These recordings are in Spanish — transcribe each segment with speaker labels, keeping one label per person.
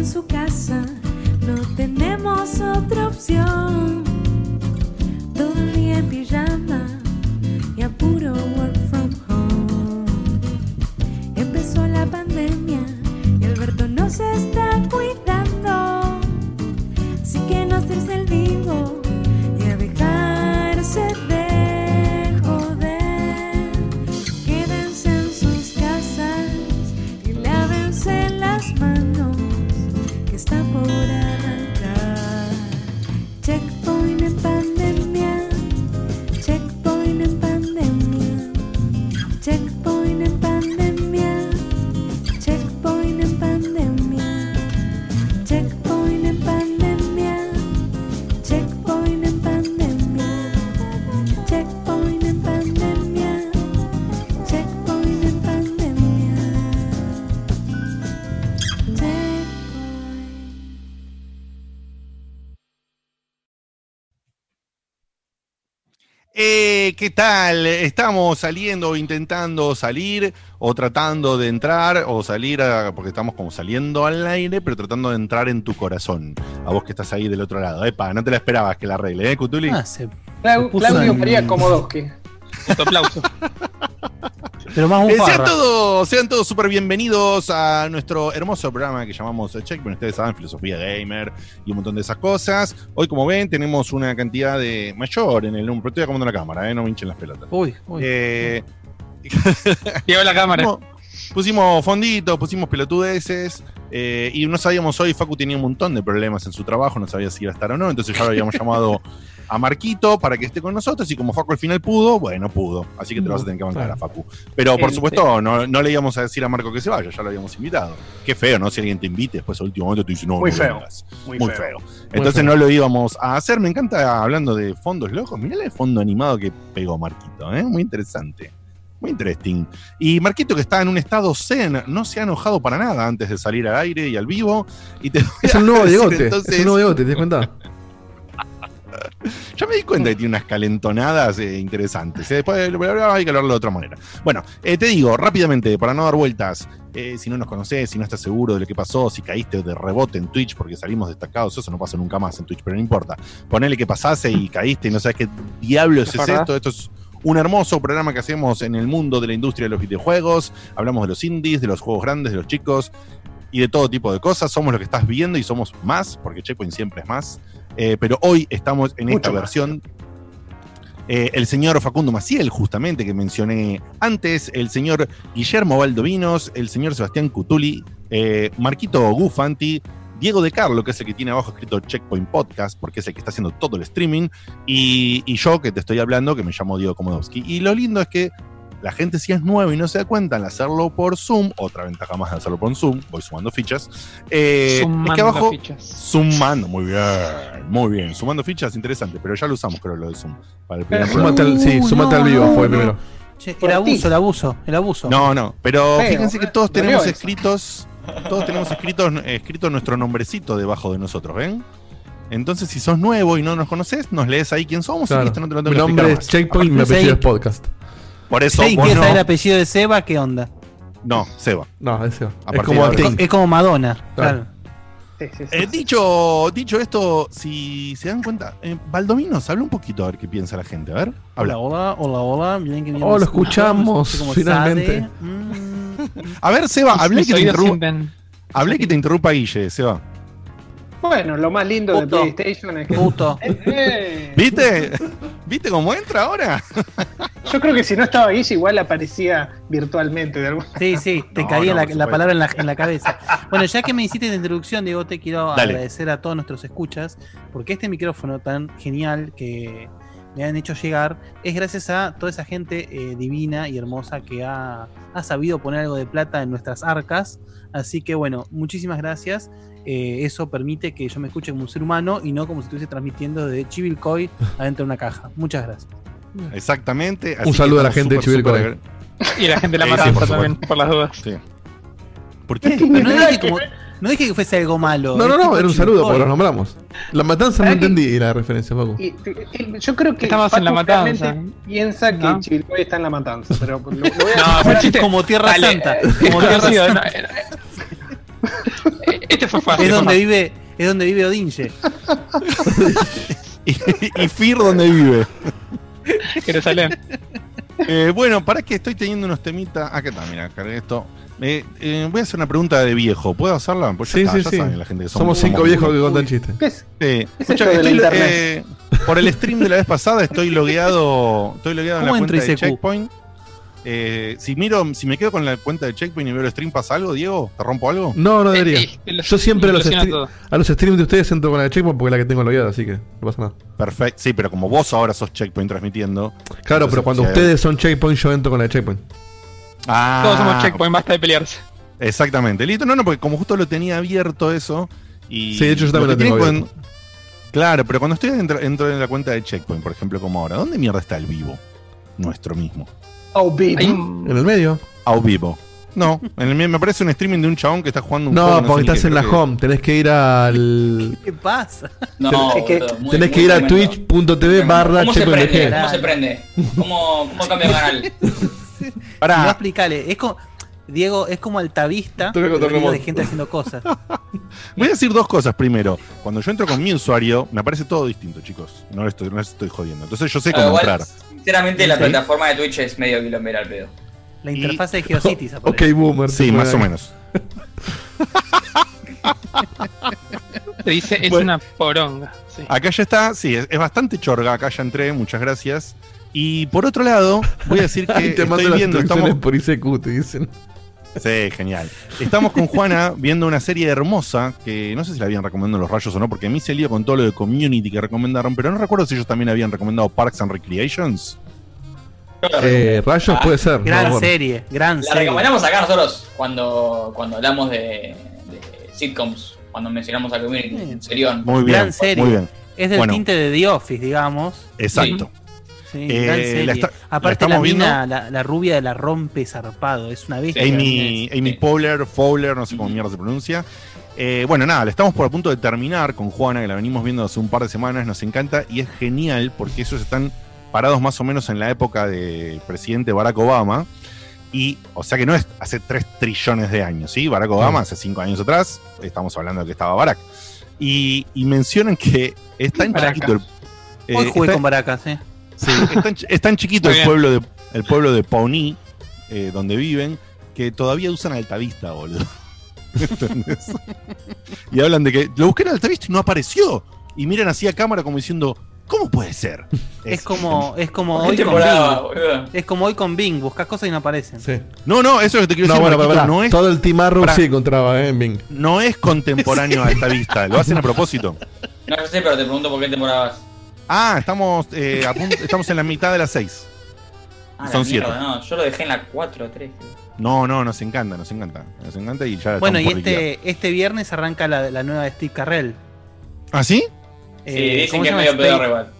Speaker 1: en su casa, no tenemos otra opción. Todo el día en pijama y a puro work from home. Empezó la pandemia y Alberto no se está
Speaker 2: ¿Qué tal? Estamos saliendo o intentando salir o tratando de entrar o salir a- porque estamos como saliendo al aire, pero tratando de entrar en tu corazón. A vos que estás ahí del otro lado. Epa, no te la esperabas que la arregle, ¿eh, Cutuli?
Speaker 3: Ah, se-
Speaker 4: Clau-
Speaker 3: puso
Speaker 4: Claudio
Speaker 3: en-
Speaker 4: María Komodowski.
Speaker 5: aplauso.
Speaker 3: Pero más
Speaker 2: Eh, sean todos, sean todos súper bienvenidos a nuestro hermoso programa que llamamos Checkpoint. Ustedes saben, filosofía gamer y un montón de esas cosas. Hoy, como ven, tenemos una cantidad de mayor en el número. Estoy acomodando la cámara, ¿eh? no me hinchen las pelotas.
Speaker 3: Uy, uy.
Speaker 2: Eh,
Speaker 5: Lleva la cámara.
Speaker 2: pusimos, pusimos fonditos, pusimos pelotudeces. eh, y no sabíamos hoy, Facu tenía un montón de problemas en su trabajo, no sabía si iba a estar o no. Entonces ya lo habíamos llamado a Marquito para que esté con nosotros. Y como Facu al final pudo, bueno, pudo. Así que te lo vas a tener que bancar a Facu. Pero por supuesto, no, no le íbamos a decir a Marco que se vaya, ya lo habíamos invitado. Qué feo, ¿no? Si alguien te invite, después al último momento te dice, no,
Speaker 4: Muy
Speaker 2: no
Speaker 4: feo.
Speaker 2: vengas.
Speaker 4: Muy,
Speaker 2: Muy feo. Entonces no lo íbamos a hacer. Me encanta hablando de fondos locos. Mirá el fondo animado que pegó Marquito, ¿eh? Muy interesante. Muy interesting. Y Marquito, que está en un estado zen, no se ha enojado para nada antes de salir al aire y al vivo. Y te
Speaker 6: Es un nuevo
Speaker 2: entonces-
Speaker 6: Es un nuevo Diegote, ¿te das cuenta?
Speaker 2: Ya me di cuenta que tiene unas calentonadas eh, interesantes. eh. Después hay que hablarlo de otra manera. Bueno, eh, te digo rápidamente, para no dar vueltas, si no nos conocés, si no estás seguro de lo que pasó, si caíste de rebote en Twitch porque salimos destacados, eso no pasa nunca más en Twitch, pero no importa. Ponele que pasase y caíste y no sabes qué diablos es, esto. Esto es un hermoso programa que hacemos en el mundo de la industria de los videojuegos. Hablamos de los indies, de los juegos grandes, de los chicos y de todo tipo de cosas. Somos lo que estás viendo y somos más, porque Checkpoint siempre es más. Eh, pero hoy estamos en esta
Speaker 4: más.
Speaker 2: versión. Eh, el señor Facundo Maciel, justamente, que mencioné antes, el señor Guillermo Valdovinos, el señor Sebastián Cutuli, eh, Marquito Gufanti, Diego De Carlo, que es el que tiene abajo escrito Checkpoint Podcast, porque es el que está haciendo todo el streaming, y, y yo, que te estoy hablando, que me llamo Diego Komodowski. Y lo lindo es que la gente si es nueva y no se da cuenta al hacerlo por Zoom, otra ventaja más de hacerlo por Zoom, voy sumando fichas, eh, es que abajo
Speaker 5: fichas.
Speaker 2: Sumando, muy bien, muy bien. Sumando fichas, interesante, pero ya lo usamos, creo, lo de Zoom. Para el primer programa.
Speaker 6: Súmate al, sí,
Speaker 3: Uh,
Speaker 6: súmate
Speaker 3: no,
Speaker 6: al vivo,
Speaker 3: no,
Speaker 6: fue
Speaker 3: no.
Speaker 6: primero.
Speaker 3: Che, el abuso, el abuso, el abuso.
Speaker 2: No, no, pero
Speaker 4: Feo,
Speaker 2: fíjense que todos tenemos
Speaker 4: eso.
Speaker 2: escritos, todos tenemos escritos, escrito nuestro nombrecito debajo de nosotros, ¿ven? Entonces, si sos nuevo y no nos conoces, nos lees ahí quién somos y
Speaker 6: Claro.
Speaker 2: listo, no te lo
Speaker 6: Mi
Speaker 2: tengo que
Speaker 6: nombre es. Checkpoint y mi apellido
Speaker 3: sí.
Speaker 6: es Podcast.
Speaker 2: Por eso,
Speaker 3: Sí,
Speaker 2: vos
Speaker 3: ¿quieres
Speaker 2: no,
Speaker 3: saber el apellido de Seba? ¿Qué onda?
Speaker 2: no, Seba.
Speaker 6: No, es como Sting.
Speaker 3: Es como Madonna.
Speaker 6: Claro.
Speaker 3: Claro.
Speaker 4: Sí, sí, sí.
Speaker 2: Eh, dicho, dicho esto, si se dan cuenta, eh, Baldominos, habla un poquito a ver qué piensa la gente. A ver,
Speaker 3: Hola,
Speaker 2: habla.
Speaker 3: hola, hola, hola. Bien que bien
Speaker 6: Oh, lo escuchamos,
Speaker 3: como
Speaker 6: finalmente.
Speaker 3: Mm.
Speaker 2: A ver, Seba, hablé que, te interrumpa, hablé que te interrumpa Guille, Seba.
Speaker 4: Bueno, lo más lindo de. PlayStation es que.
Speaker 3: Puto.
Speaker 4: Eh,
Speaker 2: ¿Viste? ¿Viste cómo entra ahora?
Speaker 4: Yo creo que si no estaba Guille, igual aparecía virtualmente de alguna
Speaker 3: Sí, sí, te
Speaker 2: No,
Speaker 3: caía
Speaker 2: no,
Speaker 3: la, palabra en la, en la cabeza. Bueno, ya que me hiciste la introducción, Diego, te quiero
Speaker 2: Dale.
Speaker 3: agradecer a todos nuestros escuchas, porque este micrófono tan genial que me han hecho llegar es gracias a toda esa gente eh, divina y hermosa que ha, ha sabido poner algo de plata en nuestras arcas. Así que bueno, muchísimas gracias. Eh, eso permite que yo me escuche como un ser humano y no como si estuviese transmitiendo de Chivilcoy adentro de una caja. Muchas gracias.
Speaker 2: Exactamente. así
Speaker 6: Un saludo a la gente de Chivilcoy.
Speaker 2: súper
Speaker 5: Y la gente de la
Speaker 2: Sí, sí,
Speaker 5: matanza
Speaker 2: por
Speaker 5: también, por las dudas.
Speaker 2: Sí. ¿Por qué?
Speaker 3: Pero no dije, como- no dije que fuese algo malo.
Speaker 6: No, no, no, era un saludo porque los nombramos. La matanza no entendí la referencia, Paco.
Speaker 4: Y, y- yo creo que
Speaker 5: Estamos en la matanza.
Speaker 4: piensa que
Speaker 5: ¿No?
Speaker 4: Chivilcoy está en la matanza, pero lo, lo voy a
Speaker 5: No, fue chiste.
Speaker 3: Como tierra
Speaker 5: Dale.
Speaker 3: santa. Como tierra santa.
Speaker 5: Este fue fácil.
Speaker 3: Es donde vive, es donde vive Odinche.
Speaker 2: y, y Fir, ¿dónde vive?
Speaker 5: Jerusalén.
Speaker 2: Eh, bueno, para que estoy teniendo unos temitas. Acá está, mira, cargué esto. Eh, eh, voy a hacer una pregunta de viejo. ¿Puedo hacerla? Pues ya
Speaker 6: Sí,
Speaker 2: está,
Speaker 6: sí,
Speaker 2: ya
Speaker 6: sí.
Speaker 2: saben la gente que
Speaker 6: Somos,
Speaker 2: somos,
Speaker 6: cinco viejos que cuentan chistes.
Speaker 4: ¿Qué es?
Speaker 2: Sí.
Speaker 4: es de la
Speaker 2: eh, por el stream de la vez pasada estoy logueado, estoy logueado en la
Speaker 3: ¿Cómo
Speaker 2: cuenta de? Checkpoint. Eh, si miro, si me quedo con la cuenta de Checkpoint y veo el stream, ¿pasa algo, Diego? ¿Te rompo algo?
Speaker 6: No, no debería. Yo siempre a los, a streams de ustedes entro con la de Checkpoint porque es la que tengo logueada, así que no pasa nada.
Speaker 2: Perfecto. Sí, pero como vos ahora sos Checkpoint transmitiendo.
Speaker 6: Claro, pero cuando ustedes son Checkpoint, yo entro con la de Checkpoint.
Speaker 2: Ah,
Speaker 5: Todos somos checkpoint, basta de pelearse.
Speaker 2: Exactamente. Listo, no, no, porque como justo lo tenía abierto eso. Y
Speaker 6: Sí, de hecho yo también
Speaker 2: lo
Speaker 6: tengo abierto.
Speaker 2: Claro, pero cuando estoy dentro, dentro de la cuenta de Checkpoint, por ejemplo, como ahora, ¿dónde mierda está el vivo? Nuestro mismo.
Speaker 5: Hay un-
Speaker 6: En el medio.
Speaker 2: Au vivo. No, en el mío me parece un streaming de un chabón que está jugando un
Speaker 6: No,
Speaker 2: juego.
Speaker 6: porque
Speaker 2: sé
Speaker 6: estás en la
Speaker 2: que-
Speaker 6: home. Tenés que ir al.
Speaker 3: ¿Qué pasa?
Speaker 7: No,
Speaker 4: Es que-
Speaker 7: muy-
Speaker 6: Tenés que ir a twitch.tv barra
Speaker 7: ¿Cómo se prende? ¿Cómo se prende? ¿Cómo, cómo cambia de canal?
Speaker 2: Pará.
Speaker 3: No explicarle. Es como, Diego, es como altavista. De gente haciendo cosas.
Speaker 2: Voy a decir dos cosas. Primero, cuando yo entro con mi usuario, me aparece todo distinto, chicos. No les estoy, no les estoy jodiendo. Entonces yo sé cómo entrar.
Speaker 7: Sinceramente, la plataforma de Twitch es medio kilómetro al pedo.
Speaker 3: La interfaz de Geocities
Speaker 6: Ok,
Speaker 3: aparece.
Speaker 6: boomer.
Speaker 2: Sí,
Speaker 6: te
Speaker 2: más o menos.
Speaker 5: Te dice, es
Speaker 2: Bueno.
Speaker 5: una poronga. Sí.
Speaker 2: Acá ya está, sí, es, es bastante chorga. Acá ya entré, muchas gracias. Y por otro lado, voy a decir que
Speaker 6: Ahí te
Speaker 2: estoy viendo, estamos,
Speaker 6: por ICQ, te dicen.
Speaker 2: Sí, genial. Estamos con Juana viendo una serie hermosa que no sé si la habían recomendado en los rayos o no, porque a mí se lío con todo lo de community que recomendaron, pero no recuerdo si ellos también habían recomendado Parks and Recreations.
Speaker 6: Eh, Rayos
Speaker 7: Ah,
Speaker 6: puede ser. me
Speaker 3: Gran serie, gran
Speaker 7: La
Speaker 3: serie.
Speaker 7: recomendamos acá nosotros cuando, cuando hablamos de, de sitcoms, cuando mencionamos a Community.
Speaker 3: Sí.
Speaker 7: En serio.
Speaker 2: Muy bien,
Speaker 3: Gran serie.
Speaker 2: muy bien.
Speaker 3: Es del
Speaker 2: Bueno.
Speaker 3: tinte de The Office, digamos.
Speaker 2: Exacto.
Speaker 3: Sí,
Speaker 2: Eh, la está- la
Speaker 3: Aparte la,
Speaker 2: estamos
Speaker 3: mina, la, la rubia de la rompe zarpado. Es una bestia.
Speaker 2: Amy,
Speaker 7: Sí.
Speaker 2: Amy Powler, Fowler, no sé cómo mierda se pronuncia. Eh, bueno, nada, le estamos por a punto de terminar con Juana, que la venimos viendo hace un par de semanas, nos encanta y es genial porque ellos están parados más o menos en la época del presidente Barack Obama. Y, o sea que no es hace 3 trillones de años, ¿sí? Barack Obama hace 5 años atrás, estamos hablando de que estaba Barack. Y, y mencionan que es tan
Speaker 5: Barack.
Speaker 2: chiquito el, eh,
Speaker 3: Hoy jugué
Speaker 2: está-
Speaker 3: con Baracas, ¿eh?
Speaker 2: Sí, es tan, es tan chiquito
Speaker 5: Muy
Speaker 2: el
Speaker 5: bien.
Speaker 2: pueblo de el pueblo de Pawnee, eh, donde viven, que todavía usan Altavista, boludo. ¿Entendés? y hablan de que lo busqué en Altavista y no apareció. Y miran así a cámara como diciendo, ¿cómo puede ser?
Speaker 3: Es como, es como
Speaker 7: ¿Qué
Speaker 3: hoy con Bing.
Speaker 7: boludo?
Speaker 3: Es como hoy con Bing, buscas cosas y no aparecen.
Speaker 6: Sí.
Speaker 2: No, no, eso es lo que te quiero
Speaker 6: No,
Speaker 2: decir,
Speaker 6: bueno,
Speaker 2: Marquito, no, es,
Speaker 6: Todo el
Speaker 2: Pará.
Speaker 6: sí encontraba, ¿eh? En Bing.
Speaker 2: no es contemporáneo a Altavista, lo hacen a propósito.
Speaker 7: No yo sé, pero te pregunto por qué temporada vas.
Speaker 2: Ah, estamos, eh, a punto- estamos en la mitad de las seis.
Speaker 7: Ah, la
Speaker 2: Son
Speaker 7: mierda,
Speaker 2: siete.
Speaker 7: No, yo lo dejé en la 4 o 3.
Speaker 2: No, no, nos encanta, nos encanta. Nos encanta y ya
Speaker 3: Bueno, y
Speaker 2: liquidar.
Speaker 3: este, este viernes arranca la, la nueva de Steve Carrell.
Speaker 2: ¿Ah, sí?
Speaker 7: Sí,
Speaker 3: Eh,
Speaker 7: dicen
Speaker 3: ¿cómo
Speaker 7: que
Speaker 3: se
Speaker 7: es
Speaker 3: llama?
Speaker 7: medio pedo
Speaker 3: Space-
Speaker 7: igual.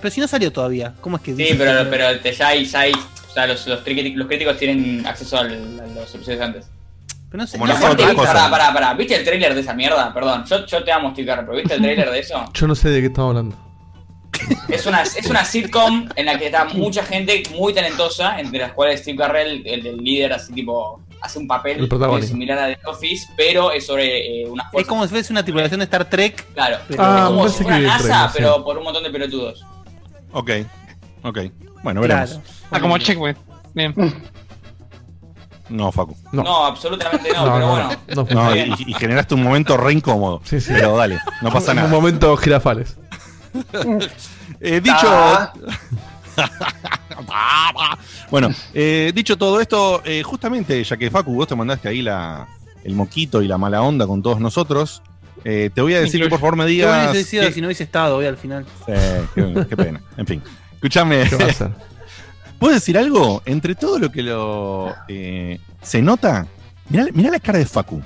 Speaker 3: Pero si no salió todavía, ¿cómo es que
Speaker 7: Sí,
Speaker 3: dice
Speaker 7: pero,
Speaker 3: que-
Speaker 7: pero te- ya hay, ya hay, o sea, los, los, críticos, los críticos tienen acceso al- a los episodios antes.
Speaker 3: pero no sé,
Speaker 2: Como
Speaker 3: no
Speaker 7: ¿viste,
Speaker 2: cosa.
Speaker 7: pará, pará, pará, ¿viste el trailer de esa mierda? Perdón, yo, yo te amo Steve Carell, pero ¿viste el trailer de eso?
Speaker 6: Yo no sé de qué estamos hablando.
Speaker 7: Es una, es una sitcom en la que está mucha gente muy talentosa, entre las cuales Steve Carell, el del líder, así tipo, hace un papel
Speaker 6: El
Speaker 7: similar a The Office, pero es sobre eh, una
Speaker 3: Es como si fuese una tripulación de Star Trek.
Speaker 7: Claro,
Speaker 3: Pero-
Speaker 6: Ah,
Speaker 7: es como si fuera
Speaker 6: el
Speaker 7: NASA,
Speaker 6: sí.
Speaker 7: pero por un montón de pelotudos.
Speaker 2: Ok, ok. Bueno, veremos.
Speaker 3: Claro.
Speaker 5: Ah, como checkpoint. Bien.
Speaker 2: No, Facu.
Speaker 6: No.
Speaker 7: No, absolutamente no,
Speaker 6: No,
Speaker 7: pero
Speaker 6: no,
Speaker 7: bueno.
Speaker 6: no.
Speaker 2: Y, y generaste un momento re incómodo.
Speaker 6: Sí, sí.
Speaker 2: Pero dale, no pasa
Speaker 6: Un
Speaker 2: nada.
Speaker 6: momento girafales.
Speaker 2: Eh, dicho.
Speaker 4: Ah.
Speaker 2: bueno, eh, dicho todo esto, eh, justamente, ya que Facu, vos te mandaste ahí la, el moquito y la mala onda con todos nosotros, eh, te voy a decir que por favor me digas.
Speaker 3: sido
Speaker 2: qué-
Speaker 3: si no hubiese estado hoy al final.
Speaker 2: Eh, qué, qué pena. En fin. Escúchame. ¿Puedo decir algo? Entre todo lo que lo eh, se nota, mirá, mirá la cara de Facu.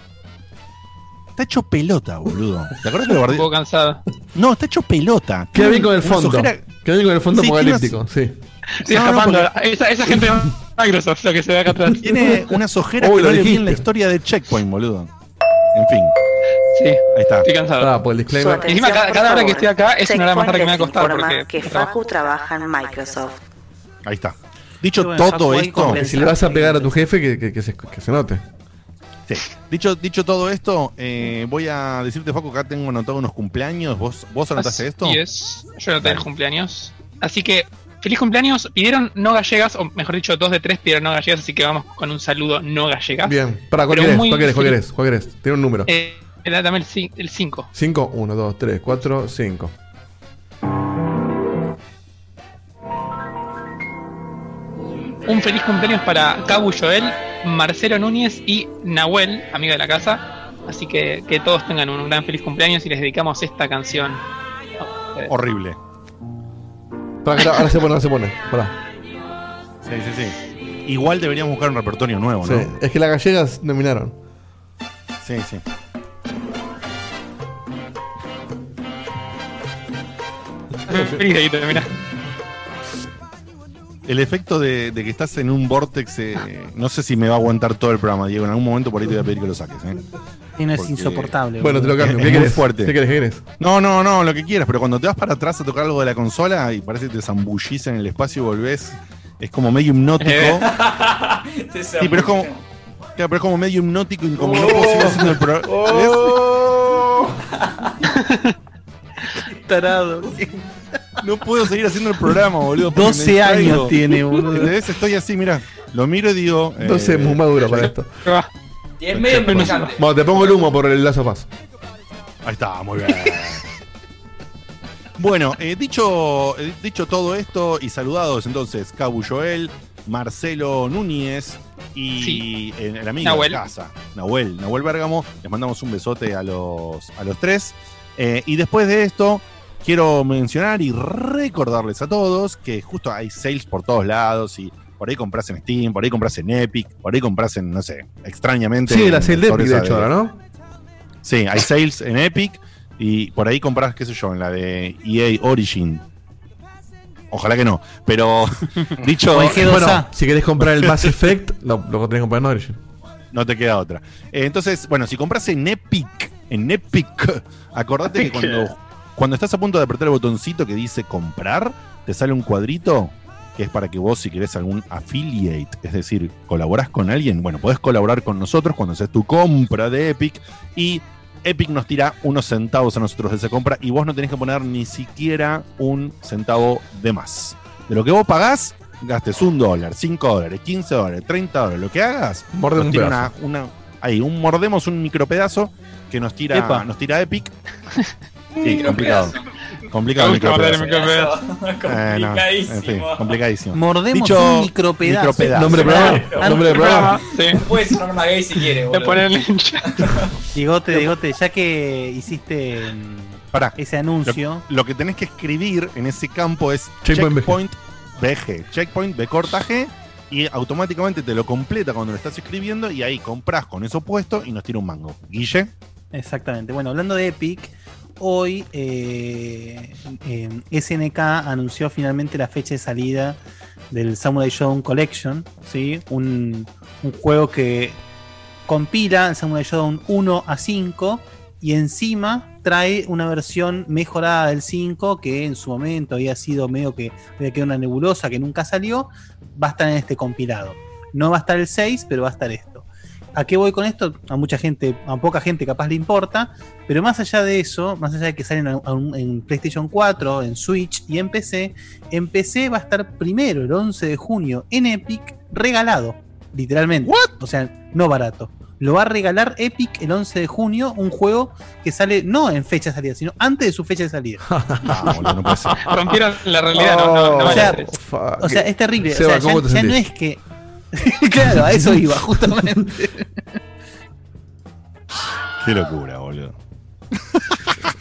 Speaker 2: Está hecho pelota, boludo. ¿Te acuerdas que lo
Speaker 5: Un
Speaker 2: guardé?
Speaker 5: poco cansado.
Speaker 2: No, está hecho pelota.
Speaker 6: Queda bien con el fondo. Queda bien con el fondo
Speaker 2: Sí,
Speaker 6: apocalíptico, sí.
Speaker 5: Estoy
Speaker 2: No, no,
Speaker 5: escapando. esa, esa gente de Microsoft, lo que se ve acá atrás.
Speaker 2: Tiene unas ojeras que no le vi en
Speaker 6: dijiste.
Speaker 2: la historia de Checkpoint, boludo. En fin,
Speaker 5: Sí,
Speaker 2: ahí está.
Speaker 5: estoy cansado.
Speaker 6: Ah, por el
Speaker 8: Su
Speaker 6: disclaimer.
Speaker 8: atención,
Speaker 5: Encima, cada- hora que estoy acá es una hora más tarde que me va a costar, porque-
Speaker 8: que Facu trabaja en Microsoft.
Speaker 2: Ahí está. Dicho
Speaker 3: bueno,
Speaker 2: todo esto,
Speaker 6: si le vas a pegar a tu jefe, que, que, que se, que se note.
Speaker 2: Sí. Dicho, dicho todo esto, eh, voy a decirte, Facu, acá tengo anotado unos cumpleaños. ¿Vos, vos anotaste esto?
Speaker 5: Así es. Yo no tengo cumpleaños. Así que, feliz cumpleaños. Pidieron no gallegas, o mejor dicho, dos de tres pidieron no gallegas, así que vamos con un saludo no gallegas.
Speaker 6: Bien. Para, ¿cuál querés? ¿Cuál querés? ¿Cuál querés? ¿Cuál querés? Tiene un número.
Speaker 5: Eh, dame el 5.
Speaker 6: 5, 1, 2, 3, 4, 5.
Speaker 5: Un feliz cumpleaños para Cabu Joel, Marcelo Núñez y Nahuel, amigo de la casa. Así que que todos tengan un gran feliz cumpleaños y les dedicamos esta canción.
Speaker 2: Horrible.
Speaker 6: Ahora, se pone, ahora se pone. Pará.
Speaker 2: Sí, sí, sí. Igual deberíamos buscar un repertorio nuevo,
Speaker 6: Sí,
Speaker 2: ¿no?
Speaker 6: Es que las gallegas nominaron.
Speaker 2: Sí, sí.
Speaker 5: Feliz Dieguito, mirá.
Speaker 2: El efecto de, de que estás en un vortex, eh, no sé si me va a aguantar todo el programa, Diego. En algún momento por ahí te voy a pedir que lo saques. ¿eh?
Speaker 3: Y no es
Speaker 2: Porque-
Speaker 3: insoportable.
Speaker 6: Bueno, te lo cambio.
Speaker 2: Es
Speaker 6: ¿Qué querés?
Speaker 2: fuerte.
Speaker 6: ¿Qué querés?
Speaker 2: No, no, no, lo que quieras, pero cuando te vas para atrás a tocar algo de la consola y parece que te zambullís en el espacio y volvés, es como medio hipnótico.
Speaker 7: Sí,
Speaker 2: pero es como, pero es como medio hipnótico y como no puedo seguir haciendo el programa.
Speaker 3: Tarado.
Speaker 2: No puedo seguir haciendo el programa, boludo. porque me
Speaker 3: 12
Speaker 2: distraigo.
Speaker 3: años tiene, boludo.
Speaker 2: ¿Entendés? Estoy así, mira. Lo miro y digo. eh,
Speaker 6: No sé, muy maduro para esto.
Speaker 7: Y es medio importante.
Speaker 6: Bueno, te pongo el humo por el lazo paz.
Speaker 2: Ahí está, muy bien. Bueno, eh, dicho, eh, dicho todo esto y saludados entonces, Cabu Joel, Marcelo Núñez y
Speaker 5: Sí.
Speaker 2: el, el amigo
Speaker 5: Nahuel.
Speaker 2: de casa, Nahuel, Nahuel Bergamo. Les mandamos un besote a los, a los tres. Eh, y después de esto, quiero mencionar y recordarles a todos que justo hay sales por todos lados y por ahí compras en Steam, por ahí compras en Epic, por ahí compras en, no sé, extrañamente.
Speaker 6: Sí, la
Speaker 2: en
Speaker 6: sale de Epic, de hecho, ahora, ¿no?
Speaker 2: Sí, hay sales en Epic y por ahí compras, qué sé yo, en la de EA Origin. Ojalá que no, pero dicho,
Speaker 3: G2A.
Speaker 6: Bueno, si querés comprar el Mass Effect, lo, lo tenés que comprar en Origin.
Speaker 2: no te queda otra. Eh, entonces, bueno, si compras en Epic, en Epic, acordate que cuando, cuando estás a punto de apretar el botoncito que dice comprar, te sale un cuadrito que es para que vos, si querés algún affiliate, es decir, colaborás con alguien, bueno, podés colaborar con nosotros cuando haces tu compra de Epic y Epic nos tira unos centavos a nosotros de esa compra y vos no tenés que poner ni siquiera un centavo de más. De lo que vos pagás, gastes un dólar, cinco dólares, 15 dólares, 30 dólares, lo que hagas,
Speaker 6: Morde
Speaker 2: nos
Speaker 6: un
Speaker 2: una, una- ahí, un mordemos un micropedazo que nos tira,
Speaker 3: Epa.
Speaker 2: nos tira Epic. Sí,
Speaker 7: Micropedazo.
Speaker 2: complicado. Complicado el micropedazo.
Speaker 5: micropedazo.
Speaker 2: Eh, no, en fin,
Speaker 7: Complicadísimo.
Speaker 2: complicadísimo.
Speaker 3: Mordemos
Speaker 2: Dicho
Speaker 3: un micropedazo.
Speaker 2: micropedazo.
Speaker 6: Nombre programa. Nombre del programa.
Speaker 5: Sí.
Speaker 7: Puede ser norma gay si quiere, boludo.
Speaker 3: Digote, Digote, ya que hiciste mm,
Speaker 2: Pará,
Speaker 3: ese anuncio,
Speaker 2: lo que tenés que escribir en ese campo es
Speaker 6: Checkpoint
Speaker 2: checkpoint, BG. Checkpoint B corta G y automáticamente te lo completa cuando lo estás escribiendo y ahí compras con eso puesto y nos tira un mango. Guille,
Speaker 3: exactamente. Bueno, hablando de Epic, hoy eh, SNK anunció finalmente la fecha de salida del Samurai Shodown Collection, ¿sí? un, un juego que compila el Samurai Shodown 1 a 5 y encima trae una versión mejorada del 5 que en su momento había sido medio que había quedado una nebulosa que nunca salió, va a estar en este compilado. No va a estar el 6, pero va a estar esto. ¿A qué voy con esto? A mucha gente, a poca gente capaz le importa, pero más allá de eso, más allá de que salen a- a un- en PlayStation 4, en Switch y en PC, en PC va a estar primero, el 11 de junio, en Epic, regalado, literalmente. O sea, no barato. Lo va a regalar Epic el 11 de junio, un juego que sale no en fecha de salida, sino antes de su fecha de salida.
Speaker 2: no, boludo, no puede ser.
Speaker 5: Rompieron la realidad, no, no, no
Speaker 3: O sea. O es terrible.
Speaker 6: Seba,
Speaker 3: o sea,
Speaker 6: ¿cómo
Speaker 3: ya, no es que. claro, a eso iba, justamente.
Speaker 2: Qué locura, boludo.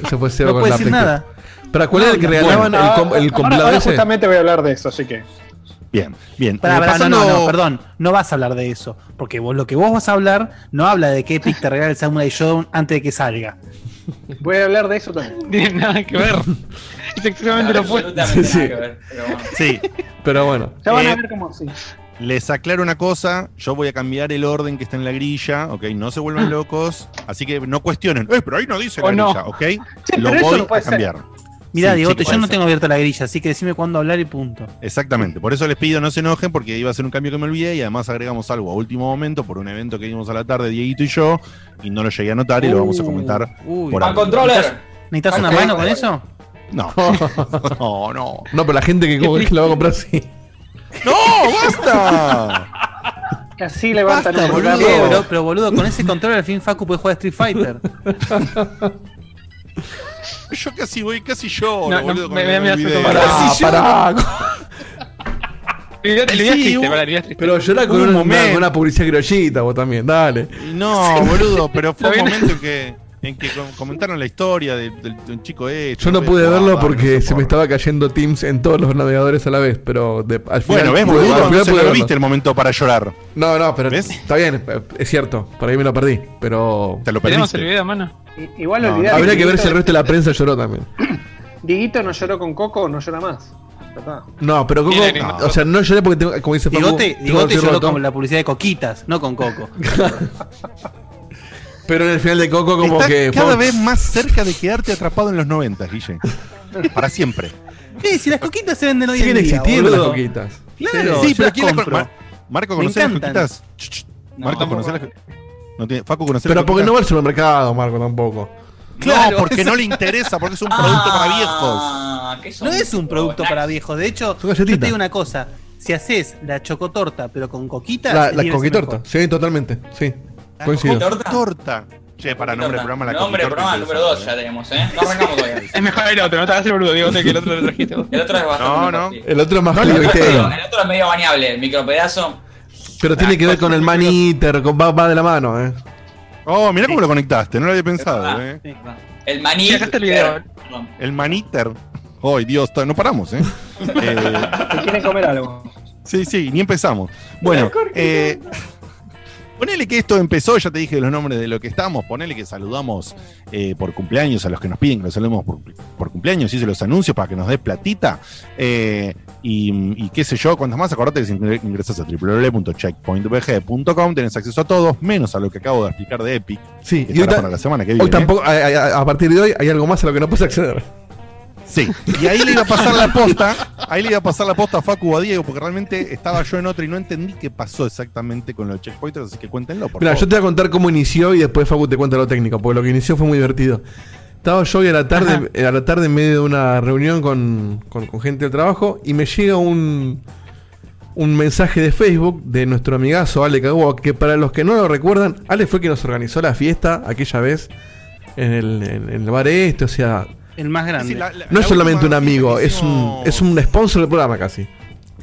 Speaker 6: Se fue Seba
Speaker 3: No
Speaker 6: con
Speaker 3: puede
Speaker 6: la
Speaker 3: decir nada.
Speaker 6: ¿Para cuál era el que
Speaker 3: Bueno,
Speaker 6: regalaban el, com- el
Speaker 4: Ahora-
Speaker 6: compilado
Speaker 4: ahora
Speaker 6: ese?
Speaker 4: justamente voy a hablar de eso, así que.
Speaker 2: Bien, bien.
Speaker 3: Pará,
Speaker 2: Eh,
Speaker 3: pará, no,
Speaker 2: pasando-
Speaker 3: no, no, perdón. No vas a hablar de eso. Porque vos, lo que vos vas a hablar no habla de que Epic te regala el Samurai Shodown antes de que salga.
Speaker 4: Voy a hablar de eso también.
Speaker 5: No tiene nada que ver. Es exactamente lo opuesto.
Speaker 7: Absolutamente
Speaker 6: Sí,
Speaker 7: nada
Speaker 6: sí.
Speaker 7: que ver, pero bueno.
Speaker 2: Sí,
Speaker 6: Pero bueno.
Speaker 4: Ya van
Speaker 2: Eh,
Speaker 4: a ver cómo sí.
Speaker 2: Les aclaro una cosa, yo voy a cambiar el orden que está en la grilla, ¿ok? No se vuelvan locos, así que no cuestionen, eh, pero ahí no dice la
Speaker 5: no.
Speaker 2: grilla, ¿ok?
Speaker 4: Sí,
Speaker 2: Lo voy
Speaker 4: no
Speaker 2: a cambiar.
Speaker 3: Mirá,
Speaker 2: Sí,
Speaker 3: Diego,
Speaker 2: sí
Speaker 3: yo no
Speaker 2: ser.
Speaker 3: tengo abierta la grilla, así que decime cuándo hablar y punto.
Speaker 2: Exactamente, por eso les pido no se enojen porque iba a ser un cambio que me olvidé y además agregamos algo a último momento por un evento que vimos a la tarde, Dieguito y yo, y no lo llegué a anotar y lo vamos a comentar
Speaker 3: Uy.
Speaker 2: por
Speaker 7: controller.
Speaker 3: ¿Necesitas una mano con eso?
Speaker 2: No, no, no.
Speaker 6: No, pero la gente que, que lo va a comprar sí.
Speaker 2: ¡No! ¡Basta!
Speaker 4: Así levantan
Speaker 2: Basta,
Speaker 4: un
Speaker 2: boludo.
Speaker 3: pero, pero boludo, con ese control al fin Facu puede jugar a Street Fighter.
Speaker 2: Yo casi voy, casi lloro,
Speaker 5: No, no,
Speaker 2: boludo. con
Speaker 5: me-
Speaker 2: el
Speaker 5: me hace tomar-
Speaker 2: Casi lloro.
Speaker 6: pará.
Speaker 5: El el video
Speaker 2: Sí,
Speaker 5: triste, el.
Speaker 6: Pero llorá con
Speaker 2: Un
Speaker 6: una,
Speaker 2: momento.
Speaker 6: con una publicidad criollita vos también, dale.
Speaker 2: No, boludo, pero fue un momento en que, en que com- comentaron la historia de, de- de un chico hecho.
Speaker 6: Yo no pude verlo porque
Speaker 2: no
Speaker 6: se me estaba cayendo Teams en todos los navegadores a la vez, pero de- al final.
Speaker 2: Bueno, ves,
Speaker 6: pude-
Speaker 2: boludo,
Speaker 6: al final pude
Speaker 2: no
Speaker 6: verlo.
Speaker 2: viste el momento para llorar.
Speaker 6: No, no, pero
Speaker 2: ¿Ves?
Speaker 6: está bien, es cierto, por ahí me lo perdí, pero
Speaker 2: Te lo
Speaker 5: Tenemos el
Speaker 2: perdiste.
Speaker 5: video, mano.
Speaker 4: I- Igual
Speaker 2: No,
Speaker 4: olvidar.
Speaker 6: habría que ver si el resto de la prensa lloró también.
Speaker 4: Dieguito no lloró con Coco, no llora más.
Speaker 6: No, pero Coco,
Speaker 5: que-
Speaker 6: o sea, no lloré porque tengo, como dice Facu,
Speaker 3: Digote, Digote lloró con la publicidad de Coquitas, no con Coco.
Speaker 6: Pero en el final de Coco como
Speaker 2: Estás
Speaker 6: que
Speaker 2: cada
Speaker 6: fue-
Speaker 2: vez más cerca de quedarte atrapado en los 90, Guille. Para siempre.
Speaker 3: Eh, si las coquitas se venden hoy
Speaker 6: siguen
Speaker 3: en día,
Speaker 6: existiendo las coquitas.
Speaker 3: Claro,
Speaker 2: sí, pero
Speaker 3: las
Speaker 2: ¿quién las Mar- Marco,
Speaker 3: Me
Speaker 2: ¿conoces las coquitas?
Speaker 7: No,
Speaker 2: Marco,
Speaker 7: tampoco.
Speaker 2: ¿conoces las no tiene, Facu, ¿conoces
Speaker 6: Pero
Speaker 2: las
Speaker 6: porque no
Speaker 2: coquitas?
Speaker 6: va al supermercado, Marco, tampoco.
Speaker 2: Claro, porque no le interesa, porque es un producto para viejos.
Speaker 7: Ah.
Speaker 3: No es un producto para viejos. De hecho, yo te digo una cosa. Si haces la chocotorta, pero con coquitas.
Speaker 6: La, la coquitorta, sí, totalmente, sí. Coincido.
Speaker 7: coquitorta.
Speaker 2: Torta. Che, para nombre de programa la
Speaker 7: Nombre de
Speaker 2: coquitorta
Speaker 7: programa número 2 ya
Speaker 2: interesante,
Speaker 7: tenemos, ¿eh? No arrancamos todavía.
Speaker 5: Es mejor el otro, no te hagas el boludo, digo, que el otro lo trajiste vos.
Speaker 7: El otro es bastante.
Speaker 2: No, no.
Speaker 6: El otro es más
Speaker 2: No,
Speaker 6: frío,
Speaker 2: la-
Speaker 6: ¿viste?
Speaker 7: El otro es medio bañable, el micropedazo.
Speaker 6: Pero tiene que ver con el man eater, con- va, va de la mano, eh.
Speaker 2: Oh, mirá cómo lo conectaste, no lo había pensado,
Speaker 7: Ah.
Speaker 2: eh.
Speaker 3: Sí.
Speaker 7: El maní.
Speaker 5: El.
Speaker 2: El maniter. Ay, Dios, no paramos, ¿eh? eh
Speaker 4: quieren comer algo.
Speaker 2: sí, sí, ni empezamos. Bueno, eh, ponele que esto empezó, ya te dije los nombres de lo que estamos, ponele que saludamos eh, por cumpleaños a los que nos piden que los saludemos por, por cumpleaños, hice los anuncios para que nos dé platita. eh, y, y qué sé yo, cuantas más, acordate que si ingre- ingresas a www.checkpointvg.com tenés acceso a todos, menos a lo que acabo de explicar de Epic,
Speaker 6: Sí,
Speaker 2: que
Speaker 6: y hoy,
Speaker 2: para la semana que
Speaker 6: hoy
Speaker 2: viene.
Speaker 6: tampoco, a, a- a partir de hoy hay algo más a lo que no puedes acceder.
Speaker 2: Sí, y ahí le iba a pasar la posta, ahí le iba a pasar la posta a Facu o a Diego, porque realmente estaba yo en otra y no entendí qué pasó exactamente con los checkpointers, así que cuéntenlo, por
Speaker 6: Mira,
Speaker 2: favor.
Speaker 6: yo te voy a contar cómo inició y después Facu te cuenta lo técnico, porque lo que inició fue muy divertido. Estaba yo hoy a la tarde, a la tarde en medio de una reunión con, con- con gente del trabajo y me llega un, un mensaje de Facebook de nuestro amigazo Ale Cagua, que para los que no lo recuerdan, Ale fue quien nos organizó la fiesta aquella vez en el, en el bar este, o sea,
Speaker 3: El más grande.
Speaker 2: Sí, la- la-
Speaker 6: no
Speaker 2: la
Speaker 6: es solamente un amigo, es un, es un sponsor del programa casi.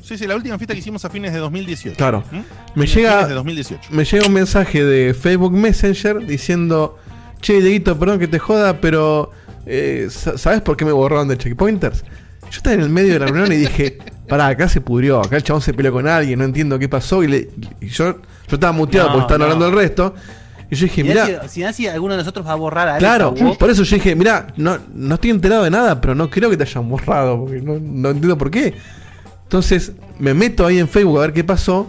Speaker 2: Sí, sí, la última fiesta que hicimos a fines de 2018.
Speaker 6: Claro.
Speaker 2: ¿Mm?
Speaker 6: Me llega,
Speaker 2: de 2018.
Speaker 6: me llega un mensaje de Facebook Messenger diciendo, che, Dieguito, perdón que te joda, pero eh, sa- ¿sabes por qué me borraron de checkpointers? Yo estaba en el medio de la reunión y dije, pará, acá se pudrió, acá el chabón se peleó con alguien, no entiendo qué pasó. Y, le- y yo, yo estaba muteado
Speaker 3: No,
Speaker 6: porque estaban
Speaker 3: no.
Speaker 6: hablando del resto. Y yo dije,
Speaker 3: Si
Speaker 6: mirá,
Speaker 3: si Nancy alguno de nosotros va a borrar a Alex
Speaker 6: claro,
Speaker 3: vos,
Speaker 6: por eso yo dije, mirá, no, no estoy enterado de nada, pero no creo que te hayan borrado, porque no, no entiendo por qué. Entonces me meto ahí en Facebook a ver qué pasó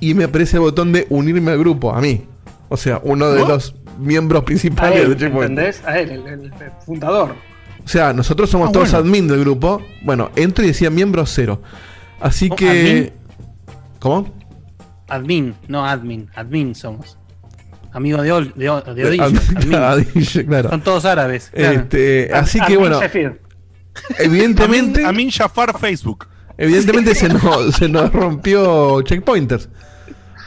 Speaker 6: y me aparece el botón de unirme al grupo, a mí. O sea, uno de
Speaker 2: ¿No?
Speaker 6: los miembros principales
Speaker 4: él,
Speaker 6: de Checkpoint.
Speaker 4: ¿entendés? A él, el, el- el fundador.
Speaker 6: O sea, nosotros somos
Speaker 2: Ah,
Speaker 6: todos
Speaker 2: bueno.
Speaker 6: admin del grupo. Bueno, entro y decía miembro cero. Así
Speaker 3: ¿Oh,
Speaker 6: que.
Speaker 3: admin?
Speaker 6: ¿Cómo?
Speaker 3: admin, no admin, admin somos. Amigo de, Ol- de, de
Speaker 6: claro.
Speaker 3: Son todos árabes. claro.
Speaker 6: Este, así que bueno,
Speaker 4: Zephyr.
Speaker 6: evidentemente.
Speaker 2: Amin, Amin Jafar Facebook.
Speaker 6: Evidentemente se nos, se nos rompió checkpointers.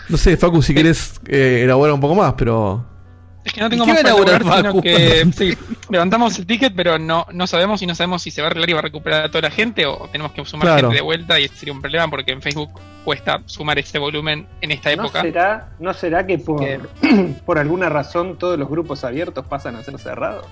Speaker 6: No sé, Facu, si querés eh, elaborar un poco más, pero.
Speaker 5: Es que no tengo
Speaker 3: ¿Y qué
Speaker 5: más para sino que sí, levantamos el ticket, pero no, no sabemos y no sabemos si se va a arreglar y va a recuperar a toda la gente o tenemos que sumar
Speaker 6: Claro.
Speaker 5: gente de vuelta y ese sería un problema porque en Facebook cuesta sumar ese volumen en esta
Speaker 4: ¿No
Speaker 5: época.
Speaker 4: será, ¿No será que por, por alguna razón todos los grupos abiertos pasan a ser cerrados?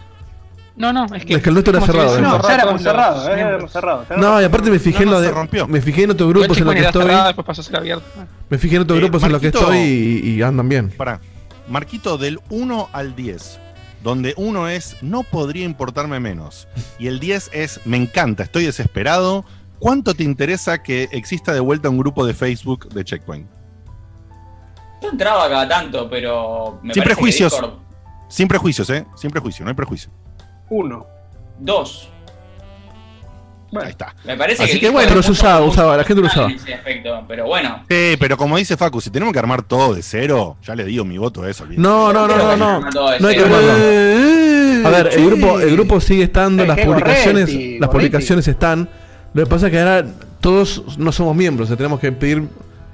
Speaker 5: No, no, es que,
Speaker 6: Es que el nuestro era
Speaker 5: si
Speaker 6: cerrado, ¿eh?
Speaker 4: No,
Speaker 5: borrado
Speaker 4: ya éramos cerrados, eh, éramos cerrados.
Speaker 6: No, y aparte me fijé
Speaker 2: No,
Speaker 6: en
Speaker 2: no,
Speaker 6: lo de.
Speaker 2: rompió.
Speaker 6: Me fijé en otros grupos en los que
Speaker 5: era
Speaker 6: estoy.
Speaker 5: cerrada, después pasó a ser abierto.
Speaker 6: Me fijé en otros
Speaker 2: Eh,
Speaker 6: grupos en los que estoy y, y andan bien.
Speaker 2: Pará. Marquito del 1 al 10. Donde 1 es no podría importarme menos. Y el 10 es me encanta, estoy desesperado. ¿Cuánto te interesa que exista de vuelta un grupo de Facebook de Checkpoint?
Speaker 7: Yo entraba cada tanto, pero. Me
Speaker 2: Sin
Speaker 7: parece que
Speaker 2: prejuicios.
Speaker 7: Discord-
Speaker 2: Sin prejuicios, ¿eh? Sin prejuicio, no hay prejuicio.
Speaker 4: Uno.
Speaker 7: Dos.
Speaker 2: Ahí está.
Speaker 7: Me parece
Speaker 2: Así
Speaker 7: que,
Speaker 2: que bueno,
Speaker 6: pero
Speaker 7: es
Speaker 6: se usaba, usaba, la gente lo usaba.
Speaker 7: aspecto, pero bueno.
Speaker 2: Sí, pero como dice Facu, si tenemos que armar todo de cero, ya le digo mi voto a eso.
Speaker 6: No, no, no, no, no. No hay que armarlo. A ver, el grupo, el grupo sigue estando,
Speaker 4: Es
Speaker 6: las publicaciones, las publicaciones están. Lo que pasa es que ahora todos no somos miembros, o sea, tenemos que pedir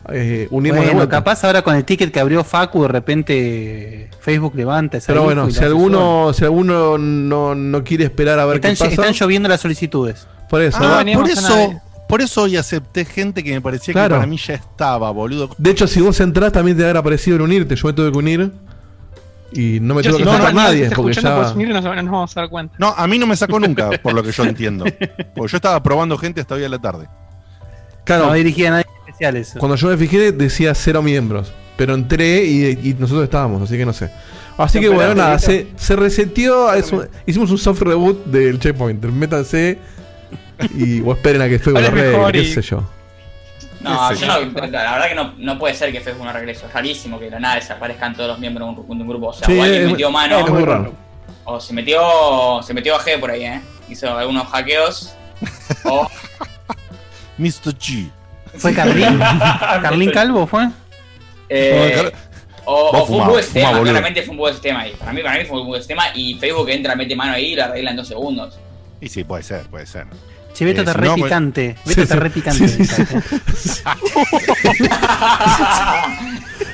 Speaker 6: eh, unirnos de
Speaker 3: Bueno,
Speaker 6: vuelta.
Speaker 3: capaz ahora con el ticket que abrió Facu, de repente Facebook levanta
Speaker 6: Pero bueno, si alguno, si alguno no, no quiere esperar a ver
Speaker 3: Están,
Speaker 6: qué pasa,
Speaker 3: están lloviendo las solicitudes.
Speaker 6: Por eso.
Speaker 2: Ah, por eso, por eso hoy acepté gente que me parecía
Speaker 6: Claro.
Speaker 2: que para mí ya estaba, boludo.
Speaker 6: De hecho, si vos entrás también te habrá aparecido el unirte. Yo me tuve que unir y no me
Speaker 5: Yo
Speaker 6: tuve
Speaker 5: si
Speaker 6: que
Speaker 5: no, no,
Speaker 6: nadie
Speaker 5: estás
Speaker 6: porque
Speaker 5: escuchando por
Speaker 6: ya.
Speaker 5: su mira, nos, nos vamos a dar cuenta.
Speaker 2: No, a mí no me sacó nunca, por lo que yo entiendo. Porque yo estaba probando gente hasta hoy a la tarde.
Speaker 6: Claro,
Speaker 3: No dirigía a nadie especial eso.
Speaker 6: cuando yo me fijé decía cero miembros. Pero entré y, y nosotros estábamos, así que no sé. Así que bueno, nada, se, se reseteó. es un- hicimos un soft reboot del checkpoint. Métanse y o esperen a que Facebook lo arregle, qué
Speaker 5: y-
Speaker 6: sé yo.
Speaker 7: No, yo no- la verdad que no, no puede ser que Facebook no arregle eso. Es rarísimo que de la nada desaparezcan todos los miembros de un, de un grupo. O sea,
Speaker 6: Sí,
Speaker 7: o alguien
Speaker 6: es-
Speaker 7: metió mano,
Speaker 6: es muy raro.
Speaker 7: o se metió, se metió a G por ahí, ¿eh? Hizo algunos hackeos. o
Speaker 2: Mr. G.
Speaker 3: ¿Fue Carlín? ¿Carlín Calvo fue?
Speaker 7: Eh, o, o fue un sistema, claramente fue un bug de sistema ahí. Para mí, para mí fue un de sistema y Facebook entra, mete mano ahí y lo arregla en dos segundos.
Speaker 2: Y sí, puede ser, puede ser.
Speaker 3: Che, Beto
Speaker 2: Eh,
Speaker 3: está re
Speaker 2: no, pues-
Speaker 3: picante.
Speaker 6: Sí,
Speaker 3: Beto está
Speaker 6: sí.
Speaker 3: re picante.
Speaker 6: Sí, sí, sí.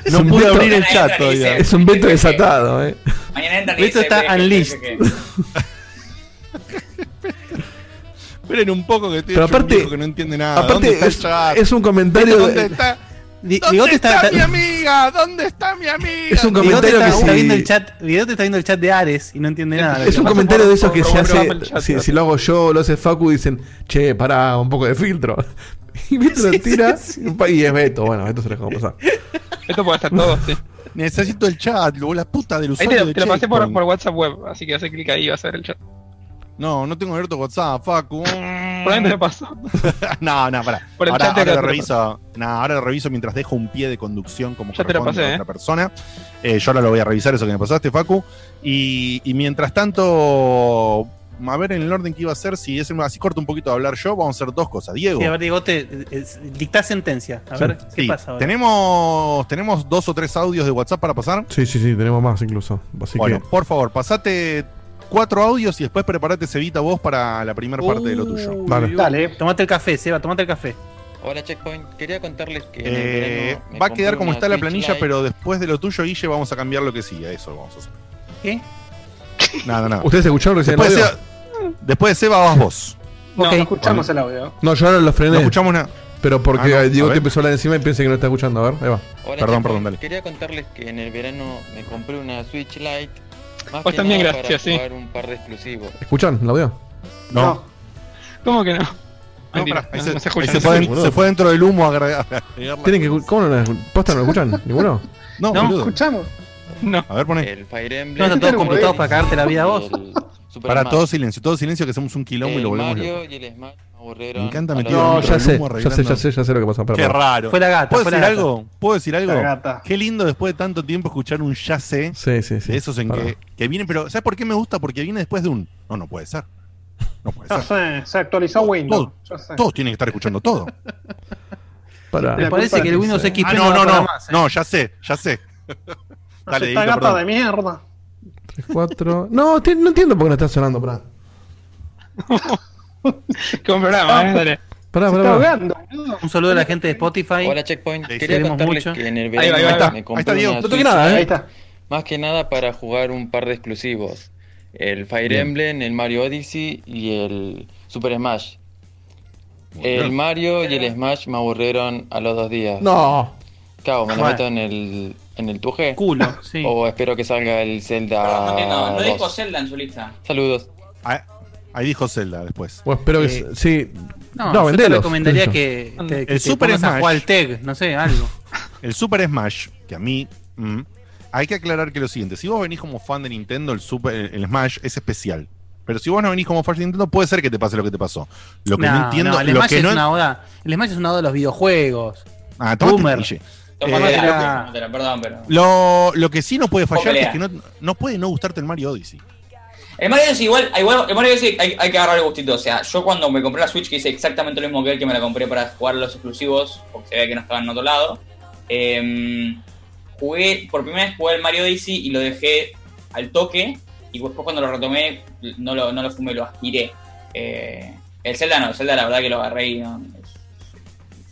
Speaker 6: Es
Speaker 2: No
Speaker 6: un
Speaker 2: pude
Speaker 6: Beto-
Speaker 2: abrir el chat todavía.
Speaker 7: dice-
Speaker 6: Es un veto desatado, eh.
Speaker 7: Mañana dice,
Speaker 3: está
Speaker 7: "Ve,
Speaker 3: unleashed".
Speaker 2: Esperen un poco que estoy
Speaker 6: Pero
Speaker 2: un
Speaker 6: aparte-
Speaker 2: viejo que no entiende nada. ¿Dónde
Speaker 6: Aparte, es,
Speaker 2: chat?
Speaker 6: es un comentario.
Speaker 2: ¿Dónde
Speaker 6: de-
Speaker 2: está? ¿Dónde
Speaker 3: Digote
Speaker 2: está,
Speaker 3: está,
Speaker 2: mi amiga? ¿Dónde está mi amiga?
Speaker 6: Es un comentario
Speaker 3: está,
Speaker 6: que
Speaker 3: está
Speaker 6: si-
Speaker 3: viendo el chat. Digote está viendo el chat de Ares y no entiende nada.
Speaker 6: Es un comentario
Speaker 5: por-
Speaker 6: de esos que se hace.
Speaker 5: chat,
Speaker 6: si, lo hago yo, lo hace Facu, dicen, che, pará, un poco de filtro. Y Beto lo tira y es Beto. Bueno, Beto se lo dejamos pasar.
Speaker 5: Esto puede estar todo, sí.
Speaker 2: Necesito el chat, luego la puta del
Speaker 5: Ahí
Speaker 2: usuario
Speaker 5: te,
Speaker 2: de
Speaker 5: te lo pasé por, por WhatsApp web, así que hace clic ahí y vas a ver el chat.
Speaker 2: No, no tengo abierto WhatsApp, Facu.
Speaker 5: Por ahí te lo paso.
Speaker 2: no, no, pará.
Speaker 5: Por el
Speaker 2: ahora,
Speaker 5: chat
Speaker 2: ahora lo
Speaker 5: te
Speaker 2: reviso. No, ahora lo reviso mientras dejo un pie de conducción como
Speaker 5: Ya te lo pasé,
Speaker 2: a
Speaker 5: eh.
Speaker 2: otra persona. Eh, yo ahora lo voy a revisar eso que me pasaste, Facu. Y, y mientras tanto, a ver en el orden que iba a ser, si es así corto un poquito de hablar yo, vamos a hacer dos cosas. Diego.
Speaker 3: Sí, a ver, Digote, eh, eh, dictá sentencia. A ver, ¿qué
Speaker 2: Sí,
Speaker 3: pasa ahora?
Speaker 2: tenemos, tenemos dos o tres audios de WhatsApp para pasar.
Speaker 6: Sí, sí, sí, tenemos más incluso. Así
Speaker 2: bueno,
Speaker 6: que.
Speaker 2: por favor, pasate cuatro audios y después preparate Cevita vos para la primera parte de lo tuyo.
Speaker 3: Uy,
Speaker 6: Vale.
Speaker 4: Dale.
Speaker 3: Tomate el café, Seba, tomate el café.
Speaker 9: Hola Checkpoint, quería contarles que en el
Speaker 2: Eh, va a quedar como está la planilla, pero después de lo tuyo, Guille, vamos a cambiar lo que sigue. Eso vamos a hacer.
Speaker 3: ¿Qué?
Speaker 2: Nada, nada.
Speaker 6: ¿Ustedes escucharon recién el
Speaker 2: Después de,
Speaker 6: audio?
Speaker 2: Seba, después de Seba vas vos.
Speaker 3: Ok.
Speaker 4: No escuchamos el audio.
Speaker 6: No, yo ahora lo frené.
Speaker 2: No escuchamos nada.
Speaker 6: Pero porque
Speaker 2: Ah, no,
Speaker 6: Diego
Speaker 2: a
Speaker 6: te empezó a hablar encima y pensé que no está escuchando. A ver, ahí va.
Speaker 9: Hola,
Speaker 2: Perdón,
Speaker 9: Checkpoint.
Speaker 2: perdón, dale.
Speaker 9: Quería contarles que en el verano me compré una Switch Lite. Más
Speaker 5: Vos
Speaker 9: que
Speaker 5: también, gracias,
Speaker 9: para
Speaker 5: sí.
Speaker 9: jugar un par de exclusivos.
Speaker 6: ¿Escuchan el audio?
Speaker 2: No.
Speaker 4: No.
Speaker 5: ¿Cómo que no?
Speaker 2: No,
Speaker 5: Mentira,
Speaker 2: pará, ahí
Speaker 5: no,
Speaker 2: se,
Speaker 5: no se
Speaker 2: ahí
Speaker 5: escucha.
Speaker 2: se
Speaker 5: no
Speaker 2: fue,
Speaker 5: se
Speaker 2: dentro del humo a agregar.
Speaker 6: ¿Tienen que, ¿Cómo no lo ¿Posta no lo escuchan? ¿Ninguno?
Speaker 2: No,
Speaker 3: No,
Speaker 2: boludo.
Speaker 4: Escuchamos.
Speaker 5: No.
Speaker 2: A ver, poné.
Speaker 9: El Fire Emblem.
Speaker 3: No, están todos
Speaker 4: güey.
Speaker 3: para cagarte la vida a vos.
Speaker 2: Para todo silencio, todo silencio que hacemos un quilombo y lo volvemos
Speaker 9: Mario y el Smash me
Speaker 2: encanta
Speaker 9: dos.
Speaker 6: No, ya sé, ya sé, ya sé, ya sé lo que pasa.
Speaker 2: Qué raro.
Speaker 3: Fue la gata,
Speaker 2: ¿Puedo
Speaker 3: fue la
Speaker 2: decir
Speaker 3: gata.
Speaker 2: algo? ¿Puedo decir algo?
Speaker 4: La gata.
Speaker 2: Qué lindo después de tanto tiempo escuchar un ya sé
Speaker 6: sí, sí, sí.
Speaker 2: de esos en que, que viene, pero ¿sabes por qué me gusta? Porque viene después de un no, no puede ser. No puede
Speaker 4: Ya
Speaker 2: ser.
Speaker 4: sé, se actualizó Windows. Ya sé.
Speaker 2: Todos tienen que estar escuchando todo.
Speaker 6: Pará.
Speaker 3: Me parece que el Windows. XP
Speaker 2: Ah,
Speaker 3: no,
Speaker 2: no, no,
Speaker 3: más, ¿eh?
Speaker 2: No, ya sé, ya sé. Dale,
Speaker 4: Esta gata
Speaker 2: perdón.
Speaker 4: de mierda.
Speaker 6: 3, 4. No, no entiendo por qué no está sonando. Pará.
Speaker 5: Buen programa, eh, dale.
Speaker 6: Pará, pará. pará.
Speaker 3: Un saludo a la gente de Spotify.
Speaker 9: Hola Checkpoint,
Speaker 2: Sí,
Speaker 9: quería contarles
Speaker 3: mucho.
Speaker 9: que en el
Speaker 5: Ahí va,
Speaker 9: verano
Speaker 5: ahí va, ahí
Speaker 2: está.
Speaker 9: me
Speaker 2: Ahí está, Diego.
Speaker 9: una
Speaker 6: No toqué nada,
Speaker 4: Ahí
Speaker 6: ¿eh?
Speaker 4: está.
Speaker 9: Más que nada para jugar un par de exclusivos. El Fire
Speaker 2: Bien.
Speaker 9: Emblem, el Mario Odyssey y el Super Smash. El. Mario y el Smash me aburrieron a los dos días.
Speaker 6: No.
Speaker 9: Claro, me lo meto en el, en el 2G.
Speaker 3: Culo, sí.
Speaker 9: O espero que salga el Zelda.
Speaker 7: No, entiendo, no
Speaker 9: 2.
Speaker 7: dijo Zelda en su lista.
Speaker 9: Saludos.
Speaker 2: Ah, Ahí dijo Zelda después.
Speaker 6: Bueno, espero que. Sí.
Speaker 3: No,
Speaker 6: No,
Speaker 3: yo te recomendaría que
Speaker 2: El
Speaker 3: te
Speaker 2: Super
Speaker 3: a
Speaker 2: Smash.
Speaker 3: al TEG, no sé, algo.
Speaker 2: El Super Smash, que a mí. mm, hay que aclarar que lo siguiente: si vos venís como fan de Nintendo, el, Super, el Smash es especial. Pero si vos no venís como fan de Nintendo, puede ser que te pase lo que te pasó. Lo que no, entiendo.
Speaker 3: el
Speaker 2: lo
Speaker 3: Smash
Speaker 2: que
Speaker 3: es
Speaker 2: no.
Speaker 3: una oda. El Smash es una oda de los videojuegos.
Speaker 2: Ah,
Speaker 3: Boomer. Eh,
Speaker 7: pero.
Speaker 2: Lo, lo que sí no puede fallar es que no, no puede no gustarte el Mario Odyssey.
Speaker 7: El Mario Odyssey igual, igual el Mario Odyssey hay, hay que agarrar el gustito. O sea, yo cuando me compré la Switch, que hice exactamente lo mismo que él, que me la compré para jugar los exclusivos, porque se veía que no estaban en otro lado. em, jugué, por primera vez jugué el Mario Odyssey y lo dejé al toque. Y después cuando lo retomé, no lo, no lo fumé, lo aspiré. Eh, el Zelda no, el Zelda la verdad que lo agarré y es,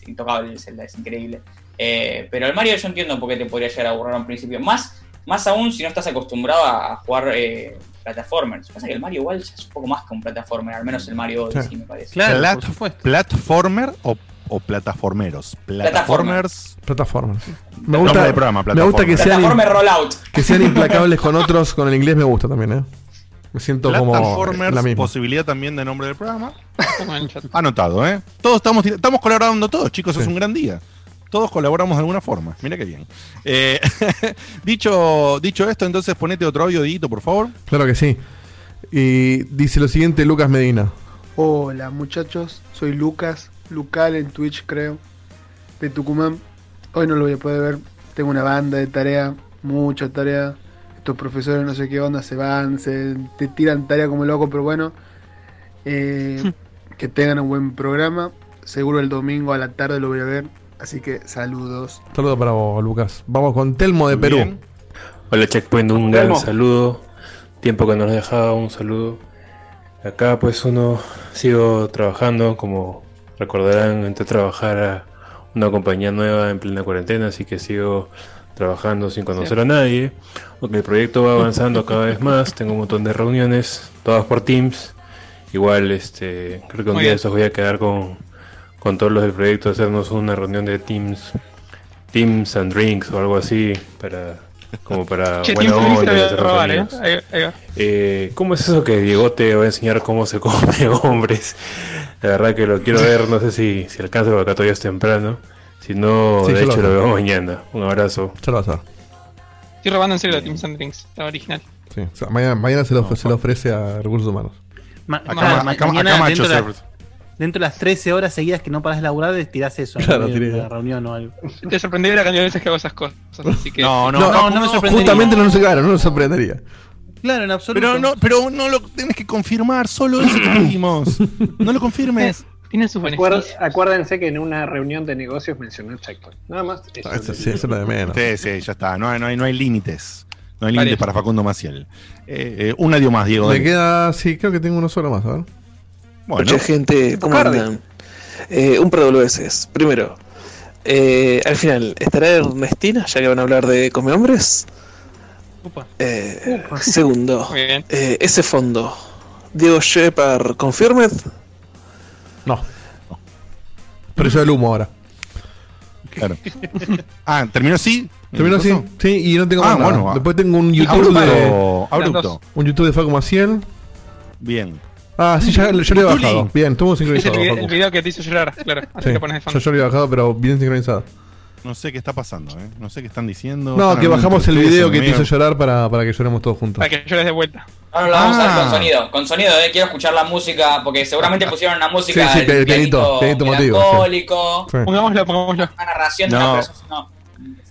Speaker 7: es intocable el Zelda, es increíble. Eh, pero el Mario yo entiendo por qué te podría llegar a aburrir a un principio. Más, más aún si no estás acostumbrado a, jugar eh, plataformers. Pasa que el Mario igual ya es un poco más que un plataformer, al menos el Mario Odyssey me parece.
Speaker 2: Plat- ¿Platformer o, o plataformeros? Plataformers.
Speaker 6: Plataformas. Me gusta,
Speaker 2: de programa,
Speaker 6: me gusta que sean,
Speaker 7: Plataformer Rollout.
Speaker 6: que sean implacables con otros, con el inglés me gusta también, ¿eh? Me siento como
Speaker 2: Plataformers,
Speaker 6: la misma.
Speaker 2: posibilidad también de nombre del programa. Anotado, ¿eh? Todos estamos, estamos colaborando todos, chicos, es un gran día. Todos colaboramos de alguna forma. Mira qué bien. Eh, dicho, dicho esto, entonces ponete otro audio, Dieguito, por favor.
Speaker 6: Claro que sí. Y dice lo siguiente Lucas Medina.
Speaker 10: Hola muchachos, soy Lucas, Lucal en Twitch creo, de Tucumán. Hoy no lo voy a poder ver, tengo una banda de tarea, mucha tarea. Estos profesores no sé qué onda se van, se te tiran tarea como loco, pero bueno, eh, que tengan un buen programa. Seguro el domingo a la tarde lo voy a ver, así que saludos.
Speaker 6: Saludos para vos, Lucas. Vamos con Telmo de Perú.
Speaker 10: Bien.
Speaker 11: Hola Checkpoint, un gran
Speaker 6: Telmo.
Speaker 11: saludo. Tiempo que nos dejaba, un saludo. Acá pues uno sigo trabajando, como recordarán, entré a trabajar a una compañía nueva en plena cuarentena, así que sigo trabajando sin conocer a nadie. Aunque el proyecto va avanzando cada vez más, tengo un montón de reuniones, todas por Teams. Igual este creo que un
Speaker 5: Muy
Speaker 11: día de esos voy a quedar con, con todos los del proyecto, hacernos una reunión de Teams, Teams and Drinks o algo así para como para buena onda
Speaker 5: a robar, ¿eh? ahí va.
Speaker 11: Eh, ¿Cómo es eso que Diego te va a enseñar cómo se come hombres? La verdad que lo quiero ver, no sé si, si alcanza porque acá todavía es temprano. Si no,
Speaker 6: Sí,
Speaker 11: de
Speaker 6: lo
Speaker 11: hecho lo
Speaker 6: hago.
Speaker 11: veo mañana. Un abrazo.
Speaker 6: Ya lo a.
Speaker 5: Estoy robando en serio la Team Sandrinks, la original.
Speaker 6: Sí, o sea, mañana, mañana se, lo, se lo ofrece a recursos humanos.
Speaker 3: Ma-
Speaker 2: Acá
Speaker 3: claro,
Speaker 2: ma-
Speaker 3: ma-
Speaker 2: acá ma-
Speaker 3: mañana
Speaker 2: acá macho
Speaker 3: dentro, de
Speaker 2: se-
Speaker 3: dentro de las 13 horas seguidas que no paras de laburar, tirás eso.
Speaker 6: Claro,
Speaker 3: en una reunión o algo.
Speaker 5: Te sorprendería la cantidad de veces que hago esas cosas. Así que...
Speaker 2: No, no,
Speaker 3: No,
Speaker 2: no,
Speaker 3: no me sorprendería.
Speaker 6: Justamente no nos claro, no nos sorprendería.
Speaker 3: Claro, en absoluto.
Speaker 2: Pero no, pero no lo tienes que confirmar, solo eso te pedimos. No lo confirmes.
Speaker 5: Tiene sus
Speaker 4: Acuer- acuérdense que en una reunión de negocios mencionó el checkpoint. Nada más. eso.
Speaker 6: Ah, Eso sí, eso es lo de menos.
Speaker 2: Sí, sí, ya está. No hay, no hay, no hay límites. No hay límites para Facundo Maciel. Eh, eh, un adiós más, Diego.
Speaker 6: Me queda, sí, creo que tengo uno solo más, a ver.
Speaker 2: Bueno,
Speaker 12: Mucha gente, ¿cómo
Speaker 2: Cardi.
Speaker 12: andan? Eh, un par de boludeces. Primero, eh, al final, ¿estará Ernestina ya que van a hablar de Come Hombres? Eh, segundo, eh, ese fondo, Diego Shepard, ¿confirmed?
Speaker 6: No. Pero yo el humo ahora.
Speaker 2: Claro. Ah, ¿terminó así?
Speaker 6: Terminó así. Sí, y no tengo
Speaker 2: Ah,
Speaker 6: más nada.
Speaker 2: bueno.
Speaker 6: Después tengo un YouTube
Speaker 2: Abrupto,
Speaker 6: de.
Speaker 2: abrupto.
Speaker 6: Un YouTube de Facu Maciel.
Speaker 2: Bien.
Speaker 6: Ah, sí, ya, ya lo he bajado. Bien, estuvo
Speaker 5: Es el,
Speaker 6: sincronizado.
Speaker 5: video, el video que te hizo llorar, claro. Así
Speaker 6: Sí,
Speaker 5: lo pones de
Speaker 6: yo,
Speaker 5: fondo.
Speaker 6: yo lo he bajado, pero bien sincronizado.
Speaker 2: No sé qué está pasando, ¿eh? No sé qué están diciendo.
Speaker 6: No,
Speaker 2: Están
Speaker 6: que bajamos el video que te hizo llorar para, para que lloremos todos juntos.
Speaker 5: Para que llores de vuelta.
Speaker 7: No, no, lo vamos a ver
Speaker 2: Ah.
Speaker 7: con sonido. Con sonido, eh. Quiero escuchar la música, porque seguramente pusieron una música
Speaker 6: Sí, sí, el pianito, pianito motivo, sí.
Speaker 5: Pongámoslo, pongámoslo.
Speaker 7: una narración de
Speaker 2: No.
Speaker 7: una persona. No.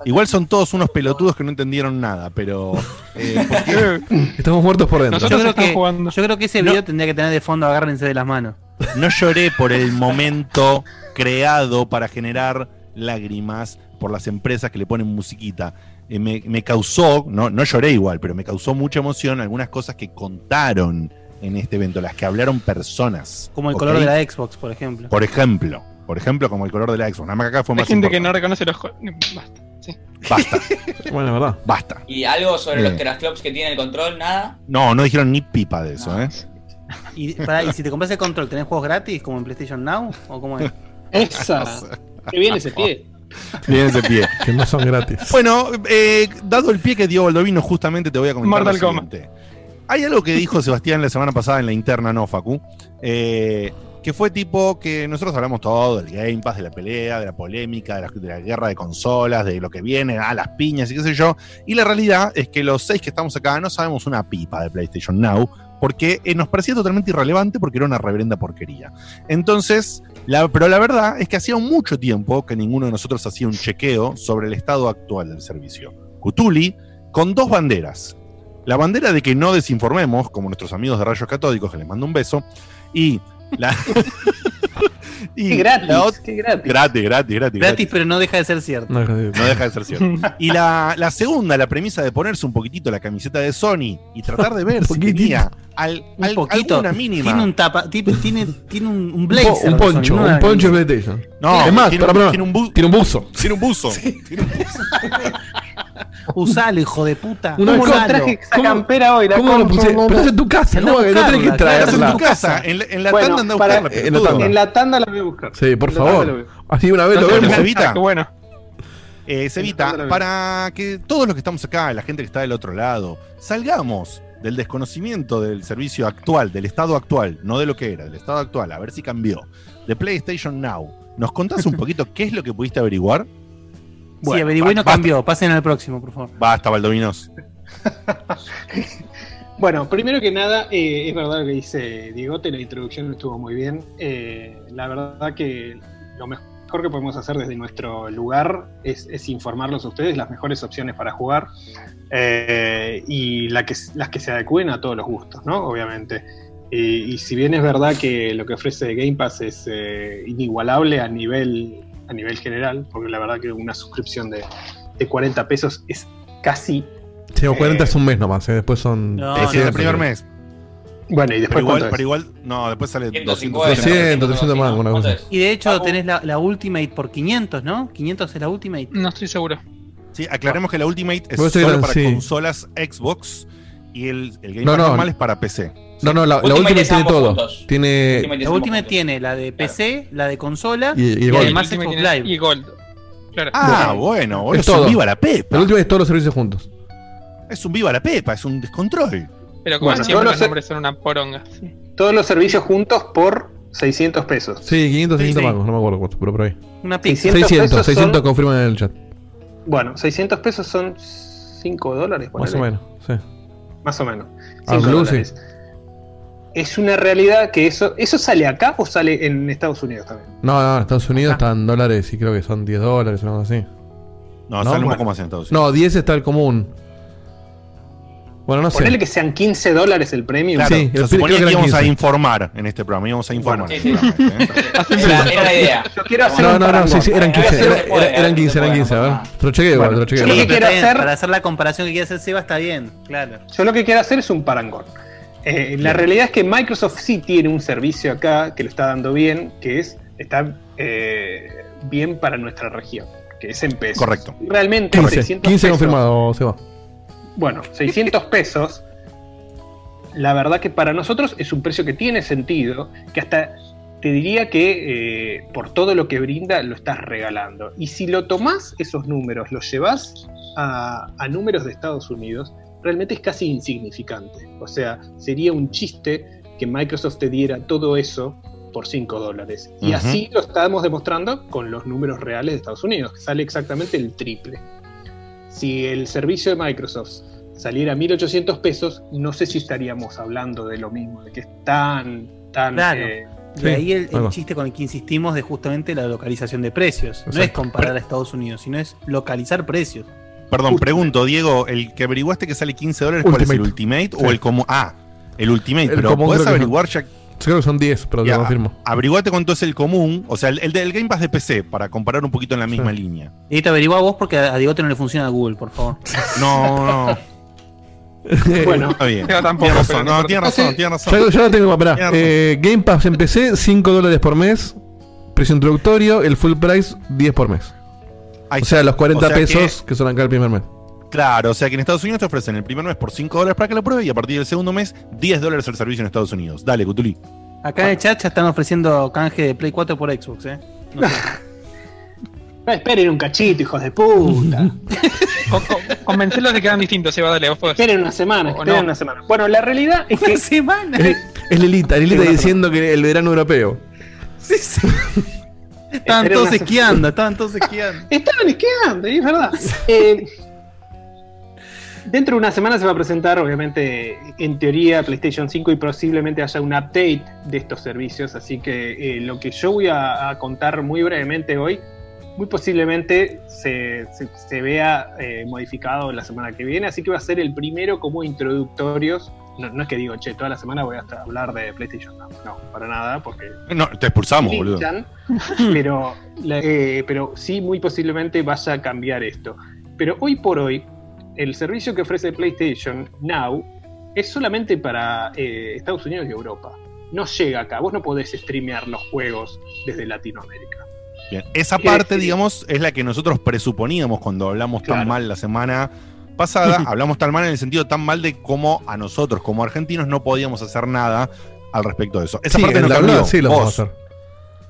Speaker 2: Igual son todos unos pelotudos que no entendieron nada, pero. eh, ¿por qué?
Speaker 6: Estamos muertos por dentro.
Speaker 3: Yo creo, que,
Speaker 5: jugando.
Speaker 3: yo creo que ese
Speaker 2: No.
Speaker 3: video tendría que tener de fondo agárrense de las manos.
Speaker 2: No lloré por el momento creado para generar lágrimas por las empresas que le ponen musiquita. Eh, me, me causó, no, no lloré igual, pero me causó mucha emoción algunas cosas que contaron en este evento, las que hablaron personas.
Speaker 3: Como el color de la Xbox, por ejemplo.
Speaker 2: Por ejemplo, por ejemplo, como el color de la Xbox. Nada más que acá fue
Speaker 5: Hay
Speaker 2: más
Speaker 5: gente que no reconoce los. Basta. Sí.
Speaker 2: Basta,
Speaker 6: Bueno, es verdad.
Speaker 2: basta.
Speaker 7: Y algo sobre los teraflops que tiene el control, nada.
Speaker 2: No, no dijeron ni pipa de eso, ¿eh?
Speaker 3: Y, pará, y si te compras el control, ¿tenés juegos gratis como en PlayStation Now? ¿O cómo es?
Speaker 4: Esa. Qué bien ese pie.
Speaker 2: Bien ese pie.
Speaker 6: Que no son gratis.
Speaker 2: Bueno, eh, dado el pie que dio Baldovino, justamente te voy a comentar
Speaker 5: Mortal
Speaker 2: lo
Speaker 5: Kombat.
Speaker 2: siguiente. Hay algo que dijo Sebastián la semana pasada en la interna, no, Facu, eh, que fue tipo que nosotros hablamos todo del Game Pass, de la pelea, de la polémica, de la, guerra de consolas, de lo que viene, a las piñas y qué sé yo. Y la realidad es que los seis que estamos acá no sabemos una pipa de PlayStation Now, porque eh, nos parecía totalmente irrelevante porque era una reverenda porquería. Entonces, pero la verdad es que hacía mucho tiempo que ninguno de nosotros hacía un chequeo sobre el estado actual del servicio. Cutuli, con dos banderas. la bandera de que no desinformemos, como nuestros amigos de Rayos Catódicos, que les mando un beso, y la. y
Speaker 4: Qué gratis,
Speaker 2: la ot-
Speaker 4: qué gratis.
Speaker 2: Gratis, gratis, gratis.
Speaker 3: Gratis, pero no deja de ser cierto.
Speaker 6: No,
Speaker 2: deja de ser cierto. Y la, la segunda, la premisa de ponerse un poquitito la camiseta de Sony y tratar de ver si tenía al,
Speaker 3: Un
Speaker 2: al-
Speaker 3: poquito.
Speaker 2: alguna mínima.
Speaker 3: Tiene un tapa, tiene, tiene, tiene un, un
Speaker 6: Un,
Speaker 3: blazer.
Speaker 6: un poncho, un poncho de. PlayStation.
Speaker 2: No,
Speaker 6: es más,
Speaker 2: un, un
Speaker 6: tiene un buzo.
Speaker 2: tiene un buzo. Tiene un buzo.
Speaker 3: Usalo, hijo de puta.
Speaker 6: Una
Speaker 4: ¿Cómo no
Speaker 6: Usalo.
Speaker 4: traje esa
Speaker 6: ¿Cómo-
Speaker 4: campera hoy? La
Speaker 6: ¿Cómo lo puse?
Speaker 4: no,
Speaker 6: Pero
Speaker 4: no.
Speaker 6: es en tu casa,
Speaker 3: Anda a
Speaker 6: ¿cómo que no tenés que
Speaker 2: Estás en
Speaker 6: traerla?
Speaker 2: tu casa, en la, en la
Speaker 4: Bueno,
Speaker 2: tanda anda a
Speaker 4: para-
Speaker 2: buscarla.
Speaker 6: en la tanda.
Speaker 4: En la tanda la voy a buscar.
Speaker 6: Sí, por favor. Así una vez lo vemos.
Speaker 2: Evita.
Speaker 5: Qué bueno.
Speaker 2: Eh, Cevita, para que todos los que estamos acá, la gente que está del otro lado, salgamos del desconocimiento del servicio actual, del estado actual, no de lo que era, del estado actual, a ver si cambió, de PlayStation Now. ¿Nos contás un poquito qué es lo que pudiste averiguar?
Speaker 3: Sí, averigüé y no cambió. Pasen al próximo, por favor.
Speaker 2: Basta, Valdovinos.
Speaker 4: Bueno, primero que nada, eh, es verdad lo que dice Diegote, la introducción estuvo muy bien. Eh, la verdad que lo mejor que podemos hacer desde nuestro lugar es, es informarlos a ustedes las mejores opciones para jugar eh, y la que, las que se adecúen a todos los gustos, ¿no? Obviamente. Y, y si bien es verdad que lo que ofrece Game Pass es eh, inigualable a nivel, a nivel general, porque la verdad que una suscripción de, de 40 pesos es casi...
Speaker 6: Sí, o 40 es un mes nomás, ¿eh? después son.
Speaker 3: No,
Speaker 2: Es el primer mes.
Speaker 4: Bueno, y
Speaker 2: Pero
Speaker 4: después
Speaker 2: igual,
Speaker 4: ¿cuánto
Speaker 2: pero igual, no, después sale
Speaker 7: 150,
Speaker 6: 200, 300 más, una cosa.
Speaker 3: Y de hecho tenés la, la Ultimate por 500, ¿no? 500 es la Ultimate.
Speaker 5: No estoy seguro.
Speaker 2: Sí, aclaremos que la Ultimate es solo
Speaker 6: eran-
Speaker 2: para
Speaker 6: sí.
Speaker 2: consolas Xbox y el, el Game
Speaker 6: No,
Speaker 2: Pass
Speaker 6: no.
Speaker 2: normal es para PC.
Speaker 6: No, no, la, la
Speaker 7: Ultimate
Speaker 6: última
Speaker 7: es
Speaker 6: tiene todo.
Speaker 7: juntos.
Speaker 6: Tiene.
Speaker 7: Ultimate
Speaker 3: La Ultimate
Speaker 7: juntos.
Speaker 3: tiene la de PC, la de consola
Speaker 6: Y, y
Speaker 3: y,
Speaker 6: el Gold.
Speaker 3: además
Speaker 5: Ultimate
Speaker 3: Xbox Live.
Speaker 5: Y Gold. Claro.
Speaker 2: Ah, bueno, boludo,
Speaker 6: Es todo.
Speaker 2: un viva la pepa.
Speaker 6: La última es todos los servicios juntos.
Speaker 2: Es un viva la pepa, es un descontrol.
Speaker 5: Pero como
Speaker 4: Bueno,
Speaker 5: siempre
Speaker 4: todos
Speaker 5: los
Speaker 4: los-
Speaker 5: nombres son una poronga. Sí.
Speaker 4: Todos los servicios juntos por 600 pesos.
Speaker 6: Sí, 500,
Speaker 5: Sí,
Speaker 6: 600
Speaker 5: sí.
Speaker 6: mangos, no me acuerdo cuánto, pero por ahí.
Speaker 3: Una pizza.
Speaker 4: 600
Speaker 6: 600,
Speaker 4: pesos
Speaker 6: 600
Speaker 4: son-
Speaker 6: confirman en el chat.
Speaker 4: Bueno, 600 pesos son 5 dólares.
Speaker 6: Más o menos, sí.
Speaker 4: Más o menos.
Speaker 6: Ah,
Speaker 4: 5
Speaker 6: Blue,
Speaker 4: dólares. Es una realidad que eso. ¿Eso sale acá o sale en Estados Unidos también?
Speaker 6: No, no, en Estados Unidos
Speaker 4: Acá.
Speaker 6: están dólares y creo que son 10 dólares o algo así.
Speaker 2: No,
Speaker 6: No,
Speaker 2: sale un poco más en Estados Unidos.
Speaker 6: No, 10 está el común. Bueno, no sé.
Speaker 4: Ponele que sean 15 dólares el premio.
Speaker 2: Claro,
Speaker 6: Sí,
Speaker 2: se suponía
Speaker 6: que
Speaker 2: que íbamos a
Speaker 6: 15.
Speaker 2: informar en este programa, íbamos a informar.
Speaker 7: Bueno,
Speaker 2: en este programa, ¿eh?
Speaker 7: Era, era la idea.
Speaker 4: Yo quiero hacer
Speaker 6: No,
Speaker 4: un
Speaker 6: no, no, sí, sí, eran
Speaker 7: A ver
Speaker 6: 15,
Speaker 7: si
Speaker 6: era- era-
Speaker 7: a
Speaker 6: eran
Speaker 7: ver si
Speaker 6: 15,
Speaker 7: se
Speaker 6: eran
Speaker 7: puede,
Speaker 6: 15, a ver. Te lo chequeo, igual, te lo chequeo.
Speaker 4: Yo lo que quiero
Speaker 3: bien,
Speaker 4: hacer-
Speaker 3: Para hacer la comparación que quiere hacer Seba está bien, claro.
Speaker 4: Yo lo que quiero hacer es un parangón. Eh, la realidad es que Microsoft sí tiene un servicio acá que lo está dando bien, que es está eh, bien para nuestra región, que es en pesos.
Speaker 2: Correcto.
Speaker 4: Realmente
Speaker 6: 15,
Speaker 4: 600
Speaker 6: 15
Speaker 4: pesos-
Speaker 6: confirmado, Seba.
Speaker 4: Bueno, 600 pesos, la verdad que para nosotros es un precio que tiene sentido, que hasta te diría que eh, por todo lo que brinda lo estás regalando. Y si lo tomás esos números, los llevas a, a números de Estados Unidos, realmente es casi insignificante. O sea, sería un chiste que Microsoft te diera todo eso por 5 dólares. Y así lo estamos demostrando con los números reales de Estados Unidos, que sale exactamente el triple. Si el servicio de Microsoft saliera a 1800 pesos, no sé si estaríamos hablando de lo mismo, de que es tan, tan...
Speaker 3: Claro.
Speaker 4: eh,
Speaker 3: Y
Speaker 6: Sí,
Speaker 3: ahí el, chiste con el que insistimos de justamente la localización de precios. No es comparar a Estados Unidos, sino es localizar precios.
Speaker 2: Perdón, pregunto, Diego, el que averiguaste que sale 15 dólares, ¿cuál es el Ultimate
Speaker 6: Sí.
Speaker 2: o el común? Ah, el Ultimate,
Speaker 6: El
Speaker 2: pero
Speaker 6: que
Speaker 2: averiguar ya.
Speaker 6: Creo que son 10, pero te
Speaker 2: Ya,
Speaker 6: lo confirmo.
Speaker 2: Averiguate cuánto es el común, o sea, el, el del Game Pass de PC, para comparar un poquito en la misma
Speaker 6: Sí.
Speaker 2: línea.
Speaker 3: Y te averigua vos porque a Diegote no le funciona Google, por favor.
Speaker 2: No, no.
Speaker 4: bueno,
Speaker 2: Está bien.
Speaker 5: Yo tampoco,
Speaker 2: Tiene razón,
Speaker 5: no
Speaker 2: tiene razón, tiene razón.
Speaker 6: Lo tengo,
Speaker 2: razón.
Speaker 6: Eh, Game Pass en PC, 5 dólares por mes. Precio introductorio, el full price, 10 por mes.
Speaker 2: Ahí
Speaker 6: O sea, los 40
Speaker 2: O sea que-
Speaker 6: pesos que, son acá el primer mes.
Speaker 2: Claro, o sea que en Estados Unidos te ofrecen el primer mes por 5 dólares para que lo pruebe y a partir del segundo mes 10 dólares el servicio en Estados Unidos. Dale, Cutuli.
Speaker 3: Acá en el chat ya están ofreciendo canje de Play 4 por Xbox, ¿eh? No sé.
Speaker 4: no esperen un cachito, hijos de puta.
Speaker 5: Con- con- Convencerlos de que eran distintos, Seba, dale, vos podés.
Speaker 4: esperen una semana, esperen
Speaker 5: no.
Speaker 4: una semana. Bueno, la realidad es que...
Speaker 3: Una semana.
Speaker 6: Es, es Lilita, Lilita
Speaker 4: Sí,
Speaker 6: diciendo que el verano europeo.
Speaker 3: Sí, sí. Estaban todos esquiando, estaban todos esquiando.
Speaker 4: Estaban esquiando, y es verdad. Eh, dentro de una semana se va a presentar, obviamente, en teoría, PlayStation 5 y posiblemente haya un update de estos servicios. Así que eh, lo que yo voy a, a contar muy brevemente hoy muy posiblemente se, se- se vea eh, modificado la semana que viene, así que va a ser el primero como introductorios. No, no es que digo, che, toda la semana voy a hasta hablar de PlayStation. No, no, para nada, porque
Speaker 2: No, te expulsamos, boludo.
Speaker 4: Pero, eh, pero sí, muy posiblemente vaya a cambiar esto. Pero hoy por hoy, el servicio que ofrece PlayStation Now es solamente para eh, Estados Unidos y Europa. No llega acá. Vos no podés streamear los juegos desde Latinoamérica.
Speaker 2: Bien, esa
Speaker 4: ¿Qué
Speaker 2: parte,
Speaker 4: decir?
Speaker 2: digamos, es la que nosotros presuponíamos cuando hablamos tan mal la semana pasada. hablamos tan mal en el sentido tan mal de cómo a nosotros, como argentinos, no podíamos hacer nada al respecto de eso. Esa
Speaker 6: Sí,
Speaker 2: parte no cambió.
Speaker 6: sí lo vamos a hacer.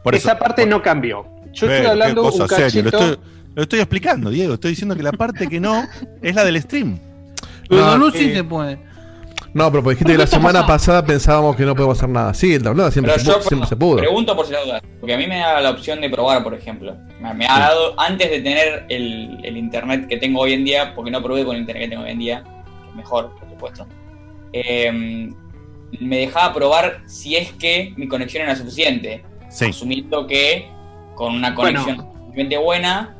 Speaker 2: Por eso,
Speaker 4: Esa parte no cambió. Yo estoy hablando un cachito.
Speaker 2: Lo estoy explicando, Diego. Estoy diciendo que la parte que no es la del stream.
Speaker 3: Pero
Speaker 6: No,
Speaker 3: sí
Speaker 4: eh,
Speaker 3: se puede.
Speaker 6: No, pero porque dijiste que la semana pasada pensábamos que no podíamos hacer nada. Sí, el download siempre,
Speaker 7: Pero
Speaker 6: se,
Speaker 7: yo
Speaker 6: siempre se pudo.
Speaker 7: pregunto por si la duda, porque a mí me da la opción de probar, por ejemplo. Me, me ha dado, antes de tener el, el internet que tengo hoy en día, porque no probé con el internet que tengo hoy en día, que es mejor, por supuesto, eh, me dejaba probar si es que mi conexión era suficiente.
Speaker 2: Sí.
Speaker 7: Asumiendo que con una
Speaker 4: Bueno.
Speaker 7: conexión suficientemente buena,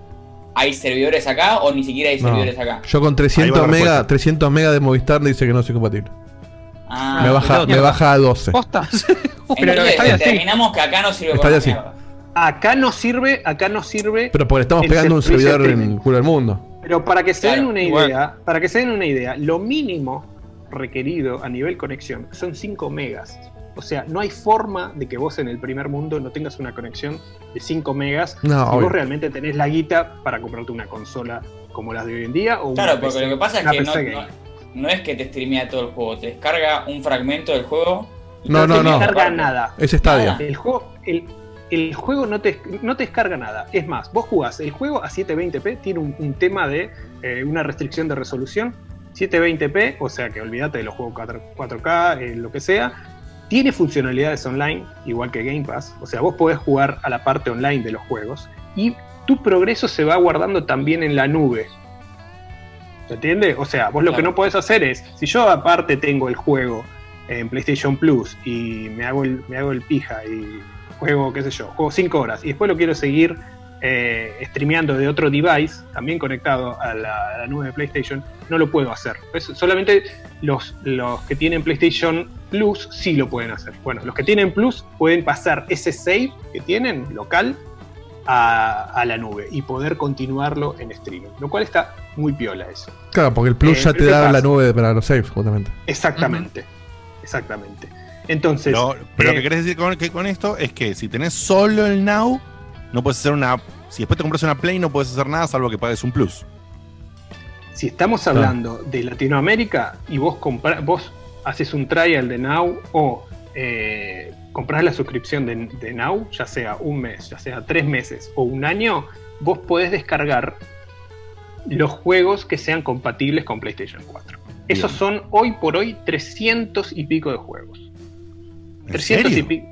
Speaker 7: ¿hay servidores acá o ni siquiera hay
Speaker 6: No.
Speaker 7: servidores acá?
Speaker 6: Yo con
Speaker 2: Ahí
Speaker 6: 300
Speaker 2: va la
Speaker 6: mega,
Speaker 2: respuesta.
Speaker 6: 300 mega de Movistar dice que no soy compatible.
Speaker 7: Ah,
Speaker 6: me, baja, me baja a 12.
Speaker 5: Posta.
Speaker 7: Entonces,
Speaker 5: Pero
Speaker 7: determinamos que acá no sirve
Speaker 6: Está
Speaker 7: para
Speaker 6: bien, sí.
Speaker 7: mierda.
Speaker 4: Acá no sirve, acá no sirve.
Speaker 6: Pero porque estamos pegando un servidor en
Speaker 4: streaming.
Speaker 6: culo del mundo.
Speaker 4: Pero para que se
Speaker 7: Claro,
Speaker 4: den una
Speaker 5: igual.
Speaker 4: idea, para que se den una idea, lo mínimo requerido a nivel conexión son 5 megas. O sea, no hay forma de que vos en el primer mundo no tengas una conexión de 5 megas
Speaker 6: No,
Speaker 4: si
Speaker 6: obvio.
Speaker 4: vos realmente tenés la guita para comprarte una consola como las de hoy en día o
Speaker 7: Claro, porque
Speaker 4: PC,
Speaker 7: lo que pasa es que no, es que te streamea todo el juego, te descarga un fragmento del juego. y
Speaker 6: No,
Speaker 7: te
Speaker 6: no, no.
Speaker 4: descarga nada.
Speaker 6: Es Stadia.
Speaker 4: El juego, el, el juego no, te, no te descarga nada. Es más, vos jugás el juego a 720p, tiene un, un tema de eh, una restricción de resolución. 720p, o sea que olvídate de los juegos 4, 4K, eh, lo que sea. Tiene funcionalidades online, igual que Game Pass. O sea, vos podés jugar a la parte online de los juegos. Y tu progreso se va guardando también en la nube. ¿Se entiende? O sea, vos lo que no podés hacer es, si yo aparte tengo el juego en PlayStation Plus y me hago el, me hago el pija y juego, qué sé yo, juego 5 horas y después lo quiero seguir eh, streameando de otro device, también conectado a la, a la nube de PlayStation, no lo puedo hacer. Es- solamente los, los que tienen PlayStation Plus sí lo pueden hacer. Bueno, los que tienen Plus pueden pasar ese save que tienen local a, a la nube y poder continuarlo en streaming, lo cual está muy piola eso.
Speaker 6: Claro, porque el Plus
Speaker 4: Eh,
Speaker 6: ya te
Speaker 4: ¿qué
Speaker 6: da la nube para los saves, justamente.
Speaker 4: Exactamente, exactamente. Entonces,
Speaker 2: Pero, pero lo
Speaker 4: eh,
Speaker 2: que querés decir con, que con esto es que si tenés solo el Now, no puedes hacer una. Si después te compras una Play, no puedes hacer nada salvo que pagues un Plus.
Speaker 4: si estamos hablando de Latinoamérica y vos compra- vos haces un trial de Now o eh, compras la suscripción de, de Now, ya sea un mes, ya sea tres meses o un año, vos podés descargar los juegos que sean compatibles con PlayStation 4. Esos son hoy por hoy 300 y pico de juegos.
Speaker 2: ¿En
Speaker 4: 300 y
Speaker 2: serio?
Speaker 4: pico.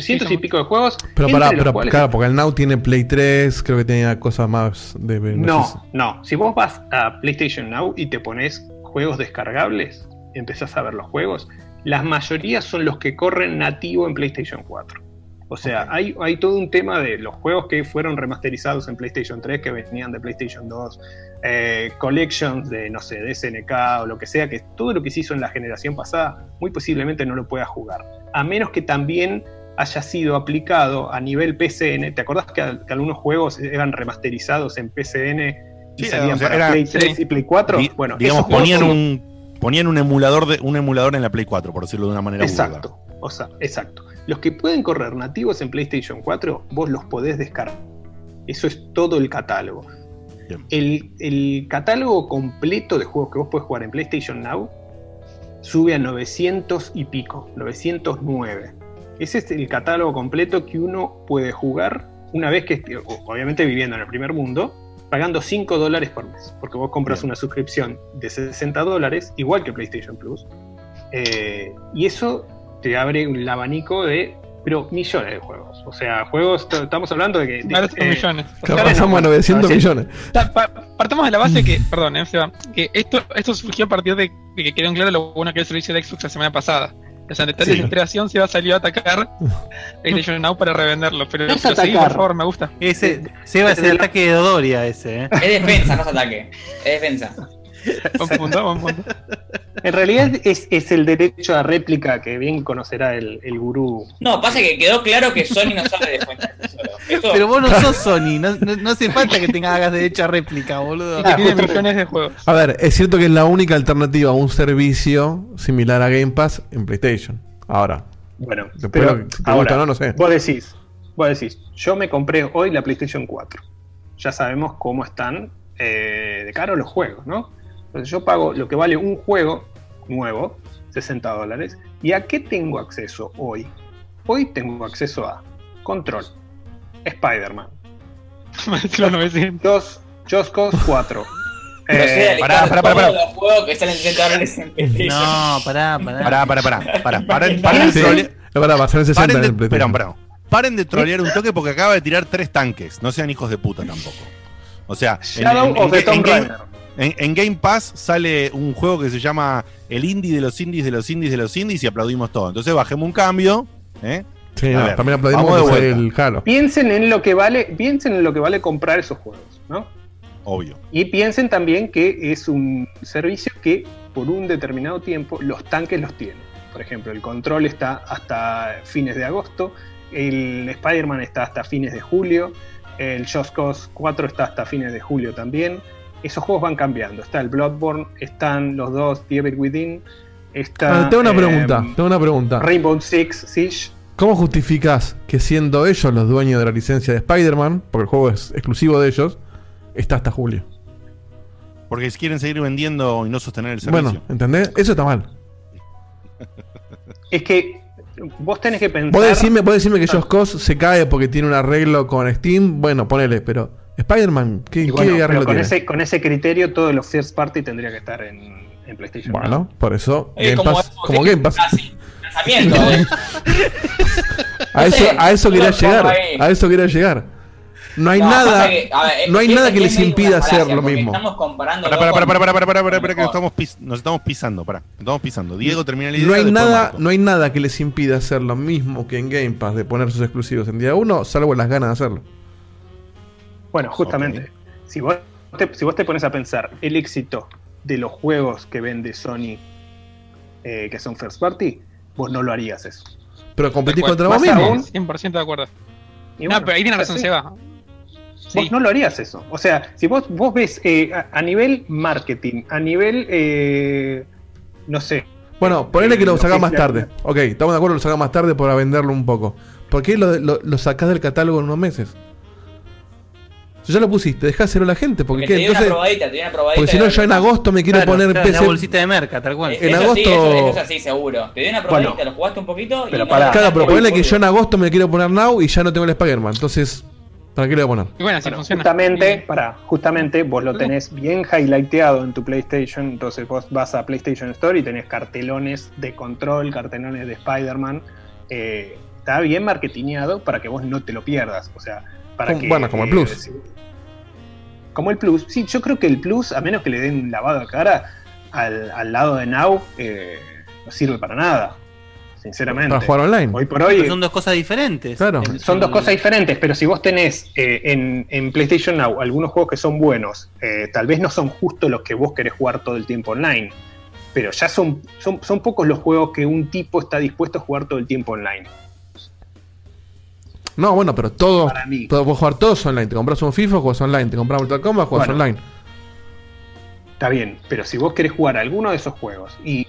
Speaker 4: Sí. 300
Speaker 5: Sí,
Speaker 4: y pico de juegos.
Speaker 6: Pero
Speaker 4: los
Speaker 6: pero
Speaker 4: cuales-
Speaker 6: claro, porque el Now tiene Play 3, creo que tenía cosas más de.
Speaker 4: No,
Speaker 6: sé si-
Speaker 4: no. Si vos vas a PlayStation Now y te pones juegos descargables, empezás a ver los juegos, la mayoría son los que corren nativo en PlayStation 4. O sea, hay, hay todo un tema de los juegos que fueron remasterizados en PlayStation 3, que venían de PlayStation 2, eh, collections de, no sé, de SNK o lo que sea, que todo lo que se hizo en la generación pasada, muy posiblemente no lo puedas jugar. A menos que también haya sido aplicado a nivel PCN. ¿Te acordás que, que algunos juegos eran remasterizados en PCN y
Speaker 2: Sí,
Speaker 4: salían
Speaker 2: o sea,
Speaker 4: para
Speaker 2: era-
Speaker 4: Play 3
Speaker 5: sí.
Speaker 4: y Play 4?
Speaker 2: Di-
Speaker 4: bueno,
Speaker 2: digamos, ponían
Speaker 4: son-
Speaker 2: un. Ponían un emulador de un emulador en la Play 4, por decirlo de una manera burda.
Speaker 4: Exacto, o sea, exacto. Los que pueden correr nativos en PlayStation 4, vos los podés descargar. Eso es todo el catálogo. El, el catálogo completo de juegos que vos podés jugar en PlayStation Now sube a 900 y pico, 909. Ese es el catálogo completo que uno puede jugar una vez que, esté- obviamente viviendo en el primer mundo, pagando 5 dólares por mes. Porque vos compras
Speaker 2: Bien.
Speaker 4: una suscripción de 60 dólares, igual que PlayStation Plus. eh, y eso te abre un abanico de, pero millones de juegos. O sea, juegos, estamos hablando de que... de- eh,
Speaker 5: millones.
Speaker 6: Pasamos a 900
Speaker 4: no, sí.
Speaker 6: millones.
Speaker 5: Ta- pa- Partamos de la base que, perdón, eh, Seba, que esto, esto surgió a partir de, de que quedó en claro lo bueno que era el servicio de Xbox la semana pasada. O sea, de tal
Speaker 2: Sí.
Speaker 5: desesperación se va a salir a atacar PlayStation Now para revenderlo. Pero,
Speaker 4: No es
Speaker 5: pero sí, por
Speaker 4: atacar.
Speaker 5: favor, me gusta.
Speaker 3: Ese, Seba, es el ataque de Dodoria ese, ¿eh?
Speaker 7: Es defensa, no es ataque. Es defensa.
Speaker 5: Buen punto, buen punto.
Speaker 4: En realidad es, es el derecho a réplica que bien conocerá el, el gurú.
Speaker 7: No, pasa que quedó claro que Sony no sabe de fuentes. Eso,
Speaker 3: Pero vos no sos Sony, no, no, no hace falta que tengas hagas derecho a réplica, boludo.
Speaker 5: Que tiene millones de juegos.
Speaker 6: A ver, es cierto que es la única alternativa a un servicio similar a Game Pass en PlayStation. Ahora,
Speaker 4: Bueno,
Speaker 6: Después
Speaker 4: pero
Speaker 6: lo que- si te
Speaker 4: ahora,
Speaker 6: gusta no, no sé.
Speaker 4: Vos decís, vos decís, yo me compré hoy la PlayStation 4. Ya sabemos cómo están eh, de caro los juegos, ¿no? Entonces yo pago lo que vale un juego nuevo, 60 dólares. ¿Y a qué tengo acceso hoy? Hoy tengo acceso a Control, Spider-Man,
Speaker 5: Los 900.
Speaker 4: Just, Just Cause 4.
Speaker 7: pero
Speaker 4: eh,
Speaker 7: sea,
Speaker 2: pará, pará, pará, pará.
Speaker 7: los juegos que salen 60 dólares en PlayStation.
Speaker 3: No, pará, pará.
Speaker 2: Pará, pará, pará. Pará, paren, paren de trolear-
Speaker 6: es verdad, va a ser en 60
Speaker 2: paren
Speaker 6: en
Speaker 2: de. Paren trolear un toque porque acaba de tirar tres tanques. No sean hijos de puta tampoco. O sea,
Speaker 4: Shadow
Speaker 2: en-
Speaker 4: of the
Speaker 2: en-
Speaker 4: Tomb
Speaker 2: en. En- en Game Pass sale un juego que se llama El indie de los indies de los indies de los indies y aplaudimos todo. Entonces bajemos un cambio. ¿eh?
Speaker 6: Sí,
Speaker 2: A
Speaker 6: no,
Speaker 2: ver,
Speaker 6: también aplaudimos
Speaker 2: de
Speaker 6: el Halo.
Speaker 4: Piensen en lo que vale, piensen en lo que vale comprar esos juegos, ¿no?
Speaker 2: Obvio.
Speaker 4: Y piensen también que es un servicio que por un determinado tiempo los tanques los tienen. Por ejemplo, el control está hasta fines de agosto, el Spider-Man está hasta fines de julio, el Just Cause 4 está hasta fines de julio también. Esos juegos van cambiando. Está el Bloodborne, están los dos The Evil Within, está
Speaker 6: Ah, tengo una
Speaker 4: em,
Speaker 6: pregunta, tengo una pregunta.
Speaker 4: Rainbow Six Siege.
Speaker 6: ¿Cómo justificás que siendo ellos los dueños de la licencia de Spider-Man, porque el juego es exclusivo de ellos, está hasta julio?
Speaker 2: Porque si quieren seguir vendiendo y no sostener el servicio.
Speaker 6: Bueno, ¿entendés? Eso está mal.
Speaker 4: Es que vos tenés que pensar.
Speaker 6: Vos decirme, vos decirme que Just Cause se cae porque tiene un arreglo con Steam, bueno, ponele, pero Spider-Man, ¿qué,
Speaker 4: bueno, ¿qué
Speaker 6: arreglo
Speaker 4: con
Speaker 6: tiene?
Speaker 4: Ese, con ese criterio, todos los first party tendría que estar en, en PlayStation.
Speaker 6: Bueno, por eso. Game
Speaker 7: como,
Speaker 6: Pass, como Game Pass.
Speaker 7: Casi. Lanzamiento, ¿eh?
Speaker 6: a, eso, a eso quería llegar. A eso quería llegar. No hay
Speaker 7: no,
Speaker 6: nada,
Speaker 7: que, ver,
Speaker 6: no hay nada que les impida hacer lo mismo.
Speaker 7: Estamos comparando.
Speaker 2: Para, para, para, para, para, para, para, que estamos nos estamos pisando. Para, estamos pisando. Diego termina la idea.
Speaker 6: No hay, nada, no hay nada que les impida hacer lo mismo que en Game Pass de poner sus exclusivos en día uno, salvo las ganas de hacerlo.
Speaker 4: Bueno, justamente. Si, vos te, si vos te pones a pensar el éxito de los juegos que vende Sony eh, que son first party, vos no lo harías eso.
Speaker 6: Pero competís
Speaker 5: Tal
Speaker 6: contra vos mismo.
Speaker 4: aún-
Speaker 5: 100% de acuerdo.
Speaker 4: Y
Speaker 5: no,
Speaker 4: bueno,
Speaker 5: pero ahí tiene razón. Seba.
Speaker 4: Vos no lo harías eso. O sea, si vos, vos ves eh, a, a nivel marketing, a nivel, eh, no sé,
Speaker 6: Bueno, ponele que lo
Speaker 4: Lo
Speaker 6: sacás más tarde. Ok, estamos de acuerdo, lo sacás más tarde para venderlo un poco. ¿Por qué lo, lo, lo sacás del catálogo en unos meses? Si ya lo pusiste, dejáselo a la gente. Porque,
Speaker 7: Porque
Speaker 6: ¿qué?
Speaker 7: te dio una
Speaker 6: Entonces,
Speaker 7: probadita, te dio una probadita.
Speaker 6: porque si no, yo en agosto me quiero
Speaker 3: Claro,
Speaker 6: poner
Speaker 3: claro,
Speaker 6: PC.
Speaker 3: la bolsita de merca, tal cual.
Speaker 7: Eh,
Speaker 6: en
Speaker 7: eso sí, eso,
Speaker 6: agosto-
Speaker 7: eso es así, seguro. Te dio una probadita,
Speaker 4: Bueno,
Speaker 7: lo jugaste un poquito y
Speaker 4: pero
Speaker 7: no
Speaker 4: pará.
Speaker 7: lo
Speaker 6: Claro, pero ponele que yo en agosto me quiero poner Now y ya no tengo el Spider-Man. Entonces, ¿para qué le voy a poner?
Speaker 5: Y bueno, si
Speaker 4: Bueno,
Speaker 5: funciona.
Speaker 4: justamente, para, justamente vos lo tenés bien highlighteado en tu PlayStation, entonces vos vas a PlayStation Store y tenés cartelones de control, cartelones de Spider-Man. eh, está bien marketingado para que vos no te lo pierdas. O sea, para que.
Speaker 6: bueno, como el Plus.
Speaker 4: si- como el Plus. Sí, yo creo que el Plus, a menos que le den un lavado de cara al, al lado de Now, eh, no sirve para nada. Sinceramente.
Speaker 6: Para jugar online.
Speaker 4: Hoy por hoy.
Speaker 3: Pero son dos cosas diferentes.
Speaker 6: Claro.
Speaker 3: El-
Speaker 4: Son dos cosas diferentes, pero si vos tenés eh, en, en PlayStation Now algunos juegos que son buenos, eh, tal vez no son justo los que vos querés jugar todo el tiempo online, pero ya son, son, son pocos los juegos que un tipo está dispuesto a jugar todo el tiempo online.
Speaker 6: No, bueno, pero todos.
Speaker 4: Para mí.
Speaker 6: Todos puedes jugar todos online. Te compras un FIFA, juegas online. Te compras Mortal Kombat, juegas
Speaker 4: Bueno.
Speaker 6: online.
Speaker 4: Está bien, pero si vos querés jugar alguno de esos juegos y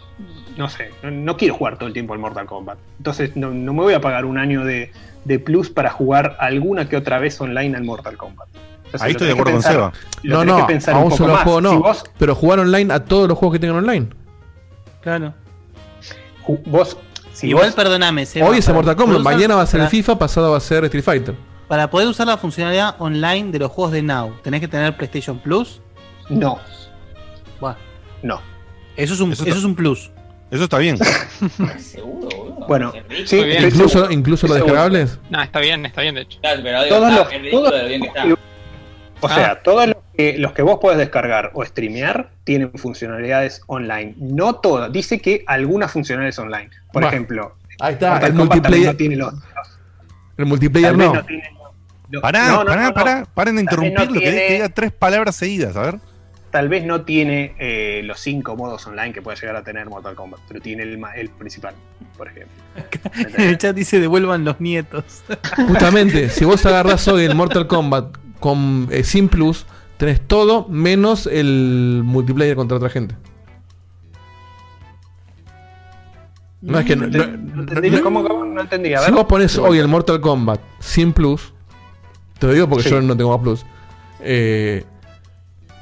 Speaker 4: no sé, no, no quiero jugar todo el tiempo al Mortal Kombat, entonces no, no me voy a pagar un año de, de plus para jugar alguna que otra vez online al Mortal Kombat. Entonces,
Speaker 2: Ahí estoy de
Speaker 4: que
Speaker 2: acuerdo con Seba.
Speaker 6: No,
Speaker 4: tenés que
Speaker 6: no,
Speaker 4: pensar
Speaker 6: a
Speaker 4: un
Speaker 6: un solo
Speaker 4: más.
Speaker 6: juego no.
Speaker 4: Si vos
Speaker 6: Pero jugar online a todos los juegos que tengan online.
Speaker 3: Claro.
Speaker 4: Vos, si
Speaker 3: Igual,
Speaker 4: vos-
Speaker 3: perdóname, Seba,
Speaker 6: Hoy es el Mortal Kombat, mañana va a ser el
Speaker 3: para-
Speaker 6: FIFA, pasado va a ser Street Fighter.
Speaker 3: Para poder usar la funcionalidad online de los juegos de Now, ¿tenés que tener PlayStation Plus?
Speaker 4: no, no.
Speaker 3: eso es un,
Speaker 2: Eso
Speaker 3: eso
Speaker 2: está-
Speaker 3: es un plus.
Speaker 2: Eso está bien.
Speaker 7: Seguro, boludo.
Speaker 4: Bueno, sí,
Speaker 6: Incluso,
Speaker 4: seguro.
Speaker 6: incluso los descargables.
Speaker 5: No, está bien, está bien, de hecho.
Speaker 7: Claro, pero digo,
Speaker 4: Todos
Speaker 7: está,
Speaker 4: los-
Speaker 7: es ridículo
Speaker 4: todos-
Speaker 7: de lo bien que está.
Speaker 4: O sea, todos los que, los que vos podés descargar o streamear tienen funcionalidades online. No todas. Dice que algunas funcionalidades online. Por
Speaker 6: Bueno,
Speaker 4: ejemplo,
Speaker 6: Ahí está,
Speaker 4: Mortal
Speaker 6: el multiplayer.
Speaker 4: no tiene los.
Speaker 6: El multiplayer no.
Speaker 4: no tiene los-
Speaker 2: Pará,
Speaker 4: no, no,
Speaker 2: pará,
Speaker 4: no, no.
Speaker 2: pará, paren de
Speaker 4: Tal vez
Speaker 2: interrumpir
Speaker 4: no
Speaker 2: lo que
Speaker 4: tiene-
Speaker 2: que diga tres palabras seguidas, a ver.
Speaker 4: Tal vez no tiene eh, los cinco modos online que puede llegar a tener Mortal Kombat, pero tiene el, el principal, por ejemplo.
Speaker 3: En el chat dice devuelvan los nietos.
Speaker 6: Justamente, si vos agarrás hoy el Mortal Kombat con eh, Sin Plus, tenés todo menos el multiplayer contra otra gente. No es que no-
Speaker 4: No
Speaker 6: no-
Speaker 4: entendí,
Speaker 6: no-
Speaker 4: ¿Cómo, cómo? No entendí. A
Speaker 6: si vos pones hoy el Mortal Kombat sin Plus, te lo digo porque
Speaker 4: Sí.
Speaker 6: yo no tengo más Plus, eh,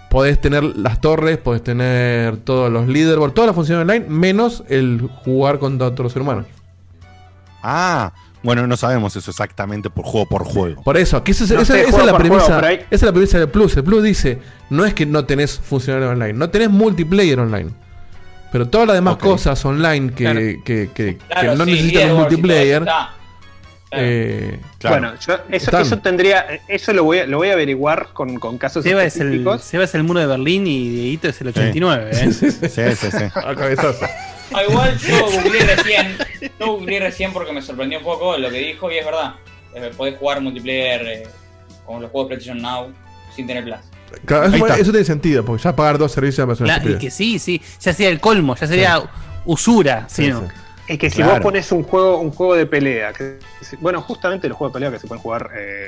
Speaker 6: podés tener las torres, podés tener todos los leaderboards, todas las funciones online, menos el jugar contra otro ser humano.
Speaker 2: Ah, bueno, no sabemos eso exactamente por juego por juego.
Speaker 6: Por eso, que esa, es-
Speaker 2: No
Speaker 6: esa-
Speaker 2: sé,
Speaker 6: esa
Speaker 2: juego
Speaker 6: es la premisa.
Speaker 2: juego,
Speaker 6: Esa es la premisa del Plus. El Plus dice, no es que no tenés funcionalidad online, no tenés multiplayer online. Pero todas las demás cosas online que,
Speaker 4: Claro.
Speaker 6: que, que- que
Speaker 7: Claro,
Speaker 6: no
Speaker 7: sí,
Speaker 6: necesitan un multiplayer.
Speaker 7: está.
Speaker 6: eh,
Speaker 4: Bueno, yo, eso, eso tendría, eso lo voy a, lo voy a averiguar con, con casos
Speaker 3: Seba es, el,
Speaker 4: específicos.
Speaker 3: Seba es el muro de Berlín y Dieguito es el 89. ¿eh?
Speaker 2: Sí, sí, sí.
Speaker 6: A cabezazo.
Speaker 7: Ah, igual yo googleé recién, yo googleé recién porque me sorprendió un poco lo que dijo y es verdad. Eh, podés jugar multiplayer eh, con los juegos de PlayStation Now sin tener Plus.
Speaker 6: Claro, eso, tiene sentido, porque ya pagar dos servicios una
Speaker 3: Claro,
Speaker 6: estupidez.
Speaker 3: que sí, sí, ya sería el colmo, ya sería usura.
Speaker 4: Es que si
Speaker 2: Claro.
Speaker 4: vos pones un juego, un juego de pelea, que, bueno, justamente los juegos de pelea que se pueden jugar eh,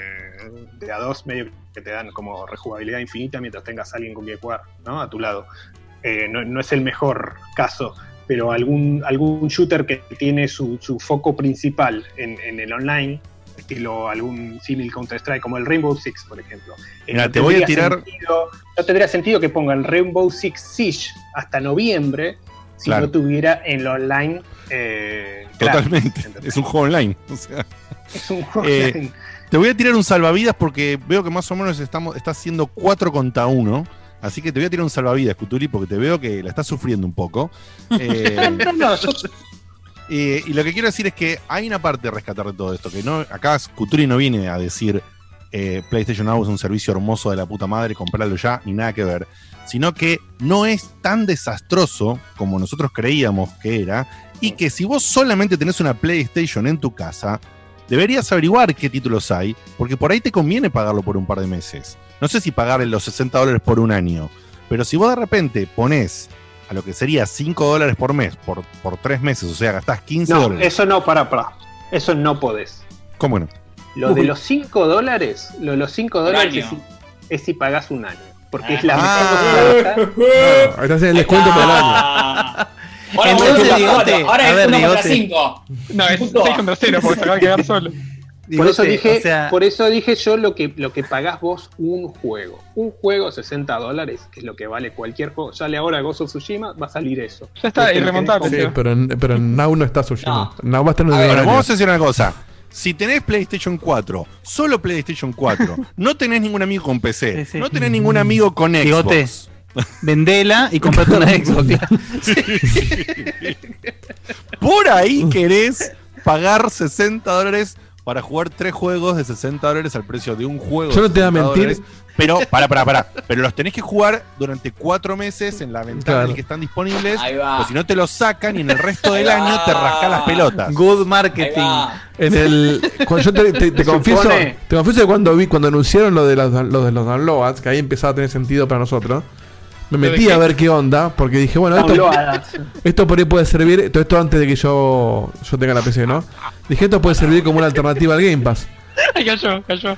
Speaker 4: de a dos, medio que te dan como rejugabilidad infinita mientras tengas a alguien con quien jugar, ¿no? A tu lado. Eh, no, no es el mejor caso, pero algún, algún shooter que tiene su, su foco principal en, en el online, estilo algún símil Counter-Strike, como el Rainbow Six, por ejemplo. Eh,
Speaker 2: Mira,
Speaker 4: no
Speaker 2: te voy a
Speaker 4: tendría
Speaker 2: tirar-
Speaker 4: sentido- no tendría sentido que pongan Rainbow Six Siege hasta noviembre si
Speaker 2: Claro.
Speaker 4: no tuviera en lo online. eh,
Speaker 2: Totalmente. Es un juego online. O sea,
Speaker 4: Es un juego
Speaker 2: Eh,
Speaker 4: online.
Speaker 2: te voy a tirar un salvavidas porque veo que más o menos estamos, está haciendo 4 contra 1. Así que te voy a tirar un salvavidas, Cutuli, porque te veo que la estás sufriendo un poco. Eh,
Speaker 4: No, no, yo-
Speaker 2: Eh, y lo que quiero decir es que hay una parte de rescatar de todo esto, que no, acá Cuturi no viene a decir eh, PlayStation Now es un servicio hermoso de la puta madre, comprarlo ya, ni nada que ver, sino que no es tan desastroso como nosotros creíamos que era, y que si vos solamente tenés una PlayStation en tu casa, deberías averiguar qué títulos hay, porque por ahí te conviene pagarlo por un par de meses. No sé si pagar los 60 dólares por un año, pero si vos de repente ponés a lo que sería 5 dólares por mes por, por 3 meses, o sea, gastás 15
Speaker 4: no,
Speaker 2: dólares.
Speaker 4: eso no, para, para. Eso no podés.
Speaker 2: ¿Cómo no?
Speaker 4: Lo de
Speaker 2: Uy.
Speaker 4: los 5 dólares, lo de los 5 dólares es si, es si pagás un año. Porque es
Speaker 7: Ah.
Speaker 4: la
Speaker 2: Ah.
Speaker 4: mejor cosa.
Speaker 6: Ahí estás en el descuento por el año.
Speaker 7: Ah. Ahora
Speaker 3: Entonces,
Speaker 7: cuatro, ahora es
Speaker 3: ver,
Speaker 7: uno contra
Speaker 3: Diegote.
Speaker 7: cinco.
Speaker 5: No, es
Speaker 7: Punto.
Speaker 5: 6 contra 0 porque se acaba de quedar solo.
Speaker 4: Por eso dije,
Speaker 3: o sea-
Speaker 4: por eso dije yo lo que, lo que pagás vos un juego. Un juego 60 dólares, que es lo que vale cualquier juego. Sale ahora Ghost of Tsushima, va a salir eso.
Speaker 5: Ya está,
Speaker 4: que
Speaker 5: irremontable.
Speaker 4: querés
Speaker 6: Sí, pero, en- pero en Now no está Tsushima.
Speaker 7: No.
Speaker 6: Now va a estar en
Speaker 7: A ver,
Speaker 2: vamos a decir una cosa. Si tenés PlayStation 4, solo PlayStation 4, no tenés ningún amigo con PC,
Speaker 3: Sí, sí.
Speaker 2: no tenés ningún amigo con
Speaker 3: Digote.
Speaker 2: Xbox.
Speaker 3: Vendela y comprate una Xbox.
Speaker 2: Por ahí querés pagar 60 dólares para jugar tres juegos de 60 dólares al precio de un juego.
Speaker 6: Yo no te voy a
Speaker 2: 60
Speaker 6: mentir.
Speaker 2: dólares. Pero, para, para, para. Pero los tenés que jugar durante cuatro meses en la ventana
Speaker 6: Claro.
Speaker 2: en la que están disponibles.
Speaker 7: Ahí va.
Speaker 2: Pues si no te los sacan y en el resto del año te rascas las pelotas.
Speaker 3: Good marketing.
Speaker 6: En el, cuando yo te, te- te
Speaker 4: Se
Speaker 6: confieso,
Speaker 4: supone-
Speaker 6: te confieso que cuando vi, cuando anunciaron lo de los, lo de los downloads, que ahí empezaba a tener sentido para nosotros, me
Speaker 5: ¿Lo de
Speaker 6: metí a ver qué onda, porque dije, bueno, esto, esto por ahí puede servir, todo esto antes de que yo, yo tenga la PC, ¿no? Dije, esto puede servir como una alternativa al Game Pass.
Speaker 5: Ay, cayó, cayó.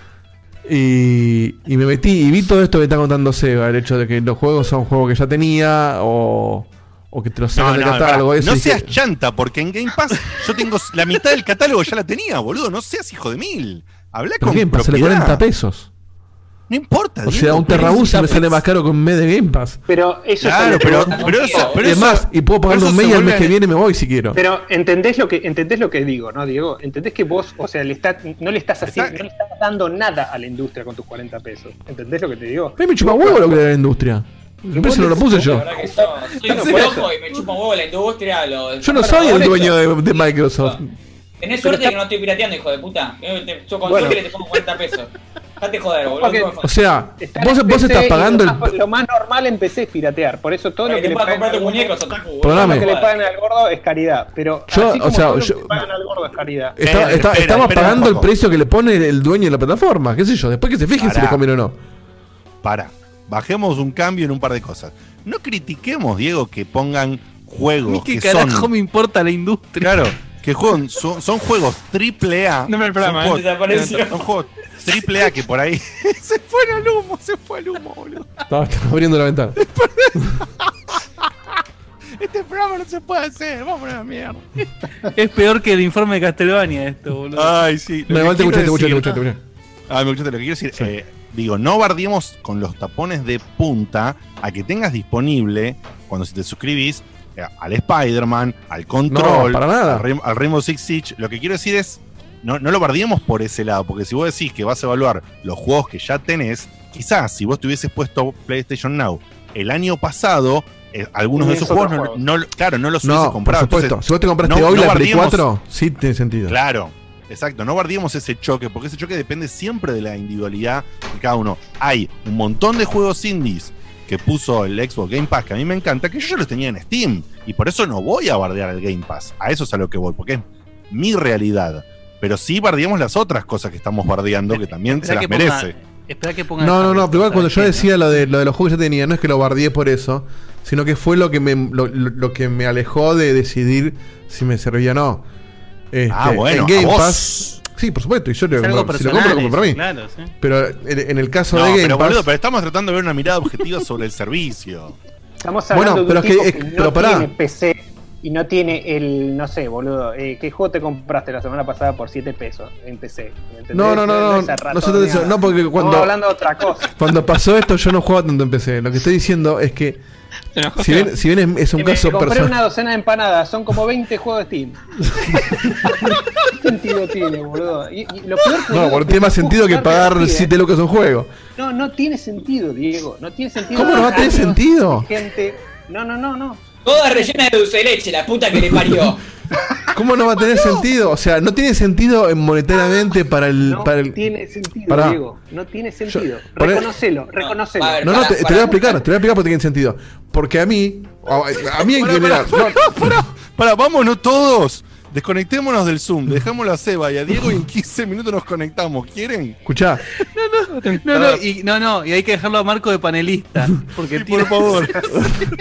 Speaker 6: Y, y me metí y vi todo esto que está contando Seba, el hecho de que los juegos son juegos que ya tenía o, o que te los
Speaker 2: No,
Speaker 6: sacan
Speaker 2: no,
Speaker 6: del catálogo. eso,
Speaker 2: no seas chanta, porque en Game Pass yo tengo la mitad del catálogo ya la tenía, boludo. No seas hijo de mil. Habla
Speaker 6: pero
Speaker 2: con
Speaker 6: Game Pass sale
Speaker 2: propiedad.
Speaker 6: 40 pesos.
Speaker 2: No importa.
Speaker 6: O sea, un
Speaker 2: es-
Speaker 6: me sale más caro que un mes de Game Pass.
Speaker 4: Pero eso
Speaker 2: Claro,
Speaker 4: es
Speaker 2: pero,
Speaker 4: lo que-
Speaker 2: pero eso, pero
Speaker 6: y es
Speaker 2: eso-
Speaker 6: más, y puedo
Speaker 2: pero
Speaker 6: pagar mes y el mes que viene me voy si quiero.
Speaker 4: Pero entendés lo que entendés lo que digo, ¿no, Diego? Entendés que vos, o sea, le está, no le estás haciendo,
Speaker 2: Está-
Speaker 4: no le estás dando nada a la industria con tus 40 pesos. ¿Entendés lo que te digo?
Speaker 6: A mí me chupa huevo lo que da la industria. El precio no lo puse yo.
Speaker 7: verdad que yo soy un flojo y me chupa huevo la industria. Lo,
Speaker 6: Yo no soy el dueño de, de Microsoft.
Speaker 7: Tenés suerte de que no estoy pirateando, hijo de puta. Yo, te- yo con
Speaker 4: Bueno.
Speaker 7: suerte le te pongo 40 pesos. Date joder, boludo.
Speaker 4: Porque-
Speaker 6: O sea, vos, vos estás
Speaker 4: y
Speaker 6: pagando
Speaker 4: lo
Speaker 6: el.
Speaker 4: más, lo más normal en PC es piratear. Por eso todo lo que, le pagan
Speaker 7: comprar
Speaker 4: al gordo-
Speaker 7: muñecos, otaku, boludo.
Speaker 4: todo
Speaker 6: Perdóname.
Speaker 4: lo que le pagan al gordo es caridad. Pero
Speaker 6: Yo,
Speaker 4: así
Speaker 6: o
Speaker 4: como
Speaker 6: sea,
Speaker 4: todo lo
Speaker 6: yo-
Speaker 4: que pagan al gordo es caridad.
Speaker 6: Está- está-
Speaker 2: espera,
Speaker 6: estamos
Speaker 2: espera
Speaker 6: pagando el precio que le pone el dueño de la plataforma, qué sé yo, después que se fijen si le conviene o no.
Speaker 2: Para, bajemos un cambio en un par de cosas. No critiquemos, Diego, que pongan juegos
Speaker 3: mí qué
Speaker 2: que
Speaker 3: carajo
Speaker 2: son.
Speaker 3: me importa la industria.
Speaker 2: Claro, que juegan, son, son juegos triple A.
Speaker 5: No me el programa,
Speaker 2: son
Speaker 5: ¿eh?
Speaker 2: juegos, son juegos triple A que por ahí se fue al humo, se fue al humo, boludo.
Speaker 6: Estaba, estaba abriendo la ventana.
Speaker 2: Este programa no se puede hacer, vamos a la mierda.
Speaker 3: Es peor que el informe de Castlevania esto, boludo.
Speaker 2: Ay, sí.
Speaker 6: No,
Speaker 2: que
Speaker 6: igual te escuché, te escuché.
Speaker 2: Ah, me escuchaste. Lo que quiero decir, eh, digo, no bardiemos con los tapones de punta a que tengas disponible cuando si te suscribís al Spider-Man, al Control,
Speaker 6: No, para nada.
Speaker 2: Al, Rain- al Rainbow Six Siege. Lo que quiero decir es, no, no lo bardiemos por ese lado, porque si vos decís que vas a evaluar los juegos que ya tenés, quizás si vos te hubieses puesto PlayStation Now el año pasado, eh, algunos de esos juegos, no, claro, no los
Speaker 6: No,
Speaker 2: hubiese
Speaker 6: por
Speaker 2: comprado.
Speaker 6: supuesto.
Speaker 2: Entonces,
Speaker 6: si vos te compraste
Speaker 2: no-
Speaker 6: hoy
Speaker 2: no
Speaker 6: la Play
Speaker 2: bardiemos-
Speaker 6: 4, sí tiene sentido.
Speaker 2: Claro, exacto. No bardiemos ese choque, porque ese choque depende siempre de la individualidad de cada uno. Hay un montón de juegos indies que puso el Xbox Game Pass, que a mí me encanta, que yo ya los tenía en Steam. Y por eso no voy a bardear el Game Pass. A eso es a lo que voy, porque es mi realidad. Pero sí bardeamos las otras cosas que estamos bardeando, que también se las
Speaker 3: ponga-
Speaker 2: merece.
Speaker 3: Espera que ponga
Speaker 6: No, no, no, pero igual cuando yo
Speaker 3: ¿sabes qué,
Speaker 6: decía lo de, lo de los juegos que ya tenía, no es que lo bardeé por eso, sino que fue lo que me, lo, lo- lo que me alejó de decidir si me servía o no. Este,
Speaker 2: Ah, bueno,
Speaker 6: en Game
Speaker 2: a vos.
Speaker 6: Pass. Sí, por supuesto, y yo
Speaker 3: Es
Speaker 6: lo-
Speaker 3: algo
Speaker 6: si lo compro, lo compro para mí.
Speaker 3: Claro, sí.
Speaker 6: Pero en, en el caso
Speaker 2: No,
Speaker 6: de Game
Speaker 2: pero
Speaker 6: Pass.
Speaker 2: boludo, pero estamos tratando de ver una mirada objetiva sobre el servicio.
Speaker 4: Estamos
Speaker 6: Bueno,
Speaker 4: hablando
Speaker 6: pero
Speaker 4: de
Speaker 6: es
Speaker 4: un
Speaker 6: que-
Speaker 4: tipo
Speaker 6: es-
Speaker 4: que
Speaker 6: pero
Speaker 4: no
Speaker 6: pará.
Speaker 4: tiene PC y no tiene el, no sé, boludo, eh, ¿qué juego te compraste la semana pasada por 7 pesos en PC?
Speaker 6: No, no, no, no, no eso, no, porque
Speaker 4: Estamos
Speaker 6: cuando-
Speaker 4: hablando de otra cosa.
Speaker 6: Cuando pasó esto, yo no jugaba tanto en PC. Lo que estoy diciendo es que. Si bien, si bien es, es un
Speaker 4: me
Speaker 6: caso
Speaker 4: compré
Speaker 6: personal.
Speaker 4: una docena de empanadas, son como 20 juegos de Steam. ¿Qué sentido tiene, boludo? Y, y lo peor que
Speaker 6: No, porque tiene más sentido que pagar
Speaker 4: jugar
Speaker 6: 7 lucas un juego.
Speaker 4: No, no tiene sentido, Diego. No tiene sentido.
Speaker 6: ¿Cómo no va a tener sentido?
Speaker 4: Gente. No, no, no, no.
Speaker 7: Toda rellena de dulce de leche, la puta que le parió.
Speaker 6: ¿Cómo no va a tener sentido? O sea, no tiene sentido en monetariamente para el.
Speaker 4: No
Speaker 6: para el
Speaker 4: tiene sentido. Diego. No tiene sentido.
Speaker 6: por-
Speaker 4: reconocelo, reconocelo.
Speaker 7: a ver,
Speaker 6: no, no, te, voy a explicar, te voy a explicar porque tiene sentido. Porque a mí, a, a mí en general. no,
Speaker 2: pará, vámonos todos. Desconectémonos del Zoom, dejámoslo a Seba y a Diego y en 15 minutos nos conectamos. ¿Quieren?
Speaker 6: escuchá,
Speaker 3: No, no, y, no, no, y hay que dejarlo a Marco de panelista. Porque tiene,
Speaker 2: Por favor.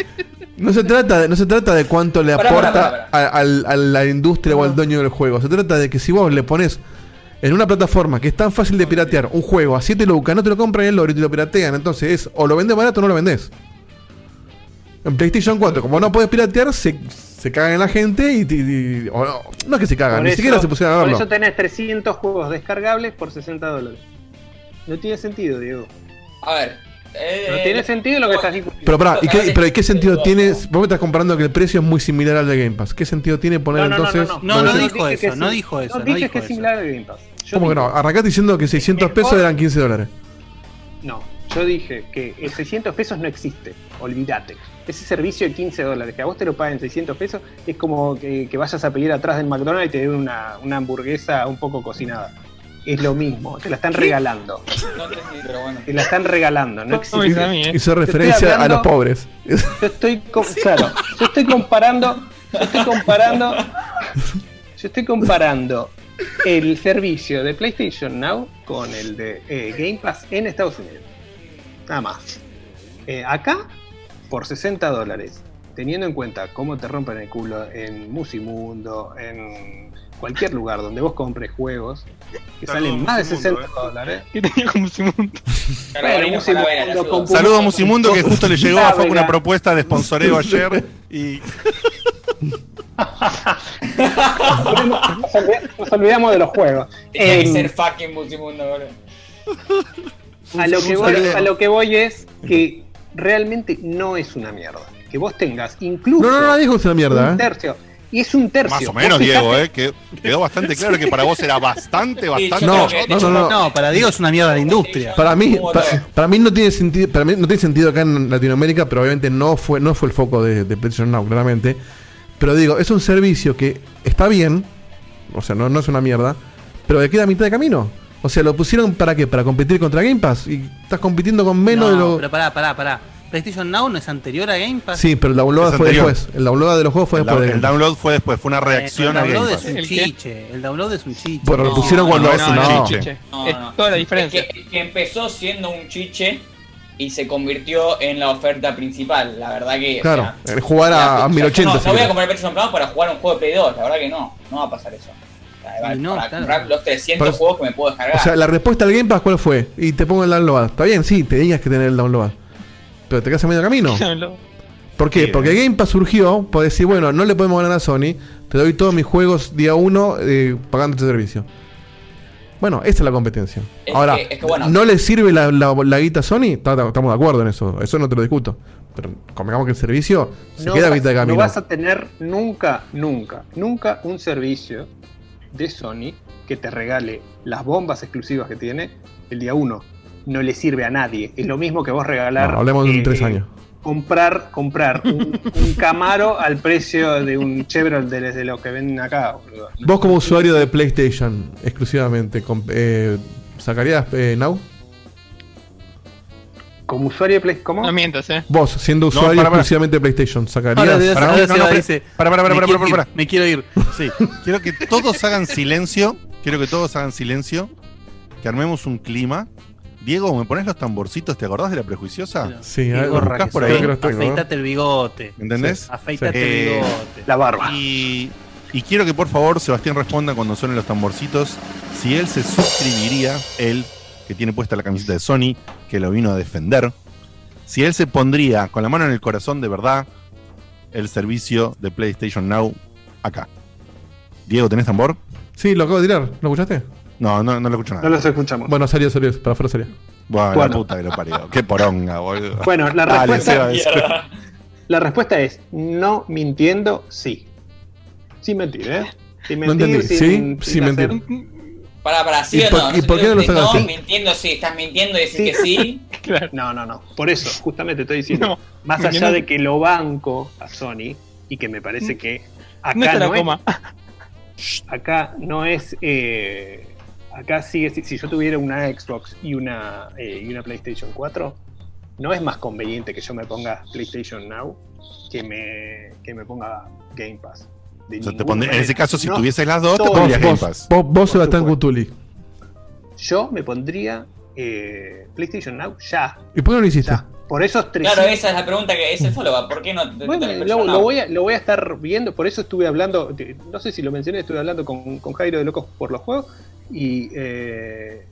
Speaker 6: no se trata de, no se trata de cuánto le aporta
Speaker 7: pará,
Speaker 6: A, la industria o al dueño del juego. Se trata de que si vos le pones en una plataforma que es tan fácil de piratear un juego a 7 lucas, no te lo compran en el lore y te lo piratean. Entonces es o lo vendes barato o no lo vendés. En PlayStation 4, como no puedes piratear, se, se cagan en la gente y. y- y- o no, no es que se cagan,
Speaker 4: Por
Speaker 6: ni
Speaker 4: eso-
Speaker 6: siquiera se pusieron a
Speaker 4: Por
Speaker 6: verlo.
Speaker 4: eso tenés 300 juegos descargables por 60 dólares. No tiene sentido, Diego.
Speaker 7: A ver. Eh,
Speaker 4: No tiene sentido lo que estás discutiendo.
Speaker 6: Pero pará, ¿y qué, pero ¿y qué sentido tiene? Vos me estás comparando que el precio es muy similar al de Game Pass. ¿Qué sentido tiene poner
Speaker 4: No, no, no,
Speaker 6: entonces?
Speaker 4: no,
Speaker 3: No, dijo
Speaker 4: dije
Speaker 3: eso,
Speaker 4: que
Speaker 3: no dijo eso,
Speaker 4: No
Speaker 3: dijo
Speaker 4: que es similar al Game Pass. Yo
Speaker 6: ¿Cómo que no? Arrancaste diciendo que 600 pesos eran 15 dólares.
Speaker 4: No, yo dije que el 600 pesos no existe. Olvídate. Ese servicio de 15 dólares, que a vos te lo paguen 600 pesos, es como que, que vayas a pedir atrás del McDonald's y te den una, una hamburguesa un poco cocinada. Es lo mismo, te la están regalando.
Speaker 7: No entendí, pero bueno.
Speaker 4: Te la están regalando, no existe.
Speaker 5: ¿eh?
Speaker 6: Hizo
Speaker 4: Te
Speaker 6: referencia a los pobres.
Speaker 4: Yo estoy, com- claro, yo estoy comparando, yo estoy comparando, yo estoy comparando el servicio de PlayStation Now con el de eh, Game Pass en Estados Unidos. Nada más. Eh, acá, por 60 dólares, teniendo en cuenta cómo te rompen el culo en Musimundo, en cualquier lugar donde vos compres juegos que
Speaker 2: Está
Speaker 4: salen más de
Speaker 2: Musimundo,
Speaker 4: 60 dólares.
Speaker 5: Y tenía como si un-
Speaker 7: Carolina
Speaker 4: Musimundo.
Speaker 2: Saludos a Musimundo que justo le llegó a Foco una propuesta de sponsoreo ayer y
Speaker 4: Nos olvidamos- nos olvidamos de los juegos.
Speaker 7: Que
Speaker 4: Em,
Speaker 7: ser fucking Musimundo, boludo.
Speaker 4: A lo, que voy, a lo que voy es que realmente no es una mierda. Que vos tengas incluso
Speaker 6: No, no, no, dijo que es una mierda,
Speaker 4: un
Speaker 6: ¿eh?
Speaker 4: Y es un tercio.
Speaker 2: más o menos, Diego, ¿eh? Que quedó bastante claro que para vos era bastante, bastante.
Speaker 6: No,
Speaker 7: que-
Speaker 6: no, no, no.
Speaker 3: No, para Diego es una mierda de industria.
Speaker 6: Para mí,
Speaker 7: Como
Speaker 6: pa-
Speaker 7: todo.
Speaker 6: para, mí no tiene sentido, para mí no tiene sentido acá en Latinoamérica, pero obviamente no fue, no fue el foco de, de PlayStation Now, claramente. Pero digo, es un servicio que está bien, o sea, no, no es una mierda, pero le queda a mitad de camino. O sea, ¿lo pusieron para qué? ¿Para competir contra Game Pass? Y estás compitiendo con menos
Speaker 3: No,
Speaker 6: de lo.
Speaker 3: Pero pará, pará, pará. PlayStation Now no es anterior a Game Pass.
Speaker 6: Sí, pero el download
Speaker 2: Es
Speaker 6: fue
Speaker 2: anterior.
Speaker 6: después. El download de los juegos fue
Speaker 2: El,
Speaker 6: después. de
Speaker 2: el download fue después, fue una reacción
Speaker 3: el
Speaker 2: a Game
Speaker 3: download
Speaker 2: Pass.
Speaker 3: es un
Speaker 5: ¿El qué?
Speaker 3: chiche. El download es un chiche.
Speaker 6: Pero lo
Speaker 3: No,
Speaker 6: pusieron cuando
Speaker 3: no,
Speaker 6: eso
Speaker 3: no,
Speaker 6: no.
Speaker 3: no,
Speaker 5: chiche.
Speaker 7: No,
Speaker 5: es
Speaker 7: no.
Speaker 5: toda la diferencia.
Speaker 7: Es que, que empezó siendo un chiche y se convirtió en la oferta principal. La verdad que. o
Speaker 6: Claro,
Speaker 7: sea,
Speaker 6: el jugar a, a 1080.
Speaker 7: No, no voy a comprar PlayStation Plus para jugar un juego de Play 2. La verdad que no. No va a pasar eso. O sea,
Speaker 3: no,
Speaker 7: para
Speaker 3: claro.
Speaker 7: comprar los 300
Speaker 6: Pero-
Speaker 7: juegos que me puedo descargar.
Speaker 6: O sea, la respuesta al Game Pass, ¿cuál fue? Y te pongo el download. Está bien, sí, te digas que tener el download. Pero te quedas a medio camino. ¿Por qué?
Speaker 2: Sí,
Speaker 6: Porque
Speaker 2: eh.
Speaker 6: Game Pass surgió por decir, bueno, no le podemos ganar a Sony, te doy todos mis juegos día uno eh, pagando este servicio. Bueno, esa es la competencia.
Speaker 7: Es
Speaker 6: Ahora,
Speaker 7: que- es que bueno.
Speaker 6: ¿no le sirve la, la- la guita a Sony? Ta- ta- Estamos de acuerdo en eso, eso no te lo discuto. Pero convengamos que el servicio se
Speaker 4: no
Speaker 6: queda a mitad de
Speaker 4: no
Speaker 6: camino.
Speaker 4: vas a tener nunca, nunca, nunca un servicio de Sony que te regale las bombas exclusivas que tiene el día uno. No le sirve a nadie. Es lo mismo que vos regalar.
Speaker 6: No, hablemos de un
Speaker 4: eh,
Speaker 6: tres años.
Speaker 4: Comprar, comprar un, un Camaro al precio de un Chevrolet de, de lo que venden acá. boludo.
Speaker 6: Vos como usuario de PlayStation exclusivamente, eh, ¿sacarías eh, Now?
Speaker 4: Como usuario de Play, ¿cómo?
Speaker 5: No mientas, eh.
Speaker 6: Vos, siendo
Speaker 2: No,
Speaker 6: usuario
Speaker 2: para, para.
Speaker 6: exclusivamente de PlayStation, ¿sacarías?
Speaker 3: Ahora,
Speaker 2: Para,
Speaker 3: ahora
Speaker 2: no, no,
Speaker 3: dice,
Speaker 2: para, para, para, para, para, para.
Speaker 3: Me quiero ir.
Speaker 2: Sí, quiero que todos hagan silencio. Quiero que todos hagan silencio. Que armemos un clima. Diego, ¿me pones los tamborcitos? ¿Te acordás de la prejuiciosa?
Speaker 6: Sí, algo
Speaker 2: por ahí.
Speaker 3: Afeitate el bigote.
Speaker 2: ¿Entendés?
Speaker 3: Afeitate
Speaker 2: Eh,
Speaker 3: el bigote.
Speaker 4: La barba.
Speaker 2: Y, y quiero que por favor Sebastián responda cuando suenen los tamborcitos si él se suscribiría, él que tiene puesta la camiseta de Sony, que lo vino a defender, si él se pondría con la mano en el corazón de verdad el servicio de PlayStation Now acá. Diego, ¿tenés tambor?
Speaker 6: Sí, lo acabo de tirar. ¿Lo escuchaste?
Speaker 2: No, no, no lo escucho
Speaker 4: No
Speaker 2: nada.
Speaker 4: los escuchamos.
Speaker 6: Bueno, salió, salió. Para afuera salió.
Speaker 2: Bueno, la puta que lo parió. Qué poronga, boludo.
Speaker 4: Bueno, la
Speaker 2: Dale,
Speaker 4: respuesta, la respuesta es no mintiendo, sí. Sin mentir, ¿eh? Sin
Speaker 6: No
Speaker 4: mentir,
Speaker 6: entendí.
Speaker 4: sin,
Speaker 6: Sí, sin
Speaker 4: hacer-
Speaker 6: mentir.
Speaker 7: Para, para, ¿sí
Speaker 6: ¿Y
Speaker 7: o
Speaker 6: por-
Speaker 7: no?
Speaker 6: y por qué no lo sacaste?
Speaker 7: No, mintiendo sí, estás mintiendo y decís
Speaker 4: Sí.
Speaker 7: que sí.
Speaker 4: No, no, no. Por eso, justamente estoy diciendo.
Speaker 5: No,
Speaker 4: más
Speaker 5: no,
Speaker 4: allá
Speaker 5: no.
Speaker 4: de que lo banco a Sony y que me parece que
Speaker 5: No
Speaker 4: acá
Speaker 5: la
Speaker 4: no, es,
Speaker 5: coma.
Speaker 4: acá no es. eh, acá sigue. Si, si yo tuviera una Xbox y una, eh, y una PlayStation 4, no es más conveniente que yo me ponga PlayStation Now que me, que me ponga Game Pass. De
Speaker 2: O sea, te
Speaker 4: ninguna
Speaker 2: pondría- en ese caso, si
Speaker 4: No,
Speaker 2: tuvieses las dos, te pondrías Game
Speaker 6: Vos,
Speaker 2: Pass.
Speaker 6: vos, vos Sebastián. Cutuli.
Speaker 4: Yo me pondría eh, PlayStation Now ya.
Speaker 6: ¿Y por qué no lo hiciste?
Speaker 4: ya. Por esos 300
Speaker 7: Claro, esa es la pregunta que es el follow-up. ¿Por qué no te,
Speaker 4: Bueno,
Speaker 7: te-
Speaker 4: lo, voy a, lo voy a estar viendo, por eso estuve hablando, no sé si lo mencioné, estuve hablando con, con Jairo de Locos por los Juegos y eh,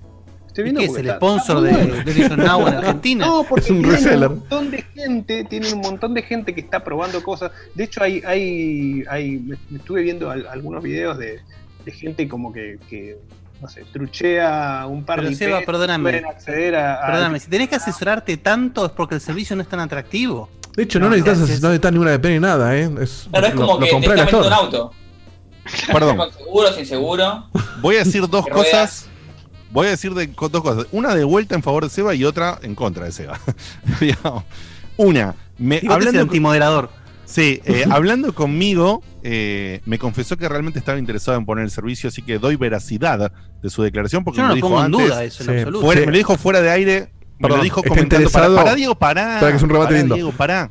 Speaker 4: estoy
Speaker 3: ¿Y
Speaker 4: viendo
Speaker 3: qué es el
Speaker 4: está-
Speaker 3: sponsor
Speaker 4: está
Speaker 3: de. PlayStation Now en Argentina?
Speaker 4: No, porque
Speaker 6: Es un
Speaker 4: tienen
Speaker 6: reseller.
Speaker 4: un montón de gente, tienen un montón de gente que está probando cosas. De hecho, hay, hay, hay me, me estuve viendo al- algunos videos de, de gente como que, que, no sé, truchea un par
Speaker 3: Pero
Speaker 4: de
Speaker 3: Seba,
Speaker 4: IPs,
Speaker 3: perdóname.
Speaker 4: acceder a, a-
Speaker 3: Perdóname, si tenés que asesorarte tanto es porque el servicio no es tan atractivo.
Speaker 6: De hecho, no,
Speaker 3: No,
Speaker 6: necesitas, no necesitas ninguna VPN ni nada, ¿eh? Es,
Speaker 7: Claro, es
Speaker 6: lo-
Speaker 7: como
Speaker 6: lo
Speaker 7: que te
Speaker 6: compré en
Speaker 7: auto.
Speaker 2: Perdón.
Speaker 7: Con seguro, sin seguro.
Speaker 2: Voy a decir dos cosas. Voy a decir de, dos cosas. Una de vuelta en favor de Seba y otra en contra de Seba. Una, me,
Speaker 3: Digo,
Speaker 2: hablando,
Speaker 3: antimoderador.
Speaker 2: sí, eh, hablando conmigo, eh, me confesó que realmente estaba interesado en poner el servicio, así que doy veracidad de su declaración porque
Speaker 3: Yo
Speaker 2: me
Speaker 3: no
Speaker 2: lo
Speaker 3: lo
Speaker 2: dijo
Speaker 3: pongo en duda eso en
Speaker 6: Sí,
Speaker 3: absoluto.
Speaker 2: Fuera-
Speaker 6: Sí.
Speaker 2: Me lo dijo fuera de aire. Me
Speaker 6: Perdón,
Speaker 2: lo dijo comentando. Para,
Speaker 6: interesado-
Speaker 2: para, Diego, pará.
Speaker 6: Espera que es un rebate
Speaker 2: Pará,
Speaker 6: lindo.
Speaker 2: Diego, pará.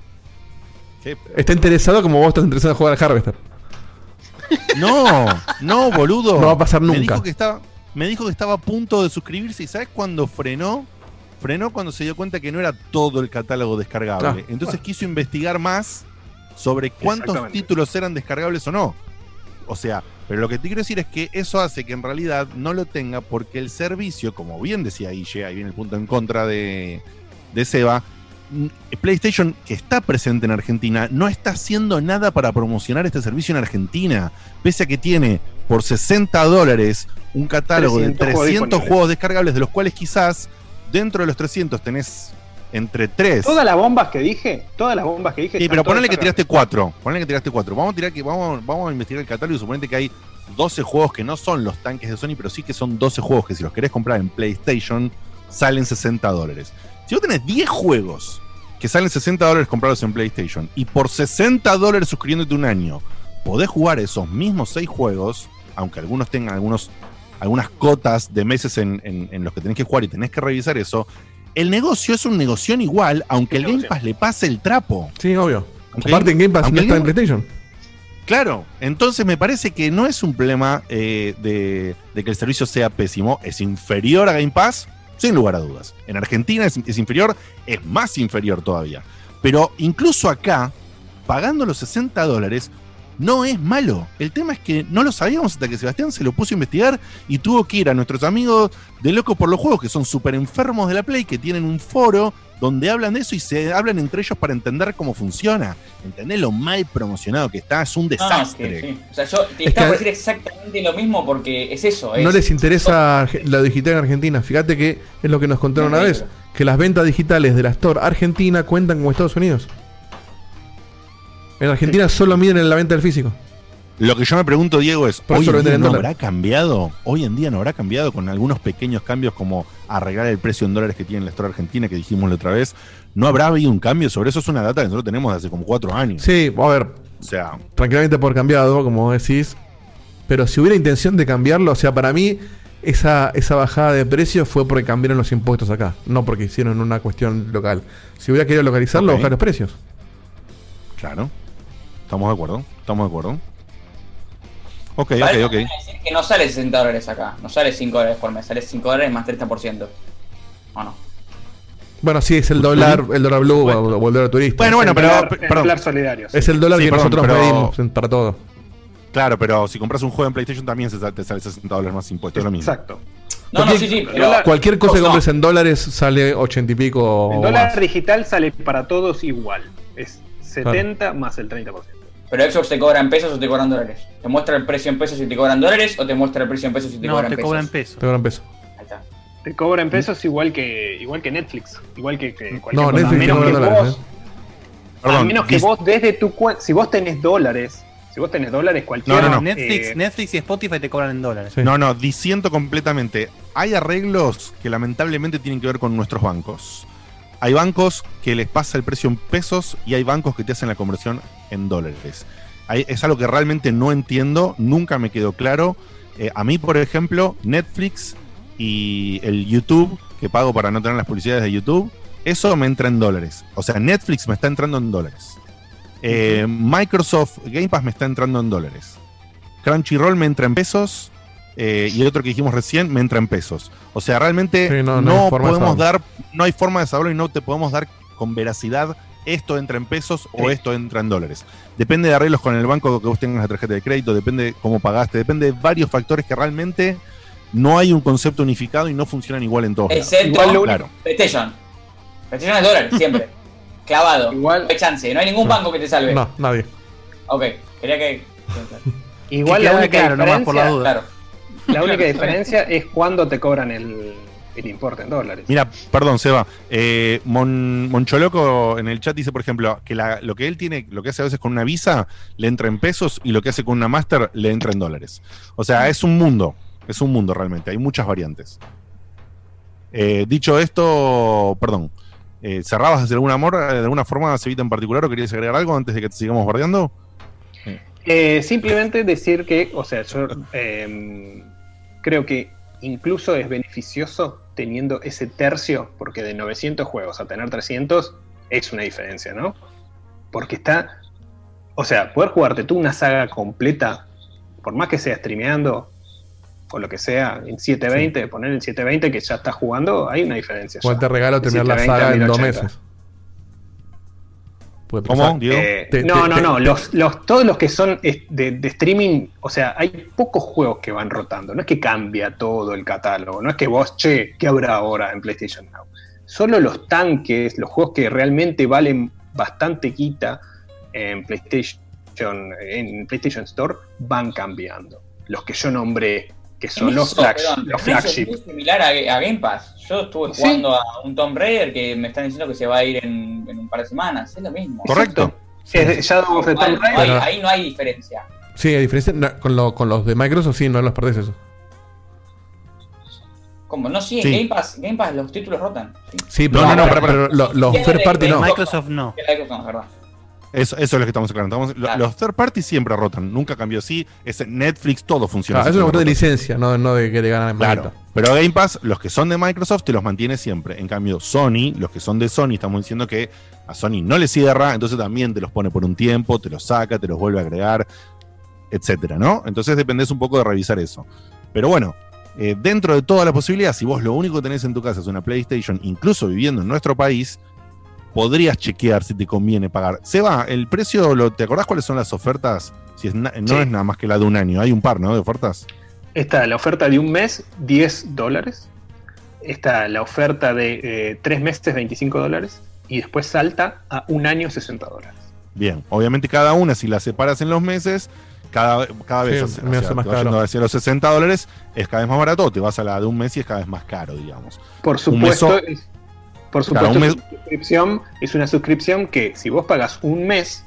Speaker 6: Está interesado como vos estás interesado en jugar al Harvester.
Speaker 2: No, no, boludo.
Speaker 6: No va a pasar
Speaker 2: Me
Speaker 6: nunca.
Speaker 2: dijo que estaba, me dijo que estaba a punto de suscribirse y ¿sabes cuándo frenó? Frenó cuando se dio cuenta que no era todo el catálogo descargable. Entonces quiso investigar más sobre cuántos títulos eran descargables o no. O sea, pero lo que te quiero decir es que eso hace que en realidad no lo tenga porque el servicio, como bien decía Guille, ahí viene el punto en contra de, de Seba, PlayStation, que está presente en Argentina, no está haciendo nada para promocionar este servicio en Argentina. Pese a que tiene por 60 dólares un catálogo de
Speaker 4: 300 juegos
Speaker 2: 300
Speaker 4: disponibles.
Speaker 2: juegos descargables, de los cuales quizás dentro de los 300 tenés entre 3.
Speaker 4: Todas las bombas que dije, todas las bombas que dije.
Speaker 2: Sí, pero ponele que tiraste 4. Ponele que tiraste 4. Vamos a tirar que vamos, vamos a investigar el catálogo y suponete que hay 12 juegos que no son los tanques de Sony, pero sí que son 12 juegos que si los querés comprar en PlayStation salen 60 dólares. Si vos tenés 10 juegos que salen 60 dólares comprados en PlayStation y por 60 dólares suscribiéndote un año podés jugar esos mismos 6 juegos, aunque algunos tengan algunos algunas cotas de meses en, en- en los que tenés que jugar y tenés que revisar eso, el negocio es un negocio igual, aunque el Game Pass le pase el trapo.
Speaker 6: Sí, obvio.
Speaker 2: Aunque-
Speaker 6: Aparte en Game Pass no está en PlayStation.
Speaker 2: Claro, entonces me parece que no es un problema eh, de, de que el servicio sea pésimo, es inferior a Game Pass, sin lugar a dudas. En Argentina es, inferior, es más inferior todavía. Pero incluso acá, pagando los 60 dólares, no es malo. El tema es que no lo sabíamos hasta que Sebastián se lo puso a investigar y tuvo que ir a nuestros amigos de Locos por los Juegos, que son súper enfermos de la Play, que tienen un foro donde hablan de eso y se hablan entre ellos para entender cómo funciona. ¿Entendés lo mal promocionado que está? Es un
Speaker 7: No, no,
Speaker 2: desastre.
Speaker 7: sí, sí. O sea, yo te
Speaker 6: Es
Speaker 7: estaba
Speaker 6: que-
Speaker 7: por decir exactamente lo mismo porque es eso. Es,
Speaker 6: No les interesa lo digital en Argentina. Fíjate que es lo que nos contaron una vez, que las ventas digitales de la Store Argentina cuentan como Estados Unidos. En Argentina solo miden en la venta del físico.
Speaker 2: Lo que yo me pregunto, Diego, es,
Speaker 6: Por
Speaker 2: ¿hoy en día no
Speaker 6: dólar.
Speaker 2: habrá cambiado? ¿Hoy en día no habrá cambiado con algunos pequeños cambios como arreglar el precio en dólares que tiene la Store Argentina, que dijimos la otra vez? ¿No habrá habido un cambio? Sobre eso es una data que nosotros tenemos de hace como cuatro años.
Speaker 6: Sí, a ver,
Speaker 2: O sea,
Speaker 6: tranquilamente por cambiado, como decís. Pero si hubiera intención de cambiarlo, o sea, para mí esa, esa bajada de precio fue porque cambiaron los impuestos acá, no porque hicieron una cuestión local. Si hubiera querido localizarlo, bajar los precios.
Speaker 2: claro. Estamos de acuerdo. Estamos de acuerdo. Ok, ok,
Speaker 7: Vale,
Speaker 2: ok.
Speaker 7: decir que no sale 60 dólares acá, no sale 5 dólares por mes, sale 5 dólares más 30%. ¿O no?
Speaker 6: Bueno, sí, es el dólar, el dólar blue o, o el dólar turista.
Speaker 2: Bueno, bueno, pero.
Speaker 4: dólar-
Speaker 2: p-
Speaker 4: el
Speaker 2: perdón.
Speaker 4: dólar solidario. sí.
Speaker 6: Es el dólar
Speaker 2: Sí,
Speaker 6: que
Speaker 2: perdón,
Speaker 6: nosotros
Speaker 2: pero-
Speaker 6: medimos en- para todo.
Speaker 2: Claro, pero si compras un juego en PlayStation también te sale 60 dólares más impuestos. Es lo mismo.
Speaker 4: Exacto.
Speaker 7: No, no,
Speaker 6: Cualquier-
Speaker 7: sí, sí, pero.
Speaker 6: Cualquier cosa que
Speaker 7: no.
Speaker 6: compres en dólares sale 80 y pico
Speaker 4: El dólar
Speaker 6: más.
Speaker 4: digital sale para todos igual. Es 70 más el 30%.
Speaker 7: Pero Xbox te cobra en pesos o te cobran dólares. ¿Te muestra el precio en pesos y te cobran dólares o te muestra el precio en pesos y te
Speaker 3: No,
Speaker 7: cobran
Speaker 3: te
Speaker 7: pesos?
Speaker 3: cobran pesos.
Speaker 6: Te cobran peso.
Speaker 7: Ahí está.
Speaker 4: Te cobran pesos igual que igual que Netflix, igual que, que cualquier
Speaker 6: No,
Speaker 4: cosa.
Speaker 6: Netflix
Speaker 4: a menos
Speaker 6: te
Speaker 4: que
Speaker 6: cobra
Speaker 4: vos.
Speaker 6: ¿eh?
Speaker 4: a menos que vos desde tu cuenta, si vos tenés dólares, si vos tenés dólares cualquiera,
Speaker 2: No, no, no.
Speaker 3: Netflix,
Speaker 4: eh,
Speaker 3: Netflix y Spotify te cobran en dólares.
Speaker 6: Sí.
Speaker 2: No, no, disiento completamente. Hay arreglos que lamentablemente tienen que ver con nuestros bancos. Hay bancos que les pasa el precio en pesos y hay bancos que te hacen la conversión en dólares. Hay- es algo que realmente no entiendo, nunca me quedó claro. Eh, a mí, por ejemplo, Netflix y el YouTube, que pago para no tener las publicidades de YouTube, eso me entra en dólares. O sea, Netflix me está entrando en dólares. Eh, Microsoft Game Pass me está entrando en dólares. Crunchyroll me entra en pesos eh, y el otro que dijimos recién me entra en pesos. O sea, realmente
Speaker 6: Sí, no,
Speaker 2: podemos dar, no hay forma de saberlo y no te podemos dar con veracidad esto entra en pesos o esto entra en dólares. Depende de arreglos con el banco que vos tengas la tarjeta de crédito, depende de cómo pagaste, depende de varios factores que realmente no hay un concepto unificado y no funcionan igual en todos lados.
Speaker 7: Excepto
Speaker 4: Igual lo
Speaker 2: Claro.
Speaker 7: PlayStation. PlayStation es dólares, siempre. Clavado.
Speaker 4: Igual-
Speaker 7: No hay chance, no hay ningún banco que te salve.
Speaker 6: No, nadie.
Speaker 7: Ok, quería que.
Speaker 4: igual
Speaker 3: Que
Speaker 4: la única
Speaker 3: claro, nomás por la duda.
Speaker 7: Claro.
Speaker 4: La única diferencia es cuando te cobran el, el importe en dólares.
Speaker 2: Mira, perdón, Seba. Eh, Mon- Moncholoco en el chat dice, por ejemplo, que la- lo que él tiene, lo que hace a veces con una visa, le entra en pesos y lo que hace con una Master le entra en dólares. O sea, es un mundo. Es un mundo realmente. Hay muchas variantes. Eh, dicho esto, perdón. Eh, ¿Cerrabas de alguna, amor, de alguna forma, Cevita en particular, o querías agregar algo antes de que te sigamos bardeando?
Speaker 4: Eh, simplemente decir que, o sea, yo eh, creo que incluso es beneficioso teniendo ese tercio, porque de 900 juegos a tener 300 es una diferencia, ¿no? Porque está, o sea, poder jugarte tú una saga completa, por más que sea streameando o lo que sea, en 720, poner en 720 que ya estás jugando, hay una diferencia. Ya.
Speaker 6: te regalo terminar la
Speaker 4: 720 a
Speaker 6: saga en dos
Speaker 4: 1080.
Speaker 6: meses.
Speaker 2: ¿Cómo?
Speaker 4: Eh,
Speaker 6: Te-
Speaker 4: no,
Speaker 6: te-
Speaker 4: no,
Speaker 6: te-
Speaker 4: no.
Speaker 6: te-
Speaker 4: Los, los, todos los que son es- de, de streaming, o sea, hay pocos juegos que van rotando. No es que cambia todo el catálogo. No es que vos, che, ¿qué habrá ahora en PlayStation Now? Solo los tanques, los juegos que realmente valen bastante quita en PlayStation, en PlayStation Store, van cambiando. Los que yo nombré, que son los,
Speaker 7: eso,
Speaker 4: flag-
Speaker 7: perdón,
Speaker 4: los flagship.
Speaker 7: Es muy similar a, a Game Pass. Yo estuve
Speaker 4: Sí.
Speaker 7: jugando a un Tomb Raider que me están diciendo que se va a ir en, en un par de semanas. Es lo mismo.
Speaker 2: Correcto.
Speaker 4: Es Shadow of the Tomb Raider.
Speaker 7: ahí no hay diferencia.
Speaker 6: Sí, a diferencia no, con, lo- con los de Microsoft, sí, no los perdés eso.
Speaker 7: Como no, sí, en
Speaker 2: Sí.
Speaker 7: Game Pass, Game Pass los títulos rotan. Sí.
Speaker 6: Sí, pero,
Speaker 2: No, no,
Speaker 6: no,
Speaker 2: no,
Speaker 6: pero, los
Speaker 7: Tiene
Speaker 6: first
Speaker 7: de-
Speaker 6: party
Speaker 7: de
Speaker 6: no.
Speaker 7: Microsoft.
Speaker 3: Microsoft no.
Speaker 7: Es verdad.
Speaker 2: Eso, eso es lo que estamos aclarando. Estamos- lo- Los third parties siempre rotan, nunca cambió así. Es Netflix, todo funciona.
Speaker 6: Claro,
Speaker 2: así
Speaker 6: eso es una de licencia, no, no de que le ganan en
Speaker 2: Claro. Pero Game Pass, los que son de Microsoft, te los mantiene siempre. En cambio, Sony, los que son de Sony, estamos diciendo que a Sony no le cierra, entonces también te los pone por un tiempo, te los saca, te los vuelve a agregar, etcétera, ¿no? Entonces dependés un poco de revisar eso. Pero bueno, eh, dentro de toda la posibilidad, si vos lo único que tenés en tu casa es una PlayStation, incluso viviendo en nuestro país, podrías chequear si te conviene pagar. Seba, el precio, lo, ¿te acordás cuáles son las ofertas? Si es no
Speaker 4: Sí.
Speaker 2: es nada más que la de un año, hay un par, ¿no? De ofertas.
Speaker 4: Está la oferta de un mes, 10 dólares. Está la oferta de eh, tres meses, 25 dólares. Y después salta a un año, 60 dólares.
Speaker 2: Bien, obviamente cada una, si la separas en los meses, cada, cada vez
Speaker 6: Sí,
Speaker 2: hace-
Speaker 6: me
Speaker 2: o
Speaker 6: hace
Speaker 2: sea,
Speaker 6: más caro.
Speaker 2: hacia los 60 dólares, es cada vez más barato, te vas a la de un mes y es cada vez más caro, digamos.
Speaker 4: Por
Speaker 2: Un mes
Speaker 4: supuesto, por
Speaker 2: Claro,
Speaker 4: supuesto
Speaker 2: un
Speaker 4: es, una suscripción, es una suscripción que si vos pagas un mes,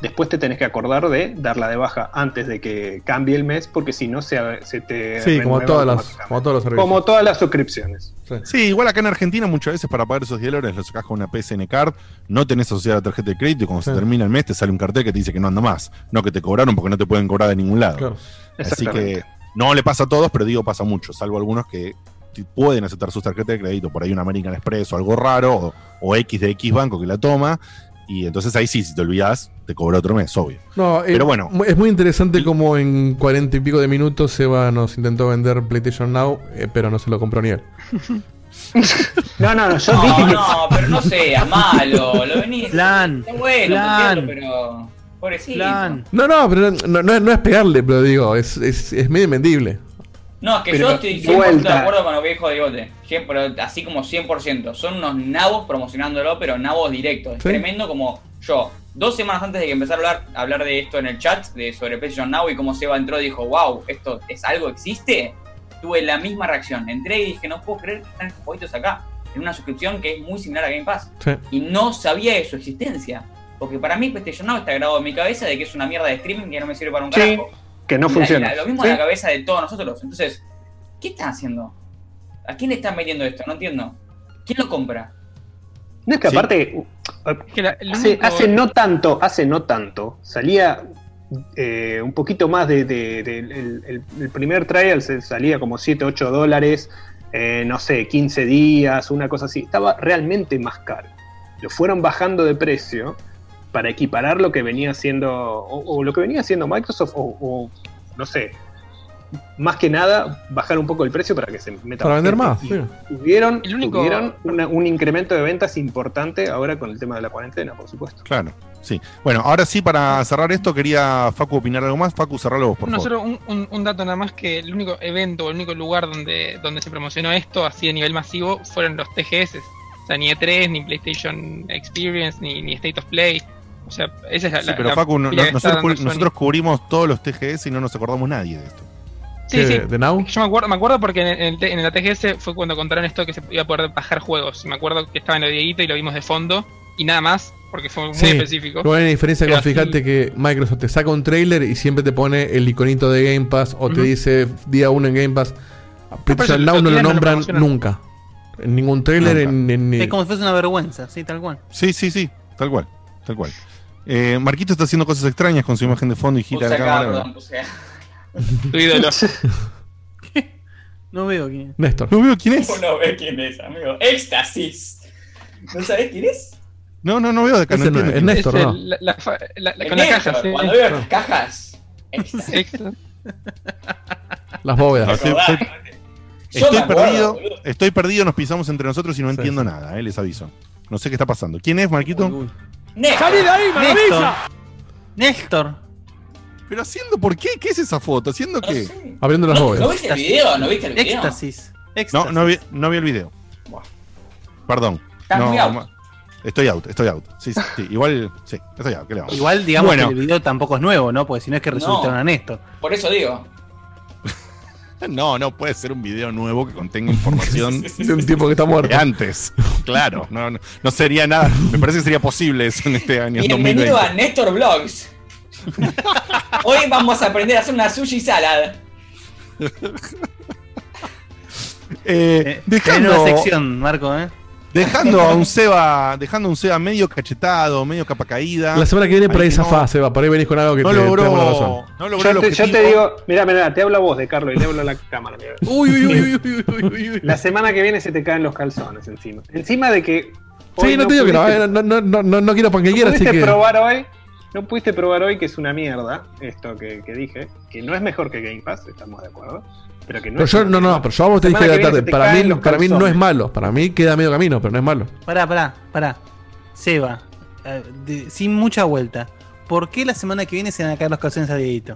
Speaker 4: después te tenés que acordar de darla de baja antes de que cambie el mes, porque si no se, se te
Speaker 6: Sí, como todas las, como todos los servicios.
Speaker 4: Como todas las suscripciones.
Speaker 2: Sí, igual acá en Argentina muchas veces para pagar esos 10 dólares lo sacás con una PSN Card, no tenés asociada la tarjeta de crédito y cuando se termina el mes te sale un cartel que te dice que no anda más, no que te cobraron porque no te pueden cobrar de ningún lado.
Speaker 6: Claro.
Speaker 2: Así que no le pasa a todos, pero digo pasa mucho, salvo algunos que pueden aceptar sus tarjetas de crédito, por ahí una American Express o algo raro, o, o X de X banco que la toma, y entonces ahí sí, si te olvidás, te cobra otro mes, obvio.
Speaker 6: No,
Speaker 2: Pero
Speaker 6: eh,
Speaker 2: bueno.
Speaker 6: Es muy interesante como en cuarenta y pico de minutos Seba nos intentó vender PlayStation Now, eh, pero no se lo compró ni él.
Speaker 4: No, no, no, yo
Speaker 7: No,
Speaker 4: dije que
Speaker 7: no, pero no sea malo. Lo venís.
Speaker 3: Plan.
Speaker 7: Está bueno,
Speaker 3: Plan.
Speaker 7: pero. Pobrecito.
Speaker 3: Plan.
Speaker 6: No, no, pero no, no es, no es pegarle, pero digo, es, es, es medio invendible.
Speaker 7: No, es que
Speaker 4: Pero
Speaker 7: yo estoy
Speaker 4: de
Speaker 7: 100%
Speaker 4: vuelta.
Speaker 7: de acuerdo con lo que dijo Digote. Así como 100%. Son unos nabos promocionándolo, pero nabos directos. Es
Speaker 6: Sí.
Speaker 7: tremendo como yo. Dos semanas antes de que empezara a hablar, a hablar de esto en el chat, de sobre PlayStation Now y cómo Seba entró y dijo, wow, ¿esto es algo existe? Tuve la misma reacción. Entré y dije, no puedo creer que están estos jueguitos acá. En una suscripción que es muy similar a Game Pass.
Speaker 6: Sí.
Speaker 7: Y no sabía de su existencia. Porque para mí PlayStation Now está grabado en mi cabeza de que es una mierda de streaming que no me sirve para un
Speaker 4: Sí,
Speaker 7: carajo.
Speaker 4: Que no funciona.
Speaker 7: lo mismo
Speaker 4: Sí.
Speaker 7: en la cabeza de todos nosotros. Entonces, ¿qué están haciendo? ¿A quién le están metiendo esto? No entiendo. ¿Quién lo compra?
Speaker 4: No es que
Speaker 2: Sí.
Speaker 4: aparte,
Speaker 5: Que la-
Speaker 4: hace,
Speaker 5: único-
Speaker 4: hace no tanto, hace no tanto, salía eh, un poquito más de, de- de- el, el- el primer trial se salía como 7, 8 dólares, eh, no sé, 15 días, una cosa así. Estaba realmente más caro. Lo fueron bajando de precio para equiparar lo que venía haciendo, o, o lo que venía haciendo Microsoft, o, o, no sé, más que nada bajar un poco el precio para que se meta
Speaker 6: Para vender más, sí.
Speaker 4: Tuvieron,
Speaker 5: El único-
Speaker 4: tuvieron una- un incremento de ventas importante ahora con el tema de la cuarentena, por supuesto.
Speaker 2: Claro, sí. Bueno, ahora sí, para cerrar esto, quería Facu opinar algo más. Facu, cerralo vos, por
Speaker 5: No,
Speaker 2: favor.
Speaker 5: solo un, un- un dato nada más que el único evento o el único lugar donde, donde se promocionó esto así a nivel masivo fueron los TGS. O sea, ni E3, ni PlayStation Experience, ni, ni State of Play. O sea, esa es la.
Speaker 2: Sí,
Speaker 5: la-
Speaker 2: pero
Speaker 5: la
Speaker 2: Facu, no- no- nosotros, cubri- cubrimos todos los TGS y no nos acordamos nadie de esto.
Speaker 5: Sí,
Speaker 6: ¿Qué,
Speaker 5: sí.
Speaker 6: de, Now?
Speaker 5: Yo me acuerdo, me acuerdo porque en, el, en la TGS fue cuando contaron esto que se iba a poder bajar juegos. Me acuerdo que estaba en lo de Dieguito y lo vimos de fondo. Y nada más, porque fue muy
Speaker 6: Sí.
Speaker 5: específico.
Speaker 6: Igual hay una diferencia
Speaker 5: Pero
Speaker 6: con fíjate
Speaker 5: sí.
Speaker 6: que Microsoft te saca un trailer y siempre te pone el iconito de Game Pass o te dice día 1 en Game Pass. A
Speaker 5: eso
Speaker 6: PlayStation
Speaker 5: lo
Speaker 6: Now no lo
Speaker 5: no
Speaker 6: nombran nunca. En ningún trailer,
Speaker 2: Nunca.
Speaker 6: en, en-
Speaker 3: Es como si fuese una vergüenza, sí, tal cual.
Speaker 2: Sí, sí, sí, tal cual, tal cual. Eh, Marquito está haciendo cosas extrañas con su imagen de fondo y gira
Speaker 7: Puse
Speaker 2: la
Speaker 7: acá,
Speaker 2: cámara.
Speaker 7: perdón.
Speaker 5: Tu ídolo.
Speaker 3: No veo quién.
Speaker 6: Néstor.
Speaker 2: No veo quién es.
Speaker 7: ¿Cómo no ves quién es, amigo? Éxtasis. ¿No sabés quién es?
Speaker 2: No, no, no veo de acá. no
Speaker 6: no-
Speaker 2: entiendo
Speaker 6: es
Speaker 2: es.
Speaker 6: Néstor,
Speaker 5: Es
Speaker 6: ¿no?
Speaker 5: el- la- la fa- la- la-
Speaker 7: El
Speaker 5: con la
Speaker 7: Néstor,
Speaker 5: caja, sí.
Speaker 7: Cuando veo las cajas. Éxtasis.
Speaker 6: Las bóvedas.
Speaker 2: Estoy, estoy- perdido,
Speaker 7: boludo.
Speaker 2: estoy perdido, nos pisamos entre nosotros y no
Speaker 6: Sí,
Speaker 2: entiendo
Speaker 6: sí.
Speaker 2: nada, eh, les aviso. No sé qué está pasando. ¿Quién es, Marquito?
Speaker 3: Uy, uy.
Speaker 7: Néstor.
Speaker 3: Néstor. Néstor.
Speaker 2: ¿Pero haciendo por qué? ¿Qué es esa foto? ¿Haciendo
Speaker 7: No
Speaker 2: qué?
Speaker 7: sé.
Speaker 6: Abriendo las
Speaker 7: ¿No, ¿No
Speaker 6: bóvedas.
Speaker 7: viste el video? ¿No viste el video?
Speaker 3: Éxtasis.
Speaker 2: No,
Speaker 3: Éxtasis.
Speaker 2: no vi, no vi el video.
Speaker 7: Buah.
Speaker 2: Perdón.
Speaker 7: Estás
Speaker 2: No,
Speaker 7: muy out.
Speaker 2: ma- estoy out, estoy out. Sí, sí, sí, igual, sí, estoy out. ¿qué le vamos?
Speaker 3: Igual, digamos
Speaker 2: Bueno.
Speaker 3: que el video tampoco es nuevo, ¿no? Porque si no es que resultaron
Speaker 7: No.
Speaker 3: a Néstor.
Speaker 7: Por eso digo.
Speaker 2: No, no puede ser un video nuevo que contenga información
Speaker 6: De un tipo que está
Speaker 2: de
Speaker 6: muerto.
Speaker 2: antes. Claro, no, no, no sería nada. Me parece que sería posible eso en este año.
Speaker 7: Bienvenido
Speaker 2: 2020.
Speaker 7: a Néstor Vlogs. Hoy vamos a aprender a hacer una sushi salad.
Speaker 2: Eh,
Speaker 3: Eh,
Speaker 2: dejando,
Speaker 3: Tenés una sección, Marco, ¿eh?
Speaker 2: Dejando a un Seba, dejando a un Seba medio cachetado, medio capa caída.
Speaker 6: La semana que viene por ahí esa
Speaker 2: no-
Speaker 6: fase va, por ahí venís con algo que
Speaker 2: No
Speaker 6: te, te
Speaker 2: logró-
Speaker 6: razón.
Speaker 2: no logró
Speaker 4: Yo te, yo te digo, mira, mira, te hablo a vos de Carlos y le hablo a la cámara. mira.
Speaker 6: Uy, uy, uy, uy, uy, uy, uy.
Speaker 4: La semana que viene se te caen los calzones encima. Encima de que.
Speaker 6: Sí, no te digo que no,
Speaker 4: pudiste-
Speaker 6: eh, no, no, no, no, no quiero así
Speaker 4: pudiste
Speaker 6: que.
Speaker 4: probar hoy. No pudiste probar hoy que es una mierda esto que, que dije, que no es mejor que Game Pass, estamos de acuerdo. Pero que no
Speaker 6: Pero yo, no, no, pero yo a vos te dije de la tarde. Para mí, para mí no es malo. Para mí queda medio camino, pero no es malo.
Speaker 3: Pará, pará, pará. Seba, eh, de- sin mucha vuelta. ¿Por qué la semana que viene se van a caer los calzones a Dieguito?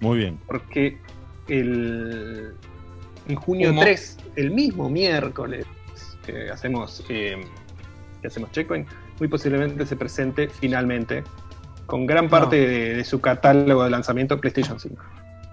Speaker 2: Muy bien.
Speaker 4: Porque el, en junio
Speaker 5: ¿Cómo?
Speaker 4: 3, el mismo miércoles que hacemos, eh, que hacemos checkpoint, muy posiblemente se presente finalmente con gran parte de, de su catálogo de lanzamiento PlayStation 5.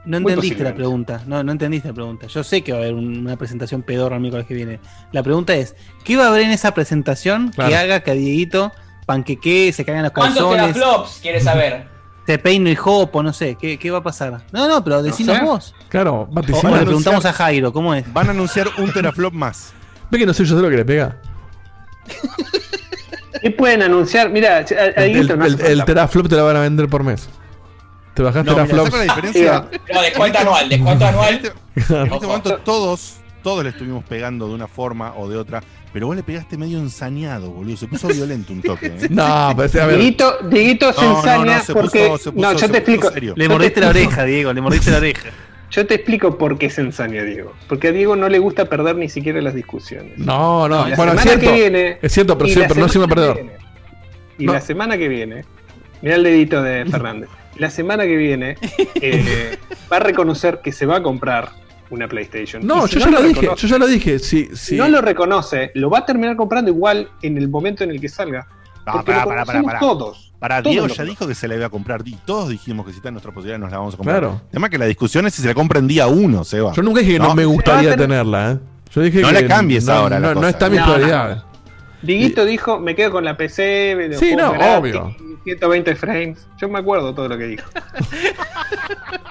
Speaker 3: No entendiste la pregunta. No, no entendiste la pregunta. Yo sé que va a haber un- una presentación pedorra el miércoles que viene. La pregunta es: ¿qué va a haber en esa presentación
Speaker 6: Claro.
Speaker 3: que haga que a Dieguito panqueque, se caigan los
Speaker 7: ¿Cuántos
Speaker 3: calzones,
Speaker 7: teraflops quieres saber?
Speaker 3: se peine el jopo, no sé? ¿Qué, qué va a pasar? No, no, pero decinos
Speaker 4: sé.
Speaker 3: vos.
Speaker 6: Claro, vaticina.
Speaker 3: o le preguntamos a Jairo, ¿cómo es?
Speaker 2: Van a anunciar un teraflop más.
Speaker 6: Ve que no soy yo solo que le pega.
Speaker 4: ¿Qué pueden anunciar? Mira, a- a
Speaker 6: El,
Speaker 4: Dieguito no
Speaker 6: el- el
Speaker 4: falta.
Speaker 6: teraflop te la van a vender por mes. Te bajás
Speaker 2: No, mira,
Speaker 6: teraflops.
Speaker 2: ¿sabes la diferencia?
Speaker 7: No, descuento anual, descuento
Speaker 2: En
Speaker 7: anual.
Speaker 2: este, en este momento todos, todos le estuvimos pegando de una forma o de otra, pero vos le pegaste medio ensañado, boludo. Se puso violento un toque. ¿eh?
Speaker 6: No, pero este, a ver.
Speaker 4: Dieguito, Dieguito se
Speaker 2: No,
Speaker 4: ensaña
Speaker 2: no, se
Speaker 4: porque.
Speaker 2: puso- se puso-
Speaker 4: no, yo
Speaker 2: se
Speaker 4: te
Speaker 2: puso
Speaker 4: explico.
Speaker 2: serio.
Speaker 3: Le mordiste la oreja, Diego, le mordiste la oreja.
Speaker 4: Yo te explico por qué se ensaña Diego. Porque a Diego no le gusta perder ni siquiera las discusiones.
Speaker 6: No, no.
Speaker 4: La
Speaker 6: Bueno, es
Speaker 4: semana
Speaker 6: cierto.
Speaker 4: que viene-
Speaker 6: es cierto, pero, sí,
Speaker 4: la
Speaker 6: pero no
Speaker 4: que
Speaker 6: perdedor.
Speaker 4: viene- Y
Speaker 6: No.
Speaker 4: la semana que viene, mira el dedito de Fernández. La semana que viene eh, va a reconocer que se va a comprar una PlayStation.
Speaker 6: No,
Speaker 4: si
Speaker 6: yo ya lo dije. Yo ya lo dije. Sí,
Speaker 4: Si
Speaker 6: sí.
Speaker 4: no lo reconoce, lo va a terminar comprando igual en el momento en el que salga.
Speaker 2: No,
Speaker 4: Porque
Speaker 2: pará,
Speaker 4: lo
Speaker 2: pará, pará,
Speaker 4: conocemos
Speaker 2: pará.
Speaker 4: todos.
Speaker 2: Para
Speaker 4: Todos
Speaker 2: Diego ya dijo que se la iba a comprar. Y todos dijimos que si está en nuestra posibilidad nos la vamos a comprar.
Speaker 6: Claro.
Speaker 2: Además que la discusión es si se la compra en día uno, Seba.
Speaker 6: Yo nunca dije que no,
Speaker 2: No,
Speaker 6: me
Speaker 4: va
Speaker 6: gustaría
Speaker 4: tener-
Speaker 6: tenerla, ¿eh? Yo dije
Speaker 2: No
Speaker 6: que
Speaker 2: le cambies
Speaker 6: no,
Speaker 2: ahora la
Speaker 6: No, no está mi
Speaker 4: No, Dieguito dijo, me quedo con la PC, de
Speaker 6: Sí, no,
Speaker 4: gratis,
Speaker 6: obvio.
Speaker 4: 120 frames. Yo me acuerdo todo lo que dijo.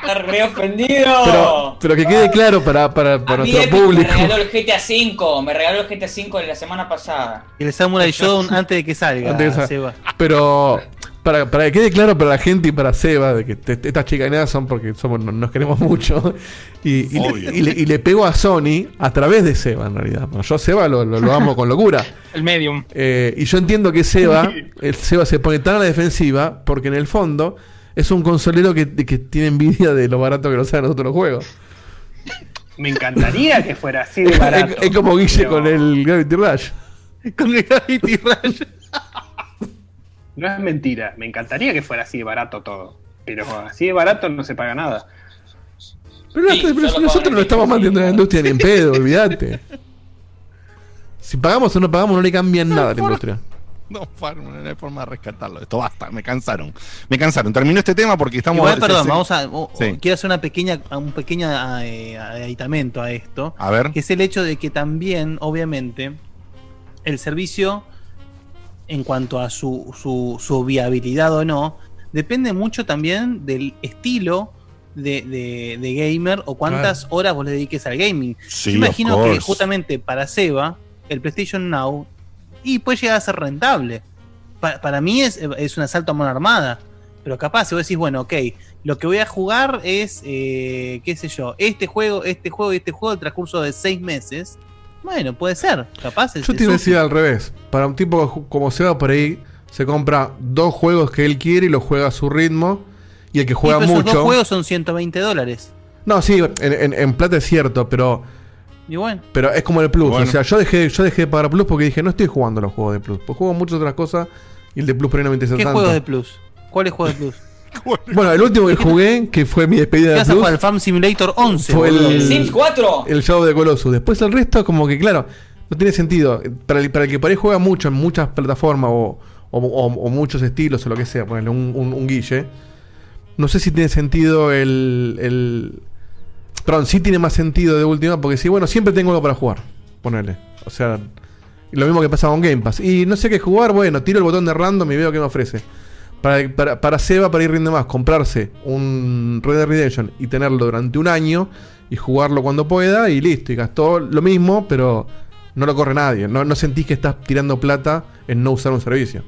Speaker 7: Está re ofendido.
Speaker 6: Pero, pero que quede claro para, para, para nuestro público.
Speaker 7: me regaló el GTA V, me regaló el GTA V de la semana pasada.
Speaker 3: El Samurai Shodown antes de que salga,
Speaker 6: Antes de que
Speaker 3: Seba.
Speaker 6: Pero para, para que quede claro para la gente y para Seba de que te- estas chicaneadas son porque somos, no- nos queremos mucho. Y, y le, y le- y le pego a Sony a través de Seba en realidad. Bueno, yo a Seba lo, lo- lo amo con locura.
Speaker 5: El medium.
Speaker 6: Eh, y yo entiendo que Seba, el Seba se pone tan a la defensiva porque en el fondo es un consolero que, que tiene envidia de lo barato que nos salen nosotros los juegos.
Speaker 4: Me encantaría que fuera así de barato.
Speaker 6: es, es como Guille
Speaker 4: pero
Speaker 6: con el Gravity Rush.
Speaker 3: Con el Gravity Rush.
Speaker 4: No es mentira. Me encantaría que fuera así de barato todo. Pero así de barato no se paga nada.
Speaker 6: Pero,
Speaker 7: Sí,
Speaker 6: nosotros
Speaker 7: pago
Speaker 6: no estamos
Speaker 7: en
Speaker 6: manteniendo la industria ni en pedo, olvídate. Si pagamos o no pagamos, no le cambian nada a la industria.
Speaker 2: No, no hay forma de rescatarlo. Esto basta, me cansaron. Me cansaron. Terminó este tema porque estamos.
Speaker 3: Igual,
Speaker 2: se-
Speaker 3: perdón, vamos a.
Speaker 2: Sí.
Speaker 3: Quiero hacer una pequeña, un pequeño eh, aditamento a esto.
Speaker 2: A ver.
Speaker 3: Que es el hecho de que también, obviamente, el servicio, en cuanto a su, su, su viabilidad o no, depende mucho también del estilo de, de- de gamer o cuántas horas vos le dediques al gaming.
Speaker 2: Sí,
Speaker 3: Yo imagino que justamente para Seba, el PlayStation Now, y puede llegar a ser rentable. Pa- para mí es, es un asalto a mano armada. Pero capaz, si vos decís, bueno, ok, lo que voy a jugar es, eh, qué sé yo, este juego, este juego y este juego, el transcurso de seis meses. Bueno, puede ser, capaz. es-
Speaker 6: Yo
Speaker 3: es
Speaker 6: te iba a decir al revés. Para un tipo como Seba por ahí, se compra dos juegos que él quiere y los juega a su ritmo. Y el que juega
Speaker 3: pero esos
Speaker 6: mucho.
Speaker 3: dos juegos son 120 dólares.
Speaker 6: No, sí, en, en- en plata es cierto, pero.
Speaker 3: Y bueno,
Speaker 6: Pero es como el Plus.
Speaker 2: Bueno.
Speaker 6: O sea, yo dejé, yo dejé de pagar Plus porque dije, no estoy jugando los juegos de Plus. Pues juego muchas otras cosas y el de Plus por ahí no me interesa
Speaker 3: ¿qué
Speaker 6: tanto.
Speaker 3: juegos de Plus? ¿Cuáles juegos de Plus?
Speaker 6: Bueno, el último que jugué, que fue mi despedida
Speaker 3: ¿Qué
Speaker 6: de Plus,
Speaker 3: jugar? El Farm Simulator 11.
Speaker 6: fue
Speaker 3: boludo.
Speaker 6: el,
Speaker 7: ¿Sims 4?
Speaker 6: el Shadow de Colossus. Después el resto, como que claro, no tiene sentido. Para el, para el que por ahí juega mucho en muchas plataformas o, o- o- o muchos estilos o lo que sea, ponerle un, un, un guille. No sé si tiene sentido el, el. Perdón, sí tiene más sentido de última, porque sí, bueno, siempre tengo algo para jugar. Ponerle. O sea, lo mismo que pasa con Game Pass. Y no sé qué jugar, bueno, tiro el botón de random y veo qué me ofrece. Para, para, para Seba, para ir rinde más, comprarse un Red Dead Redemption y tenerlo durante un año y jugarlo cuando pueda y listo. Y gastó lo mismo, pero no lo corre nadie. No, no sentís que estás tirando plata en no usar un servicio.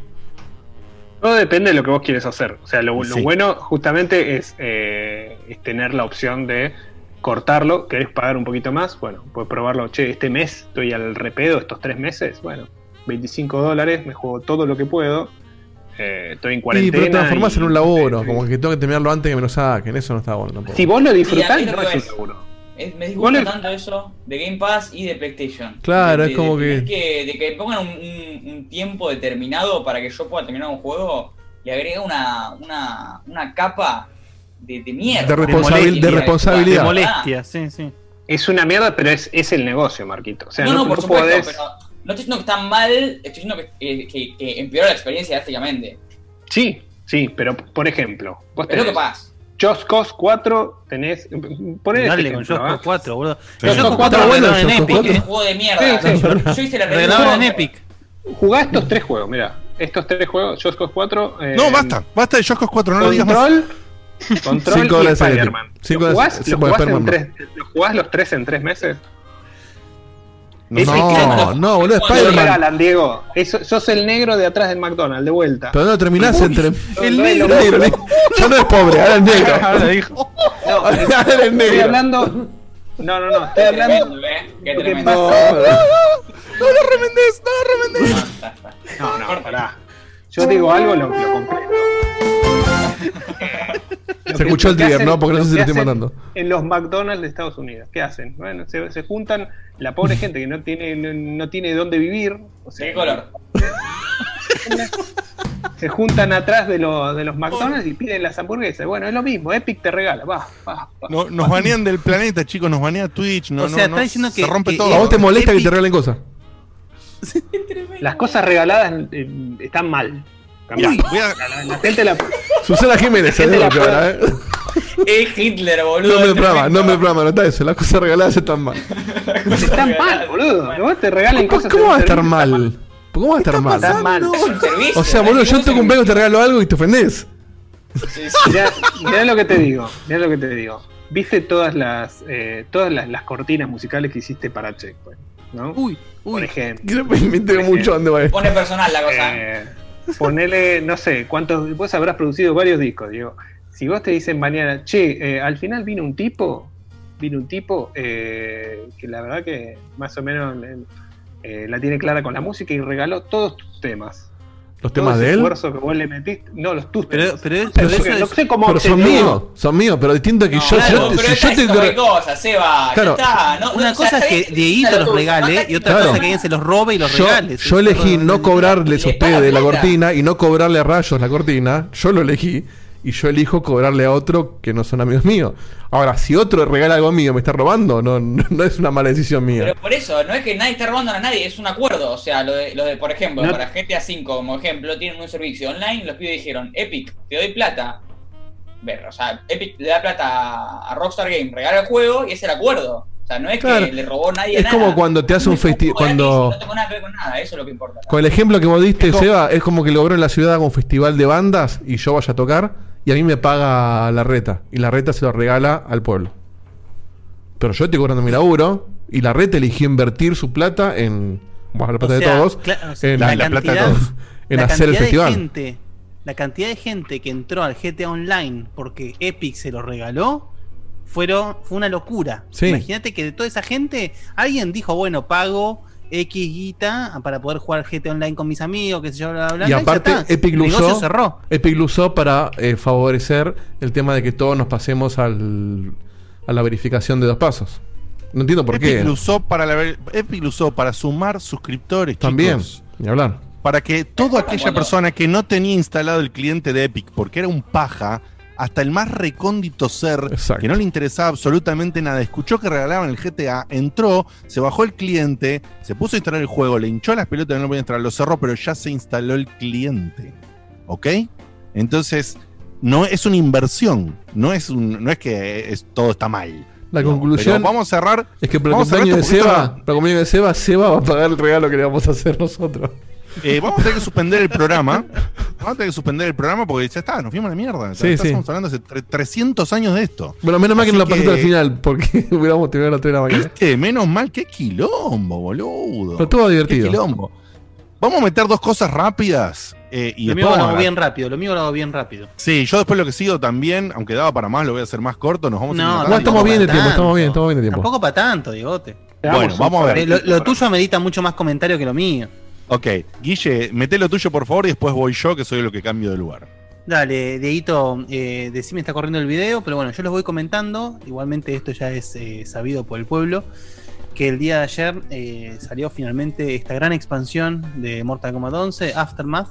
Speaker 4: Todo depende de lo que vos quieres hacer. O sea, lo, lo
Speaker 6: Sí.
Speaker 4: bueno justamente es, eh, es tener la opción de cortarlo. ¿Querés pagar un poquito más? Bueno, puedes probarlo. Che, este mes estoy al repedo, estos tres meses. Bueno, 25 dólares, me juego todo lo que puedo. Eh, estoy en
Speaker 6: Y
Speaker 4: cuarentena.
Speaker 6: pero te transformás
Speaker 4: y-
Speaker 6: en un laburo, como que tengo que terminarlo antes que me lo saquen. Eso no está bueno tampoco.
Speaker 4: Si vos lo disfrutás,
Speaker 7: Sí,
Speaker 4: no es un laburo.
Speaker 7: Es- me disgusta tanto eso de Game Pass y de PlayStation.
Speaker 6: Claro,
Speaker 7: De-
Speaker 6: es como
Speaker 7: de,
Speaker 6: que-
Speaker 7: De que pongan un, un- un tiempo determinado para que yo pueda terminar un juego, le agrega una, una, una capa de, de mierda.
Speaker 6: De responsabil- de responsabilidad.
Speaker 3: De molestia, sí, sí.
Speaker 4: Es una mierda, pero es, es el negocio, Marquito. O sea,
Speaker 7: no,
Speaker 4: no,
Speaker 7: no, por
Speaker 4: no
Speaker 7: supuesto,
Speaker 4: podés-
Speaker 7: pero no estoy diciendo que está mal, estoy diciendo que, que, que- que empeora la experiencia drásticamente.
Speaker 4: Sí, sí, pero por ejemplo, vos
Speaker 7: Pero
Speaker 4: tenés
Speaker 7: ¿qué pasa?
Speaker 4: Just Cause 4, tenés. Poné este
Speaker 3: Dale con
Speaker 4: ¿ah?
Speaker 3: Cause 4, boludo.
Speaker 4: Sí.
Speaker 3: Just Cause 4
Speaker 4: Está
Speaker 3: lo
Speaker 4: bueno
Speaker 3: en Epic,
Speaker 4: 4.
Speaker 3: eh.
Speaker 7: Un juego de mierda.
Speaker 4: Sí, sí.
Speaker 7: Yo, yo hice la.
Speaker 3: Regalaron en Epic.
Speaker 4: Jugá estos tres juegos, mira. Estos tres juegos, Just Cause 4. eh,
Speaker 2: No, basta, basta de Just Cause 4, no lo digas más.
Speaker 4: Control, Control
Speaker 6: Cinco
Speaker 4: y Spider-Man. ¿Lo jugás,
Speaker 6: sí,
Speaker 4: lo
Speaker 6: puede
Speaker 4: jugás en
Speaker 6: Spider-Man.
Speaker 4: tres- ¿Lo jugás los tres en tres meses?
Speaker 6: No, no, no, boludo, Spider-Man.
Speaker 4: Diego. Eso- sos el negro de atrás del McDonald's, de vuelta.
Speaker 6: Pero no terminás
Speaker 4: Uy,
Speaker 6: entre.
Speaker 4: el
Speaker 6: No,
Speaker 4: negro.
Speaker 6: no, no, no. Ya no es pobre, ahora es negro.
Speaker 3: Ahora dijo.
Speaker 4: No,
Speaker 6: Ahora
Speaker 4: estoy
Speaker 6: negro.
Speaker 4: hablando. No, no, no. Estoy hablando.
Speaker 7: ¿eh? Qué tremendo.
Speaker 2: No lo remendés, no lo remendés.
Speaker 4: No, no, pará. Yo digo algo, lo, lo comprendo.
Speaker 6: Se escuchó el trigger, ¿no? Porque no sé si lo estoy
Speaker 4: hacen
Speaker 6: matando.
Speaker 4: En los McDonald's de Estados Unidos, ¿qué hacen? Bueno, se, se juntan la pobre gente que no tiene no, no tiene dónde vivir. O sea,
Speaker 7: ¿Qué color?
Speaker 4: Se juntan atrás de, lo- de los McDonald's y piden las hamburguesas. Bueno, es lo mismo, Epic te regala. Va, va, va.
Speaker 2: No, nos banean del planeta, chicos, nos banea Twitch. No,
Speaker 3: O sea,
Speaker 2: no,
Speaker 3: está
Speaker 2: no,
Speaker 3: diciendo
Speaker 2: se
Speaker 3: que-
Speaker 2: rompe
Speaker 3: que-
Speaker 2: todo.
Speaker 6: ¿A vos te molesta que te regalen cosas?
Speaker 4: Las cosas regaladas eh, están mal.
Speaker 2: Uy, voy a-
Speaker 4: La, la- la gente la.
Speaker 6: Susana Jiménez,
Speaker 4: gente la
Speaker 6: lo que ahora, ¿eh?
Speaker 7: Es Hitler, boludo.
Speaker 6: No me programa, no me programa, no está eso. Las cosas regaladas están mal.
Speaker 4: Están mal, boludo. Vos te regalen
Speaker 6: ¿Cómo,
Speaker 4: cosas.
Speaker 6: cómo va a estar mal? ¿Cómo va a estar mal?
Speaker 4: Están mal.
Speaker 6: O sea,
Speaker 7: no
Speaker 6: boludo, yo en tu cumpleaños te regalo algo y te ofendés.
Speaker 7: servicio. Sí, sí.
Speaker 4: Mirá, mirá lo que te digo. Mirá lo que te digo. ¿Viste todas las eh, todas las, las cortinas musicales que hiciste para Checkpoint? ¿No?
Speaker 3: Uy,
Speaker 4: Por
Speaker 3: uy.
Speaker 4: ejemplo.
Speaker 6: Creo que me entero mucho dónde va.
Speaker 7: Pone personal la cosa.
Speaker 4: Eh, ponele, no sé, cuántos. Vos habrás producido varios discos, Diego. Si vos te dicen mañana, che, eh, al final vino un tipo, vino un tipo eh, que la verdad que más o menos eh, eh, la tiene clara con la música y regaló todos tus temas.
Speaker 6: ¿Los
Speaker 4: Todo
Speaker 6: temas
Speaker 4: ese
Speaker 6: de él?
Speaker 4: esfuerzo que vos le metiste. No, los tus
Speaker 3: Pero,
Speaker 4: temas.
Speaker 3: pero,
Speaker 4: No
Speaker 3: pero
Speaker 4: sé,
Speaker 3: eso
Speaker 4: no
Speaker 3: es-
Speaker 4: sé cómo
Speaker 6: Pero son
Speaker 4: obtener-
Speaker 6: míos, son míos, pero distinto que
Speaker 7: No,
Speaker 6: yo.
Speaker 7: claro,
Speaker 6: yo te-
Speaker 7: pero
Speaker 6: si yo te.
Speaker 7: diciendo cualquier cosa, Seba.
Speaker 6: Claro.
Speaker 7: Ya está. No,
Speaker 3: Una
Speaker 7: no, o sea,
Speaker 3: cosa es
Speaker 7: está
Speaker 3: que
Speaker 7: bien,
Speaker 3: Dieguito
Speaker 7: está
Speaker 3: los regale
Speaker 7: está
Speaker 3: y otra
Speaker 6: Claro.
Speaker 3: cosa que alguien se los robe y los
Speaker 6: Yo,
Speaker 3: regale.
Speaker 6: yo elegí no cobrarle
Speaker 7: Le
Speaker 6: a ustedes la cortina y no cobrarle a rayos la cortina. Yo lo elegí. Y yo elijo cobrarle a otro que no son amigos míos. Ahora, si otro regala algo mío me está robando, no, no, no es una mala decisión mía.
Speaker 7: Pero por eso, no es que nadie esté robando a nadie, es un acuerdo. O sea, lo de, lo de por ejemplo,
Speaker 4: No.
Speaker 7: para GTA V, como ejemplo, tienen un servicio online, los pibes dijeron, Epic, te doy plata. Ver, o sea, Epic le da plata a Rockstar Games, regala el juego y es el acuerdo. O sea, no es
Speaker 6: Claro.
Speaker 7: que le robó nadie
Speaker 6: Es
Speaker 7: nada.
Speaker 6: como cuando te hace un festival. Cuando.
Speaker 7: No tengo nada que ver con nada, eso es lo que importa.
Speaker 6: Con el ejemplo que vos diste, Seba, es como que logró en la ciudad haga un festival de bandas y yo vaya a tocar y a mí me paga la reta. Y la reta se lo regala al pueblo. Pero yo estoy cobrando mi laburo y la reta eligió invertir su plata en. Bueno, la plata
Speaker 3: O
Speaker 6: de
Speaker 3: sea,
Speaker 6: todos.
Speaker 3: o sea,
Speaker 6: en
Speaker 3: la
Speaker 6: la, plata de
Speaker 3: cantidad-
Speaker 6: todos. En
Speaker 3: la
Speaker 6: hacer el
Speaker 3: cantidad de
Speaker 6: festival.
Speaker 3: gente- la cantidad de gente que entró al GTA Online porque Epic se lo regaló fueron, fue una locura.
Speaker 6: Sí.
Speaker 3: Imagínate que de toda esa gente, alguien dijo, bueno, pago X guita para poder jugar GTA Online con mis amigos, que se yo, bla, bla, bla,
Speaker 6: Y
Speaker 3: ya
Speaker 6: aparte,
Speaker 3: está.
Speaker 6: Epic lo usó,
Speaker 3: cerró.
Speaker 6: Epic lo usó para eh, favorecer el tema de que todos nos pasemos al, a la verificación de dos pasos. No entiendo por
Speaker 2: Epic
Speaker 6: qué.
Speaker 2: lo usó para la, Epic lo usó para sumar suscriptores,
Speaker 6: También,
Speaker 2: chicos.
Speaker 6: ni hablar.
Speaker 2: Para que toda aquella persona que no tenía instalado el cliente de Epic, porque era un paja, hasta el más recóndito ser,
Speaker 6: Exacto.
Speaker 2: que no le interesaba absolutamente nada, escuchó que regalaban el GTA, entró, se bajó el cliente, se puso a instalar el juego, le hinchó las pelotas, no lo podía instalar, lo cerró, pero ya se instaló el cliente. ¿Ok? Entonces, no es una inversión, no es, un, no es que es- todo está mal.
Speaker 6: La
Speaker 2: No,
Speaker 6: conclusión
Speaker 2: vamos a cerrar.
Speaker 6: es que para el cumpleaños
Speaker 2: esto
Speaker 6: de
Speaker 2: porque
Speaker 6: Seba,
Speaker 2: esto-
Speaker 6: para el cumpleaños de Seba, Seba va a pagar el regalo que le vamos a hacer nosotros.
Speaker 2: Eh, vamos a tener que suspender el programa. Vamos a a tener que suspender el programa porque ya está, nos fuimos a la mierda.
Speaker 6: Sí,
Speaker 2: Ya
Speaker 6: sí.
Speaker 2: Estamos hablando hace tre- 300 años de esto.
Speaker 6: Bueno, menos mal que no lo pasaste al final, porque hubiéramos tenido las 3 de la mañana.
Speaker 2: ¿Viste? Menos mal, qué quilombo, boludo.
Speaker 6: Pero estuvo divertido.
Speaker 2: Qué quilombo. Vamos a meter dos cosas rápidas. eh, y
Speaker 3: lo mío lo
Speaker 2: a
Speaker 3: hago bien rápido, lo mío lo hago bien rápido.
Speaker 2: Sí, yo después lo que sigo también, aunque daba para más, lo voy a hacer más corto. Nos vamos a
Speaker 3: No,
Speaker 2: ir
Speaker 3: no,
Speaker 6: No, estamos bien de tiempo, estamos bien, estamos bien de tiempo.
Speaker 3: Tampoco para tanto, Digote.
Speaker 2: Bueno, vamos a ver.
Speaker 3: Eh, lo, lo tuyo amerita mucho más comentario que lo mío.
Speaker 2: Ok, Guille, mete lo tuyo por favor y después voy yo, que soy lo que cambio de lugar.
Speaker 3: Dale, Dieguito, eh, decime está corriendo el video, pero bueno, yo los voy comentando. Igualmente esto ya es eh, sabido por el pueblo. Que el día de ayer eh, salió finalmente esta gran expansión de Mortal Kombat 11, Aftermath,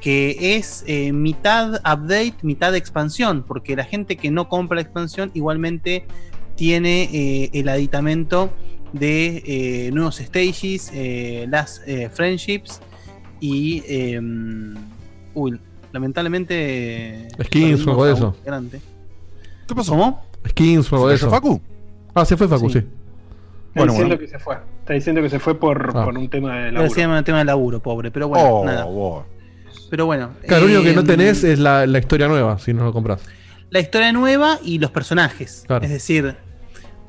Speaker 3: que es eh, mitad update, mitad expansión, porque la gente que no compra la expansión igualmente tiene el aditamento de eh, nuevos stages, eh, las eh, friendships y... eh, uy, lamentablemente...
Speaker 6: Skins o algo de eso.
Speaker 3: Grande.
Speaker 2: ¿Qué pasó?
Speaker 3: ¿Cómo?
Speaker 6: Skins o algo de
Speaker 2: ¿Se
Speaker 6: eso.
Speaker 2: fue Facu?
Speaker 6: Ah, se fue Facu, sí.
Speaker 4: Está
Speaker 2: Bueno,
Speaker 4: diciendo
Speaker 2: bueno.
Speaker 4: que se fue. Está diciendo que se fue por,
Speaker 6: Ah.
Speaker 4: por un tema de laburo.
Speaker 3: se llama el tema de laburo, pobre, pero bueno,
Speaker 2: Oh,
Speaker 3: nada.
Speaker 2: wow.
Speaker 3: Pero bueno.
Speaker 6: Claro, lo único que no
Speaker 3: eh,
Speaker 6: tenés es la, la historia nueva, si no lo compras.
Speaker 3: la historia nueva y los personajes.
Speaker 6: Claro.
Speaker 3: Es decir,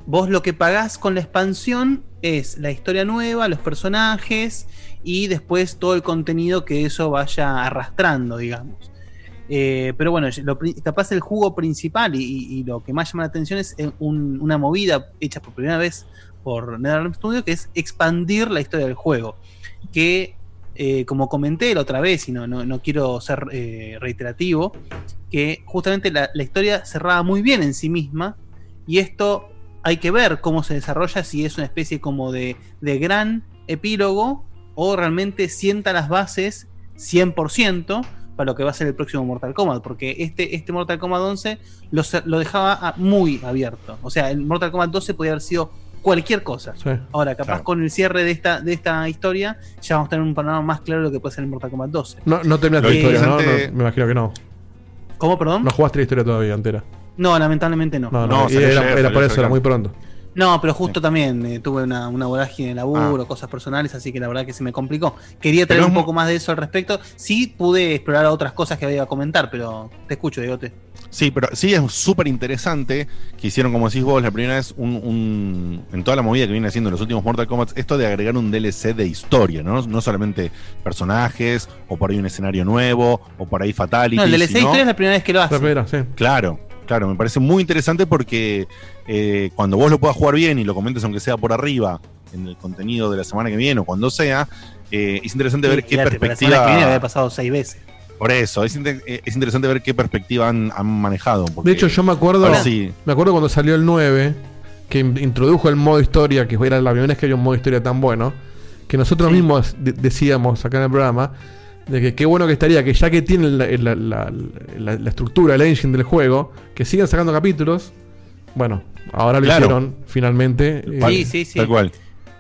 Speaker 3: vos lo que pagás con la expansión es la historia nueva, los personajes y después todo el contenido que eso vaya arrastrando, digamos. Eh, pero bueno, lo capaz el jugo principal y, lo que más llama la atención es eh, un- una movida hecha por primera vez por NetherRealm Studio, que es expandir la historia del juego. Que, eh, como comenté la otra vez, y no, no, quiero ser reiterativo, que justamente la, la historia cerraba muy bien en sí misma, y esto hay que ver cómo se desarrolla, si es una especie como de, de gran epílogo o realmente sienta las bases 100% para lo que va a ser el próximo Mortal Kombat, porque este, este Mortal Kombat 11 lo, dejaba muy abierto. O sea, el Mortal Kombat 12 podía haber sido cualquier cosa.
Speaker 6: Sí.
Speaker 3: Ahora, capaz
Speaker 2: Claro.
Speaker 3: con el cierre de esta, de esta historia, ya vamos a tener un panorama más claro de lo que puede ser el Mortal Kombat 12.
Speaker 6: No, no terminaste la historia, ¿no? No, Me imagino que no.
Speaker 3: ¿Cómo, perdón?
Speaker 6: No jugaste la historia todavía entera.
Speaker 3: No, lamentablemente no.
Speaker 6: No,
Speaker 2: No,
Speaker 6: era,
Speaker 2: ayer,
Speaker 6: era
Speaker 2: salió
Speaker 6: por eso, era muy pronto.
Speaker 3: No, pero justo también eh, tuve una, una vorágine de laburo, cosas personales, así que la verdad que se me complicó. Quería traer
Speaker 2: Pero
Speaker 3: un poco más de eso al respecto. Sí pude explorar otras cosas que había a comentar, pero te escucho, Diegote.
Speaker 2: Sí, pero sí es súper interesante que hicieron, como decís vos, la primera vez un, un- en toda la movida que viene haciendo en los últimos Mortal Kombat, esto de agregar un DLC de historia, ¿no? No solamente personajes, o por ahí un escenario nuevo, o por ahí Fatality.
Speaker 3: No, el DLC de historia es la primera vez que lo hace.
Speaker 6: La primera, sí.
Speaker 2: Claro, claro, me parece muy interesante porque eh, cuando vos lo puedas jugar bien y lo comentes aunque sea por arriba en el contenido de la semana que viene o cuando sea, eh, es interesante ver qué
Speaker 3: pero la semana que viene
Speaker 2: perspectiva...
Speaker 3: había pasado seis veces.
Speaker 2: Por eso, es, eh, es interesante ver qué perspectiva han, han manejado. porque-
Speaker 6: De hecho, yo me acuerdo,
Speaker 2: Ahora sí.
Speaker 6: me acuerdo cuando salió el 9, que in- introdujo el modo historia, que era la primera vez que había un modo historia tan bueno, que nosotros mismos de- decíamos acá en el programa, de que qué bueno que estaría, que ya que tienen la, la- la- la- la estructura, el engine del juego, que sigan sacando capítulos. Bueno, ahora lo
Speaker 2: Claro.
Speaker 6: hicieron finalmente. eh,
Speaker 3: Sí, sí, sí.
Speaker 2: Tal cual.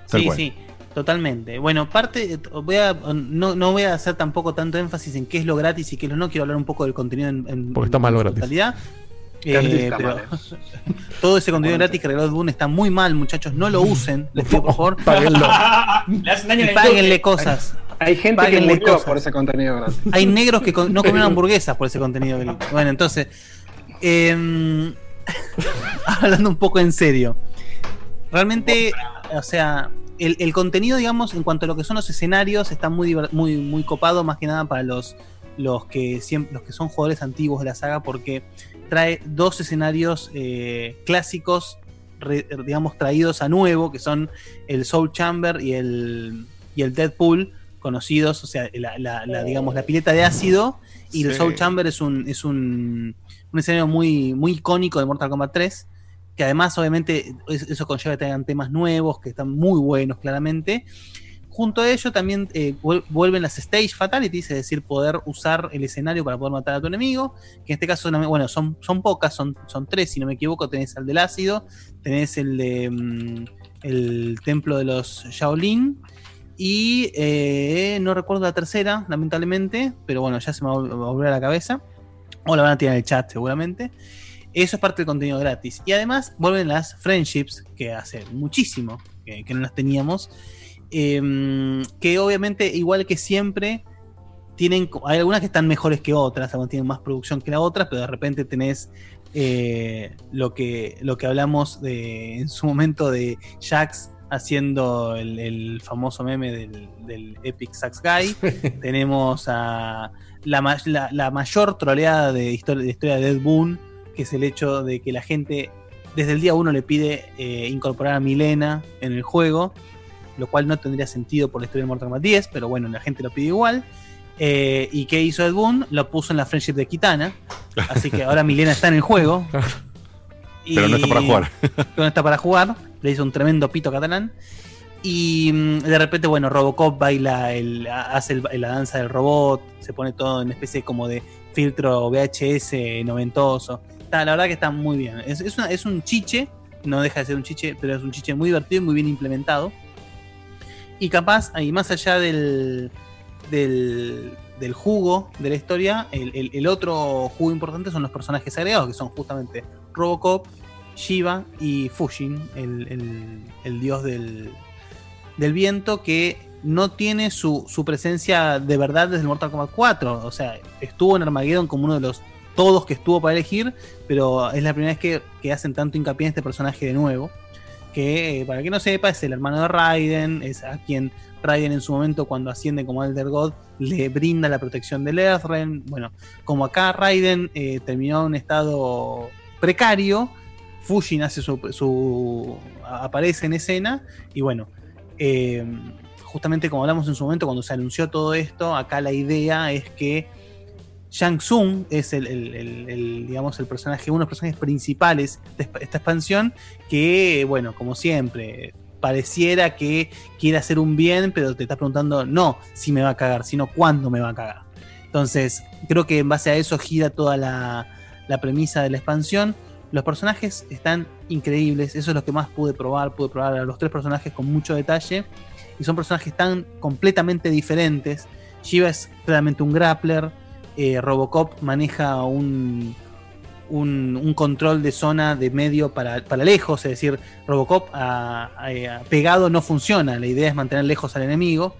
Speaker 2: Tal
Speaker 3: sí,
Speaker 2: cual.
Speaker 3: sí, totalmente. Bueno, parte, voy a, no, no voy a hacer tampoco tanto énfasis en qué es lo gratis y qué es lo no. Quiero hablar un poco del contenido en, en-
Speaker 6: Porque está mal lo
Speaker 3: en
Speaker 6: gratis.
Speaker 3: totalidad. Eh, pero todo ese contenido gratis que regaló Dune está muy mal, muchachos. No lo usen, les pido por favor.
Speaker 6: Páguenlo.
Speaker 7: Le hacen daño a
Speaker 3: Y
Speaker 7: la
Speaker 3: páguenle cosas.
Speaker 4: Hay gente
Speaker 3: Páguenle
Speaker 4: que murió
Speaker 3: cosas.
Speaker 4: por ese contenido gratis.
Speaker 3: Hay negros que con- no comen hamburguesas por ese contenido. Bueno, entonces, em, hablando un poco en serio, realmente, o sea, el, el contenido, digamos, en cuanto a lo que son los escenarios, está muy, muy, muy copado, más que nada para los, los, que, siempre, los que son jugadores antiguos de la saga, porque trae dos escenarios eh, clásicos, re- digamos, traídos a nuevo, que son el Soul Chamber y el, y el Deadpool, conocidos, o sea, la, la- la, digamos, la pileta de ácido, y el
Speaker 2: Sí.
Speaker 3: Soul Chamber es un, es un, un escenario muy, muy icónico de Mortal Kombat 3, que además, obviamente, es- eso conlleva que tengan temas nuevos, que están muy buenos, claramente. Junto a ello también eh, vuel- vuelven las Stage Fatalities, es decir, poder usar el escenario para poder matar a tu enemigo, que en este caso, bueno, son, son pocas, son, son tres, si no me equivoco, tenés el del ácido, tenés el de mm, el templo de los Shaolin, y eh, no recuerdo la tercera, lamentablemente, pero bueno, ya se me va a volver a la cabeza, o la van a tirar en el chat seguramente. Eso es parte del contenido gratis. Y además vuelven las friendships, que hace muchísimo que, no las teníamos. eh, que obviamente, igual que siempre, tienen, hay algunas que están mejores que otras, algunas tienen más producción que la otra, pero de repente tenés eh, lo, que, lo que hablamos de, en su momento de Jax haciendo el, el famoso meme del, del Epic Sax Guy. tenemos a la, ma- la- la mayor troleada de historia, de historia de Ed Boon, que es el hecho de que la gente desde el día uno le pide eh, incorporar a Milena en el juego, lo cual no tendría sentido por la historia de Mortal Kombat 10, pero bueno, la gente lo pide igual. Eh, ¿Y qué hizo Ed Boon? Lo puso en la friendship de Kitana, así que ahora Milena está en el juego.
Speaker 2: Pero no está para jugar.
Speaker 3: Pero no está para jugar, le hizo un tremendo pito catalán. Y mm, de repente, bueno, Robocop baila, el, hace la danza del robot, se pone todo en especie como de filtro VHS noventoso. La verdad que está muy bien. Es, es, es un chiche, no deja de ser un chiche, pero es un chiche muy divertido y muy bien implementado. Y capaz, ahí más allá del, del, del jugo de la historia, el- el otro jugo importante son los personajes agregados, que son justamente Robocop, Shiva y Fushin, el, el- dios del, del viento, que no tiene su, su presencia de verdad desde Mortal Kombat 4. O sea, estuvo en Armageddon como uno de los todos que estuvo para elegir, pero es la primera vez que, que hacen tanto hincapié en este personaje de nuevo. Que, eh, para que no sepa, es el hermano de Raiden, es a quien Raiden en su momento, cuando asciende como Elder God, le brinda la protección del Earthrealm. Bueno, como acá Raiden eh, terminó en un estado precario, Fushin hace su, aparece en escena y bueno, eh, justamente como hablamos en su momento cuando se anunció todo esto, acá la idea es que Shang Tsung es el, digamos, el personaje, uno de los personajes principales de esta expansión, que, bueno, como siempre, pareciera que quiere hacer un bien, pero te estás preguntando, no si me va a cagar, sino cuándo me va a cagar. Entonces, creo que en base a eso gira toda la premisa de la expansión. Los personajes están increíbles, eso es lo que más pude probar, pude probar a los tres personajes con mucho detalle, y son personajes tan completamente diferentes. Shiva es claramente un grappler, eh, Robocop maneja un, un, control de zona de medio para, para lejos, es decir, Robocop a- a- a pegado no funciona, la idea es mantener lejos al enemigo.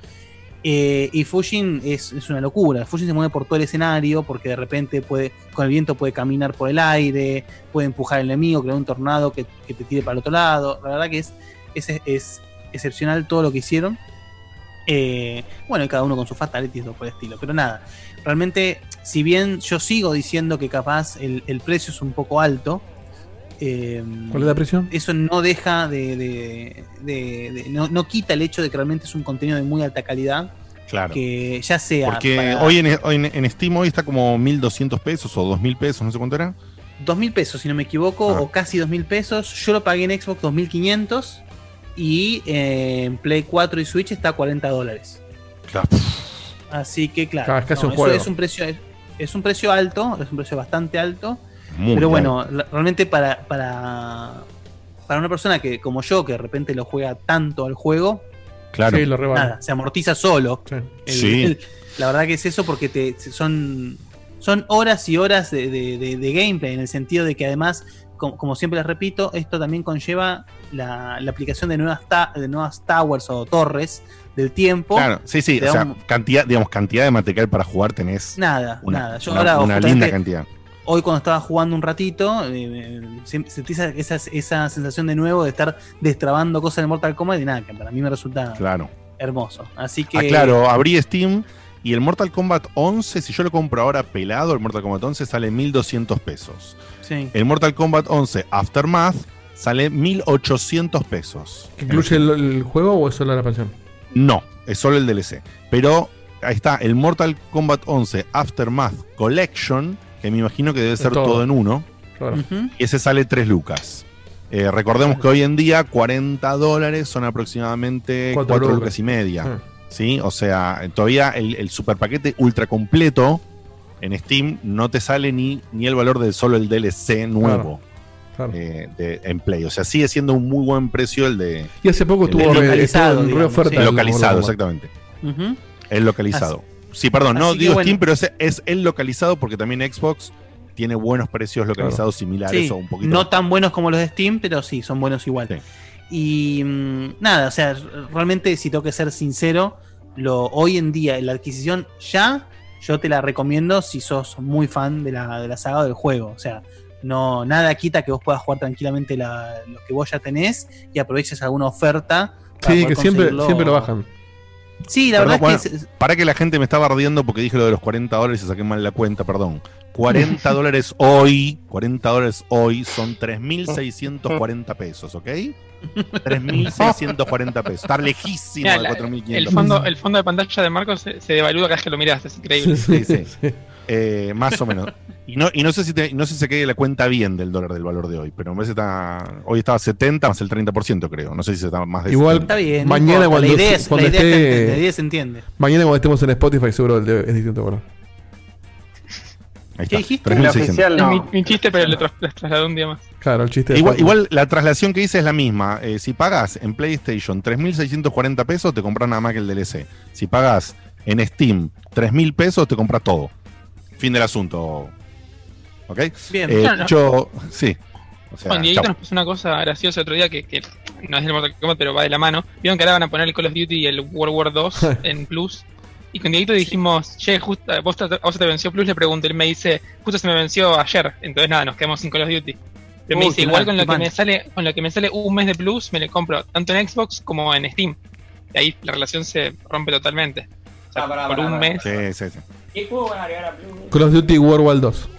Speaker 3: Eh, y Fushin es, una locura. Fushin se mueve por todo el escenario porque de repente puede, con el viento puede caminar por el aire, puede empujar al enemigo, crear un tornado que, te tire para el otro lado. La verdad que es, excepcional todo lo que hicieron. Eh, bueno, y cada uno con sus fatalities o por el estilo. Pero nada, realmente, si bien yo sigo diciendo que capaz el precio es un poco alto, eh,
Speaker 6: ¿Cuál es la presión?
Speaker 3: eso no deja de. de- de- de- no, no quita el hecho de que realmente es un contenido de muy alta calidad.
Speaker 2: Claro.
Speaker 3: Que ya sea.
Speaker 2: Porque
Speaker 3: para
Speaker 2: hoy, en, hoy en, en Steam hoy está como 1200 pesos o 2000 pesos, no sé cuánto era.
Speaker 3: 2.000 pesos, si no me equivoco,
Speaker 2: Ah.
Speaker 3: o casi 2.000 pesos. Yo lo pagué en Xbox 2.500 y eh, en Play 4 y Switch está a 40 dólares.
Speaker 2: Claro.
Speaker 3: Así que claro,
Speaker 6: Claro, es casi un
Speaker 3: eso es un precio es, es un precio alto, es un precio bastante alto.
Speaker 2: Muy
Speaker 3: pero bueno, realmente para, para, para una persona que como yo, que de repente lo juega tanto al juego,
Speaker 2: Claro.
Speaker 6: Sí, lo rebala.
Speaker 3: nada, se amortiza solo.
Speaker 6: Sí.
Speaker 3: El-
Speaker 2: Sí.
Speaker 3: el- la verdad que es eso porque te, son, son horas y horas de, de- de- de gameplay, en el sentido de que además, como, como siempre les repito, esto también conlleva la, la aplicación de nuevas, ta- de nuevas towers o torres del tiempo.
Speaker 2: Claro, sí, sí. O sea,
Speaker 3: un-
Speaker 2: cantidad, digamos, cantidad de material para jugar tenés.
Speaker 3: Nada,
Speaker 2: una,
Speaker 3: nada. Yo
Speaker 2: una-
Speaker 3: ahora
Speaker 2: una linda cantidad.
Speaker 3: Hoy cuando estaba jugando un ratito, eh, se- sentí esa, esa, esa sensación de nuevo de estar destrabando cosas en Mortal Kombat y nada, que para mí me resulta
Speaker 2: Claro.
Speaker 3: hermoso. Así que...
Speaker 2: Ah, claro, abrí Steam y el Mortal Kombat 11, si yo lo compro ahora pelado, el Mortal Kombat 11 sale 1200 pesos.
Speaker 3: Sí.
Speaker 2: El Mortal Kombat 11 Aftermath sale 1800 pesos.
Speaker 6: ¿Incluye el, el juego o es solo la expansión?
Speaker 2: No, es solo el DLC. Pero ahí está, el Mortal Kombat 11 Aftermath Collection, que me imagino que debe ser
Speaker 6: todo.
Speaker 2: todo. en uno.
Speaker 6: Claro.
Speaker 2: Y ese sale 3 lucas. Eh, recordemos que hoy en día 40 dólares son aproximadamente
Speaker 6: Cuatro
Speaker 2: 4
Speaker 6: lucas.
Speaker 2: lucas y media.
Speaker 6: Ah.
Speaker 2: ¿sí? O sea, todavía el, el super paquete ultra completo en Steam no te sale ni, ni el valor de solo el DLC nuevo
Speaker 6: Claro.
Speaker 2: eh, de, en Play. O sea, sigue siendo un muy buen precio el de
Speaker 6: Y hace poco re,
Speaker 3: localizado,
Speaker 6: re
Speaker 3: digamos, sí.
Speaker 2: localizado, exactamente.
Speaker 3: Ujú.
Speaker 2: El localizado. Sí, perdón, no
Speaker 3: así
Speaker 2: digo
Speaker 3: bueno.
Speaker 2: Steam, pero es, es el localizado porque también Xbox tiene buenos precios localizados similares
Speaker 3: Sí,
Speaker 2: o un poquito.
Speaker 3: no tan buenos como los de Steam, pero sí, son buenos igual.
Speaker 2: Sí.
Speaker 3: Y mm, nada, o sea, realmente si tengo que ser sincero, lo, hoy en día la adquisición ya yo te la recomiendo si sos muy fan de la, de la saga o del juego. O sea, no, nada quita que vos puedas jugar tranquilamente la- lo que vos ya tenés y aproveches alguna oferta. para
Speaker 6: Sí, que siempre, siempre lo bajan.
Speaker 3: Sí, la
Speaker 2: Perdón,
Speaker 3: verdad es que.
Speaker 2: Para que la gente me estaba ardiendo porque dije lo de los 40 dólares y saqué mal la cuenta, perdón. 40 dólares hoy, 40 dólares hoy son 3.640 pesos, ¿ok? 3.640 pesos. Está lejísimo
Speaker 5: Mirá,
Speaker 2: de
Speaker 5: la-
Speaker 2: 4.500.
Speaker 5: el, fondo, el fondo de pantalla de Marcos se, se devalúa cada vez que lo miras, es increíble.
Speaker 2: Sí, sí. Eh, más o menos. Y no, y no sé si te- no sé si se quede la cuenta bien del dólar del valor de hoy, pero me parece que está, hoy estaba 70 más el 30%, creo. No sé si se está más de
Speaker 6: Igual,
Speaker 2: 70.
Speaker 3: Está bien. no
Speaker 6: mañana
Speaker 3: importa,
Speaker 6: cuando,
Speaker 3: la idea,
Speaker 6: se-
Speaker 3: es,
Speaker 6: cuando
Speaker 3: la, idea se
Speaker 6: esté-
Speaker 3: entiende, la idea se entiende.
Speaker 6: mañana cuando estemos en Spotify seguro el de- es distinto, ¿verdad?
Speaker 2: Ahí
Speaker 3: ¿Qué
Speaker 2: está,
Speaker 3: dijiste?
Speaker 2: 3.600.
Speaker 4: oficial
Speaker 5: Es
Speaker 4: no.
Speaker 5: mi, mi chiste, pero le tras- le trasladé un día más.
Speaker 6: Claro, el chiste
Speaker 2: Igual, igual la traslación que hice es la misma. Eh, si pagas en PlayStation 3.640 pesos, te compras nada más que el DLC. Si pagas en Steam 3.000 pesos, te compras todo. Fin del asunto. ¿Ok?
Speaker 3: Bien.
Speaker 2: Eh, yo, sí. O sea,
Speaker 5: nos puso una cosa graciosa otro día que, que no es del Mortal Kombat, pero va de la mano. Vieron que ahora van a poner el Call of Duty y el World War 2 en Plus. Y con Dieguito dijimos, che, justo, vos, te- a vos te venció Plus, le pregunto. Él me dice, justo se me venció ayer. Entonces nada, nos quedamos sin Call of Duty. Pero me dice, igual con lo que me sale, con lo que me sale un mes de Plus, me le compro tanto en Xbox como en Steam. Y ahí la relación se rompe totalmente. O sea,
Speaker 7: Ah,
Speaker 5: por un mes.
Speaker 2: Sí, sí, sí.
Speaker 7: ¿Qué juego van a agregar a Plus?
Speaker 6: Call of Duty World War 2.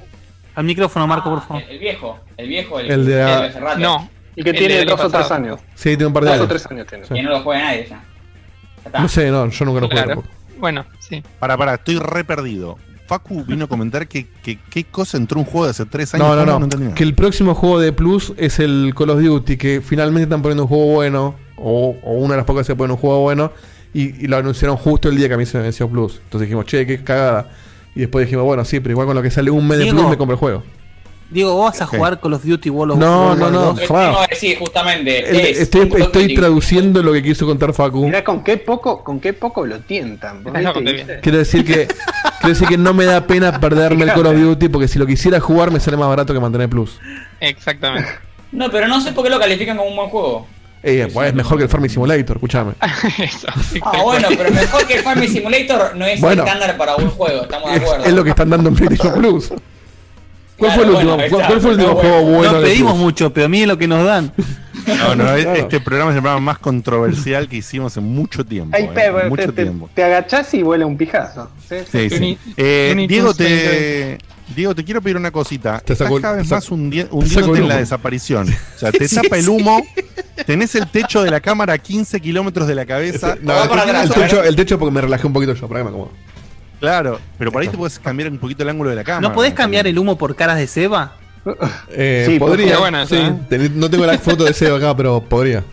Speaker 3: Al micrófono, Marco, por
Speaker 7: Ah,
Speaker 3: favor.
Speaker 7: el, el viejo, el viejo, el,
Speaker 6: El de-
Speaker 7: el
Speaker 6: ah,
Speaker 7: hace rato.
Speaker 5: No,
Speaker 4: Y que
Speaker 5: El
Speaker 4: tiene dos o tres años.
Speaker 6: Sí, tiene un par de
Speaker 4: Dos o
Speaker 6: años.
Speaker 4: tres años tiene.
Speaker 6: Sí.
Speaker 7: que no lo juega nadie ya.
Speaker 6: No sé, no, yo nunca lo
Speaker 5: Claro. bueno, sí.
Speaker 2: Para, para, estoy re perdido. Facu vino a comentar que, que qué cosa entró un juego de hace tres años.
Speaker 6: No, no, no.
Speaker 2: nada.
Speaker 6: Que el próximo juego de Plus es el Call of Duty, que finalmente están poniendo un juego bueno, o, o una de las pocas que se ponen un juego bueno, y, y lo anunciaron justo el día que a mí se me venció Plus. Entonces dijimos, che, qué cagada. Y después dijimos, bueno, sí, pero igual con lo que sale un mes de. Plus me compro el juego.
Speaker 3: Diego, ¿vos vas a jugar Call of Duty World of
Speaker 6: No,
Speaker 3: World
Speaker 6: no, no.
Speaker 3: 2?
Speaker 7: Yo
Speaker 6: jamás.
Speaker 7: tengo que decir justamente.
Speaker 6: El-
Speaker 7: es
Speaker 6: estoy traduciendo lo que quiso contar Facu.
Speaker 4: Mirá con qué poco, con qué poco lo tientan.
Speaker 6: Quiero decir que quiero decir que no me da pena perderme el Call of Duty porque si lo quisiera jugar me sale más barato que mantener Plus.
Speaker 5: Exactamente.
Speaker 7: No, pero no sé por qué lo califican como un buen juego.
Speaker 6: Eh, pues, es mejor que el Farming Simulator, escuchame.
Speaker 5: Eso.
Speaker 7: Ah, bueno, pero mejor que el Farming Simulator no es
Speaker 6: Bueno.
Speaker 7: estándar para un juego, estamos de
Speaker 6: Es,
Speaker 7: acuerdo.
Speaker 6: es lo que están dando en PlayStation Plus. ¿Cuál
Speaker 7: Claro,
Speaker 6: fue el
Speaker 7: bueno,
Speaker 6: último, cuál, fue el
Speaker 7: pero
Speaker 6: último
Speaker 7: bueno.
Speaker 6: juego bueno?
Speaker 3: no pedimos
Speaker 6: Plus?
Speaker 3: mucho, pero miren lo que nos dan.
Speaker 2: No, no,
Speaker 6: Claro.
Speaker 2: este programa es el programa más controversial que hicimos en mucho tiempo.
Speaker 4: Ahí
Speaker 2: eh,
Speaker 4: te, te-
Speaker 2: mucho
Speaker 4: te-
Speaker 2: tiempo.
Speaker 4: te agachás y vuela un pijazo. ¿sí?
Speaker 2: Sí, Eh, Diego, te, Diego, te quiero pedir una cosita.
Speaker 6: Te
Speaker 2: Estás
Speaker 6: saco el-
Speaker 2: cada vez más hundi- hundiéndote en la desaparición. O sea, te
Speaker 3: Sí,
Speaker 2: tapa el humo, tenés el techo de la cámara a 15 kilómetros de la cabeza.
Speaker 6: No,
Speaker 7: Va
Speaker 6: el,
Speaker 7: para atrás,
Speaker 6: el
Speaker 7: a ver.
Speaker 6: techo, el techo porque me relajé un poquito yo, para que me acomodo.
Speaker 2: Claro, pero por ahí te puedes cambiar un poquito el ángulo de la cámara.
Speaker 3: ¿No podés cambiar el humo por caras de Seba?
Speaker 6: Eh,
Speaker 4: Sí,
Speaker 6: podría,
Speaker 5: buena
Speaker 6: sí.
Speaker 5: ¿eh?
Speaker 6: No tengo la foto de Seba acá, pero podría.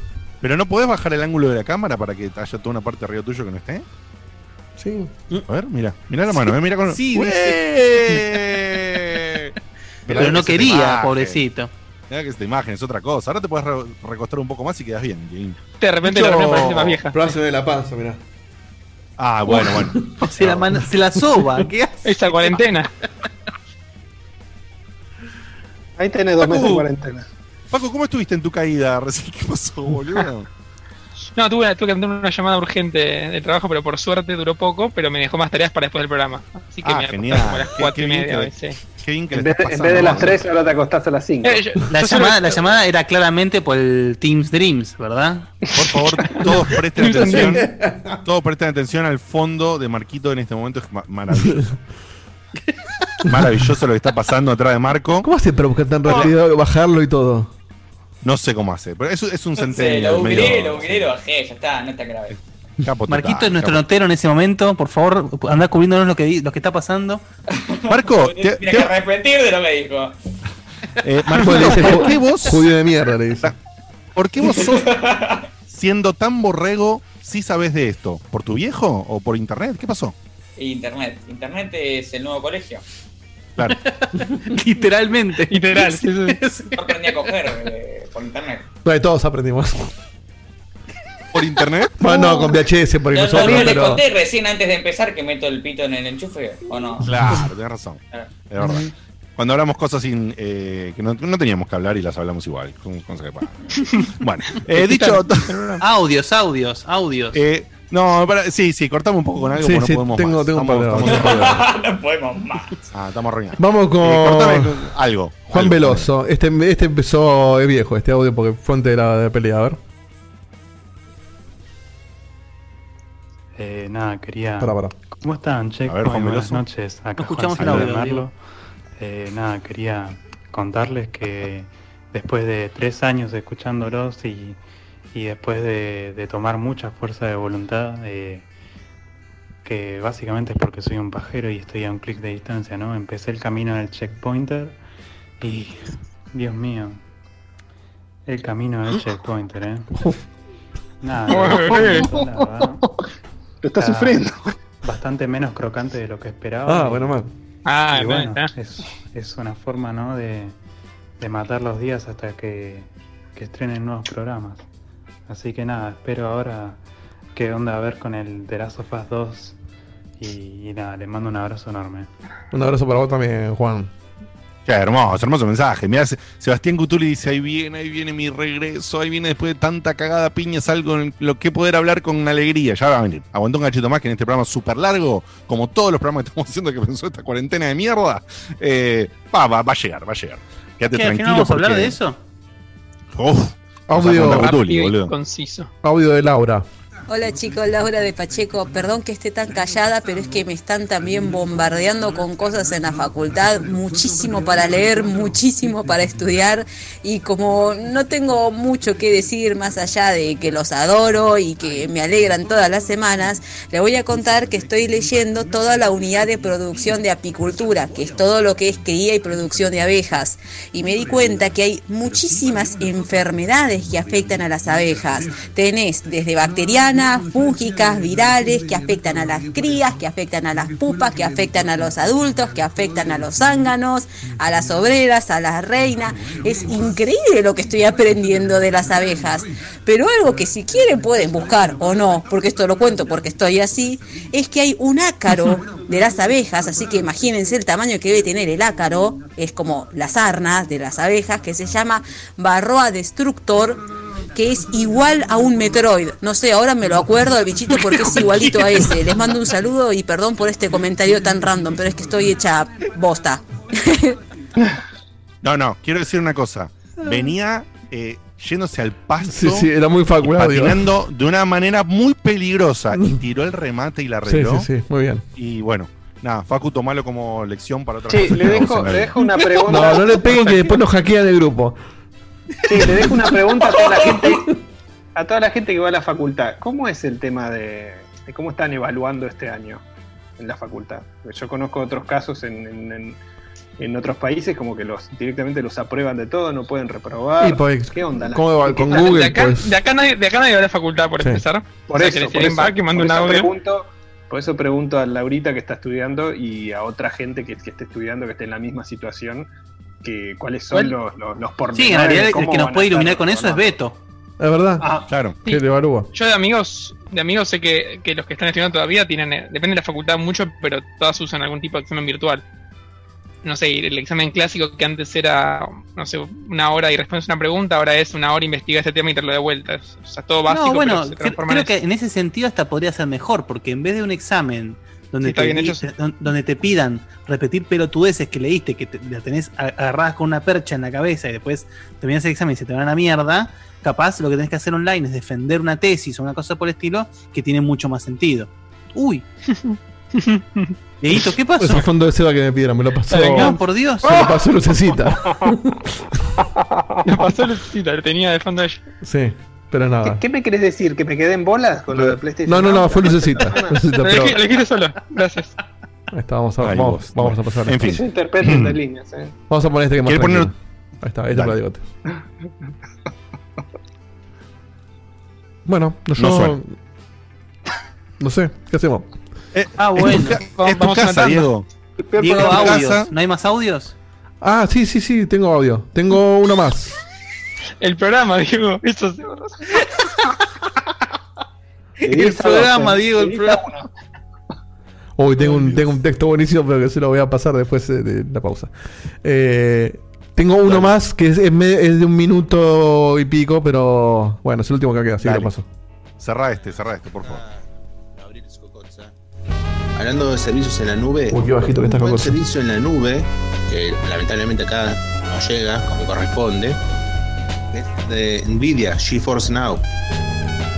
Speaker 2: Pero no podés bajar el ángulo de la cámara para que haya toda una parte arriba tuyo que no esté.
Speaker 6: Sí.
Speaker 2: A ver, mira, mira la mano, eh, mira con
Speaker 3: Sí. Pero no quería,
Speaker 2: imagen.
Speaker 3: pobrecito.
Speaker 2: Mirá que esta imagen es otra cosa. Ahora te puedes re- recostar un poco más y quedas bien. Dieguín.
Speaker 5: De repente
Speaker 2: Dicho-
Speaker 5: la reunión parece más vieja.
Speaker 6: Pero de la panza, mirá.
Speaker 2: Ah, bueno, bueno.
Speaker 3: Se la, man- se la soba. ¿Qué hace?
Speaker 5: Esa cuarentena.
Speaker 4: Ahí tenés dos meses de cuarentena.
Speaker 2: Paco, ¿cómo estuviste en tu caída recién? ¿Qué pasó, boludo?
Speaker 5: No, tuve, tuve que atender una llamada urgente de trabajo, pero por suerte duró poco, pero me dejó más tareas para después del programa. Así que
Speaker 2: Ah,
Speaker 5: me
Speaker 2: genial.
Speaker 5: como a las
Speaker 2: Qué-
Speaker 5: 4
Speaker 2: qué
Speaker 5: y media.
Speaker 2: que-
Speaker 5: sí.
Speaker 2: Qué bien que
Speaker 4: En vez, en vez de las 3, ahora te acostás a las 5.
Speaker 5: Eh, yo-
Speaker 3: La
Speaker 5: yo solo-
Speaker 3: llamada, la llamada era claramente por el Teams Dreams, ¿verdad?
Speaker 2: Por favor, todos presten atención. Todos presten atención al fondo de Marquito en este momento. Es ma- maravilloso. Maravilloso lo que está pasando atrás de Marco.
Speaker 6: ¿Cómo hace para buscar tan rápido, bajarlo y todo?
Speaker 2: No sé cómo hace, pero eso es un
Speaker 7: No sé,
Speaker 2: centennial.
Speaker 7: lo googleé,
Speaker 2: medio-
Speaker 7: lo googleé, lo bajé, ya está, no está grave.
Speaker 2: capo total,
Speaker 3: Marquito es nuestro
Speaker 2: capo.
Speaker 3: notero en ese momento. Por favor, anda cubriéndonos lo que, di- lo que está pasando.
Speaker 2: Marco, te-
Speaker 7: Tiene
Speaker 2: te-
Speaker 7: que arrepentir de lo que dijo.
Speaker 2: eh, Marco,
Speaker 6: Marco le dice,
Speaker 2: ¿por qué vos,
Speaker 6: Judío de mierda, le dice.
Speaker 2: por qué vos sos, siendo tan borrego, sí sabés de esto? ¿Por tu viejo o por internet? ¿Qué pasó?
Speaker 7: Internet. Internet es el nuevo colegio.
Speaker 2: Claro.
Speaker 3: Literalmente.
Speaker 5: Literal. sí, sí.
Speaker 7: Yo aprendí a coger eh, por internet.
Speaker 6: No, todos aprendimos.
Speaker 2: ¿Por internet?
Speaker 6: Bueno, con VHS por ahí
Speaker 7: Yo
Speaker 6: nosotros,
Speaker 7: también les
Speaker 6: pero.
Speaker 7: conté recién antes de empezar que meto el pito en el enchufe, ¿o no?
Speaker 2: Claro, tenés razón.
Speaker 7: Claro.
Speaker 2: Es verdad. Cuando hablamos cosas sin, eh, que no, no teníamos que hablar y las hablamos igual. con- con- Bueno, eh, dicho,
Speaker 3: Audios, audios, audios.
Speaker 2: eh, No, para- sí, sí, cortamos un poco con algo
Speaker 6: Sí,
Speaker 2: porque
Speaker 6: sí,
Speaker 2: no podemos
Speaker 6: tengo-
Speaker 2: más.
Speaker 6: tengo un
Speaker 2: Estamos-
Speaker 6: par de-
Speaker 2: estamos-
Speaker 7: no podemos más.
Speaker 2: Ah, estamos arruinados.
Speaker 6: Vamos con.
Speaker 2: Eh, cortame con algo.
Speaker 6: Juan
Speaker 2: algo,
Speaker 6: Veloso. Este, este empezó, es viejo este audio porque fue antes de la, de la pelea. A ver.
Speaker 13: Eh, nada, quería.
Speaker 6: Pará, pará.
Speaker 13: ¿Cómo están, che?
Speaker 2: A ver,
Speaker 13: Muy
Speaker 2: Juan
Speaker 13: buenas
Speaker 2: Veloso.
Speaker 13: noches. Acá
Speaker 3: No escuchamos
Speaker 13: Juan
Speaker 3: el
Speaker 13: de
Speaker 3: audio.
Speaker 13: Eh, nada, quería contarles que después de tres años escuchándolos y, y después de, de tomar mucha fuerza de voluntad, eh, que básicamente es porque soy un pajero y estoy a un clic de distancia, ¿no? Empecé el camino del checkpointer y, Dios mío, el camino del checkpointer, ¿eh? Nada,
Speaker 4: Lo está
Speaker 13: está
Speaker 4: sufriendo.
Speaker 13: Bastante menos crocante de lo que esperaba.
Speaker 6: Ah, bueno, mal.
Speaker 5: Ah,
Speaker 13: y
Speaker 5: bueno,
Speaker 13: es, es una forma, ¿no? De, de matar los días hasta que, que estrenen nuevos programas. Así que nada, espero ahora qué onda a ver con el The Last of Us 2. Y, y nada, le mando un abrazo enorme.
Speaker 6: Un abrazo para vos también, Juan.
Speaker 2: Qué hermoso, hermoso mensaje. Mirá, Se- Sebastián Cutuli dice, ahí viene, ahí viene mi regreso, ahí viene después de tanta cagada piña, es algo en lo que poder hablar con alegría. Ya va a venir. Aguantó un cachito más que en este programa súper largo, como todos los programas que estamos haciendo que pensó esta cuarentena de mierda. eh, va, va, va a llegar, va a llegar. Quédate
Speaker 3: ¿Qué, al
Speaker 2: tranquilo.
Speaker 3: final vamos a hablar de eso?
Speaker 2: Uf,
Speaker 6: Audio,
Speaker 2: boludo.
Speaker 5: conciso.
Speaker 6: audio de Laura.
Speaker 14: Hola chicos, Laura de Pacheco. Perdón que esté tan callada, pero es que me están también bombardeando con cosas en la facultad. Muchísimo para leer, muchísimo para estudiar. Y como no tengo mucho que decir más allá de que los adoro y que me alegran todas las semanas, le voy a contar que estoy leyendo toda la unidad de producción de apicultura, que es todo lo que es cría y producción de abejas. Y me di cuenta que hay muchísimas enfermedades que afectan a las abejas. Tenés desde bacterianas, fúngicas, virales, que afectan a las crías, que afectan a las pupas, que afectan a los adultos, que afectan a los zánganos, a las obreras, a las reinas. Es increíble lo que estoy aprendiendo de las abejas. Pero algo que si quieren pueden buscar o no, porque esto lo cuento porque estoy así, es que hay un ácaro de las abejas, así que imagínense el tamaño que debe tener el ácaro, es como las sarnas de las abejas, que se llama Barroa Destructor que es igual a un Metroid. No sé, ahora me lo acuerdo del bichito porque es igualito a ese. Les mando un saludo y perdón por este comentario tan random, pero es que estoy hecha bosta.
Speaker 2: No, no, quiero decir una cosa. Venía eh, yéndose al pasto.
Speaker 6: Sí, sí, era muy
Speaker 2: patinando de una manera muy peligrosa y tiró el remate y la
Speaker 6: Sí,
Speaker 2: arregló.
Speaker 6: sí, sí, muy bien.
Speaker 2: Y bueno, nada, Facu, tomalo como lección para otras
Speaker 4: Sí,
Speaker 2: cosas
Speaker 4: le dejo una pregunta.
Speaker 6: No, no le peguen que después nos hackean el grupo.
Speaker 4: Sí, le dejo una pregunta a toda la gente, a toda la gente que va a la facultad. ¿Cómo es el tema de, de cómo están evaluando este año en la facultad? Yo conozco otros casos en, en- en- en otros países como que los directamente los aprueban de todo, no pueden reprobar.
Speaker 6: Y, pues,
Speaker 4: ¿Qué onda? la
Speaker 6: ¿cómo va? Con
Speaker 4: ¿Qué-
Speaker 6: Google,
Speaker 5: de, acá,
Speaker 6: pues.
Speaker 5: de, acá nadie, de acá nadie va a la facultad, por
Speaker 6: Sí.
Speaker 5: empezar.
Speaker 4: Por
Speaker 5: O sea,
Speaker 4: eso,
Speaker 5: que
Speaker 4: por eso, eso pregunto, por eso pregunto a Laurita que está estudiando y a otra gente que, que esté estudiando, que esté en la misma situación, que cuáles son
Speaker 3: Bueno.
Speaker 4: los, los, los pormenores.
Speaker 3: Sí, en realidad el que nos puede iluminar con eso es. Beto.
Speaker 6: Es verdad.
Speaker 4: Ah,
Speaker 2: Claro.
Speaker 6: Que le evalúa.
Speaker 5: Yo de amigos, de amigos sé que, que los que están estudiando todavía tienen, eh, depende de la facultad mucho, pero todas usan algún tipo de examen virtual. No sé, el examen clásico que antes era, no sé, una hora y respondes una pregunta, ahora es una hora investiga este tema y te lo de vuelta. O sea, todo básico,
Speaker 3: no, bueno,
Speaker 5: pero se
Speaker 3: creo
Speaker 5: en
Speaker 3: que en ese sentido hasta podría ser mejor, porque en vez de un examen donde,
Speaker 5: Sí,
Speaker 3: te,
Speaker 5: hecho,
Speaker 3: donde te pidan repetir pelotudeces que leíste, que te, la tenés agarradas con una percha en la cabeza y después terminas el examen y se te van a la mierda, capaz lo que tenés que hacer online es defender una tesis o una cosa por el estilo que tiene mucho más sentido. Uy. ¿qué pasó?
Speaker 6: Ese fondo de Seba que me pidieron, me lo pasó.
Speaker 3: No, por Dios.
Speaker 6: Se lo pasó Lucecita.
Speaker 5: Me pasó Lucecita, lo tenía de fondo ella.
Speaker 6: Sí, pero nada.
Speaker 4: ¿Qué me querés decir? ¿Que me quedé en bolas con lo de PlayStation?
Speaker 6: No, no, no, fue Lucecita. Lucecita, pero-
Speaker 5: lo dejé solo, gracias.
Speaker 6: Ahí está, vamos a,
Speaker 2: Ay,
Speaker 6: vamos,
Speaker 2: vos,
Speaker 6: vamos a pasar.
Speaker 2: En fin.
Speaker 4: Se interpreta entre líneas, ¿eh?
Speaker 6: Vamos a poner este que es más
Speaker 2: ¿Quiere poner-.
Speaker 6: Ahí está, ahí está
Speaker 2: Dale.
Speaker 6: el digote. Bueno, no,
Speaker 2: No
Speaker 6: yo-
Speaker 2: suena.
Speaker 6: no sé, ¿qué hacemos?
Speaker 2: Eh,
Speaker 3: Ah,
Speaker 2: es tu
Speaker 3: bueno.
Speaker 2: ca-
Speaker 5: Vamos-
Speaker 2: es tu
Speaker 5: vamos
Speaker 2: casa. Diego.
Speaker 3: Diego, audios.
Speaker 2: casa.
Speaker 3: ¿No hay más audios?
Speaker 6: Ah, sí, sí, sí, tengo audio. Tengo uno más.
Speaker 5: El programa, digo, eso se borró.
Speaker 4: De
Speaker 3: El
Speaker 4: 10 a
Speaker 3: programa,
Speaker 4: 12.
Speaker 3: Diego, el
Speaker 4: De 10 a
Speaker 3: programa.
Speaker 6: Uy, tengo un, tengo un texto buenísimo, pero que se lo voy a pasar después eh, de la pausa. Eh, tengo uno más que es, es me- es de un minuto y pico, pero bueno, es el último que queda, así que lo paso.
Speaker 2: Cerrá este, cerrá este, por favor.
Speaker 15: hablando de servicios en la nube,
Speaker 6: Uy, qué bajito que está
Speaker 15: un buen servicio en la nube, que lamentablemente acá no llega como corresponde, es de Nvidia, GeForce Now.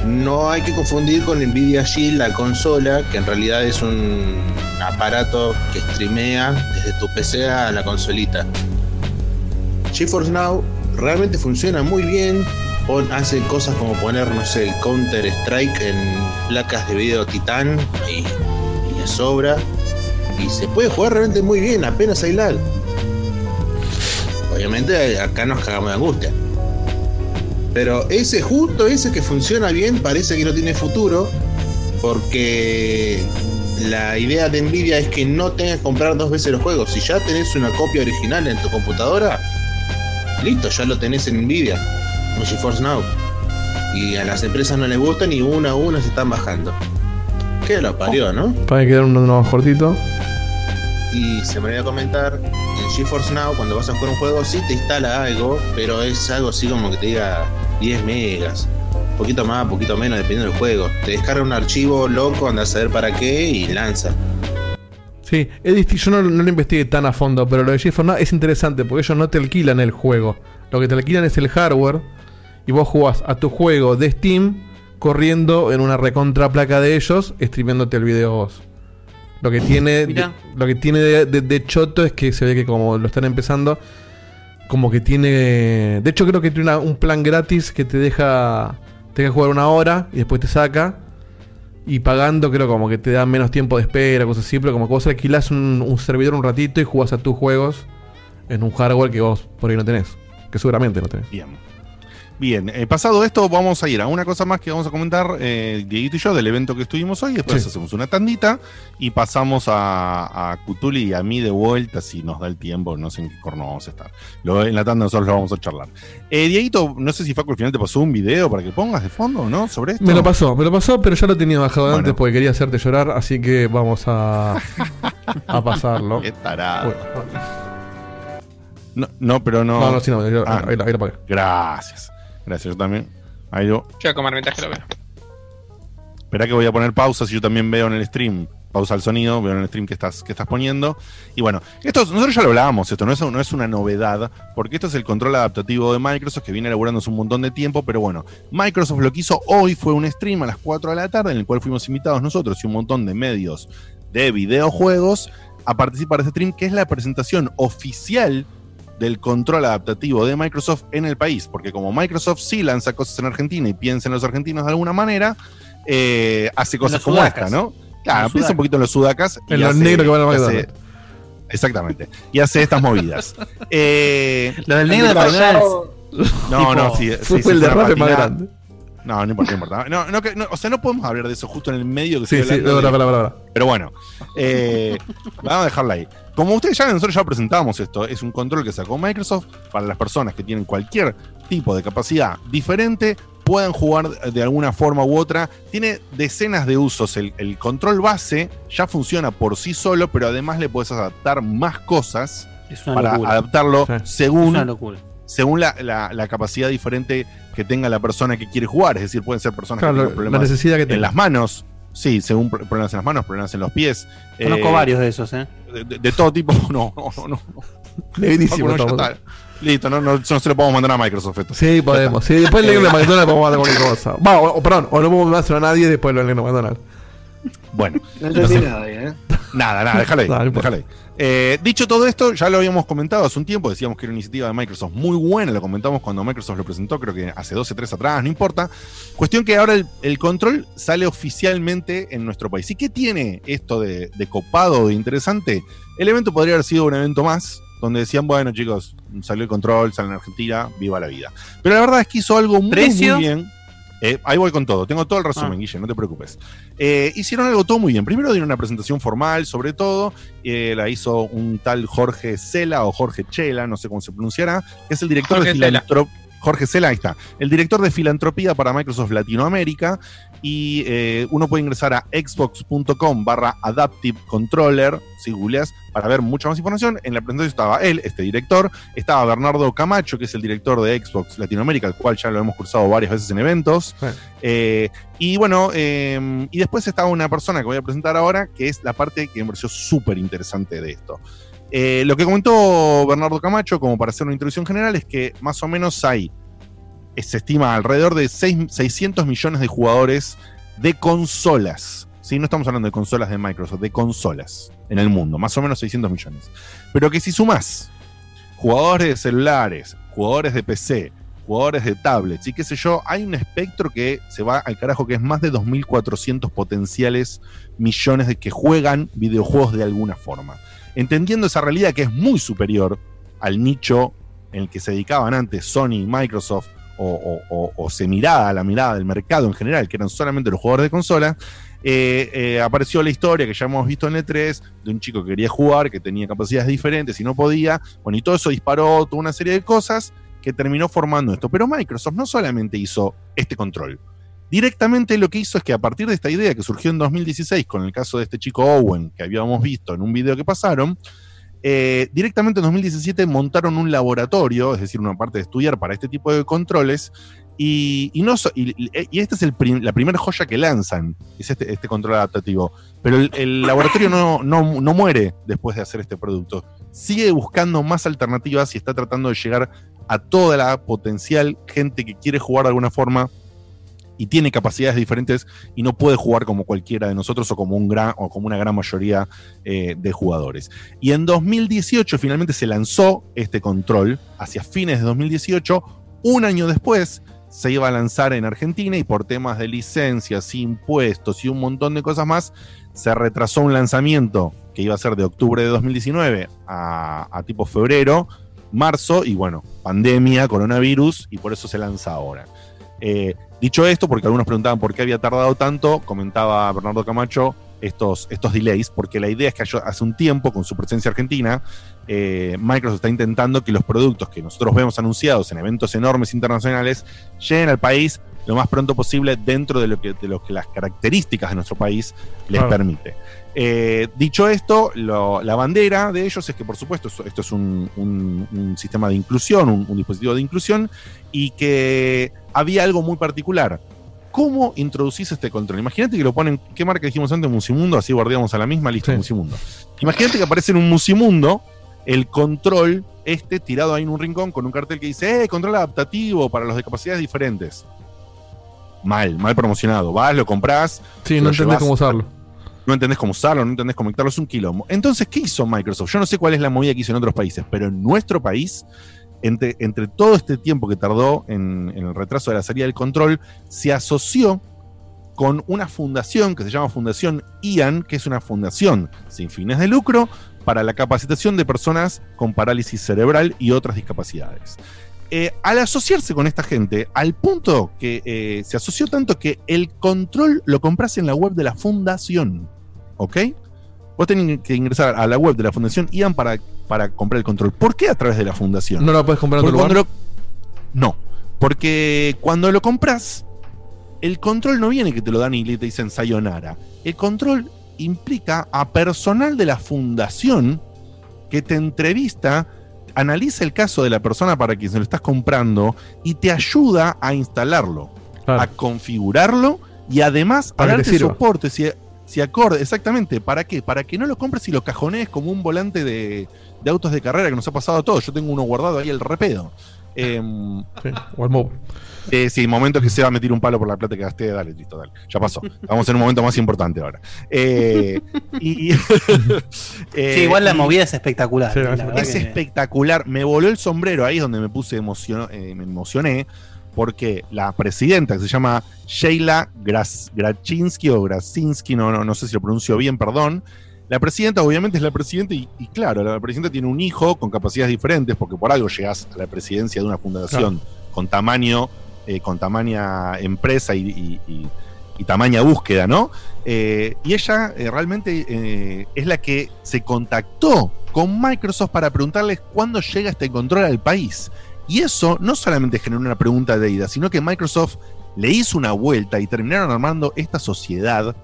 Speaker 15: No hay que confundir con Nvidia Shield, la consola, que en realidad es un aparato que streamea desde tu PC a la consolita. GeForce Now realmente funciona muy bien. hace cosas como poner, no sé, el Counter Strike en placas de video Titan y, y le sobra. Y se puede jugar realmente muy bien, apenas hay lag. Obviamente acá nos cagamos de angustia. Pero ese justo ese que funciona bien parece que no tiene futuro. Porque la idea de Nvidia es que no tengas que comprar dos veces los juegos. Si ya tenés una copia original en tu computadora, listo, ya lo tenés en Nvidia, en GeForce Now. Y a las empresas no les gustan y una a una se están bajando. Que lo parió, ¿no?
Speaker 6: Para quedar uno más cortito.
Speaker 15: Y se me olvidó comentar, en GeForce Now cuando vas a jugar un juego sí te instala algo, pero es algo así como que te diga 10 megas. Un poquito más, poquito menos, dependiendo del juego. Te descarga un archivo loco, anda a saber para qué y lanza.
Speaker 6: Sí, es yo no, no lo investigué tan a fondo, pero lo de GeForce Now es interesante porque ellos no te alquilan el juego. Lo que te alquilan es el hardware y vos jugás a tu juego de Steam corriendo en una recontra placa de ellos, streameándote el video vos. Lo que tiene, de, lo que tiene de, de- de choto es que se ve que como lo están empezando, como que tiene... De hecho creo que tiene una- un plan gratis que te deja, te deja jugar una hora y después te saca. Y pagando, creo como que te da menos tiempo de espera, cosas así, pero como que vos alquilás un, servidor un ratito y jugás a tus juegos en un hardware que vos por ahí no tenés. Que seguramente no tenés.
Speaker 2: Bien. Bien, eh, pasado esto, vamos a ir a una cosa más que vamos a comentar, eh, Dieguito y yo, del evento que estuvimos hoy. Después
Speaker 6: Sí.
Speaker 2: hacemos una tandita y pasamos a, a Cutuli y a mí de vuelta, si nos da el tiempo. No sé en qué corno vamos a estar. Lo- en la tanda nosotros lo vamos a charlar. Eh, Dieguito, no sé si Facu al final te pasó un video para que pongas de fondo no sobre esto.
Speaker 6: Me lo pasó, me lo pasó, pero ya lo tenía bajado
Speaker 2: Bueno.
Speaker 6: antes porque quería hacerte llorar, así que vamos a, a pasarlo.
Speaker 2: Qué tarado.
Speaker 6: Uy,
Speaker 2: No, no, pero no.
Speaker 6: No, no, sí, no, ahí,
Speaker 2: Ah,
Speaker 6: ahí- ahí lo apagué.
Speaker 2: Gracias. Gracias, yo también. Ahí lo.
Speaker 5: Yo voy a comer mientras que lo veo.
Speaker 2: Espera que voy a poner pausa si yo también veo en el stream. Pausa el sonido, veo en el stream que estás, que estás poniendo. Y bueno, esto nosotros ya lo hablábamos, esto no es, no es una novedad, porque esto es el control adaptativo de Microsoft que viene elaborándose un montón de tiempo, pero bueno, Microsoft lo que hizo hoy fue un stream a las 4 de la tarde en el cual fuimos invitados nosotros y un montón de medios de videojuegos a participar de este stream, que es la presentación oficial del control adaptativo de Microsoft en el país, porque como Microsoft sí lanza cosas en Argentina y piensa en los argentinos de alguna manera, eh, hace cosas como
Speaker 3: sudacas.
Speaker 2: esta, ¿no? Claro, piensa un poquito en los sudacas.
Speaker 6: En
Speaker 2: y
Speaker 6: los
Speaker 2: hace-
Speaker 6: negros que van a McDonald's.
Speaker 2: Exactamente. Y hace estas movidas. Eh,
Speaker 3: Lo del negro de
Speaker 2: no,
Speaker 6: Tipo,
Speaker 2: no, sí,
Speaker 6: fue
Speaker 2: sí, sí,
Speaker 6: el derrape más grande.
Speaker 2: No, no importa, no importa. No, no, que- no, o sea, no podemos hablar de eso justo en el medio que
Speaker 6: Sí,
Speaker 2: estoy
Speaker 6: sí, verdad,
Speaker 2: de-
Speaker 6: verdad, verdad.
Speaker 2: Pero bueno, eh, vamos a dejarla ahí. Como ustedes ya ven, nosotros ya presentamos esto. Es un control que sacó Microsoft para las personas que tienen cualquier tipo de capacidad diferente, puedan jugar de alguna forma u otra. Tiene decenas de usos. El, el control base ya funciona por sí solo, pero además le puedes adaptar más cosas
Speaker 3: Es una
Speaker 2: para
Speaker 3: locura.
Speaker 2: adaptarlo
Speaker 3: Sí.
Speaker 2: según
Speaker 3: Es una locura.
Speaker 2: Según la, la- la capacidad diferente que tenga la persona que quiere jugar. Es decir, pueden ser personas
Speaker 6: Claro,
Speaker 2: que
Speaker 6: la-
Speaker 2: tengan problemas
Speaker 6: la necesidad que
Speaker 2: en las manos. Sí, según pro- problemas en las manos, problemas en los pies.
Speaker 3: Conozco
Speaker 2: Eh,
Speaker 3: varios de esos, ¿eh?
Speaker 2: De, de- de todo tipo. No, no, no. no. Listo, no, no, no se lo podemos mandar a Microsoft esto.
Speaker 6: Sí, podemos. Sí, después el negro de McDonald's podemos hacer cualquier cosa. Va, o, o perdón, o no podemos dárselo a nadie después lo negro de McDonald's.
Speaker 2: Bueno.
Speaker 10: No entendí
Speaker 2: entonces-
Speaker 10: nada ahí, ¿eh?
Speaker 2: Nada, nada, déjale ahí.
Speaker 6: No, no importa.
Speaker 2: déjale ahí. Eh, dicho todo esto, ya lo habíamos comentado hace un tiempo, decíamos que era una iniciativa de Microsoft muy buena, lo comentamos cuando Microsoft lo presentó, creo que hace 12, 3 atrás, no importa. Cuestión que ahora el, el control sale oficialmente en nuestro país. ¿Y qué tiene esto de, de copado, de interesante? El evento podría haber sido un evento más, donde decían, bueno chicos, salió el control, sale en Argentina, viva la vida. Pero la verdad es que hizo algo muy, muy bien. Eh, ahí voy con todo, tengo todo el resumen,
Speaker 3: Ah.
Speaker 2: Guille, no te preocupes. Eh, hicieron algo todo muy bien. Primero dieron una presentación formal, sobre todo, eh, la hizo un tal Jorge Cela o Jorge Chela, no sé cómo se pronunciará, que es el director
Speaker 5: Jorge
Speaker 2: de
Speaker 5: Cela.
Speaker 2: Jorge Cela, ahí está. El director de filantropía para Microsoft Latinoamérica. Y eh, uno puede ingresar a xbox.com barra Adaptive Controller, si googleas, para ver mucha más información. En la presentación estaba él, este director. Estaba Bernardo Camacho, que es el director de Xbox Latinoamérica, el cual ya lo hemos cursado varias veces en eventos. Eh, y bueno, eh, y después estaba una persona que voy a presentar ahora, que es la parte que me pareció súper interesante de esto. Eh, lo que comentó Bernardo Camacho, como para hacer una introducción general, es que más o menos hay, eh, se estima alrededor de seis- 600 millones de jugadores de consolas. ¿sí? No estamos hablando de consolas de Microsoft, de consolas en el mundo, más o menos 600 millones. Pero que si sumás jugadores de celulares, jugadores de PC, jugadores de tablets y qué sé yo, hay un espectro que se va al carajo, que es más de 2.400 potenciales millones de que juegan videojuegos de alguna forma. Entendiendo esa realidad que es muy superior al nicho en el que se dedicaban antes Sony Microsoft, o, se miraba la mirada del mercado en general, que eran solamente los jugadores de consola, eh, eh, apareció la historia que ya hemos visto en E3 de un chico que quería jugar, que tenía capacidades diferentes y no podía. Bueno, y todo eso disparó toda una serie de cosas que terminó formando esto. Pero Microsoft no solamente hizo este control. Directamente lo que hizo es que a partir de esta idea que surgió en 2016 con el caso de este chico Owen que habíamos visto en un video que pasaron, eh, directamente en 2017 montaron un laboratorio, es decir, una parte de estudiar para este tipo de controles, y, y no y, esta es el la primera joya que lanzan, es este, este control adaptativo. Pero el, el laboratorio no, no, no muere después de hacer este producto. Sigue buscando más alternativas y está tratando de llegar a toda la potencial gente que quiere jugar de alguna forma y tiene capacidades diferentes y no puede jugar como cualquiera de nosotros o como, un gran, o como una gran mayoría eh, de jugadores. Y en 2018 finalmente se lanzó este control, hacia fines de 2018, un año después se iba a lanzar en Argentina y por temas de licencias, impuestos y un montón de cosas más, se retrasó un lanzamiento que iba a ser de octubre de 2019 a, tipo febrero, marzo y bueno, pandemia, coronavirus y por eso se lanza ahora. Eh, dicho esto, porque algunos preguntaban por qué había tardado tanto, comentaba Bernardo Camacho estos, estos delays, porque la idea es que hace- un tiempo, con su presencia argentina, eh, Microsoft está intentando que los productos que nosotros vemos anunciados en eventos enormes internacionales lleguen al país lo más pronto posible dentro de lo que, de lo que las características de nuestro país les
Speaker 6: Claro.
Speaker 2: permite. Eh, dicho esto, lo- la bandera de ellos es que, por supuesto, esto, esto es un, un- un sistema de inclusión, un, un dispositivo de inclusión, y que había algo muy particular. ¿Cómo introducís este control? Imagínate que lo ponen, ¿qué marca dijimos antes? Musimundo, así guardiamos a la misma, listo, Musimundo. Imagínate que aparece en un Musimundo el control este tirado ahí en un rincón con un cartel que dice, eh, control adaptativo para los de capacidades diferentes. Mal, mal promocionado. Vas, lo compras.
Speaker 6: Sí, no entendés cómo usarlo.
Speaker 2: no entendés cómo usarlo, no entendés cómo conectarlo, es un quilombo. Entonces, ¿qué hizo Microsoft? Yo no sé cuál es la movida que hizo en otros países, pero en nuestro país, entre, todo este tiempo que tardó en, en el retraso de la salida del control, se asoció con una fundación que se llama Fundación IAN, que es una fundación sin fines de lucro para la capacitación de personas con parálisis cerebral y otras discapacidades. Eh, al asociarse con esta gente, al punto que eh, se asoció tanto que el control lo compras en la web de la fundación. ¿Ok? Vos tenés que ingresar a la web de la fundación IAN para, para comprar el control. ¿Por qué a través de la fundación?
Speaker 6: ¿No lo puedes comprar en otro lugar?
Speaker 2: lo- No, porque cuando lo compras, el control no viene que te lo dan y te dicen sayonara. El control implica a personal de la fundación que te entrevista, analiza el caso de la persona para quien se lo estás comprando y te ayuda a instalarlo, a configurarlo y además a darte soporte si, si acorde. Exactamente, ¿para qué? Para que no lo compres y lo cajonees como un volante de, de autos de carrera que nos ha pasado a todos. Yo tengo uno guardado ahí el repedo. Em,
Speaker 6: o al mob.
Speaker 2: eh, sí, momento que se va a meter un palo por la plata que gasté, dale, listo, dale. Ya pasó. Vamos en un momento más importante ahora. Eh, y, eh,
Speaker 3: Sí, igual la
Speaker 2: y-
Speaker 3: movida es espectacular.
Speaker 2: es
Speaker 3: que-
Speaker 2: espectacular. Me voló el sombrero ahí es donde me puse emociono- eh, me emocioné. Porque la presidenta, que se llama Sheila Gras- o Grasinski, no, no, no sé si lo pronuncio bien, perdón. La presidenta, obviamente, es la presidenta, y, y claro, la presidenta tiene un hijo con capacidades diferentes, porque por algo llegas a la presidencia de una fundación con tamaño, eh, con tamaña empresa y, y- tamaña búsqueda, ¿no? Eh, y ella eh, realmente es la que se contactó con Microsoft para preguntarles cuándo llega este control al país. Y eso no solamente generó una pregunta de ida, sino que Microsoft le hizo una vuelta y terminaron armando esta sociedad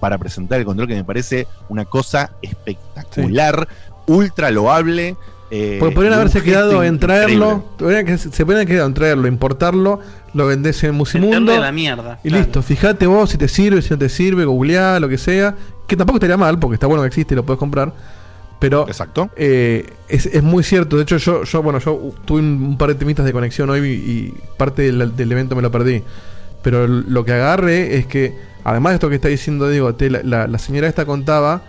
Speaker 2: para presentar el control que me parece una cosa espectacular, ultra loable. eh,
Speaker 6: Porque podrían haberse quedado en traerlo, que- se podrían quedado en traerlo, importarlo, lo vendés en Musimundo.
Speaker 3: La mierda,
Speaker 6: Y
Speaker 3: claro.
Speaker 6: listo, fíjate vos si te sirve, si no te sirve, googleá, lo que sea. Que tampoco estaría mal, porque está bueno que existe y lo puedes comprar. Pero
Speaker 2: Exacto.
Speaker 6: eh, es, es muy cierto. De hecho, yo, yo bueno, yo tuve un, par de temitas de conexión hoy y, y parte del, del evento me lo perdí. Pero lo que agarre es que, además de esto que está diciendo Diego, te- la, la- la señora esta contaba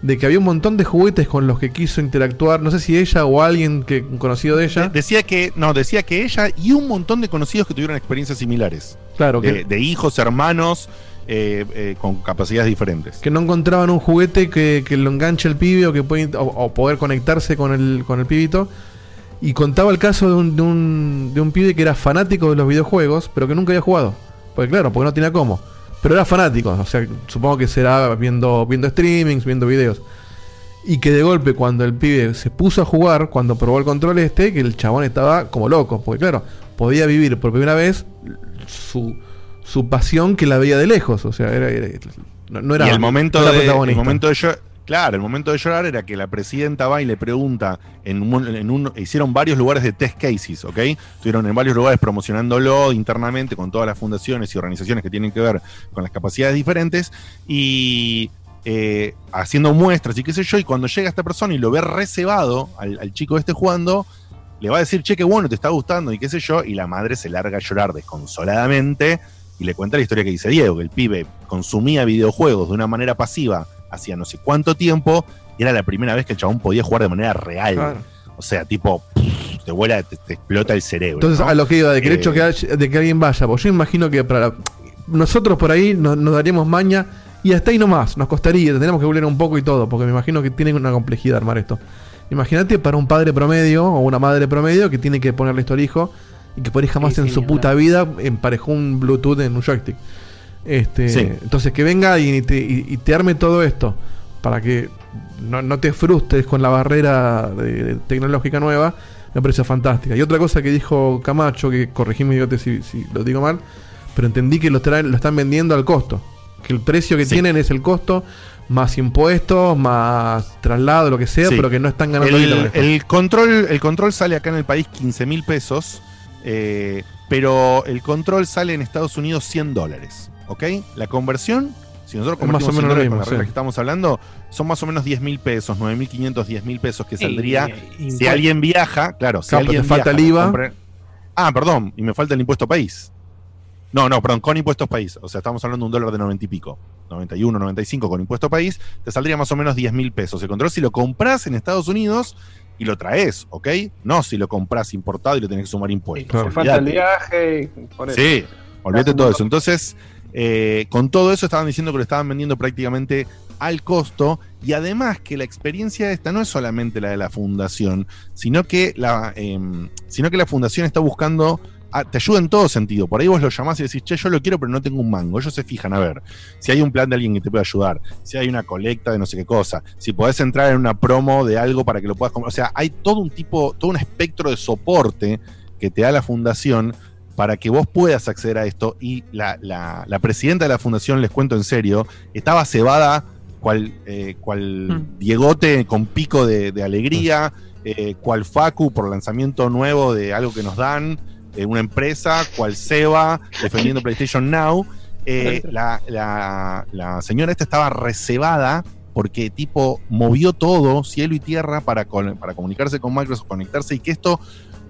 Speaker 6: de que había un montón de juguetes con los que quiso interactuar. No sé si ella o alguien que conocido de ella.
Speaker 2: Decía que, no, decía que ella y un montón de conocidos que tuvieron experiencias similares.
Speaker 6: Claro,
Speaker 2: de,
Speaker 6: que-
Speaker 2: de hijos, hermanos, eh, eh, con capacidades diferentes.
Speaker 6: que no encontraban un juguete que, lo enganche el pibe o que puede, o, o poder conectarse con el, con el pibito. Y contaba el caso de un, de, un, de un pibe que era fanático de los videojuegos, pero que nunca había jugado. Porque claro, porque no tenía cómo. Pero era fanático, o sea, supongo que será viendo, viendo streamings, viendo videos. Y que de golpe cuando el pibe se puso a jugar, cuando probó el control este, que el chabón estaba como loco. Porque claro, podía vivir por primera vez su, su pasión que la veía de lejos. O sea, era, era- no, no era
Speaker 2: y el momento,
Speaker 6: no era
Speaker 2: de, el momento de claro, el momento de llorar era que la presidenta va y le pregunta, en un, en un- hicieron varios lugares de test cases, ¿ok? Estuvieron en varios lugares promocionándolo internamente con todas las fundaciones y organizaciones que tienen que ver con las capacidades diferentes y eh, haciendo muestras y qué sé yo, y cuando llega esta persona y lo ve reservado al, al chico este jugando, le va a decir, che, qué bueno, te está gustando y qué sé yo, y la madre se larga a llorar desconsoladamente y le cuenta la historia que dice Diego, que el pibe consumía videojuegos de una manera pasiva hacía no sé cuánto tiempo y era la primera vez que el chabón podía jugar de manera real.
Speaker 6: Claro.
Speaker 2: O sea, tipo, pff, te vuela, te, te explota el cerebro.
Speaker 6: Entonces,
Speaker 2: ¿no?
Speaker 6: a lo que iba, de que el
Speaker 2: Eh,
Speaker 6: hecho que de que alguien vaya, pues yo imagino que para nosotros por ahí nos, nos daríamos maña y hasta ahí nomás, nos costaría, tendríamos que googlear un poco y todo, porque me imagino que tiene una complejidad armar esto. Imagínate para un padre promedio o una madre promedio que tiene que ponerle esto al hijo y que por ahí jamás
Speaker 3: Sí,
Speaker 6: en
Speaker 3: sí,
Speaker 6: su puta vida emparejó un Bluetooth en un joystick. Este,
Speaker 2: Sí.
Speaker 6: Entonces que venga y te, y- y te arme todo esto para que no, no te frustres con la barrera de- de tecnológica nueva, me parece fantástica. Y otra cosa que dijo Camacho, que corregime idiote si, si lo digo mal, pero entendí que lo, traen- lo están vendiendo al costo. Que el precio que
Speaker 2: Sí.
Speaker 6: tienen es el costo, más impuestos, más traslado, lo que sea,
Speaker 2: Sí.
Speaker 6: pero que no están ganando
Speaker 2: el, el control, el control sale acá en el país 15 mil pesos, eh, pero el control sale en Estados Unidos 100 dólares. ¿Ok? La conversión, si nosotros
Speaker 6: Es más o
Speaker 2: convertimos 100
Speaker 6: menos lo
Speaker 2: dólares
Speaker 6: mismo,
Speaker 2: con las reglas
Speaker 6: sí.
Speaker 2: que estamos hablando, son más o menos 10 mil pesos, 9.500, 10 mil pesos que saldría
Speaker 3: y-
Speaker 2: si alguien viaja. Claro, si
Speaker 6: Claro,
Speaker 2: alguien
Speaker 6: te falta
Speaker 2: viaja,
Speaker 6: el IVA.
Speaker 2: compra- Ah, perdón, y me falta el impuesto país. No, no, perdón, con impuestos país. O sea, estamos hablando de un dólar de 90 y pico. 91, 95 con impuesto país. Te saldría más o menos 10 mil pesos. El control si lo compras en Estados Unidos y lo traes, ¿ok? No si lo compras importado y lo tenés que sumar impuestos.
Speaker 4: Te falta el viaje. Por eso.
Speaker 2: Sí, olvídate todo eso. Entonces, eh, con todo eso estaban diciendo que lo estaban vendiendo prácticamente al costo y además que la experiencia esta no es solamente la de la fundación, sino que la, em, sino que la fundación está buscando, te ayuda en todo sentido. Por ahí vos lo llamás y decís, che, yo lo quiero pero no tengo un mango. Ellos se fijan a ver si hay un plan de alguien que te pueda ayudar, si hay una colecta de no sé qué cosa, si podés entrar en una promo de algo para que lo puedas comprar. O sea, hay todo un tipo, todo un espectro de soporte que te da la fundación para que vos puedas acceder a esto. Y la, la- la presidenta de la fundación, les cuento en serio, estaba cebada cual, eh, cual Diegote con pico de, de alegría, eh, cual Facu por lanzamiento nuevo de algo que nos dan, eh, una empresa, cual Seba defendiendo PlayStation Now. Eh, la, la- la señora esta estaba recebada porque tipo movió todo, cielo y tierra, para, con- para comunicarse con Microsoft, conectarse y que esto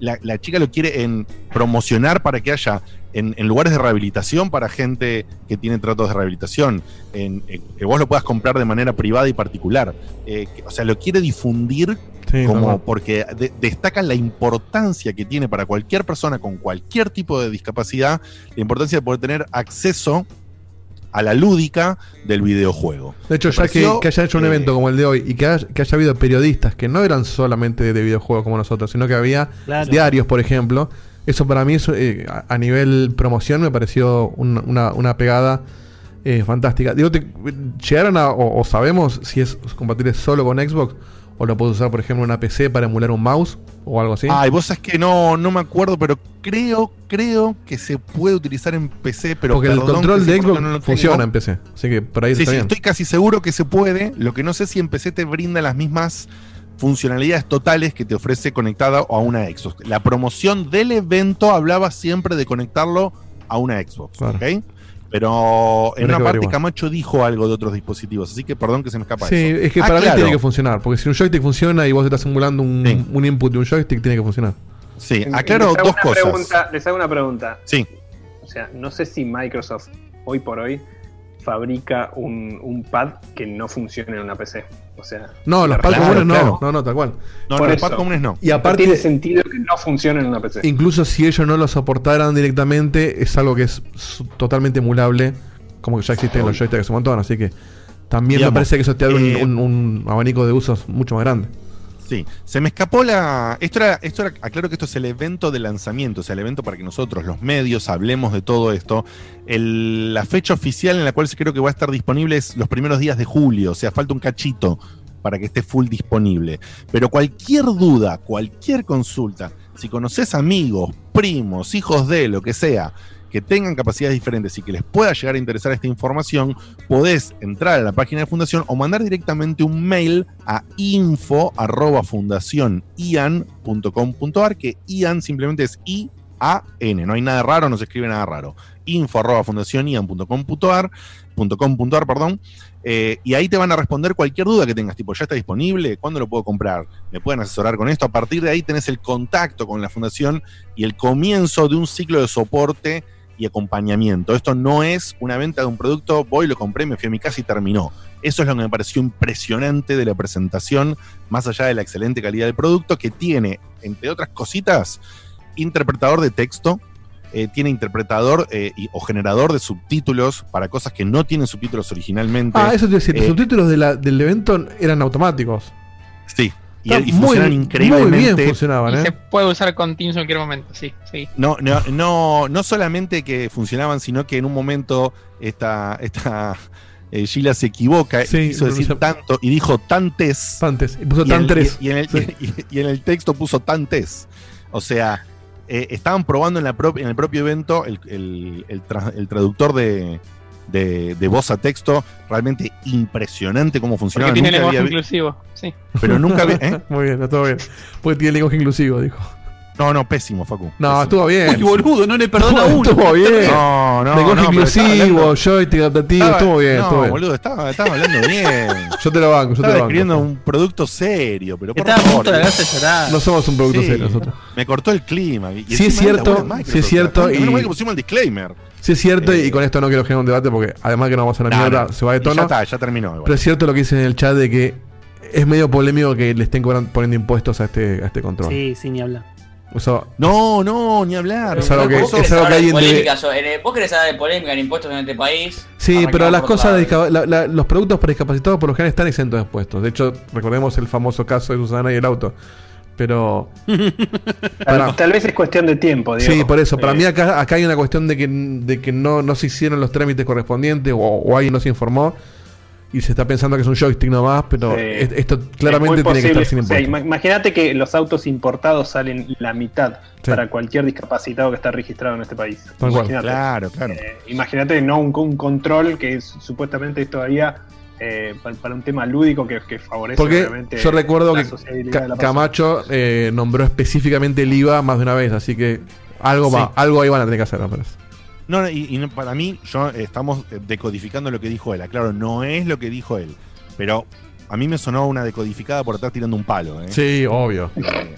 Speaker 2: la, la chica lo quiere en promocionar para que haya en, en lugares de rehabilitación para gente que tiene tratos de rehabilitación, en, en que vos lo puedas comprar de manera privada y particular. Eh, que- o sea, lo quiere difundir
Speaker 6: Sí,
Speaker 2: como porque de- destaca la importancia que tiene para cualquier persona con cualquier tipo de discapacidad, la importancia de poder tener acceso a la lúdica del videojuego.
Speaker 6: De hecho,
Speaker 2: Me
Speaker 6: ya que,
Speaker 2: pareció,
Speaker 6: que haya hecho un
Speaker 2: eh,
Speaker 6: evento como el de hoy y que haya, que haya habido periodistas que no eran solamente de videojuegos como nosotros, sino que había
Speaker 3: Claro.
Speaker 6: diarios, por ejemplo, eso para mí, eso, eh, a, a nivel promoción, me pareció un- una, una pegada eh, fantástica. Digo, te- ¿llegaron a, o, o sabemos si es compatible solo con Xbox O lo puedes usar, por ejemplo, en una PC para emular un mouse o algo así.
Speaker 2: Ay, vos sabés que no, no me acuerdo, pero creo, creo que se puede utilizar en PC, pero
Speaker 6: Porque el control de Xbox
Speaker 2: no
Speaker 6: funciona en PC. Así que por ahí
Speaker 2: Sí,
Speaker 6: está
Speaker 2: sí,
Speaker 6: bien.
Speaker 2: estoy casi seguro que se puede. Lo que no sé si en PC te brinda las mismas funcionalidades totales que te ofrece conectada a una Xbox. La promoción del evento hablaba siempre de conectarlo a una Xbox,
Speaker 6: Claro.
Speaker 2: ¿ok? Pero en una parte
Speaker 6: averiguar.
Speaker 2: Camacho dijo algo de otros dispositivos, así que perdón que se me escapa
Speaker 6: Sí,
Speaker 2: eso.
Speaker 6: es que
Speaker 2: Ah,
Speaker 6: para mí
Speaker 2: claro.
Speaker 6: tiene que funcionar. Porque si un joystick funciona y vos estás simulando un, un input de un joystick, tiene que funcionar.
Speaker 2: Sí,
Speaker 4: Les
Speaker 2: aclaro
Speaker 4: hago
Speaker 2: dos
Speaker 4: una
Speaker 2: cosas.
Speaker 4: pregunta- les hago una pregunta.
Speaker 2: Sí.
Speaker 4: O sea, no sé si Microsoft hoy por hoy fabrica un, un pad que no funcione en una PC. O sea,
Speaker 6: No, los pads comunes no.
Speaker 4: claro.
Speaker 6: No, no, tal cual.
Speaker 4: Por eso.
Speaker 6: Y aparte,
Speaker 4: no tiene sentido que no funcione en una PC.
Speaker 6: incluso si ellos no lo soportaran directamente, es algo que es totalmente emulable, como que ya existe en los joysticks un montón. Así que también
Speaker 2: Digamos,
Speaker 6: me parece que eso te abre un-
Speaker 2: eh,
Speaker 6: un, un abanico de usos mucho más grande.
Speaker 2: Sí, se me escapó la. Esto era, esto era, aclaro que esto es el evento de lanzamiento, o sea, el evento para que nosotros, los medios, hablemos de todo esto. El- la fecha oficial en la cual creo que va a estar disponible es los primeros días de julio, o sea, falta un cachito para que esté full disponible. Pero cualquier duda, cualquier consulta, si conoces amigos, primos, hijos de, lo que sea, que tengan capacidades diferentes y que les pueda llegar a interesar esta información, podés entrar a la página de Fundación o mandar directamente un mail a info.fundacionian.com.ar, que IAN simplemente es I-A-N, no hay nada raro, no se escribe nada raro. info.fundacionian.com.ar, .com.ar, perdón, y ahí te van a responder cualquier duda que tengas, tipo, ¿ya está disponible? ¿Cuándo lo puedo comprar? ¿Me pueden asesorar con esto? A partir de ahí tenés el contacto con la fundación y el comienzo de un ciclo de soporte y acompañamiento. Esto no es una venta de un producto, voy, lo compré, me fui a mi casa y terminó. Eso es lo que me pareció impresionante de la presentación, más allá de la excelente calidad del producto, que tiene, entre otras cositas, interpretador de texto, eh, tiene interpretador eh, y- o generador de subtítulos para cosas que no tienen subtítulos originalmente.
Speaker 6: Ah, eso te decía, los
Speaker 2: Eh,
Speaker 6: subtítulos de la- del evento eran automáticos.
Speaker 2: Sí, y, y
Speaker 6: muy-
Speaker 2: funcionan
Speaker 6: muy
Speaker 2: increíblemente.
Speaker 6: bien funcionaban,
Speaker 5: Y
Speaker 6: ¿eh?
Speaker 5: se puede usar con Teams en cualquier momento, sí, sí.
Speaker 2: No, no, no, no solamente que funcionaban, sino que en un momento esta, esta eh, Sheila se equivoca,
Speaker 6: Sí,
Speaker 2: quiso decir tanto y dijo tantes.
Speaker 6: Tantes, y puso
Speaker 2: en el-
Speaker 6: tantres.
Speaker 2: Y, y en el,
Speaker 6: Sí.
Speaker 2: y- y en el texto puso tantes. O sea, eh, estaban probando en, la en el propio evento el, el- el tra- el traductor de, de, de voz a texto, realmente impresionante cómo funcionaba.
Speaker 5: Porque tiene
Speaker 2: Nunca
Speaker 5: lenguaje
Speaker 2: había
Speaker 5: inclusivo, sí.
Speaker 2: Pero nunca vi- ¿eh?
Speaker 6: Muy bien, está todo bien. Porque tiene lenguaje inclusivo, dijo.
Speaker 2: No, no, pésimo, Facu.
Speaker 6: No, estuvo bien.
Speaker 16: Uy, boludo, no le perdona
Speaker 6: Estuvo-
Speaker 16: uno.
Speaker 6: Estuvo bien.
Speaker 2: No, no,
Speaker 6: Lenguaje
Speaker 2: no,
Speaker 6: inclusivo,
Speaker 2: hablando-
Speaker 6: joystick adaptativo,
Speaker 2: Estaba-
Speaker 6: estuvo bien,
Speaker 2: no,
Speaker 6: estuvo bien.
Speaker 2: boludo, estaba, estaba hablando bien.
Speaker 6: Yo te lo banco, yo te lo banco.
Speaker 2: describiendo un producto serio, pero por
Speaker 3: Estaba a punto de hacerse llorar.
Speaker 6: No somos un producto
Speaker 2: Sí,
Speaker 6: serio nosotros.
Speaker 2: Me cortó el clima. Y
Speaker 6: Sí es cierto, sí es cierto,
Speaker 2: Menos
Speaker 6: y-
Speaker 2: mal que pusimos el disclaimer.
Speaker 6: Sí es cierto,
Speaker 2: Eh,
Speaker 6: y con esto no quiero generar un debate porque además que no vamos a la
Speaker 2: No,
Speaker 6: mierda,
Speaker 2: no.
Speaker 6: se va de tono.
Speaker 2: Ya está, ya terminó. igual.
Speaker 6: Pero es cierto lo que dicen en el chat de que es medio polémico que le estén poniendo impuestos a este, a este control.
Speaker 3: Sí, sí, ni hablar.
Speaker 2: No, no, ni hablar.
Speaker 6: Es algo que-
Speaker 7: ¿Vos
Speaker 6: es
Speaker 7: querés
Speaker 6: algo que
Speaker 7: de
Speaker 6: debe-
Speaker 7: polémica eh, ¿Vos querés hablar de polémica en impuestos en este país?
Speaker 6: Sí, pero las cosas de la- la- los productos para discapacitados por lo general están exentos de impuestos. De hecho, recordemos el famoso caso de Susana y el auto. Pero.
Speaker 4: Tal, tal vez es cuestión de tiempo, Diego.
Speaker 6: Sí, por eso. Para mí acá, acá hay una cuestión de que, de que no, no se hicieron los trámites correspondientes o, o alguien no se informó y se está pensando que es un joystick nomás, pero
Speaker 4: Sí.
Speaker 6: esto
Speaker 4: es
Speaker 6: claramente tiene que estar sin
Speaker 4: O sea,
Speaker 6: impuestos.
Speaker 4: ima- Imagínate que los autos importados salen la mitad
Speaker 6: Sí.
Speaker 4: para cualquier discapacitado que está registrado en este país. Imagínate.
Speaker 2: Claro, claro.
Speaker 4: Eh, imagínate, no un, un control que es, supuestamente es todavía eh, para, para un tema lúdico que, que favorece
Speaker 6: Porque
Speaker 4: obviamente
Speaker 6: yo recuerdo
Speaker 4: la
Speaker 6: que
Speaker 4: sociabilidad
Speaker 6: Ca-
Speaker 4: de la persona.
Speaker 6: Camacho eh, nombró específicamente el IVA más de una vez, así que algo,
Speaker 2: Sí.
Speaker 6: va, algo ahí van a tener que hacer, me parece.
Speaker 2: No, no, y, y no- para mí, yo eh, estamos eh, decodificando lo que dijo él. Claro, no es lo que dijo él. Pero a mí me sonó una decodificada por estar tirando un palo. ¿eh?
Speaker 6: Sí, obvio.
Speaker 2: Eh,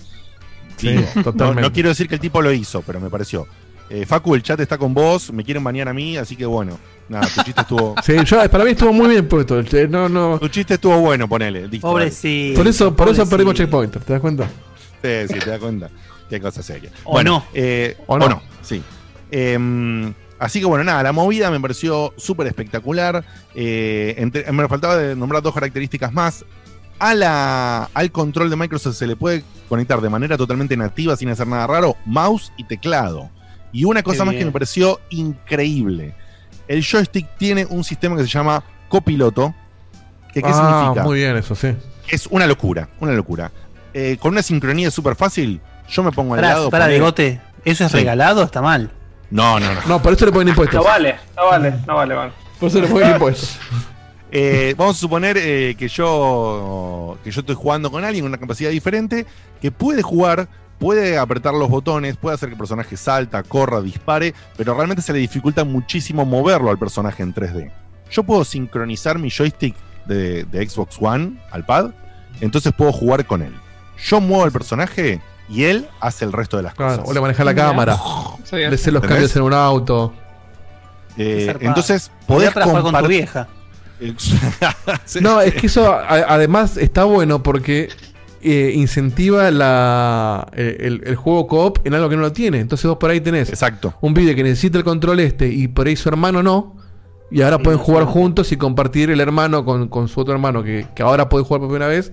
Speaker 6: Sí,
Speaker 2: no,
Speaker 6: totalmente.
Speaker 2: no quiero decir que el tipo lo hizo, pero me pareció. Eh, Facu, el chat está con vos, me quieren banear a mí, así que bueno. Nada, tu chiste estuvo.
Speaker 6: Sí, yo, para mí estuvo muy bien puesto. No, no.
Speaker 2: Tu chiste estuvo bueno, ponele. listo,
Speaker 3: Pobrecito.
Speaker 6: Por eso, por eso perdimos checkpointer, ¿te das cuenta?
Speaker 2: Sí, sí, te das cuenta. Qué cosa seria.
Speaker 3: O
Speaker 2: bueno,
Speaker 3: no.
Speaker 2: eh,
Speaker 6: O
Speaker 2: o,
Speaker 6: no.
Speaker 2: no. sí. Em, así que bueno, nada, la movida me pareció súper espectacular. Eh, entre- me faltaba de nombrar dos características más. A la, al control de Microsoft se le puede conectar de manera totalmente nativa, sin hacer nada raro, mouse y teclado. Y una cosa
Speaker 3: Qué
Speaker 2: más que me pareció increíble. El joystick tiene un sistema que se llama copiloto. Que, ¿Qué
Speaker 6: ah,
Speaker 2: significa?
Speaker 6: muy bien eso, sí.
Speaker 2: Es una locura, una locura. Eh, con una sincronía súper fácil, yo me pongo al
Speaker 3: Pará,
Speaker 2: lado.
Speaker 3: pará,
Speaker 2: poné-
Speaker 3: Digote, ¿eso es
Speaker 2: Sí.
Speaker 3: regalado o está mal?
Speaker 2: No, no, no.
Speaker 6: No, por eso le ponen impuestos.
Speaker 4: No vale, no vale, no vale, vale.
Speaker 6: Por eso le ponen impuestos.
Speaker 2: Eh, vamos a suponer eh, que yo que yo estoy jugando con alguien con una capacidad diferente que puede jugar, puede apretar los botones, puede hacer que el personaje salta, corra, dispare, pero realmente se le dificulta muchísimo moverlo al personaje en 3D. Yo puedo sincronizar mi joystick de, de Xbox One al pad, entonces puedo jugar con él. Yo muevo al personaje y él hace el resto de las
Speaker 6: Claro,
Speaker 2: cosas.
Speaker 6: o le maneja la cámara. Le sé los
Speaker 2: ¿Entendés?
Speaker 6: cambios en un auto.
Speaker 2: Eh, entonces podés
Speaker 3: jugar con tu vieja.
Speaker 2: Sí.
Speaker 6: No, es que eso a- además está bueno porque eh, incentiva la, eh, el, el juego coop en algo que no lo tiene. Entonces vos por ahí tenés
Speaker 2: Exacto.
Speaker 6: un pibe que necesita el control este y por ahí su hermano no. Y ahora pueden jugar juntos y compartir el hermano con, con su otro hermano que, que ahora puede jugar por primera vez.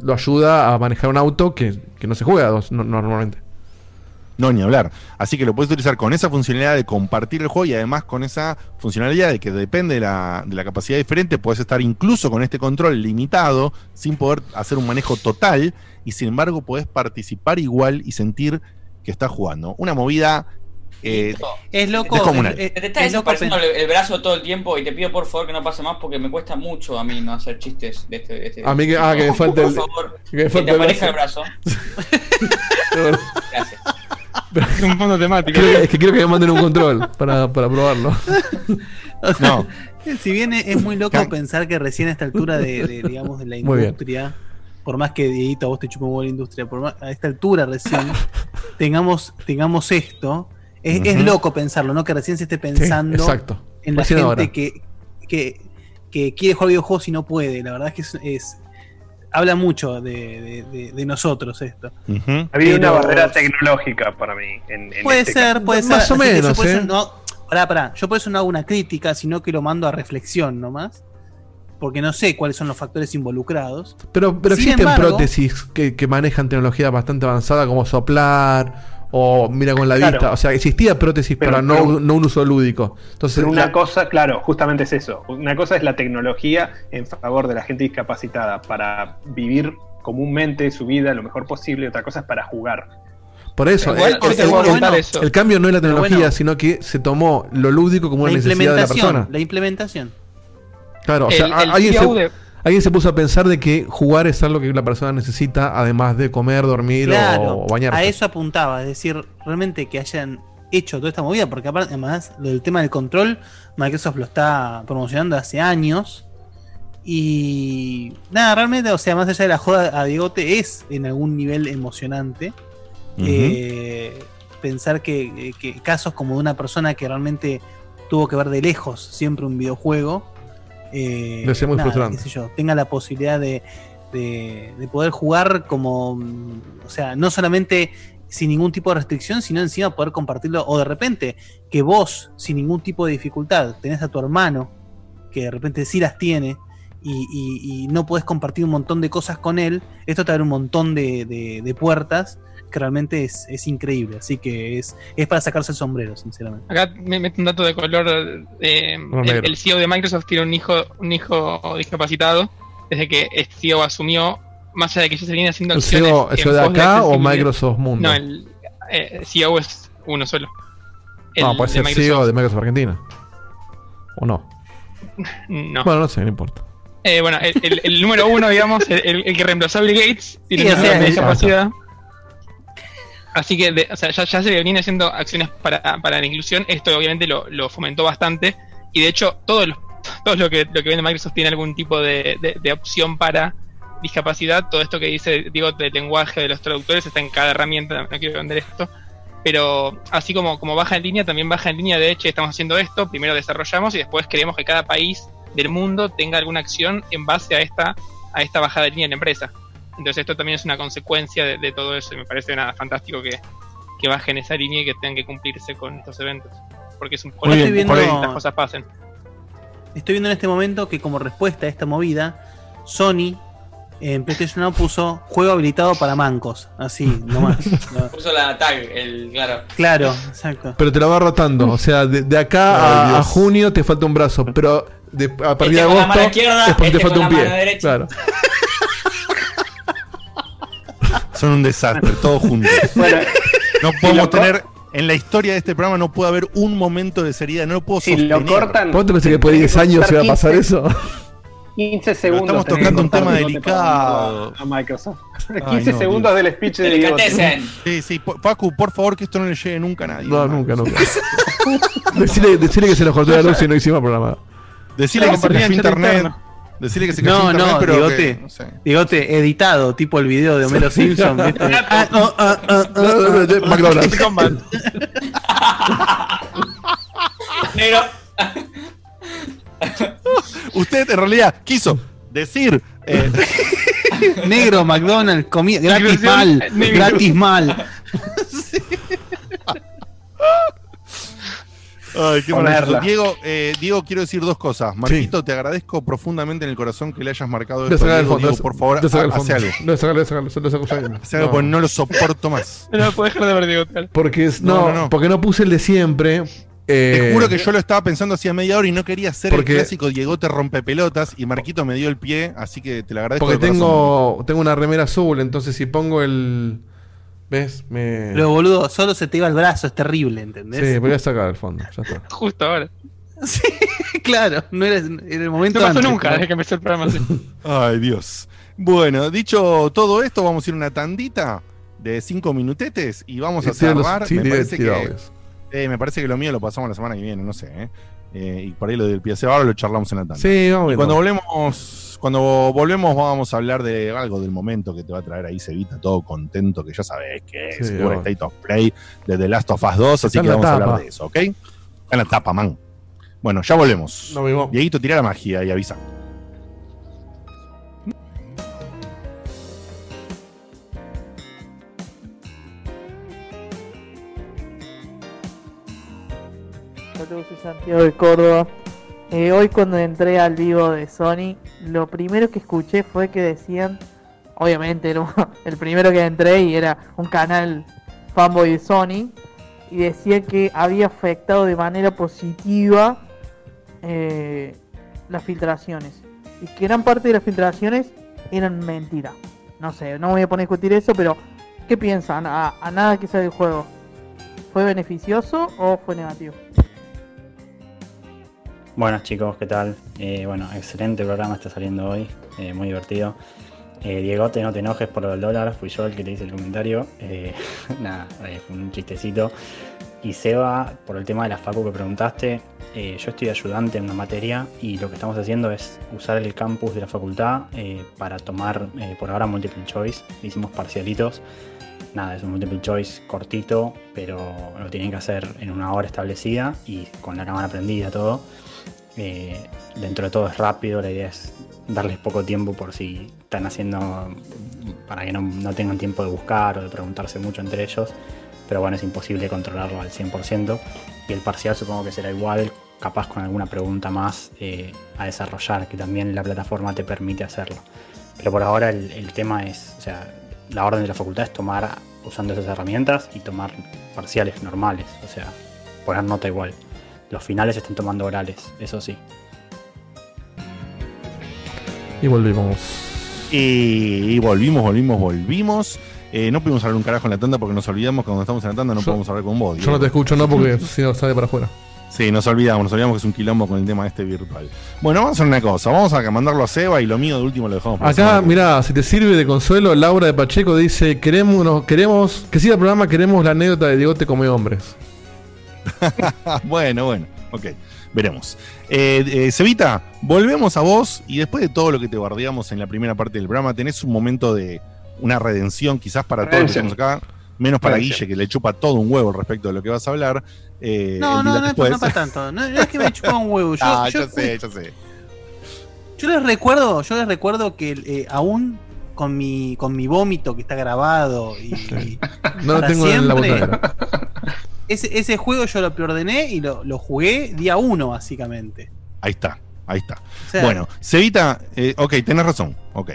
Speaker 6: Lo ayuda a manejar un auto que, que no se juega dos no- normalmente.
Speaker 2: No, ni hablar. Así que lo puedes utilizar con esa funcionalidad de compartir el juego y además con esa funcionalidad de que depende de la, de la capacidad diferente, puedes estar incluso con este control limitado, sin poder hacer un manejo total, y sin embargo puedes participar igual y sentir que estás jugando. Una movida eh,
Speaker 3: Es loco.
Speaker 2: descomunal.
Speaker 3: es-
Speaker 7: Te
Speaker 3: es- es loco
Speaker 7: el, el brazo todo el tiempo y te pido por favor que no pase más porque me cuesta mucho a mí no hacer chistes de este. de este-
Speaker 6: A mí que- ah, que me falta
Speaker 7: por
Speaker 6: el-
Speaker 7: favor,
Speaker 6: que me
Speaker 7: que,
Speaker 6: falta
Speaker 7: te aparezca el brazo. Gracias.
Speaker 5: Es un fondo temático.
Speaker 6: Creo que- es que quiero que me manden un control para, para probarlo.
Speaker 2: No.
Speaker 3: Si bien es muy loco pensar que recién a esta altura de, de, digamos, de la industria, por más que Dieguito a vos te chupa un la industria, por más, a esta altura recién tengamos, tengamos esto, es, loco pensarlo, ¿no? Que recién se esté pensando
Speaker 6: exacto.
Speaker 3: en la
Speaker 6: Recién
Speaker 3: gente
Speaker 6: ahora.
Speaker 3: que, que, que quiere jugar videojuegos y no puede. La verdad es que es, es- habla mucho de, de- de- de nosotros esto.
Speaker 4: Había una barrera tecnológica para mí. En, en
Speaker 3: Puede
Speaker 4: este
Speaker 3: ser,
Speaker 4: caso.
Speaker 3: puede ser.
Speaker 6: Más o menos,
Speaker 3: por eso
Speaker 6: ¿eh?
Speaker 3: no- pará, pará. Yo por eso no hago una crítica, sino que lo mando a reflexión nomás. Porque no sé cuáles son los factores involucrados.
Speaker 6: Pero, pero
Speaker 3: Sin
Speaker 6: existen
Speaker 3: embargo-
Speaker 6: prótesis que, que manejan tecnología bastante avanzada como soplar o mira con la
Speaker 4: Claro.
Speaker 6: vista. O sea, existía prótesis
Speaker 4: Pero-
Speaker 6: para no,
Speaker 4: pero-
Speaker 6: no un uso lúdico. Entonces,
Speaker 4: Pero una
Speaker 6: la-
Speaker 4: cosa, claro, justamente es eso. Una cosa es la tecnología en favor de la gente discapacitada para vivir comúnmente su vida lo mejor posible. Otra cosa es para jugar.
Speaker 6: por eso,
Speaker 4: Igual,
Speaker 6: el, cambio no es la tecnología,
Speaker 3: bueno.
Speaker 6: sino que se tomó lo lúdico como
Speaker 3: La
Speaker 6: una necesidad de la
Speaker 3: implementación.
Speaker 6: persona.
Speaker 3: La implementación.
Speaker 6: Claro, o sea,
Speaker 5: El-
Speaker 6: a-
Speaker 5: el
Speaker 6: alguien, se,
Speaker 5: de-
Speaker 6: alguien se puso a pensar de que jugar es algo que la persona necesita, además de comer, dormir
Speaker 3: Claro,
Speaker 6: o bañarse.
Speaker 3: a eso apuntaba. Es decir, realmente que hayan hecho toda esta movida. Porque aparte, además, lo del tema del control, Microsoft lo está promocionando hace años. Y nada, realmente, o sea, más allá de la joda a Diegote, es en algún nivel emocionante. Eh, pensar que, que casos como de una persona que realmente tuvo que ver de lejos siempre un videojuego, eh,
Speaker 6: Debe ser muy frustrante.
Speaker 3: qué sé yo, tenga la posibilidad de, de- de poder jugar como, o sea, no solamente sin ningún tipo de restricción, sino encima poder compartirlo, o de repente que vos, sin ningún tipo de dificultad, tenés a tu hermano, que de repente sí las tiene, y, y- y no podés compartir un montón de cosas con él, esto te abre un montón de, de- de puertas que realmente es, es increíble. Así que es, es para sacarse el sombrero, sinceramente.
Speaker 5: Acá me meto un dato de color. eh,
Speaker 3: No,
Speaker 5: el, el CEO de Microsoft tiene un hijo, un hijo discapacitado. Desde que el CEO asumió, más allá de que ya se viene haciendo
Speaker 6: ¿El
Speaker 5: acciones.
Speaker 6: CEO, el
Speaker 5: en
Speaker 6: CEO de acá o
Speaker 5: accesibilidad.
Speaker 6: Microsoft Mundo?
Speaker 5: No, el eh, CEO es uno solo.
Speaker 6: no,
Speaker 5: El
Speaker 6: puede
Speaker 5: de
Speaker 6: ser
Speaker 5: Microsoft.
Speaker 6: CEO de Microsoft Argentina. ¿O no?
Speaker 5: No.
Speaker 6: Bueno, no sé, no importa.
Speaker 5: Eh, bueno, el, el- el número uno, digamos, el, el- que reemplazó a Bill Gates, tiene
Speaker 3: Sí, o
Speaker 5: una
Speaker 3: sea,
Speaker 5: discapacidad. Así que, de- o sea, ya, ya se viene haciendo acciones para, para la inclusión. Esto obviamente lo, fomentó bastante. Y de hecho, todo lo, todo lo que, lo que vende Microsoft tiene algún tipo de, de- de opción para discapacidad. Todo esto que dice, digo, del lenguaje de los traductores está en cada herramienta. No quiero vender esto. Pero así como, como baja en línea, también baja en línea de hecho, estamos haciendo esto, primero desarrollamos y después queremos que cada país del mundo tenga alguna acción en base a esta, a esta bajada de línea en la empresa. Entonces esto también es una consecuencia de, de todo eso y me parece nada fantástico que, que bajen esa línea y que tengan que cumplirse con estos eventos. Porque es un
Speaker 3: Muy bien,
Speaker 5: color
Speaker 3: por ahí-
Speaker 5: estas cosas pasen.
Speaker 3: Estoy viendo en este momento que como respuesta a esta movida, Sony en PlayStation Now puso juego habilitado para mancos. Así, nomás. No.
Speaker 7: Puso la tag, el claro.
Speaker 3: Claro, exacto.
Speaker 6: Pero te la va rotando. O sea, de, de acá a, junio te falta un brazo. Pero de- a partir de
Speaker 7: Este con la
Speaker 6: agosto
Speaker 7: mano izquierda,
Speaker 6: es porque te
Speaker 7: este
Speaker 6: falta
Speaker 7: con
Speaker 6: un
Speaker 7: la
Speaker 6: pie.
Speaker 7: mano.
Speaker 6: Claro.
Speaker 2: Son un desastre, todos juntos.
Speaker 4: Bueno,
Speaker 2: no podemos
Speaker 4: lo
Speaker 2: tener. En la historia de este programa no puede haber un momento de seriedad, no lo puedo
Speaker 4: Si lo
Speaker 2: sostener.
Speaker 4: cortan-
Speaker 6: ¿Vos te pensás que después de 10 años se va a pasar eso?
Speaker 4: 15 segundos.
Speaker 2: estamos
Speaker 4: tenés
Speaker 2: tocando un tema delicado.
Speaker 4: A Microsoft.
Speaker 2: Ay,
Speaker 4: 15
Speaker 2: no,
Speaker 4: segundos
Speaker 2: Dios.
Speaker 4: del speech de Diegote.
Speaker 2: Sí, sí, Facu, por favor, que esto no le llegue nunca a nadie.
Speaker 6: No, nunca, nunca. decirle, que se nos cortó la luz y no hicimos programa.
Speaker 2: Decirle que se internet.
Speaker 3: interno.
Speaker 2: Decirle que se cayó
Speaker 3: No,
Speaker 2: internet,
Speaker 3: no,
Speaker 2: pero
Speaker 3: Diegote.
Speaker 2: que- no sé.
Speaker 3: Diegote, editado, tipo el video de Homero Simpson. ¿viste?
Speaker 6: No, no, no. McDonald's.
Speaker 7: Negro.
Speaker 2: Usted en realidad quiso decir. eh,
Speaker 3: Negro, McDonald's, comida gratis mal,
Speaker 5: negro.
Speaker 3: gratis mal.
Speaker 2: Ay, qué
Speaker 4: Ponerla.
Speaker 2: maravilloso. Diego, eh, Diego, quiero decir dos cosas. Marquito, te agradezco profundamente en el corazón que le hayas marcado
Speaker 6: el
Speaker 2: Diego,
Speaker 6: fondo.
Speaker 2: Diego, por favor, hace algo.
Speaker 6: No, voy a sacarlo, voy a sacarlo, lo saco ya.
Speaker 2: Hace algo porque no lo soporto más.
Speaker 5: No puedo dejar de ver Diegote.
Speaker 6: Porque es-
Speaker 2: No,
Speaker 6: no,
Speaker 2: no, no.
Speaker 6: porque no puse el de siempre.
Speaker 2: Te
Speaker 6: Eh,
Speaker 2: juro que yo lo estaba pensando hacía media hora y no quería hacer
Speaker 6: Porque-
Speaker 2: el clásico Diego te rompe pelotas y Marquito me dio el pie, así que te lo agradezco.
Speaker 6: Porque tengo una remera azul, entonces si pongo el. ¿Ves? Me.
Speaker 3: Pero boludo, solo se te iba el brazo, es terrible, ¿entendés?
Speaker 6: Sí, voy a sacar el fondo. Ya está.
Speaker 5: Justo ahora.
Speaker 3: claro, no era, era el momento
Speaker 5: No pasó
Speaker 3: antes,
Speaker 5: nunca
Speaker 3: ¿no?
Speaker 5: desde que empezó el programa así.
Speaker 2: Ay, Dios. Bueno, dicho todo esto, vamos a ir a una tandita de cinco minutetes y vamos a
Speaker 6: Sí,
Speaker 2: cerrar.
Speaker 6: sí,
Speaker 2: me, parece que, eh, me parece que lo mío lo pasamos la semana que viene, no sé. ¿eh? Eh, y por ahí lo del pie ahora lo charlamos en la tanda.
Speaker 6: Sí, vamos
Speaker 2: Y cuando volvemos, cuando volvemos vamos a hablar de algo del momento que te va a traer ahí Cevita, todo contento, que ya sabés que es
Speaker 6: Sí, bueno.
Speaker 2: State of Play de The Last of Us 2, así que vamos a hablar de eso, ¿ok? Está en la tapa, man. Bueno, ya volvemos.
Speaker 6: Vemos.
Speaker 2: Dieguito, tira la magia y avisa.
Speaker 16: Saludos, Santiago de Córdoba. Eh, hoy cuando entré al vivo de Sony, lo primero que escuché fue que decían, obviamente el primero que entré y era un canal fanboy de Sony, y decía que había afectado de manera positiva eh, las filtraciones. Y que gran parte de las filtraciones eran mentira. No sé, no voy a poner a discutir eso, pero ¿qué piensan? A nada que sea del juego. ¿Fue beneficioso o fue negativo?
Speaker 13: Buenas chicos, ¿qué tal? Eh, bueno, excelente programa está saliendo hoy, eh, muy divertido. Eh, Diegote, no te enojes por lo del dólar, fui yo el que te hice el comentario. Eh, nada, fue un chistecito. Y Seba, por el tema de la facu que preguntaste, yo estoy ayudante en una materia y lo que estamos haciendo es usar el campus de la facultad para tomar por ahora multiple choice. Hicimos parcialitos. Nada, es un multiple choice cortito, pero lo tienen que hacer en una hora establecida y con la cámara prendida todo. Eh, dentro de todo es rápido, la idea es darles poco tiempo por si están haciendo para que no, tengan tiempo de buscar o de preguntarse mucho entre ellos. Pero bueno, es imposible controlarlo al 100%. Y el parcial supongo que será igual, capaz con alguna pregunta más eh, a desarrollar, que también la plataforma te permite hacerlo. Pero por ahora el tema es, o sea, la orden de la facultad es tomar usando esas herramientas y tomar parciales normales, o sea, poner nota igual. Los finales están tomando orales, eso sí.
Speaker 6: Y volvimos.
Speaker 2: Y, y volvimos, volvimos, volvimos. Eh, no pudimos hablar un carajo en la tanda porque nos olvidamos que cuando estamos en la tanda no
Speaker 6: Yo-
Speaker 2: podemos hablar con vos.
Speaker 6: Yo no
Speaker 2: Diego.
Speaker 6: te escucho, no, porque si no sale para afuera.
Speaker 2: Sí, nos olvidamos, nos olvidamos que es un quilombo con el tema este virtual. Bueno, vamos a hacer una cosa, vamos a mandarlo a Seba y lo mío de último lo dejamos para
Speaker 6: Acá, mira, si te sirve de consuelo, Laura de Pacheco dice: Queremos, queremos que siga el programa, queremos la anécdota de Diego te come hombres.
Speaker 2: bueno, bueno, ok, veremos. Eh, eh, Cevita, volvemos a vos y después de todo lo que te guardiamos en la primera parte del programa, tenés un momento de una redención quizás para todos los que estamos acá, menos para
Speaker 4: Redención.
Speaker 2: Guille que le chupa todo un huevo respecto de lo que vas a hablar. Eh,
Speaker 3: No, no, no,
Speaker 2: después.
Speaker 3: no para tanto. No, no es que me chupa un huevo. Yo,
Speaker 2: ah,
Speaker 3: yo,
Speaker 2: ya sé, ya sé.
Speaker 3: yo les recuerdo, yo les recuerdo que eh, aún con mi con mi vómito que está grabado y, y
Speaker 6: No lo tengo en la
Speaker 3: siempre,
Speaker 6: botella.
Speaker 3: Ese, ese juego yo lo preordené y lo, lo jugué día uno, básicamente.
Speaker 2: Ahí está, ahí está.
Speaker 3: sea-
Speaker 2: bueno, Cevita, eh, ok, tenés razón, ok.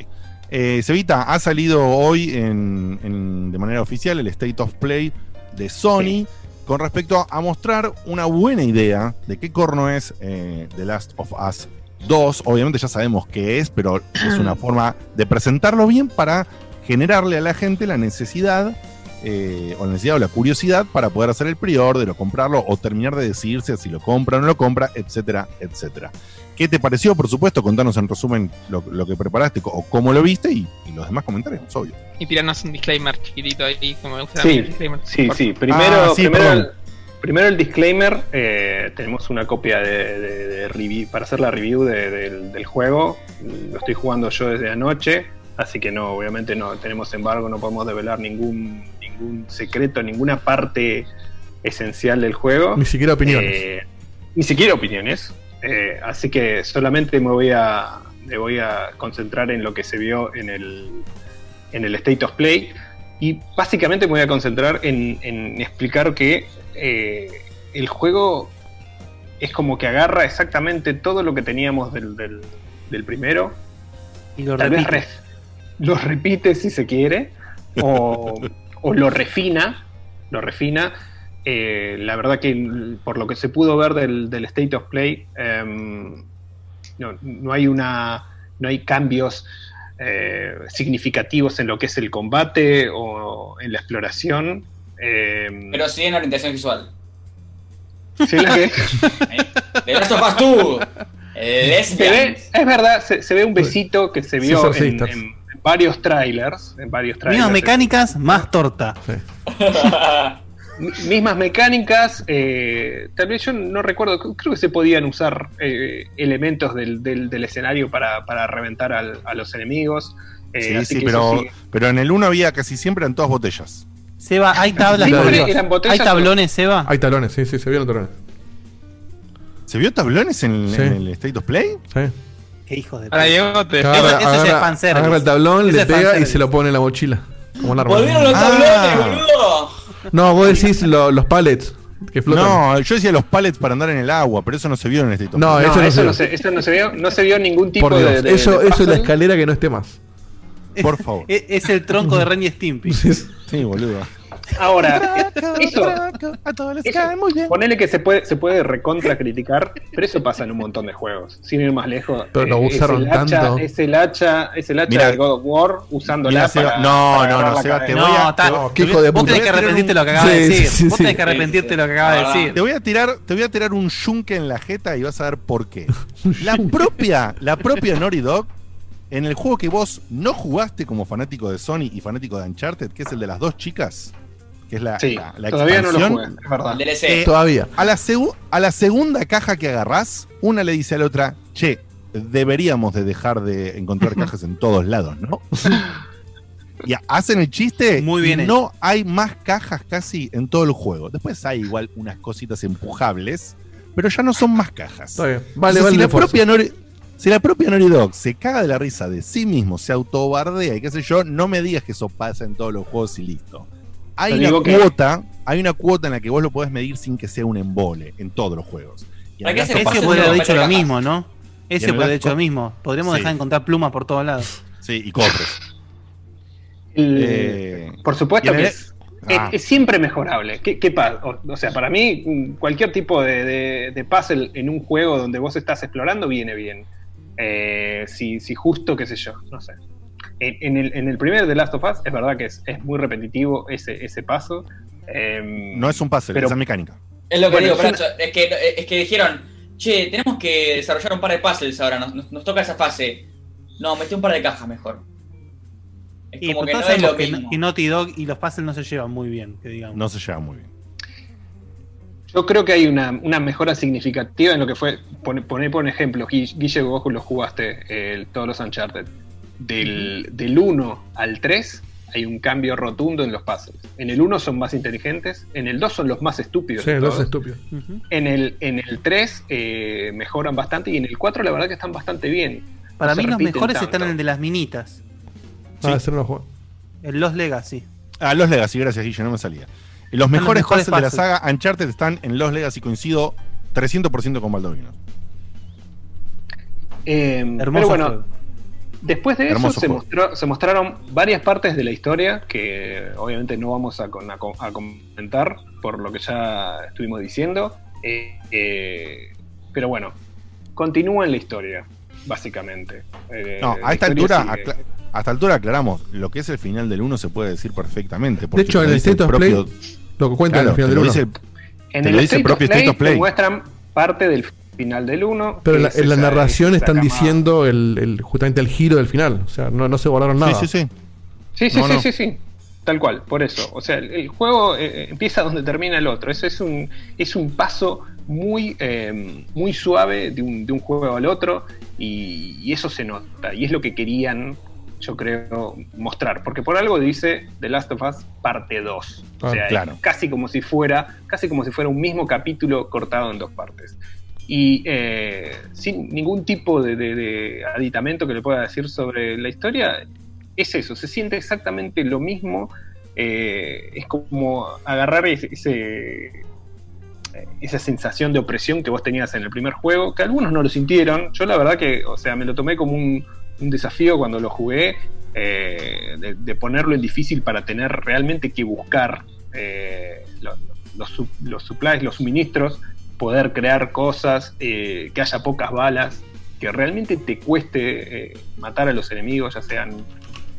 Speaker 2: Eh, Cevita, ha salido hoy en, en- de manera oficial el State of Play de Sony con respecto a mostrar una buena idea de qué corno es eh, The Last of Us 2. Obviamente ya sabemos qué es, pero es una forma de presentarlo bien para generarle a la gente la necesidad, eh, o la necesidad o la curiosidad para poder hacer el pre-order o comprarlo o terminar de decidirse si lo compra o no lo compra, etcétera, etcétera. ¿Qué te pareció? Por supuesto, contanos en resumen lo, lo que preparaste o cómo lo viste y, y los demás comentarios, obvio.
Speaker 5: Y tirarnos un disclaimer chiquitito ahí, como me gusta
Speaker 4: Sí,
Speaker 5: el disclaimer.
Speaker 4: sí,
Speaker 5: Por
Speaker 4: sí.
Speaker 5: favor.
Speaker 4: Primero,
Speaker 2: Ah, sí,
Speaker 4: primero, el, primero el disclaimer. eh, tenemos una copia de, de- de review, para hacer la review de- del, del juego. Lo estoy jugando yo desde anoche. Así que no, obviamente no tenemos embargo, no podemos develar ningún, ningún secreto, ninguna parte esencial del juego.
Speaker 6: Ni siquiera opiniones.
Speaker 4: Eh, ni siquiera opiniones. Eh, así que solamente me voy a me voy a concentrar en lo que se vio en el, en el State of Play. Y básicamente me voy a concentrar en, en explicar que eh, el juego es como que agarra exactamente todo lo que teníamos del, del- del primero.
Speaker 3: Y lo
Speaker 4: Tal vez re- lo repite si se quiere. O, o lo refina. Lo refina. Eh, la verdad que por lo que se pudo ver del, del State of Play, em, no, no hay una. no hay cambios eh, significativos en lo que es el combate o en la exploración. Em,
Speaker 7: Pero sí en orientación visual.
Speaker 4: ¿sí la que-
Speaker 7: The Last of Us 2. eh,
Speaker 4: es verdad, se, se ve un besito que se vio en, en varios trailers. En varios trailers.
Speaker 3: Mismas mecánicas, más torta.
Speaker 4: Mi- mismas mecánicas, eh, tal vez yo no recuerdo, creo que se podían usar eh, elementos del, del- del escenario para, para reventar al- a los enemigos. eh,
Speaker 2: Sí,
Speaker 4: así
Speaker 2: sí,
Speaker 4: que
Speaker 2: pero,
Speaker 4: sí.
Speaker 2: pero en el 1 había casi siempre eran todas botellas.
Speaker 3: Seba, ¿hay tablas? ¿Hay tablones, Seba?
Speaker 6: Hay talones, sí, sí, se vieron talones.
Speaker 2: ¿Se vio tablones en,
Speaker 6: Sí.
Speaker 2: en el State of Play?
Speaker 6: Sí.
Speaker 3: Qué hijos de
Speaker 5: Ahora Diego te
Speaker 3: Eso- eso es
Speaker 6: agarra-
Speaker 3: fanservice.
Speaker 6: agarra el tablón,
Speaker 3: Ese
Speaker 6: le
Speaker 3: es
Speaker 6: pega y
Speaker 3: fanservice.
Speaker 6: se lo pone en la mochila. Como un arma.
Speaker 7: Volvieron los
Speaker 2: Ah.
Speaker 7: tablones, boludo.
Speaker 6: No, vos decís lo- los pallets que flotan.
Speaker 2: No, yo decía los pallets para andar en el agua, pero eso no se vio en el State of
Speaker 6: No, eso
Speaker 4: No,
Speaker 6: se
Speaker 4: se, eso no se vio, no se vio ningún tipo
Speaker 6: Por Dios,
Speaker 4: de, de-
Speaker 6: eso,
Speaker 4: de
Speaker 6: eso es la
Speaker 4: puzzle.
Speaker 6: escalera que no esté más.
Speaker 2: Por favor.
Speaker 3: Es, es el tronco de Ren y Stimpy.
Speaker 2: Sí, boludo.
Speaker 4: Ahora, eso,
Speaker 2: A todos les
Speaker 4: Eso,
Speaker 2: cae muy bien.
Speaker 4: ponele que se puede, se puede recontra criticar, pero eso pasa en un montón de juegos. Sin ir más lejos.
Speaker 6: Pero lo
Speaker 4: eh,
Speaker 6: usaron
Speaker 4: es el hacha,
Speaker 6: tanto.
Speaker 4: Es el hacha, es el hacha
Speaker 2: Mirá.
Speaker 4: de God of War usándola
Speaker 2: Seba,
Speaker 4: para.
Speaker 2: no,
Speaker 4: para
Speaker 2: no, no, Seba, te voy a-
Speaker 3: No,
Speaker 6: hijo de
Speaker 3: vos
Speaker 6: puta.
Speaker 3: tenés que arrepentirte lo que acabas de decir. Vos tenés que arrepentirte de lo que acabas de decir.
Speaker 2: Te voy a tirar, te voy a tirar un yunque en la jeta y vas a ver por qué. La propia, la propia Naughty Dog, en el juego que vos no jugaste como fanático de Sony y fanático de Uncharted, que es el de las dos chicas, que es la,
Speaker 4: Sí,
Speaker 2: la, la
Speaker 4: todavía no lo
Speaker 2: expansión,
Speaker 4: jugué, es verdad.
Speaker 7: DLC.
Speaker 2: Eh,
Speaker 6: Todavía.
Speaker 2: A la, a la segunda caja que agarrás, una le dice a la otra, che, deberíamos de dejar de encontrar cajas en todos lados, ¿no? Y hacen el chiste
Speaker 3: Muy bien
Speaker 2: y no hay más cajas casi en todo el juego. Después hay igual unas cositas empujables, pero ya no son más cajas.
Speaker 6: Está bien. Vale,
Speaker 2: Entonces,
Speaker 6: vale
Speaker 2: si, la propia Nori- si la propia Naughty Dog se caga de la risa de sí mismo, se autobardea y qué sé yo, no me digas que eso pasa en todos los juegos y listo. Hay una
Speaker 4: que-
Speaker 2: cuota, hay una cuota en la que vos lo podés medir sin que sea un embole en todos los juegos. Y en
Speaker 7: ¿Para qué
Speaker 2: el
Speaker 7: se
Speaker 2: Last of
Speaker 3: Ese
Speaker 2: uno-
Speaker 3: haber dicho lo mismo, ¿no? Ese podría haber dicho lo mismo. Podremos
Speaker 2: Sí.
Speaker 3: dejar de encontrar plumas por todos lados.
Speaker 2: Sí, y cofres.
Speaker 4: El-
Speaker 2: Eh,
Speaker 4: por supuesto que
Speaker 2: el-
Speaker 4: es,
Speaker 2: Ah.
Speaker 4: es- es siempre mejorable. ¿Qué, qué pa- o, o sea, para mí, cualquier tipo de, de- de puzzle en un juego donde vos estás explorando viene bien. Eh, si, si justo, qué sé yo, no sé. En, en el, en el primer The Last of Us, es verdad que es, es muy repetitivo ese, ese paso. Em,
Speaker 2: No es un puzzle,
Speaker 4: pero-
Speaker 2: es mecánica.
Speaker 7: Es lo que
Speaker 4: Bueno,
Speaker 7: digo,
Speaker 4: es una-
Speaker 7: es que, es que dijeron, che, tenemos que desarrollar un par de puzzles ahora, nos, nos- nos toca esa fase. No, metí un par de cajas mejor. Es
Speaker 3: Y
Speaker 7: como que no es lo
Speaker 3: que,
Speaker 7: mismo.
Speaker 3: que Naughty Dog y los puzzles no se llevan muy bien, que digamos.
Speaker 2: No se lleva muy bien.
Speaker 4: Yo creo que hay una, una mejora significativa en lo que fue, poner pone, por ejemplo, Gui- Guille, vos lo jugaste todos los Uncharted. Del, del 1 al 3 hay un cambio rotundo en los puzzles. En el 1 son más inteligentes, en el 2 son los más estúpidos.
Speaker 6: Sí, los estúpidos.
Speaker 3: Ujú.
Speaker 4: En el, en el 3 eh, mejoran bastante y en el 4 la verdad que están bastante bien.
Speaker 3: Para
Speaker 4: No
Speaker 3: mí los mejores
Speaker 4: tanto.
Speaker 3: están en el de las minitas.
Speaker 6: Ah, ese no.
Speaker 3: El Los Legacy.
Speaker 2: Ah, los Legacy, gracias Guille, no me salía. Los
Speaker 3: los
Speaker 2: mejores
Speaker 3: mejores
Speaker 2: puzzles de la saga Uncharted están en los Legacy, coincido 300% con Baldovino.
Speaker 4: Eh,
Speaker 3: Hermoso
Speaker 4: pero bueno,
Speaker 3: juego.
Speaker 4: Después de eso se, mostró- se mostraron varias partes de la historia que obviamente no vamos a, con- a a comentar por lo que ya estuvimos diciendo. Eh, eh, pero bueno, continúa en la historia, básicamente. Eh,
Speaker 2: No, a esta altura,
Speaker 4: sigue.
Speaker 2: a esta altura aclaramos, lo que es el final del 1 se puede decir perfectamente.
Speaker 6: De hecho, en el State of Play,
Speaker 2: propio-
Speaker 6: lo que cuenta en el
Speaker 2: Claro,
Speaker 6: final del
Speaker 2: lo
Speaker 6: 1.
Speaker 2: dice-
Speaker 4: En
Speaker 2: te
Speaker 4: el State of Play
Speaker 2: State of Play.
Speaker 4: te muestran parte del final del 1.
Speaker 6: Pero en la, en la narración están diciendo el, el- justamente el giro del final. O sea, no, no se guardaron nada.
Speaker 2: Sí, sí, sí.
Speaker 4: Sí, sí,
Speaker 2: No,
Speaker 4: sí,
Speaker 2: no.
Speaker 4: sí, sí. Tal cual, por eso. O sea, el, el juego eh, empieza donde termina el otro. Eso es un, es un paso muy, eh, muy suave de un, de un juego al otro y, y eso se nota. Y es lo que querían, yo creo, mostrar. Porque por algo dice The Last of Us parte 2. O
Speaker 2: Ah,
Speaker 4: sea,
Speaker 2: claro.
Speaker 4: casi como si fuera, casi como si fuera un mismo capítulo cortado en dos partes. Y eh, sin ningún tipo de, aditamento que le pueda decir sobre la historia, es eso, se siente exactamente lo mismo. eh, es como agarrar ese, esa sensación de opresión que vos tenías en el primer juego, que algunos no lo sintieron. Yo la verdad que, o sea, me lo tomé como un, desafío cuando lo jugué, eh, de, ponerlo en difícil para tener realmente que buscar lo- los, su- los supplies, los suministros, poder crear cosas, eh, que haya pocas balas, que realmente te cueste eh, matar a los enemigos, ya sean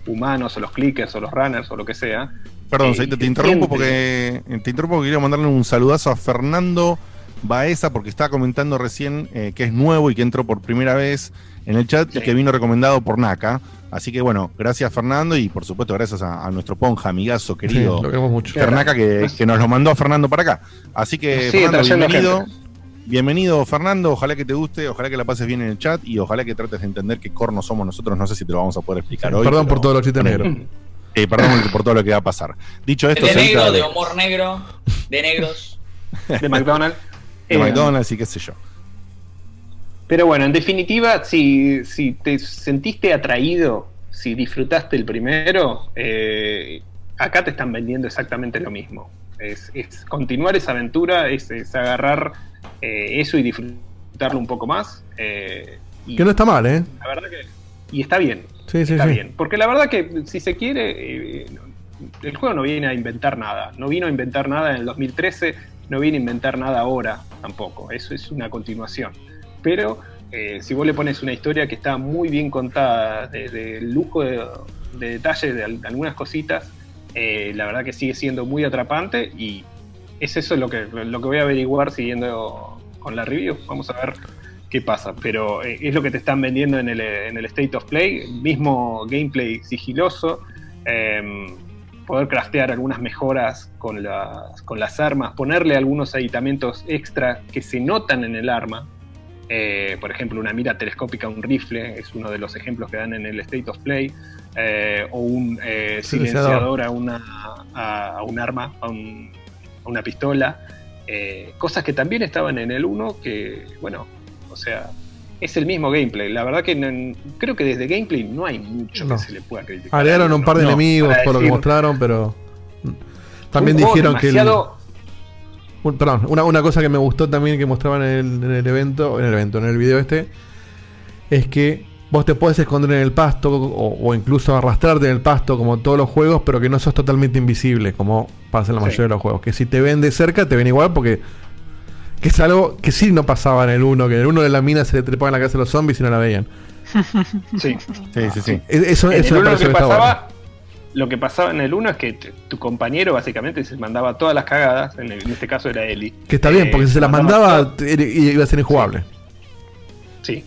Speaker 4: humanos o los clickers o los runners o lo que sea.
Speaker 2: Perdón,
Speaker 4: Eh, y
Speaker 2: te interrumpo porque te interrumpo porque quiero mandarle un saludazo a Fernando Baeza porque estaba comentando recién eh, que es nuevo y que entró por primera vez en el chat y que vino recomendado por Naka. Así que bueno, gracias Fernando y por supuesto gracias a, a nuestro Ponja, amigazo querido
Speaker 6: Sí, lo queremos mucho.
Speaker 2: Fernaka que, que nos lo mandó a Fernando para acá. Así que Fernando, bienvenido.
Speaker 4: gente.
Speaker 2: Bienvenido Fernando, ojalá que te guste, ojalá que la pases bien en el chat y ojalá que trates de entender qué corno somos nosotros, no sé si te lo vamos a poder explicar
Speaker 6: Sí,
Speaker 2: hoy.
Speaker 6: perdón
Speaker 2: pero-
Speaker 6: por todos los chistes negros.
Speaker 2: Eh, perdón por todo lo que va a pasar. Dicho esto,
Speaker 7: de negro, de humor negro, de negros.
Speaker 4: de McDonald's.
Speaker 2: de McDonald's y qué sé yo.
Speaker 4: Pero bueno, en definitiva, si, si te sentiste atraído, si disfrutaste el primero, eh, acá te están vendiendo exactamente lo mismo. Es, es continuar esa aventura, es, es agarrar eh, eso y disfrutarlo un poco más. eh, y
Speaker 6: Que no está mal, ¿eh?
Speaker 4: la verdad que. Y está bien.
Speaker 6: Sí, sí,
Speaker 4: está
Speaker 6: sí.
Speaker 4: bien. Porque la verdad que si se quiere, eh, el juego no viene a inventar nada. No vino a inventar nada en el 2013, no viene a inventar nada ahora tampoco. Eso es una continuación. Pero eh, si vos le pones una historia que está muy bien contada, de, de lujo de, de detalle de, al- de algunas cositas, eh, la verdad que sigue siendo muy atrapante y es eso lo que, lo que voy a averiguar siguiendo con la review. Vamos a ver qué pasa. Pero eh, es lo que te están vendiendo en el, en el State of Play, mismo gameplay sigiloso, em, poder craftear algunas mejoras con las, con las armas, ponerle algunos aditamentos extra que se notan en el arma. Eh, por ejemplo, una mira telescópica a un rifle es uno de los ejemplos que dan en el State of Play. eh, o un eh,
Speaker 6: Silenciador.
Speaker 4: a, una, a, a un arma, a, un- a una pistola. eh, cosas que también estaban en el 1 que, bueno, o sea, es el mismo gameplay. La verdad que no- creo que desde gameplay no hay mucho
Speaker 6: No.
Speaker 4: que se le pueda criticar.
Speaker 6: Agregaron un par de
Speaker 4: No,
Speaker 6: enemigos por lo que mostraron, pero. También dijeron que. el- un- perdón, una, una cosa que me gustó también que mostraban en el, en el evento, en el evento, en el video este, es que vos te puedes esconder en el pasto o, o incluso arrastrarte en el pasto como todos los juegos, pero que no sos totalmente invisible, como pasa en la
Speaker 4: Sí.
Speaker 6: mayoría de los juegos. Que si te ven de cerca, te ven igual porque. Que es algo que sí no pasaba en el 1, que en el 1 de la mina se le trepaban en la casa a los zombies y no la veían.
Speaker 4: Sí.
Speaker 2: Sí, sí, sí.
Speaker 6: E- Eso,
Speaker 4: En
Speaker 6: eso
Speaker 4: el
Speaker 6: me
Speaker 4: uno lo que
Speaker 6: está bueno.
Speaker 4: Lo que pasaba en el 1 es que tu compañero básicamente se mandaba todas las cagadas, en, el- en este caso era Eli.
Speaker 6: Que está bien,
Speaker 4: Eh,
Speaker 6: porque si se las
Speaker 4: mandaba
Speaker 6: y iba a ser injugable.
Speaker 4: Sí.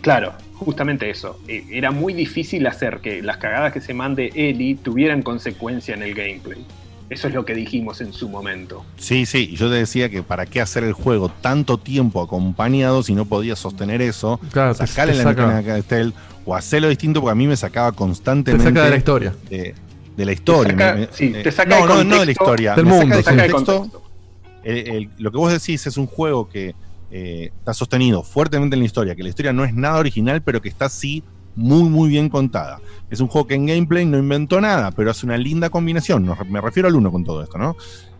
Speaker 4: Claro, justamente eso. Eh, Era muy difícil hacer que las cagadas que se mande Eli tuvieran consecuencia en el gameplay. Eso es lo que dijimos en su momento.
Speaker 2: Sí, sí, y yo te decía que para qué hacer el juego tanto tiempo acompañado si no podías sostener eso,
Speaker 6: Claro,
Speaker 2: sacarle
Speaker 6: te
Speaker 2: la
Speaker 6: saca-
Speaker 2: mecánica de stealth o hacerlo distinto porque a mí me sacaba constantemente
Speaker 6: Te saca de la historia.
Speaker 2: de, de la historia.
Speaker 4: Te saca-
Speaker 2: me- me-
Speaker 4: sí,
Speaker 2: eh,
Speaker 4: te saca
Speaker 2: no,
Speaker 4: de
Speaker 2: no, no de la historia,
Speaker 6: del
Speaker 2: me
Speaker 6: mundo,
Speaker 2: saca de
Speaker 6: sí. Saca de
Speaker 2: contexto. El- el- lo que vos decís es un juego que eh, está sostenido fuertemente en la historia, que la historia no es nada original, pero que está sí muy, muy bien contada. Es un juego que en gameplay no inventó nada, pero hace una linda combinación. me refiero al uno con todo esto, ¿no?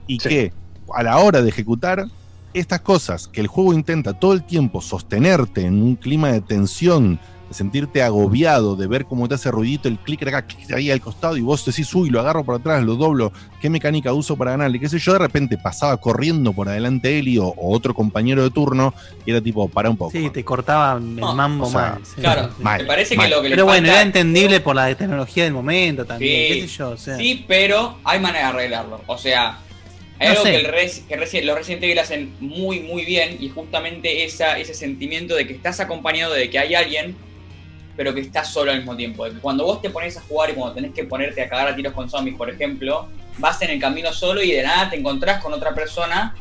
Speaker 2: Y que a la hora de ejecutar estas cosas que el juego intenta todo el tiempo sostenerte en un clima de tensión, de sentirte agobiado, de ver cómo te hace ruidito el clicker acá, clic ahí al costado y vos decís, uy, lo agarro por atrás, lo doblo, qué mecánica uso para ganarle, qué sé yo, de repente pasaba corriendo por adelante él o, o otro compañero de turno y era tipo, para un poco.
Speaker 3: Sí, te cortaba el mambo
Speaker 2: o sea,
Speaker 3: mal. sí.
Speaker 7: Claro,
Speaker 2: Mal,
Speaker 7: me parece
Speaker 2: mal.
Speaker 7: que lo que le
Speaker 3: Pero bueno,
Speaker 7: falta-
Speaker 3: era entendible por la tecnología del momento también,
Speaker 7: Sí,
Speaker 3: qué sé yo, o sea.
Speaker 7: sí, pero hay manera de arreglarlo. O sea, hay
Speaker 3: No
Speaker 7: algo
Speaker 3: sé.
Speaker 7: que, el Res- que Resi- los Resident Evil hacen muy, muy bien y justamente esa, ese sentimiento de que estás acompañado de que hay alguien, pero que estás solo al mismo tiempo. Cuando vos te pones a jugar y cuando tenés que ponerte a cagar a tiros con zombies, por ejemplo, vas en el camino solo y de nada te encontrás con otra persona,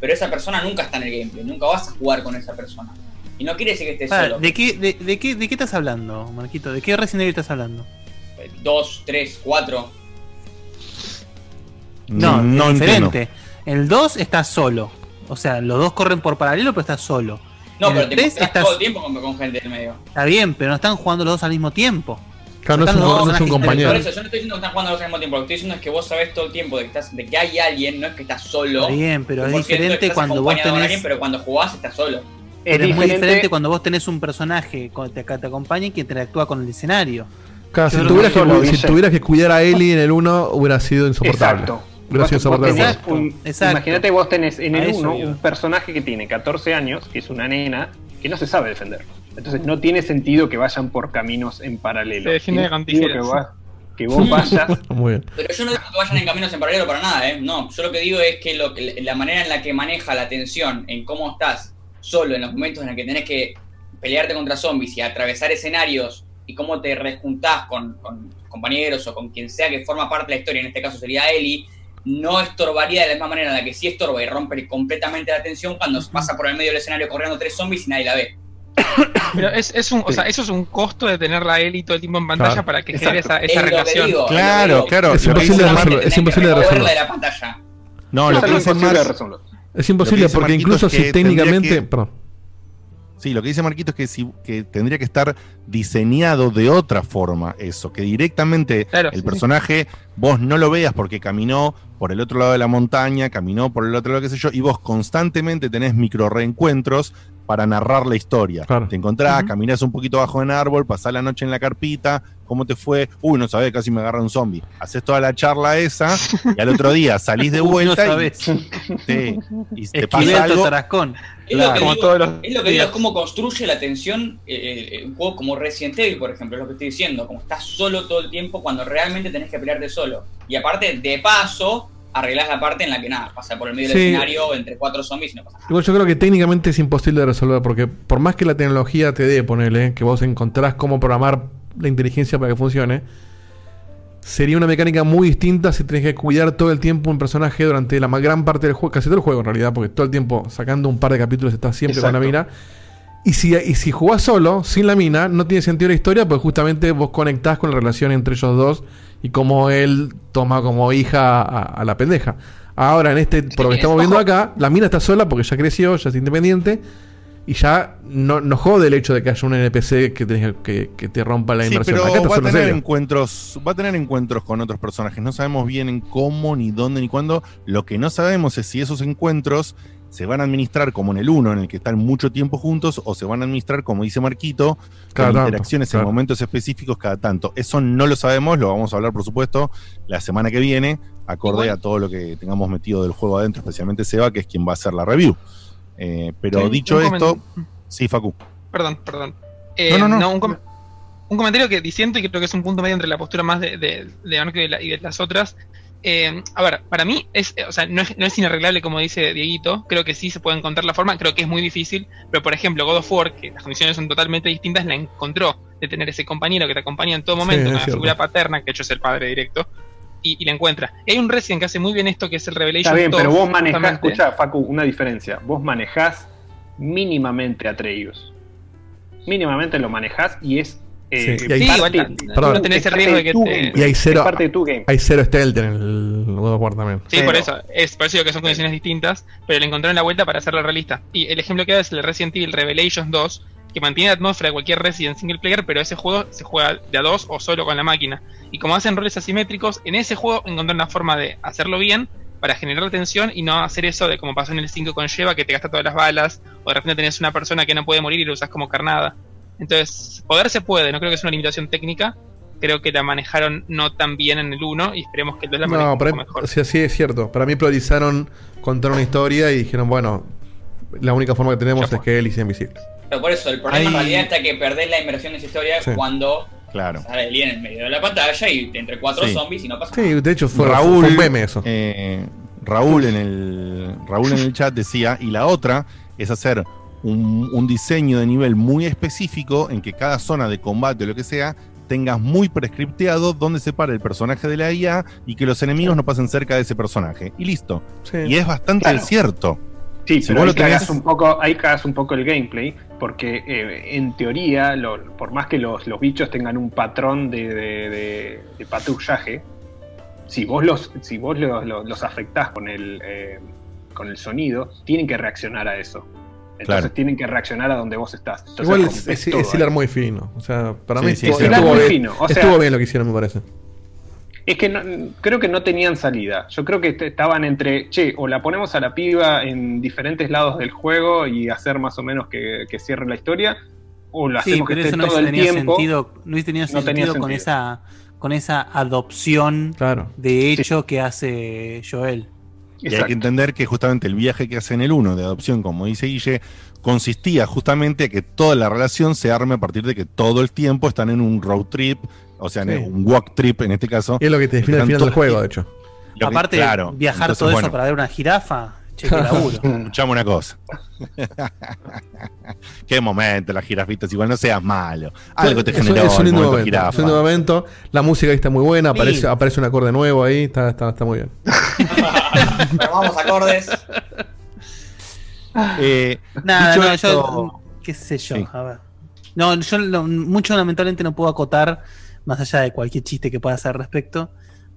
Speaker 7: pero esa persona nunca está en el gameplay, nunca vas a jugar con esa persona. Y no quiere decir que estés solo.
Speaker 3: ¿de, qué, de, de qué, ¿De qué estás hablando, Marquito? ¿De qué Resident Evil estás hablando?
Speaker 7: Dos, tres, cuatro.
Speaker 3: No,
Speaker 2: no
Speaker 3: es
Speaker 2: entiendo.
Speaker 3: diferente. El 2 estás solo. O sea, los dos corren por paralelo, pero estás solo.
Speaker 7: No,
Speaker 3: En
Speaker 7: pero te
Speaker 3: 3
Speaker 7: encontrás
Speaker 3: estás-
Speaker 7: todo el tiempo con, con gente en el medio.
Speaker 3: Está bien, pero no están jugando los dos al mismo tiempo.
Speaker 6: Claro, no es un-
Speaker 3: dos
Speaker 6: no es un compañero.
Speaker 7: Por eso, yo no estoy diciendo que están jugando los dos al mismo tiempo, lo que estoy diciendo es que vos sabés todo el tiempo de que, estás, de que hay alguien, no es que estás solo.
Speaker 3: Está bien, pero es
Speaker 7: 100%
Speaker 3: diferente cuando vos tenés-
Speaker 7: alguien, pero cuando jugás estás solo.
Speaker 3: Pero es, muy
Speaker 4: diferente-
Speaker 3: diferente cuando vos tenés un personaje que te, te acompaña y que interactúa con el escenario.
Speaker 6: Claro, si tuvieras,
Speaker 3: que
Speaker 6: si tuvieras que cuidar a Ellie en el 1, hubiera sido insoportable.
Speaker 4: Exacto.
Speaker 6: Sido
Speaker 4: Vos- vos tenés un-. Imagínate vos tenés en el
Speaker 3: eso
Speaker 4: 1
Speaker 3: iba.
Speaker 4: un personaje que tiene 14 años, que es una nena, que no se sabe defender. Entonces no tiene sentido que vayan por caminos en paralelo.
Speaker 5: Se tijeras.
Speaker 4: Que, vas- que vos vayas
Speaker 6: Muy bien.
Speaker 7: Pero yo no digo que vayan en caminos en paralelo para nada, ¿eh? No, yo lo que digo es que lo, que- la manera en la que maneja la tensión, en cómo estás solo en los momentos en los que tenés que pelearte contra zombies y atravesar escenarios y cómo te rejuntás con, compañeros o con quien sea que forma parte de la historia, en este caso sería Ellie, no estorbaría de la misma manera en la que sí estorba y rompe completamente la tensión cuando pasa por el medio del escenario corriendo tres zombies y nadie la ve.
Speaker 5: Pero es, es un, o sea, eso es un costo de tener la Eli todo el tiempo en pantalla
Speaker 6: Claro.
Speaker 5: para que genere esa,
Speaker 7: Es
Speaker 5: esa relación.
Speaker 7: digo,
Speaker 2: Claro,
Speaker 7: es
Speaker 2: claro.
Speaker 6: Es
Speaker 2: lo que
Speaker 6: imposible resolver. Es imposible de resolver.
Speaker 7: de la pantalla.
Speaker 2: No, lo
Speaker 4: es
Speaker 2: que dice
Speaker 4: imposible de
Speaker 2: Mar-
Speaker 4: resolver.
Speaker 6: Es imposible porque incluso
Speaker 2: es
Speaker 6: si técnicamente.
Speaker 2: que-
Speaker 6: Perdón.
Speaker 2: Sí, lo que dice Marquito es que, si, que tendría que estar diseñado de otra forma eso, que directamente
Speaker 5: Claro,
Speaker 2: el
Speaker 5: sí,
Speaker 2: personaje vos no lo veas porque caminó por el otro lado de la montaña, caminó por el otro lado, qué sé yo, y vos constantemente tenés micro reencuentros para narrar la historia.
Speaker 6: Claro.
Speaker 2: Te encontrás,
Speaker 3: Ujú.
Speaker 2: caminás un poquito bajo en árbol, pasás la noche en la carpita, ¿cómo te fue? Uy, no sabés, casi me agarra un zombie. Haces toda la charla esa y al otro día salís de
Speaker 3: Uy, no
Speaker 2: vuelta y, te, y te pasa algo.
Speaker 3: tarascón.
Speaker 7: Es
Speaker 2: Claro.
Speaker 7: lo que
Speaker 5: Como
Speaker 7: digo,
Speaker 5: todos los
Speaker 7: es lo que digo,
Speaker 5: días.
Speaker 7: es cómo construye la tensión eh, eh, un juego como Resident Evil, por ejemplo, es lo que estoy diciendo, como estás solo todo el tiempo cuando realmente tenés que pelearte solo. Y aparte, de paso, arreglás la parte en la que nada, pasa por el medio del escenario entre cuatro zombies y no pasa nada.
Speaker 6: Igual yo creo que técnicamente es imposible de resolver porque por más que la tecnología te dé, ponerle, que vos encontrás cómo programar la inteligencia para que funcione, sería una mecánica muy distinta si tenés que cuidar todo el tiempo un personaje durante la más gran parte del juego, casi todo el juego en realidad, porque todo el tiempo sacando un par de capítulos estás siempre con la mina. Y si, y si jugás solo, sin la mina, no tiene sentido la historia, porque justamente vos conectás con la relación entre ellos dos y cómo él toma como hija a, a la pendeja. Ahora, en este, por lo que
Speaker 7: es
Speaker 6: estamos viendo acá, la mina está sola porque ya creció, ya es independiente. Y ya no, no jode el hecho de que haya un NPC que, tenés que, que te rompa la
Speaker 2: Sí,
Speaker 6: inversión.
Speaker 2: pero
Speaker 6: Acá
Speaker 2: va a tener
Speaker 6: serio.
Speaker 2: encuentros, va a tener encuentros con otros personajes. No sabemos bien en cómo, ni dónde, ni cuándo. Lo que no sabemos es si esos encuentros se van a administrar como en el 1, en el que están mucho tiempo juntos, o se van a administrar, como dice Marquito,
Speaker 6: Cada
Speaker 2: con
Speaker 6: tanto,
Speaker 2: interacciones
Speaker 6: claro.
Speaker 2: en momentos específicos cada tanto. Eso no lo sabemos, lo vamos a hablar, por supuesto, la semana que viene, acorde
Speaker 7: Igual.
Speaker 2: a todo lo que tengamos metido del juego adentro, especialmente Seba, que es quien va a hacer la review. Eh, pero
Speaker 5: Sí,
Speaker 2: dicho esto, sí, Facu.
Speaker 5: Perdón, perdón. Eh,
Speaker 2: No, no, no.
Speaker 5: un, com- un comentario que disiento y creo que es un punto medio entre la postura más de, de, de y de, la- y de las otras. Eh, a ver, para mí es, eh, o sea, no es, no es inarreglable como dice Dieguito, creo que sí se puede encontrar la forma, creo que es muy difícil, pero por ejemplo God of War, que las condiciones son totalmente distintas, la encontró de tener ese compañero que te acompaña en todo
Speaker 6: Sí,
Speaker 5: momento, la
Speaker 6: cierto.
Speaker 5: figura paterna, que de hecho es el padre directo, y, y la encuentra. Y hay un Resident que hace muy bien esto, que es el Revelation
Speaker 4: Está bien,
Speaker 5: 2,
Speaker 4: pero vos manejás,
Speaker 5: justamente.
Speaker 4: escucha, Facu, una diferencia. Vos manejás mínimamente a Atreus. Mínimamente lo manejás y es. eh,
Speaker 6: Sí, y hay-
Speaker 5: Sí,
Speaker 4: parte-
Speaker 6: Perdón.
Speaker 5: no tenés el riesgo de que
Speaker 4: tu
Speaker 5: te...
Speaker 6: Y hay cero,
Speaker 4: Es parte de tu game.
Speaker 6: hay cero stealth en el God of War también.
Speaker 5: Sí, por eso, es por eso digo que son condiciones distintas, pero le encontraron la vuelta para hacerlo realista. Y el ejemplo que da es el Resident Evil Revelations 2, que mantiene la atmósfera de cualquier Resident single player, pero ese juego se juega de a dos o solo con la máquina. Y como hacen roles asimétricos, en ese juego encontraron una forma de hacerlo bien para generar tensión y no hacer eso de como pasó en el 5 con Sheva, que te gasta todas las balas, o de repente tenés una persona que no puede morir y lo usas como carnada. Entonces, poder se puede, no creo que sea una limitación técnica. Creo que la manejaron no tan bien en el 1 y esperemos que el 2 la maneje
Speaker 6: No,
Speaker 5: un poco
Speaker 6: mí,
Speaker 5: mejor.
Speaker 6: sea, sí es cierto. Para mí priorizaron contar una historia y dijeron, bueno, la única forma que tenemos es que él sea invisible.
Speaker 7: Pero por eso, el problema en realidad está que perdés la inmersión de esa historia
Speaker 6: Sí.
Speaker 7: cuando
Speaker 2: Claro.
Speaker 7: sale el en el medio de la pantalla y entre cuatro
Speaker 2: Sí.
Speaker 7: zombies y no pasa
Speaker 6: Sí, de hecho fue,
Speaker 2: Raúl,
Speaker 6: fue un meme eso.
Speaker 2: eh, Raúl en el Raúl en el chat decía y la otra es hacer un, un diseño de nivel muy específico en que cada zona de combate o lo que sea tengas muy prescripteado dónde se para el personaje de la IA y que los enemigos no pasen cerca de ese personaje y listo y es bastante
Speaker 4: Claro.
Speaker 2: cierto
Speaker 4: Sí,
Speaker 2: Si
Speaker 4: pero ahí
Speaker 2: lo tenés-
Speaker 4: cagas, un poco, ahí cagas un poco el gameplay, porque eh, en teoría, lo- por más que los, los bichos tengan un patrón de, de- de- de patrullaje, si vos los, si vos los, los- los afectás con el, eh, con el sonido, tienen que reaccionar a eso. Entonces
Speaker 6: Claro.
Speaker 4: tienen que reaccionar a donde vos estás. Entonces
Speaker 6: Igual es, es, es hilar muy fino. O sea, para
Speaker 4: Sí,
Speaker 6: mí
Speaker 4: sí,
Speaker 6: estuvo, estuvo
Speaker 4: muy
Speaker 6: bien,
Speaker 4: fino, o sea-
Speaker 6: estuvo bien lo que hicieron, me parece.
Speaker 4: Es que no- creo que no tenían salida. Yo creo que estaban entre, che, o la ponemos a la piba en diferentes lados del juego y hacer más o menos que, que cierre la historia, o lo
Speaker 3: Sí,
Speaker 4: hacemos que
Speaker 3: pero
Speaker 4: esté
Speaker 3: eso no
Speaker 4: todo el
Speaker 3: tenía
Speaker 4: tiempo.
Speaker 3: sentido, no hubiese tenido
Speaker 4: No
Speaker 3: sentido,
Speaker 4: tenía
Speaker 3: con
Speaker 4: sentido.
Speaker 3: esa con esa adopción de hecho que hace Joel.
Speaker 2: Y hay que entender que justamente el viaje que hace en el 1 de adopción, como dice Guille, consistía justamente a que toda la relación se arme a partir de que todo el tiempo están en un road trip, o sea,
Speaker 6: Sí.
Speaker 2: un walk trip en este caso.
Speaker 6: Y es lo que te define al final
Speaker 2: todo
Speaker 6: del
Speaker 2: el
Speaker 6: juego, de hecho.
Speaker 2: Lo que-
Speaker 3: Aparte,
Speaker 2: claro,
Speaker 3: viajar
Speaker 2: entonces,
Speaker 3: todo eso para ver una jirafa, che, qué laburo.
Speaker 2: Escuchame una cosa. Qué momento, las jirafitas. Igual no seas malo. Algo te
Speaker 6: Es un-
Speaker 2: generó
Speaker 6: es un
Speaker 2: el
Speaker 6: lindo
Speaker 2: momento
Speaker 6: es un lindo momento. La música ahí está muy buena, aparece, un acorde nuevo ahí, está, está, está muy bien.
Speaker 7: Vamos acordes.
Speaker 2: Eh,
Speaker 3: Nada, no,
Speaker 2: esto-
Speaker 3: yo, qué sé yo,
Speaker 2: Sí.
Speaker 3: a ver. No, yo lo- mucho lamentablemente no puedo acotar, más allá de cualquier chiste que pueda hacer al respecto,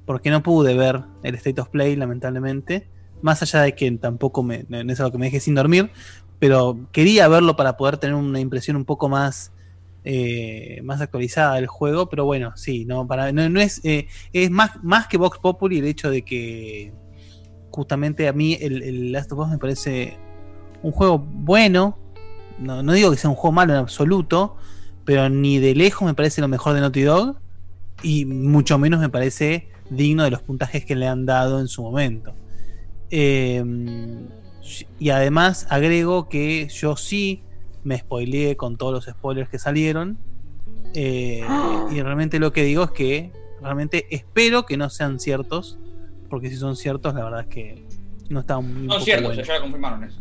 Speaker 3: porque no pude ver el State of Play, lamentablemente. Más allá de que tampoco me, no es que me deje sin dormir, pero quería verlo para poder tener una impresión un poco más, eh, más actualizada del juego, pero bueno, sí, no, para, no, no es, eh, es más, más que Vox Populi el hecho de que justamente a mí el, el Last of Us me parece un juego bueno. No, no digo que sea un juego malo en absoluto, pero ni de lejos me parece lo mejor de Naughty Dog. Y mucho menos me parece digno de los puntajes que le han dado en su momento. Eh, y además agrego que yo sí me spoileé con todos los spoilers que salieron. Eh, y realmente lo que digo es que realmente espero que no sean ciertos. Porque si son ciertos, la verdad es que no está un, un
Speaker 7: No,
Speaker 3: poco
Speaker 7: cierto,
Speaker 3: bueno.
Speaker 7: ya lo confirmaron eso.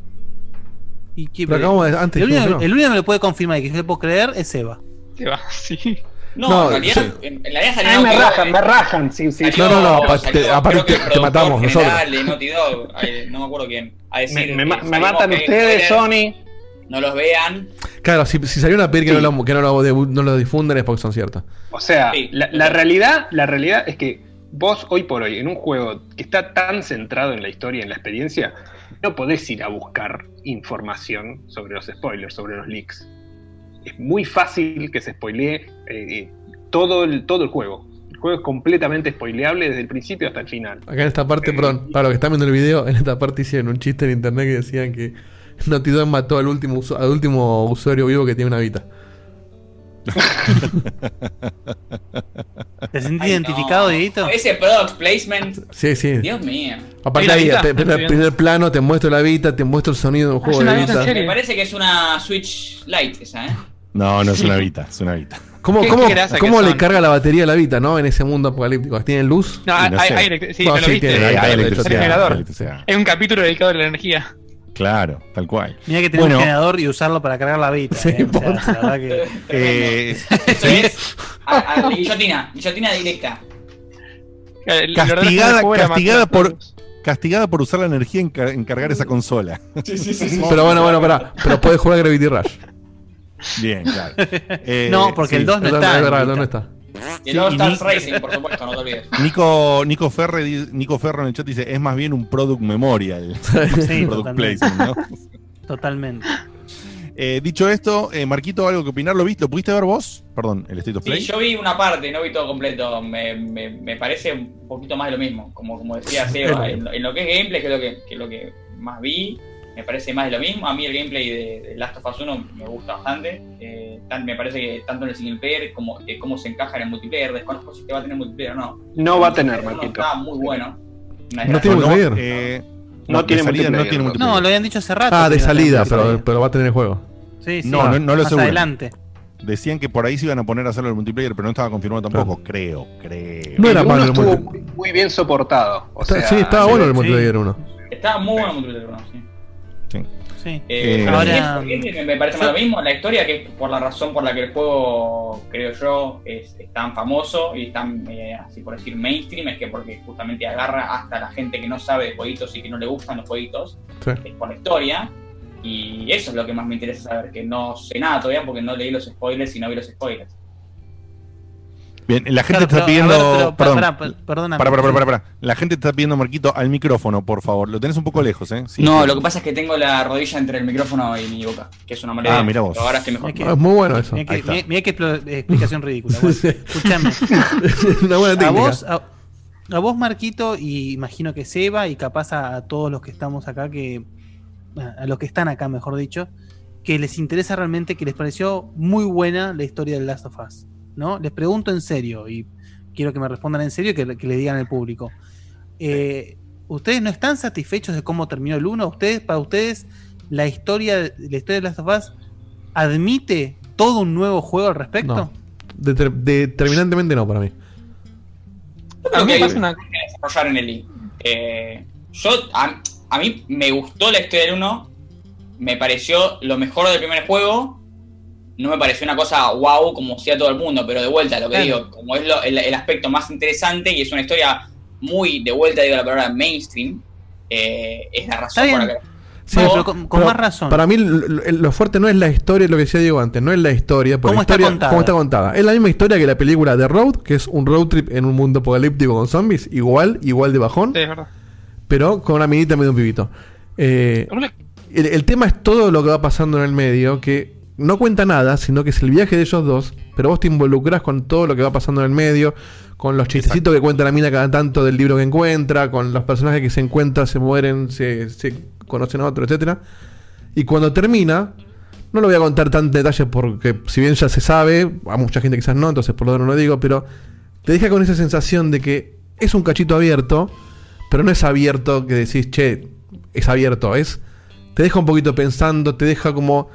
Speaker 3: ¿Y qué-
Speaker 6: Pero acabamos de- antes
Speaker 3: el, único,
Speaker 6: que no.
Speaker 3: el único que me lo puede confirmar y que yo le puedo creer es Eva.
Speaker 5: Eva, sí.
Speaker 7: No,
Speaker 6: No,
Speaker 7: en realidad,
Speaker 6: sí.
Speaker 7: en, en realidad salió
Speaker 4: Ay, me rajan, me rajan, sí, sí.
Speaker 7: Salió-
Speaker 6: No, no, no, te- aparte
Speaker 7: que
Speaker 6: te- matamos nosotros.
Speaker 7: Dog, no me acuerdo quién, a decir
Speaker 4: Me,
Speaker 7: que
Speaker 4: matan
Speaker 7: que
Speaker 4: ustedes, Sony.
Speaker 7: No los vean.
Speaker 6: Claro, si, si salió una pedir que, no lo, que no, lo, no lo difunden es porque son ciertas.
Speaker 4: O sea, la, la realidad, la realidad es que vos hoy por hoy, en un juego que está tan centrado en la historia, en la experiencia, no podés ir a buscar información sobre los spoilers, sobre los leaks. Es muy fácil que se spoilee eh, eh, todo, el, todo el juego. El juego es completamente spoileable desde el principio hasta el final.
Speaker 6: Acá en esta parte, perdón, para los que están viendo el video, en esta parte hicieron un chiste en internet que decían que Naughty Dog mató al último, al último usuario vivo que tiene una Vita.
Speaker 3: ¿Te sentís identificado,
Speaker 7: no.
Speaker 3: Dieguito?
Speaker 7: Ese product placement.
Speaker 6: Sí, sí.
Speaker 7: Dios mío.
Speaker 6: Aparte
Speaker 5: ¿Hay
Speaker 6: ahí, primer, plano, te muestro la Vita, te muestro el sonido de un juego
Speaker 5: una
Speaker 6: de
Speaker 5: Vita.
Speaker 7: Me parece que es una Switch Lite esa, ¿eh?
Speaker 2: No, no es una Vita, es una Vita.
Speaker 6: ¿Cómo,
Speaker 5: ¿Qué-
Speaker 6: cómo,
Speaker 5: qué
Speaker 6: cómo le carga la batería a la Vita, no? En ese mundo apocalíptico. ¿Tienen luz?
Speaker 5: No, hay,
Speaker 2: no
Speaker 5: hay, hay elect- sí,
Speaker 6: No,
Speaker 5: ¿no lo
Speaker 6: sí,
Speaker 5: viste?
Speaker 6: tiene,
Speaker 2: hay electricidad. Hay
Speaker 5: un capítulo dedicado a la energía.
Speaker 2: Claro, tal cual.
Speaker 3: Mira que tener
Speaker 2: Bueno.
Speaker 3: un generador y usarlo para cargar la Vita.
Speaker 6: Sí,
Speaker 3: eh, o sea,
Speaker 6: por-
Speaker 3: la verdad que.
Speaker 2: Eh,
Speaker 7: Eso es. A, a guillotina, guillotina directa.
Speaker 5: El- el
Speaker 2: castigada, castigada por, castigada por usar la energía en, ca- en cargar esa consola.
Speaker 7: Sí, sí, sí. sí.
Speaker 6: Pero bueno, bueno, pará. Pero puedes jugar a Gravity Rush.
Speaker 2: Bien, claro. Eh,
Speaker 3: no, porque
Speaker 2: sí.
Speaker 3: el 2 no
Speaker 6: Es
Speaker 3: está.
Speaker 6: verdad,
Speaker 3: en
Speaker 6: no
Speaker 3: Vita.
Speaker 6: está.
Speaker 7: Y el All Stars Racing, por supuesto, no te olvides.
Speaker 2: Nico, Nico, Ferre, Nico Ferro en el chat dice, es más bien un product memorial.
Speaker 3: Sí,
Speaker 2: product
Speaker 3: totalmente.
Speaker 2: placement, ¿no?
Speaker 3: Totalmente.
Speaker 2: Eh, dicho esto, eh, Marquito, algo que opinar, ¿lo viste? ¿Lo pudiste ver vos? Perdón, el State of
Speaker 7: Sí,
Speaker 2: Play.
Speaker 7: yo vi una parte, no vi todo completo. Me, me, me parece un poquito más de lo mismo. Como, como decía Seba, en, lo- en lo que es gameplay, que es lo que, que es lo que más vi. Me parece más de lo mismo. A mí el gameplay de, de Last of Us 1 me gusta bastante. Eh, tan- me parece que tanto en el single player como eh, cómo se encaja en el multiplayer. Desconozco si te va a tener multiplayer o no.
Speaker 4: No va a tener,
Speaker 7: El multiplayer
Speaker 4: Marquito.
Speaker 7: Está muy bueno. Una
Speaker 6: No tiene multiplayer.
Speaker 2: eh,
Speaker 4: No
Speaker 2: de
Speaker 4: tiene
Speaker 2: salida
Speaker 4: multiplayer,
Speaker 2: no tiene
Speaker 4: no.
Speaker 2: multiplayer.
Speaker 3: No, lo habían dicho hace rato.
Speaker 6: Ah, de salida, pero, pero va a tener juego.
Speaker 3: Sí, sí.
Speaker 2: No, no, no lo
Speaker 3: Más adelante.
Speaker 2: Decían que por ahí se iban a poner a hacerlo el multiplayer, pero no estaba confirmado tampoco. Creo, creo.
Speaker 6: No era
Speaker 4: el
Speaker 6: malo el
Speaker 4: estuvo muy bien soportado. O
Speaker 6: Está-
Speaker 4: sea,
Speaker 6: sí, estaba bueno el multiplayer 1.
Speaker 7: Está muy bueno el multiplayer, ¿no? Sí.
Speaker 2: Sí.
Speaker 7: Eh,
Speaker 2: Eh,
Speaker 3: ahora-
Speaker 7: es- me parece más lo mismo la historia que es por la razón por la que el juego, creo yo, es, es tan famoso y es tan, eh, así por decir, mainstream, es que porque justamente agarra hasta la gente que no sabe de jueguitos y que no le gustan los jueguitos,
Speaker 6: Sí.
Speaker 7: es por la historia. Y eso es lo que más me interesa saber, que no sé nada todavía porque no leí los spoilers y no vi los spoilers.
Speaker 2: Bien, la gente
Speaker 3: Claro,
Speaker 2: está
Speaker 3: pero,
Speaker 2: pidiendo.
Speaker 3: a ver, pero,
Speaker 2: perdón. Para, para, para, para, La gente te está pidiendo, Marquito, al micrófono, por favor. Lo tenés un poco lejos, ¿eh? Sí,
Speaker 7: no,
Speaker 2: sí.
Speaker 7: lo que pasa es que tengo la rodilla entre el micrófono y mi boca, que es una mala
Speaker 2: Ah, mirá vos.
Speaker 7: ahora estoy mejor.
Speaker 3: Mirá que-
Speaker 6: es muy bueno eso.
Speaker 3: Mirá que, mirá- explicación ridícula. Bueno, escuchame.
Speaker 6: Una buena
Speaker 3: A
Speaker 6: técnica.
Speaker 3: vos, a, a vos, Marquito, y imagino que Seba, y capaz a, a todos los que estamos acá, que a, a los que están acá, mejor dicho, que les interesa realmente, que les pareció muy buena la historia de Last of Us. ¿No? Les pregunto en serio, y quiero que me respondan en serio y que, que le digan al público. Eh, ¿Ustedes no están satisfechos de cómo terminó el 1? ¿Ustedes, para ustedes, la historia, la historia de Last of Us admite todo un nuevo juego al respecto?
Speaker 6: No. Deter- determinantemente no para mí.
Speaker 7: Creo
Speaker 5: A mí
Speaker 7: que
Speaker 5: me
Speaker 7: hay
Speaker 5: pasa una-
Speaker 7: que desarrollar en el I. Eh, yo, a, a mí me gustó la historia del 1, me pareció lo mejor del primer juego, no me pareció una cosa wow como sea todo el mundo, pero de vuelta, lo que
Speaker 3: Claro.
Speaker 7: digo, como es lo- el, el aspecto más interesante y es una historia muy, de vuelta digo la palabra mainstream, eh, es la razón
Speaker 3: Está
Speaker 7: por la
Speaker 3: bien.
Speaker 7: que...
Speaker 6: Sí,
Speaker 3: pero con, con
Speaker 6: Pero
Speaker 3: más razón.
Speaker 6: Para mí lo, fuerte no es la historia, lo que decía Diego antes, no es la historia, porque
Speaker 3: ¿Cómo
Speaker 6: la
Speaker 3: está
Speaker 6: historia,
Speaker 3: contada?
Speaker 6: cómo está contada. Es la misma historia que la película The Road, que es un road trip en un mundo apocalíptico con zombies, igual, igual de bajón,
Speaker 5: Sí, es verdad.
Speaker 6: pero con una minita medio un pibito. Eh, el, el tema es todo lo que va pasando en el medio, que no cuenta nada, sino que es el viaje de ellos dos, pero vos te involucras con todo lo que va pasando en el medio, con los chistecitos que cuenta la mina cada tanto del libro que encuentra, con los personajes que se encuentran, se mueren, se, se conocen a otro, etcétera. Y cuando termina, no lo voy a contar tan detalle porque si bien ya se sabe, a mucha gente quizás no, entonces por lo tanto no lo digo, pero te deja con esa sensación de que es un cachito abierto, pero no es abierto que decís, che, es abierto, es... Te deja un poquito pensando, te deja como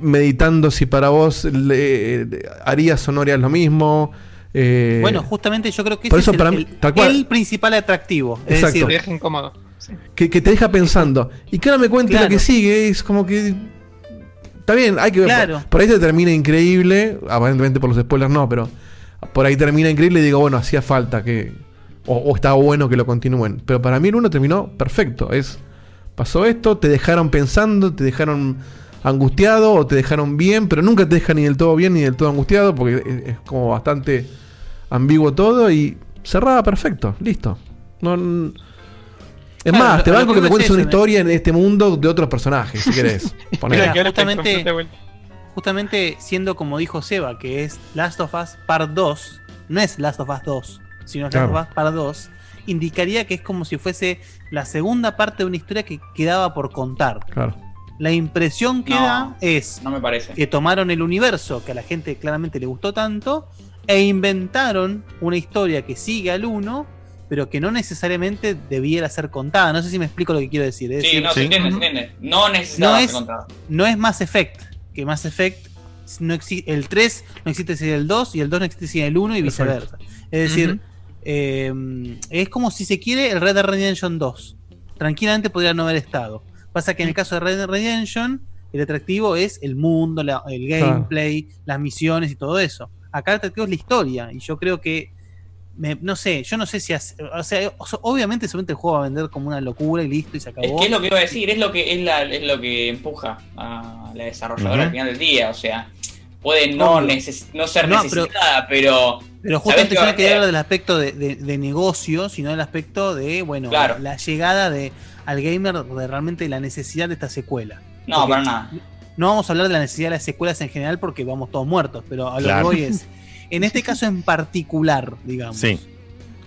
Speaker 6: meditando si para vos le, harías o no harías lo mismo. eh,
Speaker 3: Bueno, justamente yo creo que
Speaker 6: por
Speaker 3: ese
Speaker 6: eso
Speaker 3: es
Speaker 6: para
Speaker 3: el,
Speaker 6: mí-
Speaker 3: el-
Speaker 6: tal cual.
Speaker 3: el principal atractivo. Es
Speaker 6: Exacto.
Speaker 3: decir,
Speaker 5: Te deja incómodo. Sí.
Speaker 6: que, que te deja pensando. Y que ahora me cuente
Speaker 3: Claro.
Speaker 6: lo que sigue, es como que. Está bien, hay que ver.
Speaker 3: Claro.
Speaker 6: Por, por ahí te termina increíble, aparentemente por los spoilers no, pero por ahí termina increíble y digo, bueno, hacía falta que. O, o estaba bueno que lo continúen. Pero para mí el uno terminó perfecto. Es. Pasó esto, te dejaron pensando, te dejaron angustiado o te dejaron bien, pero nunca te dejan ni del todo bien ni del todo angustiado porque es, es como bastante ambiguo todo y cerrada perfecto, listo. No, es
Speaker 3: Claro,
Speaker 6: más,
Speaker 3: lo-
Speaker 6: te banco
Speaker 3: que
Speaker 6: que me cuentes una historia en este mundo de otros personajes, si querés. Ponele.
Speaker 3: Mira,
Speaker 5: que ahora
Speaker 3: justamente- justamente siendo como dijo Seba, que es Last of Us Part 2, no es Last of Us 2, sino
Speaker 6: Claro.
Speaker 3: Last of Us Part 2, indicaría que es como si fuese la segunda parte de una historia que quedaba por contar.
Speaker 6: Claro.
Speaker 3: La impresión que
Speaker 7: No,
Speaker 3: da es
Speaker 7: No me parece.
Speaker 3: que tomaron el universo que a la gente claramente le gustó tanto e inventaron una historia que sigue al 1, pero que no necesariamente debiera ser contada. No sé si me explico lo que quiero decir. Es
Speaker 7: Sí, no, se entiende, se entiende. No necesitaba
Speaker 3: No
Speaker 7: ser
Speaker 3: es- no es Mass Effect, que Mass Effect no exi- el 3 no existe sin el 2 y el 2 no existe sin el 1 y viceversa. Es decir, eh, es como si se quiere el Red Dead Redemption 2. Tranquilamente podría no haber estado. Pasa que en el caso de Red Dead Redemption, el atractivo es el mundo, la- el
Speaker 6: Claro.
Speaker 3: gameplay, las misiones y todo eso. Acá el atractivo es la historia. Y yo creo que. me- no sé, yo no sé si. hace- o sea, obviamente, seguramente el juego va a vender como una locura y listo y se
Speaker 7: Es
Speaker 3: acabó.
Speaker 7: que es lo que iba a decir, es lo que es, la, es lo que empuja a la desarrolladora al final del día. O sea, puede no,
Speaker 3: Obvio.
Speaker 7: neces- no ser
Speaker 3: No,
Speaker 7: necesitada, pero.
Speaker 3: Pero
Speaker 7: ¿sabés
Speaker 3: justamente yo no quería hablar del aspecto de, de- de negocio, sino del aspecto de, bueno,
Speaker 7: Claro.
Speaker 3: la llegada de al gamer de realmente la necesidad de esta secuela.
Speaker 7: No,
Speaker 3: Porque
Speaker 7: para nada.
Speaker 3: No vamos a hablar de la necesidad de las secuelas en general porque vamos todos muertos, pero a lo
Speaker 2: Claro.
Speaker 3: que voy es, en este caso en particular, digamos,
Speaker 2: Sí.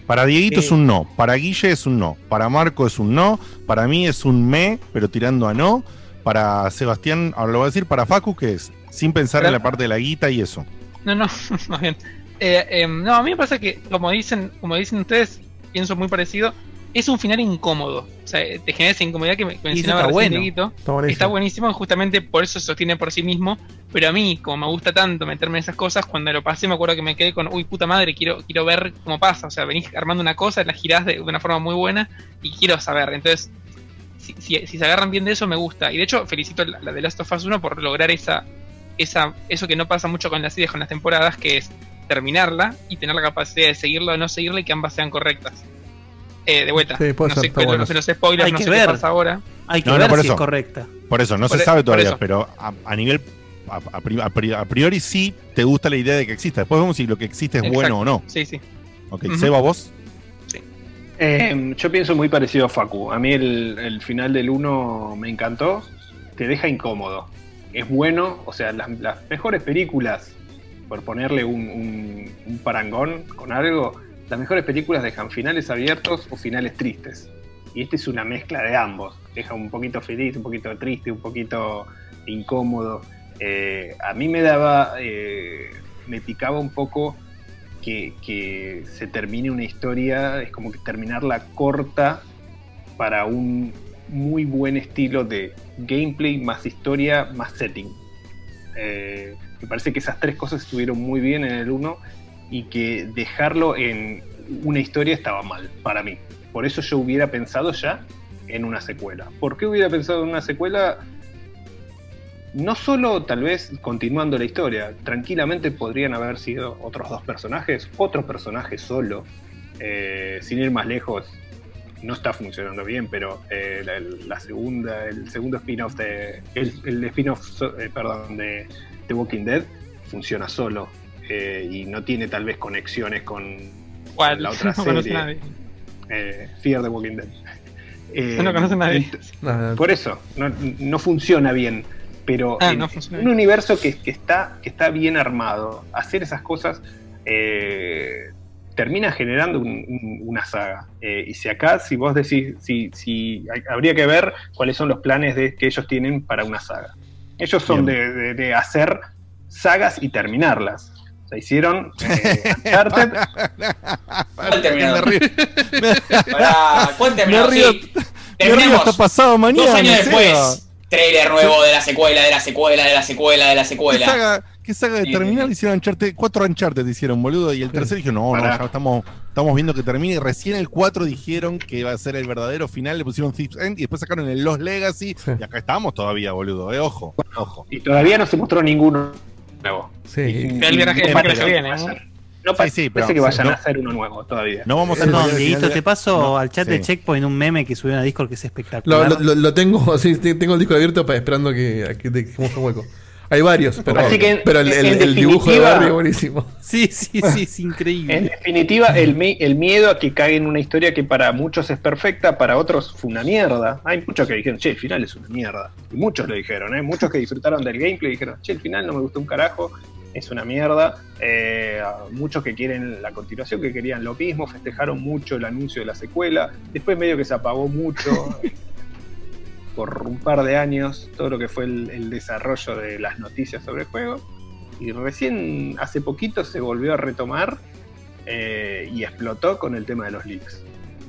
Speaker 2: Para Dieguito
Speaker 3: Eh,
Speaker 2: es un no, para Guille es un no, para Marco es un no, para mí es un me, pero tirando a no, para Sebastián, ahora lo voy a decir, para Facu, que es sin pensar en la parte de la guita y eso.
Speaker 5: No, no, más bien. Eh, em, no, a mí me pasa que, como dicen, como dicen ustedes, pienso muy parecido. Es un final incómodo. O sea, te genera esa incomodidad que me- mencionaba
Speaker 3: está
Speaker 5: recién
Speaker 3: bueno.
Speaker 6: Está buenísimo.
Speaker 5: Está buenísimo, justamente por eso se sostiene por sí mismo. Pero a mí, como me gusta tanto meterme en esas cosas, cuando lo pasé me acuerdo que me quedé con, uy, puta madre, quiero, quiero ver cómo pasa. O sea, venís armando una cosa, la girás de, de una forma muy buena y quiero saber. Entonces, si, si- si se agarran bien de eso, me gusta. Y de hecho, felicito a la, la de Last of Us 1 por lograr esa, esa, eso que no pasa mucho con las series, con las temporadas, que es terminarla y tener la capacidad de seguirla o no seguirla y que ambas sean correctas. Eh, de vuelta,
Speaker 6: Sí, puede
Speaker 5: no
Speaker 6: ser,
Speaker 5: sé,
Speaker 6: está
Speaker 5: pero
Speaker 6: bueno
Speaker 5: no sé
Speaker 6: eso.
Speaker 5: los spoilers,
Speaker 3: Hay
Speaker 5: no
Speaker 3: que
Speaker 5: sé
Speaker 3: ver.
Speaker 5: qué pasa ahora.
Speaker 3: Hay que
Speaker 2: No, no,
Speaker 3: ver
Speaker 2: por
Speaker 3: si
Speaker 2: eso.
Speaker 3: es correcta.
Speaker 2: Por eso, no
Speaker 5: Por
Speaker 2: se
Speaker 5: e-
Speaker 2: sabe todavía, pero a, a nivel, a, a pri- a pri- a priori sí te gusta la idea de que exista. Después vemos si lo que existe es
Speaker 5: Exacto.
Speaker 2: bueno o no.
Speaker 5: Sí, sí.
Speaker 2: Ok,
Speaker 5: Ujú.
Speaker 2: Seba, vos.
Speaker 4: Eh, yo pienso muy parecido a Facu. A mí el, el final del 1 me encantó. Te deja incómodo. Es bueno, o sea, las, las mejores películas, por ponerle un, un- un parangón con algo, las mejores películas dejan finales abiertos o finales tristes. Y este es una mezcla de ambos. Deja un poquito feliz, un poquito triste, un poquito incómodo. Eh, a mí me daba, eh, me picaba un poco que, que se termine una historia, es como que terminarla corta para un muy buen estilo de gameplay, más historia, más setting. Eh, me parece que esas tres cosas estuvieron muy bien en el 1 y que dejarlo en una historia estaba mal para mí. Por eso yo hubiera pensado ya en una secuela. ¿Por qué hubiera pensado en una secuela? no solo tal vez continuando la historia, tranquilamente podrían haber sido otros dos personajes, otro personaje solo, eh, sin ir más lejos, no está funcionando bien, pero eh, la, segunda, el segundo spin-off el, el eh, perdón, de The Walking Dead funciona solo eh, y no tiene tal vez conexiones con,
Speaker 5: ¿Cuál?
Speaker 4: con la otra
Speaker 5: No conoce
Speaker 4: serie,
Speaker 5: nadie.
Speaker 4: eh, Fear the Walking Dead. Eh,
Speaker 5: No conoce nadie.
Speaker 4: por eso, no, no funciona bien. Pero
Speaker 5: Ah,
Speaker 4: en
Speaker 5: no funciona
Speaker 4: un
Speaker 5: bien.
Speaker 4: universo que, que está, que está bien armado, hacer esas cosas eh, termina generando un- un- una saga. Eh, y si acá, si vos decís, si, si hay- habría que ver cuáles son los planes de, que ellos tienen para una saga. Ellos son de, de- de hacer sagas y terminarlas. Sea, hicieron eh, Uncharted.
Speaker 7: ¿Cuál terminó?
Speaker 2: Me río.
Speaker 7: Pará, ¿cuál terminó?
Speaker 2: Me río-
Speaker 7: Sí,
Speaker 2: me
Speaker 7: terminemos.
Speaker 2: río hasta pasado mañana,
Speaker 7: Dos años después, trailer nuevo de la secuela, de la secuela, de la secuela, de la
Speaker 2: ¿Qué
Speaker 7: secuela.
Speaker 2: saga, qué saga de
Speaker 7: Sí,
Speaker 2: terminal hicieron Uncharted? Cuatro Uncharted hicieron, boludo. Y el tercero dijo, no, no, ya estamos, estamos viendo que termine. Y recién el 4 dijeron que iba a ser el verdadero final, le pusieron Thief's End y después sacaron el Lost Legacy. Y acá estamos todavía, boludo. Eh, ojo, ojo.
Speaker 4: Y todavía no se mostró ninguno nuevo.
Speaker 6: Sí.
Speaker 5: El viaje- el viene,
Speaker 4: que vayan- No
Speaker 2: Sí, sí, pero-
Speaker 4: parece que vayan
Speaker 2: no-
Speaker 4: a hacer uno nuevo todavía.
Speaker 2: No vamos a
Speaker 3: Perdón, Dieguito,
Speaker 2: de-
Speaker 3: te paso
Speaker 2: No,
Speaker 3: al chat de. Checkpoint un meme que subió a Discord que es espectacular.
Speaker 6: lo, lo- lo tengo, sí, tengo el disco abierto pa- esperando que, a que dejemos un hueco. Hay varios, pero,
Speaker 4: Así que en-
Speaker 6: pero el, el-
Speaker 4: en
Speaker 6: el dibujo de
Speaker 4: definitiva-
Speaker 6: Barry es buenísimo.
Speaker 3: Sí, sí, sí, es increíble.
Speaker 4: En definitiva, el, el miedo a que caiga en una historia que para muchos es perfecta, para otros fue una mierda. Hay muchos que dijeron, che, el final es una mierda. Y muchos lo dijeron, ¿eh? Muchos que disfrutaron del gameplay dijeron, che, el final no me gustó un carajo, es una mierda. Eh, muchos que quieren la continuación, que querían lo mismo, festejaron mucho el anuncio de la secuela. Después medio que se apagó mucho. por un par de años todo lo que fue el, el desarrollo de las noticias sobre el juego. Y recién hace poquito se volvió a retomar eh, y explotó con el tema de los leaks.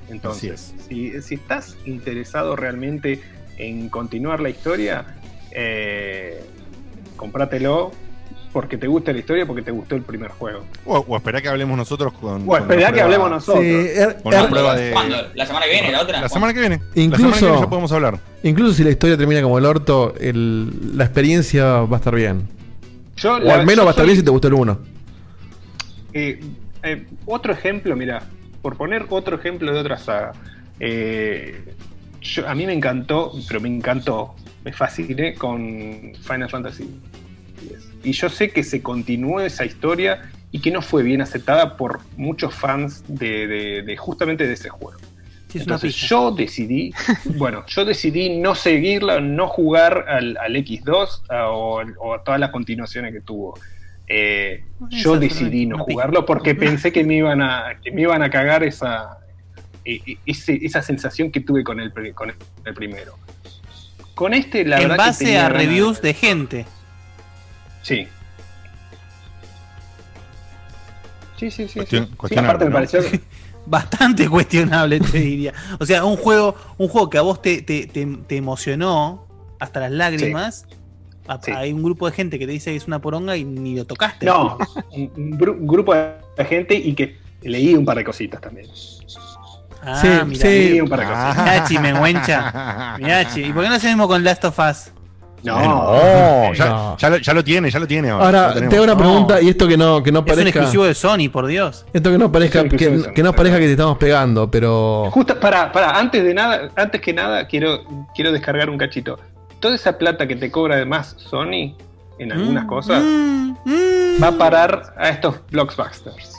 Speaker 4: Entonces, si, si estás interesado realmente en continuar la historia, eh, comprátelo porque te gusta la historia, porque te gustó el primer juego.
Speaker 2: O, o esperá que hablemos nosotros con.
Speaker 4: O esperá
Speaker 2: la
Speaker 4: que
Speaker 2: prueba-
Speaker 4: hablemos nosotros.
Speaker 6: Sí, er-
Speaker 2: Con la
Speaker 6: er-
Speaker 2: prueba de.
Speaker 7: ¿Cuándo? ¿La semana que viene? ¿La otra?
Speaker 2: La semana que viene. la semana que
Speaker 6: Incluso,
Speaker 2: viene ya podemos hablar.
Speaker 6: incluso si la historia termina como el orto, el- la experiencia va a estar bien.
Speaker 4: Yo,
Speaker 6: o
Speaker 4: la-
Speaker 6: al menos
Speaker 4: yo
Speaker 6: va a estar
Speaker 4: soy-
Speaker 6: bien si te gustó el 1.
Speaker 4: Eh, eh, otro ejemplo, mira, por poner otro ejemplo de otra saga. eh, yo- a mí me encantó, pero me encantó, me fasciné con Final Fantasy X. Y yo sé que se continuó esa historia y que no fue bien aceptada por muchos fans de, de- de justamente de ese juego.
Speaker 3: Sí,
Speaker 4: Entonces yo decidí, bueno, yo decidí no seguirla, no jugar al, al X2 a- o, o a todas las continuaciones que tuvo. Eh, yo decidí no jugarlo porque pensé que me iban a, que me iban a cagar esa, e- e- ese- esa sensación que tuve con el, con el primero. Con este, la
Speaker 3: en
Speaker 4: verdad que
Speaker 3: base
Speaker 4: tenía
Speaker 3: a
Speaker 4: ganas-
Speaker 3: reviews de gente.
Speaker 4: Sí. Sí, sí, sí.
Speaker 2: Cuestión-
Speaker 4: sí. Sí,
Speaker 2: cuestionable,
Speaker 4: aparte me pareció.
Speaker 3: Bastante cuestionable, te diría. O sea, un juego, un juego que a vos te, te- te- te emocionó hasta las lágrimas. Hay un grupo de gente que te dice que es una poronga y ni lo tocaste.
Speaker 4: No, un, un gru- un grupo de gente y que leí un par de cositas también.
Speaker 3: Ah,
Speaker 4: Sí,
Speaker 3: mira.
Speaker 4: sí. Leí un par de cositas.
Speaker 3: Mirachi, me. Mirachi. ¿Y por qué no hace lo mismo con Last of Us?
Speaker 4: No,
Speaker 2: No, ya,
Speaker 6: No.
Speaker 2: ya lo, ya lo tiene, ya lo tiene. ahora,
Speaker 6: Ahora,
Speaker 2: lo
Speaker 6: te hago una pregunta y esto que no, que no
Speaker 3: Es un
Speaker 6: parezca.
Speaker 3: exclusivo de Sony, por Dios.
Speaker 6: Esto que no parezca,
Speaker 4: Es
Speaker 6: que,
Speaker 4: Sony,
Speaker 6: que no parezca que te estamos pegando, pero.
Speaker 4: Justo, para, para, antes de nada, antes que nada, quiero, quiero descargar un cachito. Toda esa plata que te cobra además Sony en algunas
Speaker 3: Mm,
Speaker 4: cosas
Speaker 3: mm, mm.
Speaker 4: va a parar a estos blockbusters.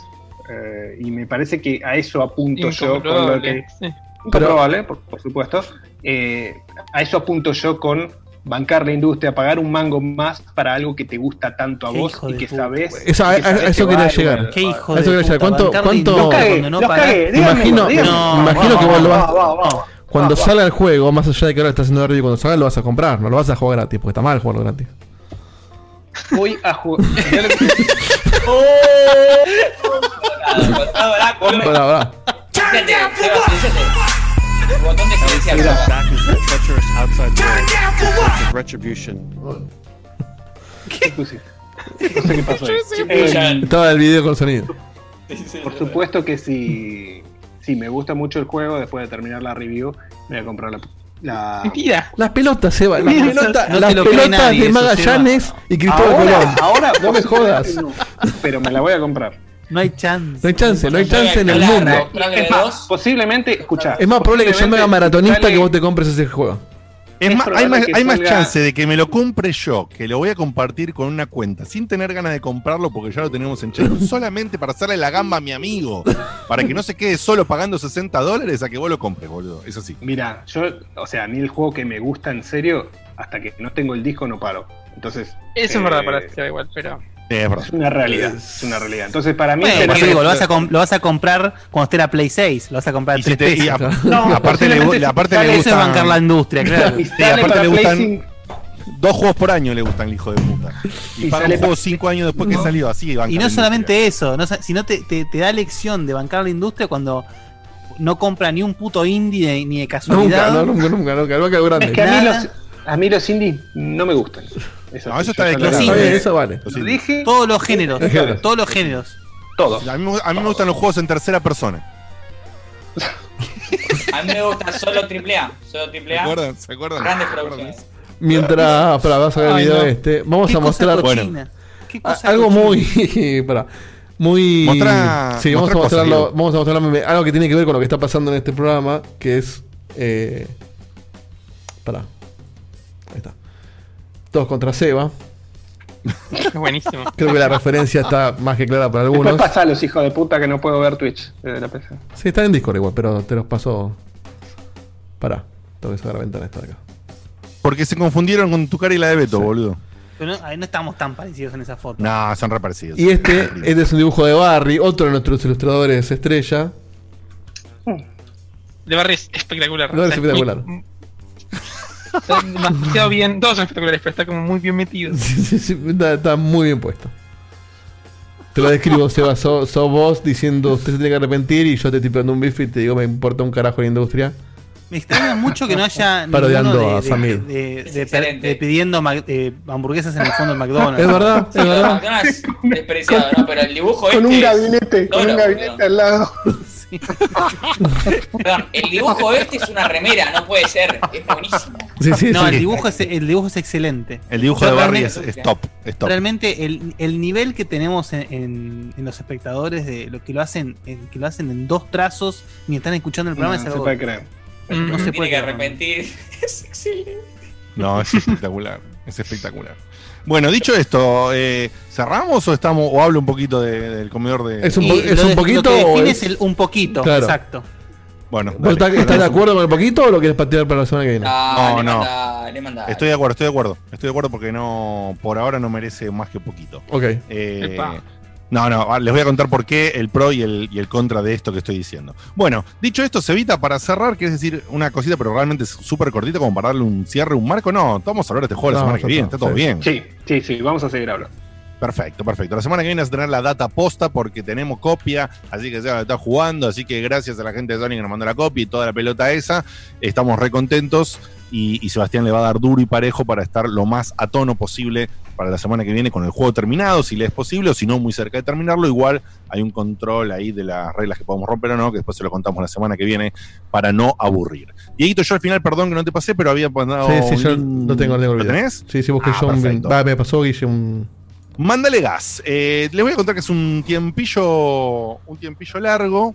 Speaker 4: Eh, y me parece que a eso apunto yo con lo que.
Speaker 5: Sí.
Speaker 4: Por, por supuesto. Eh, a eso apunto yo con bancar la industria, pagar un mango más para algo que te gusta tanto a vos y que
Speaker 3: puta.
Speaker 4: sabes.
Speaker 6: Eso,
Speaker 4: y que sabés
Speaker 6: eso
Speaker 4: que
Speaker 6: quería llegar.
Speaker 3: Qué hijo
Speaker 6: eso
Speaker 3: de
Speaker 6: quería llegar.
Speaker 3: puta,
Speaker 6: ¿Cuánto, cuánto-
Speaker 4: Los cagué,
Speaker 3: cuando no
Speaker 4: los cagué, díganmelo,
Speaker 6: Imagino,
Speaker 4: díganmelo.
Speaker 3: No,
Speaker 6: imagino que
Speaker 4: va,
Speaker 6: vos lo
Speaker 4: va,
Speaker 6: vas.
Speaker 4: va, va.
Speaker 6: Cuando
Speaker 4: Va, va.
Speaker 6: salga el juego, más allá de que ahora está haciendo review, cuando salga lo vas a comprar, no lo vas a jugar gratis, porque está mal jugarlo gratis.
Speaker 4: Voy a jugar.
Speaker 7: Ahora,
Speaker 6: Pará, pará.
Speaker 7: Botón de silenciar.
Speaker 17: Retribution.
Speaker 4: ¿Qué? No sé qué pasó ahí. Eh,
Speaker 6: Estaba el video con sonido.
Speaker 4: por supuesto que si, si me gusta mucho el juego, después de terminar la review, me voy a comprar la. la...
Speaker 5: Mentira.
Speaker 6: Las pelotas, Seba, las
Speaker 4: Mira,
Speaker 6: pelotas,
Speaker 3: no
Speaker 6: las pelotas
Speaker 3: nadie
Speaker 6: de Magallanes y Cristóbal
Speaker 4: Ahora,
Speaker 6: Colón.
Speaker 4: ahora
Speaker 6: no me jodas.
Speaker 4: no, pero me la voy a comprar.
Speaker 3: No hay chance.
Speaker 6: No hay chance, no hay chance en el mundo.
Speaker 4: Es más, posiblemente, escuchá.
Speaker 6: Es más probable que yo me haga maratonista que vos te compres ese juego.
Speaker 2: Es
Speaker 4: Es
Speaker 2: más, hay más, hay más chance de que me lo compre yo, que lo voy a compartir con una cuenta, sin tener ganas de comprarlo porque ya lo tenemos en check, solamente para hacerle la gamba a mi amigo, para que no se quede solo pagando 60 dólares a que vos lo compres, boludo. Eso sí.
Speaker 4: Mira, yo, o sea, a mí el juego que me gusta en serio, hasta que no tengo el disco no paro. Entonces.
Speaker 5: Eso es
Speaker 4: eh,
Speaker 5: verdad para Seba igual, pero.
Speaker 2: Sí, es
Speaker 4: una realidad. Es una realidad. Entonces, para mí.
Speaker 3: Bueno,
Speaker 4: tener-
Speaker 3: por eso digo, lo vas, a lo vas a comprar cuando esté la Play 6. Lo vas a comprar
Speaker 2: si
Speaker 3: 3
Speaker 2: te- y
Speaker 3: pesos.
Speaker 2: a-
Speaker 4: No,
Speaker 2: aparte le, aparte le
Speaker 3: Eso es
Speaker 2: gustan,
Speaker 3: bancar la industria, claro.
Speaker 4: y
Speaker 2: sí,
Speaker 4: sale
Speaker 2: aparte
Speaker 4: para
Speaker 2: le
Speaker 4: Play
Speaker 2: gustan
Speaker 4: 5.
Speaker 2: dos juegos por año le gustan el hijo de puta. Y,
Speaker 4: Y
Speaker 2: paga
Speaker 4: sale
Speaker 2: un juego cinco años después que salió así.
Speaker 3: Y
Speaker 2: la
Speaker 3: no
Speaker 2: industria.
Speaker 3: solamente eso, no, sino te, te, te da lección de bancar la industria cuando no compra ni un puto indie de- ni de
Speaker 6: Nunca,
Speaker 3: casualidad.
Speaker 6: no, nunca, nunca, nunca, nunca grande.
Speaker 4: Es que a mí,
Speaker 3: Nada.
Speaker 4: los, a mí los indies no me gustan. Eso,
Speaker 2: No, eso está
Speaker 6: bien, eso vale.
Speaker 4: Dije
Speaker 3: Todos los géneros, todos los géneros.
Speaker 4: todos.
Speaker 2: A mí, me- a mí me gustan los juegos en tercera persona.
Speaker 7: A mí me gusta solo AAA. Solo
Speaker 2: ¿Se acuerdan? ¿Se acuerdan?
Speaker 7: Grandes producciones.
Speaker 6: Mientras, para, vas a ver el video
Speaker 3: no.
Speaker 6: este, vamos
Speaker 3: ¿Qué
Speaker 6: a
Speaker 3: cosa
Speaker 6: mostrar a-
Speaker 3: cosa
Speaker 6: algo muy, para, muy,
Speaker 2: Mostrá-
Speaker 6: sí, vamos a mostrarlo, vamos a mostrarlo, algo que tiene que ver con lo que está pasando en este programa, que es, eh, para, ahí está, todos contra Seba.
Speaker 5: Es buenísimo.
Speaker 6: Creo que la referencia está más que clara para
Speaker 4: Después
Speaker 6: algunos.
Speaker 4: pasa a los hijos de puta que no puedo ver Twitch desde la PC.
Speaker 6: Sí, está en Discord igual, pero te los paso. Pará, tengo que sacar la ventana esta de acá.
Speaker 2: Porque se confundieron con tu cara y la de Beto,
Speaker 6: Sí.
Speaker 2: boludo.
Speaker 3: Pero no, ahí no estamos tan parecidos en esa foto.
Speaker 2: No, son reparecidos.
Speaker 6: Y este, este es un dibujo de Barry, otro de nuestros ilustradores estrella.
Speaker 5: De Barry es espectacular.
Speaker 6: De Barry es espectacular.
Speaker 5: muy- Está demasiado bien. Todos son espectaculares, pero está como muy bien metido.
Speaker 6: Sí, sí, sí, está, está muy bien puesto. Te lo describo, Seba, sos sos vos diciendo usted se tiene que arrepentir y yo te estoy pegando un bife y te digo me importa un carajo la industria.
Speaker 3: Me extraña mucho que no haya
Speaker 6: Parodiando
Speaker 3: de,
Speaker 6: a
Speaker 3: de-
Speaker 6: Samir.
Speaker 3: de- de- de pidiendo eh, hamburguesas en el fondo del McDonald's.
Speaker 6: Es verdad, es
Speaker 7: de
Speaker 6: verdad.
Speaker 7: McDonald's despreciado, ¿no? Pero el dibujo
Speaker 4: Con
Speaker 7: este.
Speaker 4: un
Speaker 7: es-
Speaker 4: gabinete, con un gabinete al lado.
Speaker 7: El dibujo este es una remera, no puede ser. Es buenísimo.
Speaker 6: Sí, sí,
Speaker 3: No,
Speaker 6: sí.
Speaker 3: el dibujo es, el dibujo es excelente.
Speaker 2: El dibujo
Speaker 3: Yo
Speaker 2: de Barry es, top. Es top.
Speaker 3: Realmente el, el nivel que tenemos en, en- en los espectadores de lo que lo hacen en, que lo hacen en dos trazos ni están escuchando el programa
Speaker 4: No
Speaker 3: es
Speaker 4: se puede creer.
Speaker 3: no se
Speaker 7: Tiene
Speaker 3: puede
Speaker 7: que arrepentir. Es excelente.
Speaker 2: No, es espectacular. es espectacular. Bueno, dicho esto, eh, ¿cerramos o estamos o hablo un poquito de- del comedor de.
Speaker 6: Es un, po- es
Speaker 3: de-
Speaker 6: un
Speaker 3: lo
Speaker 6: poquito
Speaker 3: que
Speaker 6: o
Speaker 3: define
Speaker 6: es-
Speaker 3: es el un poquito,
Speaker 6: Claro.
Speaker 3: exacto.
Speaker 2: Bueno,
Speaker 6: ¿Vos
Speaker 2: dale.
Speaker 6: estás, estás de acuerdo con el poquito o lo quieres patear para la semana que viene?
Speaker 7: Dale,
Speaker 2: No, no.
Speaker 7: mandale. mandale, mandale.
Speaker 2: Estoy de acuerdo, estoy de acuerdo. Estoy de acuerdo porque no, por ahora no merece más que poquito.
Speaker 6: Ok.
Speaker 2: Eh,
Speaker 6: Epa.
Speaker 2: No, no, ah, les voy a contar por qué el pro y el, y el contra de esto que estoy diciendo. Bueno, dicho esto, se evita para cerrar, que es decir, una cosita, pero realmente es súper cortita, como para darle un cierre, un marco. No, vamos a hablar de este juego la
Speaker 4: No,
Speaker 2: semana
Speaker 4: ya
Speaker 2: que viene,
Speaker 4: está,
Speaker 2: está todo
Speaker 4: sí.
Speaker 2: bien.
Speaker 4: Sí, sí, sí, vamos a seguir hablando.
Speaker 2: Perfecto, perfecto. La semana que viene vas a tener la data posta porque tenemos copia, así que se está jugando, así que gracias a la gente de Sony que nos mandó la copia y toda la pelota esa, estamos re contentos y, y Sebastián le va a dar duro y parejo para estar lo más a tono posible para la semana que viene con el juego terminado, si le es posible, o si no, muy cerca de terminarlo, igual hay un control ahí de las reglas que podemos romper o no, que después se lo contamos la semana que viene para no aburrir. Dieguito, yo al final, perdón que no te pasé, pero había mandado...
Speaker 6: Sí, sí,
Speaker 2: un
Speaker 6: yo
Speaker 2: link-
Speaker 6: lo tengo, lo tengo.
Speaker 2: ¿Lo tenés?
Speaker 6: Sí, sí, busqué
Speaker 2: Ah,
Speaker 6: yo un.
Speaker 2: perfecto.
Speaker 6: Va, me pasó Guille un.
Speaker 2: Mándale gas. Eh, les voy a contar que es un tiempillo, un tiempillo largo.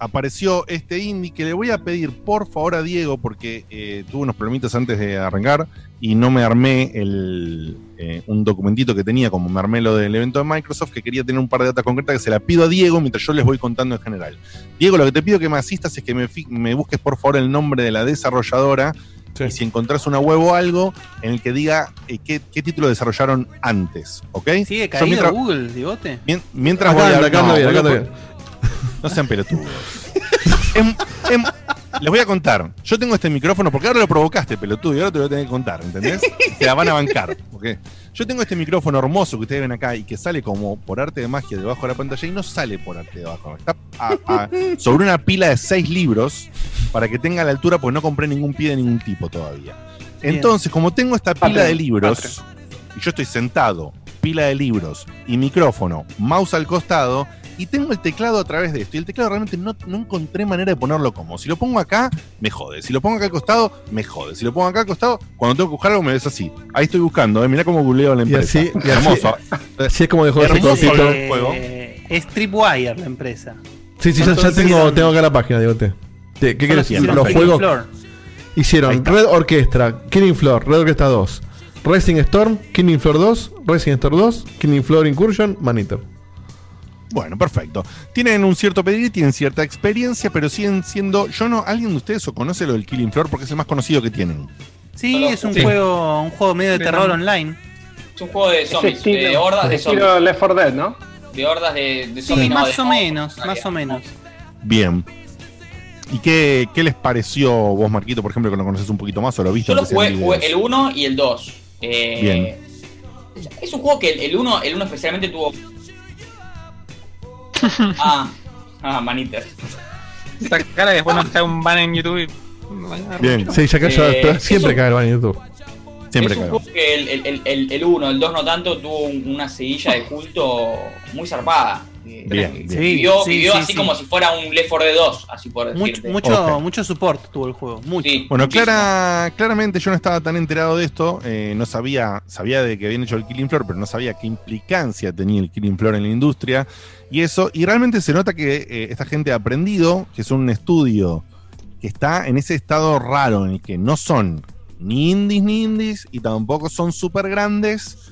Speaker 2: Apareció este indie que le voy a pedir por favor a Diego porque eh, tuve unos problemitas antes de arrancar y no me armé el, eh, un documentito que tenía como me armé lo del evento de Microsoft que quería tener un par de datas concretas que se la pido a Diego mientras yo les voy contando en general. Diego, lo que te pido que me asistas es que me, me busques por favor el nombre de la desarrolladora y si encontrás una web o algo en el que diga eh, qué, qué título desarrollaron antes, ¿ok?
Speaker 3: Sigue
Speaker 2: Yo
Speaker 3: caído
Speaker 2: mientras-
Speaker 3: Google, digote.
Speaker 2: Mien- mientras
Speaker 6: Acá
Speaker 2: voy a
Speaker 6: acá anda bien, acá anda bien.
Speaker 2: No sean pelotudos. Em- em, les voy a contar. Yo tengo este micrófono porque ahora lo provocaste, pelotudo, y ahora te lo voy a tener que contar, ¿entendés? Te la van a bancar. ¿ok? Yo tengo este micrófono hermoso que ustedes ven acá y que sale como por arte de magia debajo de la pantalla y no sale por arte de abajo. Está a- a- sobre una pila de seis libros para que tenga la altura, porque no compré ningún pie de ningún tipo todavía. Entonces, como tengo esta pila de libros y yo estoy sentado, pila de libros y micrófono, mouse al costado y tengo el teclado a través de esto. Y el teclado realmente no, no encontré manera de ponerlo como. Si lo pongo acá, me jode. Si lo pongo acá al costado, me jode. Si lo pongo acá al costado, cuando tengo que buscar algo me ves así. Ahí estoy buscando, ¿eh? mirá cómo googleo la
Speaker 6: Y
Speaker 2: empresa.
Speaker 6: así, y
Speaker 2: Hermoso.
Speaker 6: así es como dejó ese
Speaker 2: el juego.
Speaker 3: Eh, es Tripwire la empresa.
Speaker 6: Sí, sí, ya, tengo,
Speaker 3: hicieron-
Speaker 6: tengo acá la página, digote. ¿Qué, ¿Qué querés
Speaker 3: hicieron
Speaker 6: Los juegos.
Speaker 3: Floor.
Speaker 6: Hicieron Red Orchestra, Killing Floor, Red Orchestra 2, Racing Storm, Killing Floor 2, Racing Storm 2, Killing Floor Incursion, Maniter.
Speaker 2: Bueno, perfecto. Tienen un cierto pedigrí, tienen cierta experiencia, pero siguen siendo. Yo no. ¿Alguien de ustedes o conoce lo del Killing Floor? Porque es el más conocido que tienen.
Speaker 3: Sí, es un
Speaker 7: Sí.
Speaker 3: juego un juego medio de terror online.
Speaker 7: Es un juego de zombies,
Speaker 4: estilo-
Speaker 7: de hordas de
Speaker 4: estilo
Speaker 7: zombies.
Speaker 4: Left 4 Dead, ¿no?
Speaker 7: De hordas de, de
Speaker 3: Sí,
Speaker 7: zombies. no,
Speaker 3: más
Speaker 7: de
Speaker 3: o menos, más o menos.
Speaker 2: Bien. ¿Y qué, qué les pareció vos, Marquito, por ejemplo, que lo conoces un poquito más o lo viste?
Speaker 7: Yo lo jugué, jugué el 1 y el 2. Eh,
Speaker 2: Bien.
Speaker 7: Es un juego que el- el 1 el uno especialmente tuvo. Ah, ah, Maniter.
Speaker 5: Esa cara que después nos cae un ban en YouTube. y-
Speaker 2: Bien.
Speaker 6: Sí, ya cayó,
Speaker 7: Eh,
Speaker 6: siempre cae el ban en YouTube.
Speaker 2: Siempre
Speaker 7: es un
Speaker 2: cae.
Speaker 7: juego que el 1, el, el, el uno, el 2 no tanto, tuvo un- una seguilla de culto muy zarpada.
Speaker 2: Bien.
Speaker 7: Vivió,
Speaker 3: Sí,
Speaker 7: vivió
Speaker 3: sí,
Speaker 7: así
Speaker 3: sí.
Speaker 7: como si fuera un Left 4 Dead 2, así por
Speaker 3: Mucho,
Speaker 7: decirte.
Speaker 3: mucho,
Speaker 2: Ok.
Speaker 3: mucho support tuvo el juego. Mucho.
Speaker 7: Sí,
Speaker 2: Bueno, clara, claramente yo no estaba tan enterado de esto, eh, no sabía, sabía de que habían hecho el Killing Floor, pero no sabía qué implicancia tenía el Killing Floor en la industria y eso, y realmente se nota que eh, esta gente ha aprendido, que es un estudio que está en ese estado raro en el que no son ni indies ni indies y tampoco son súper grandes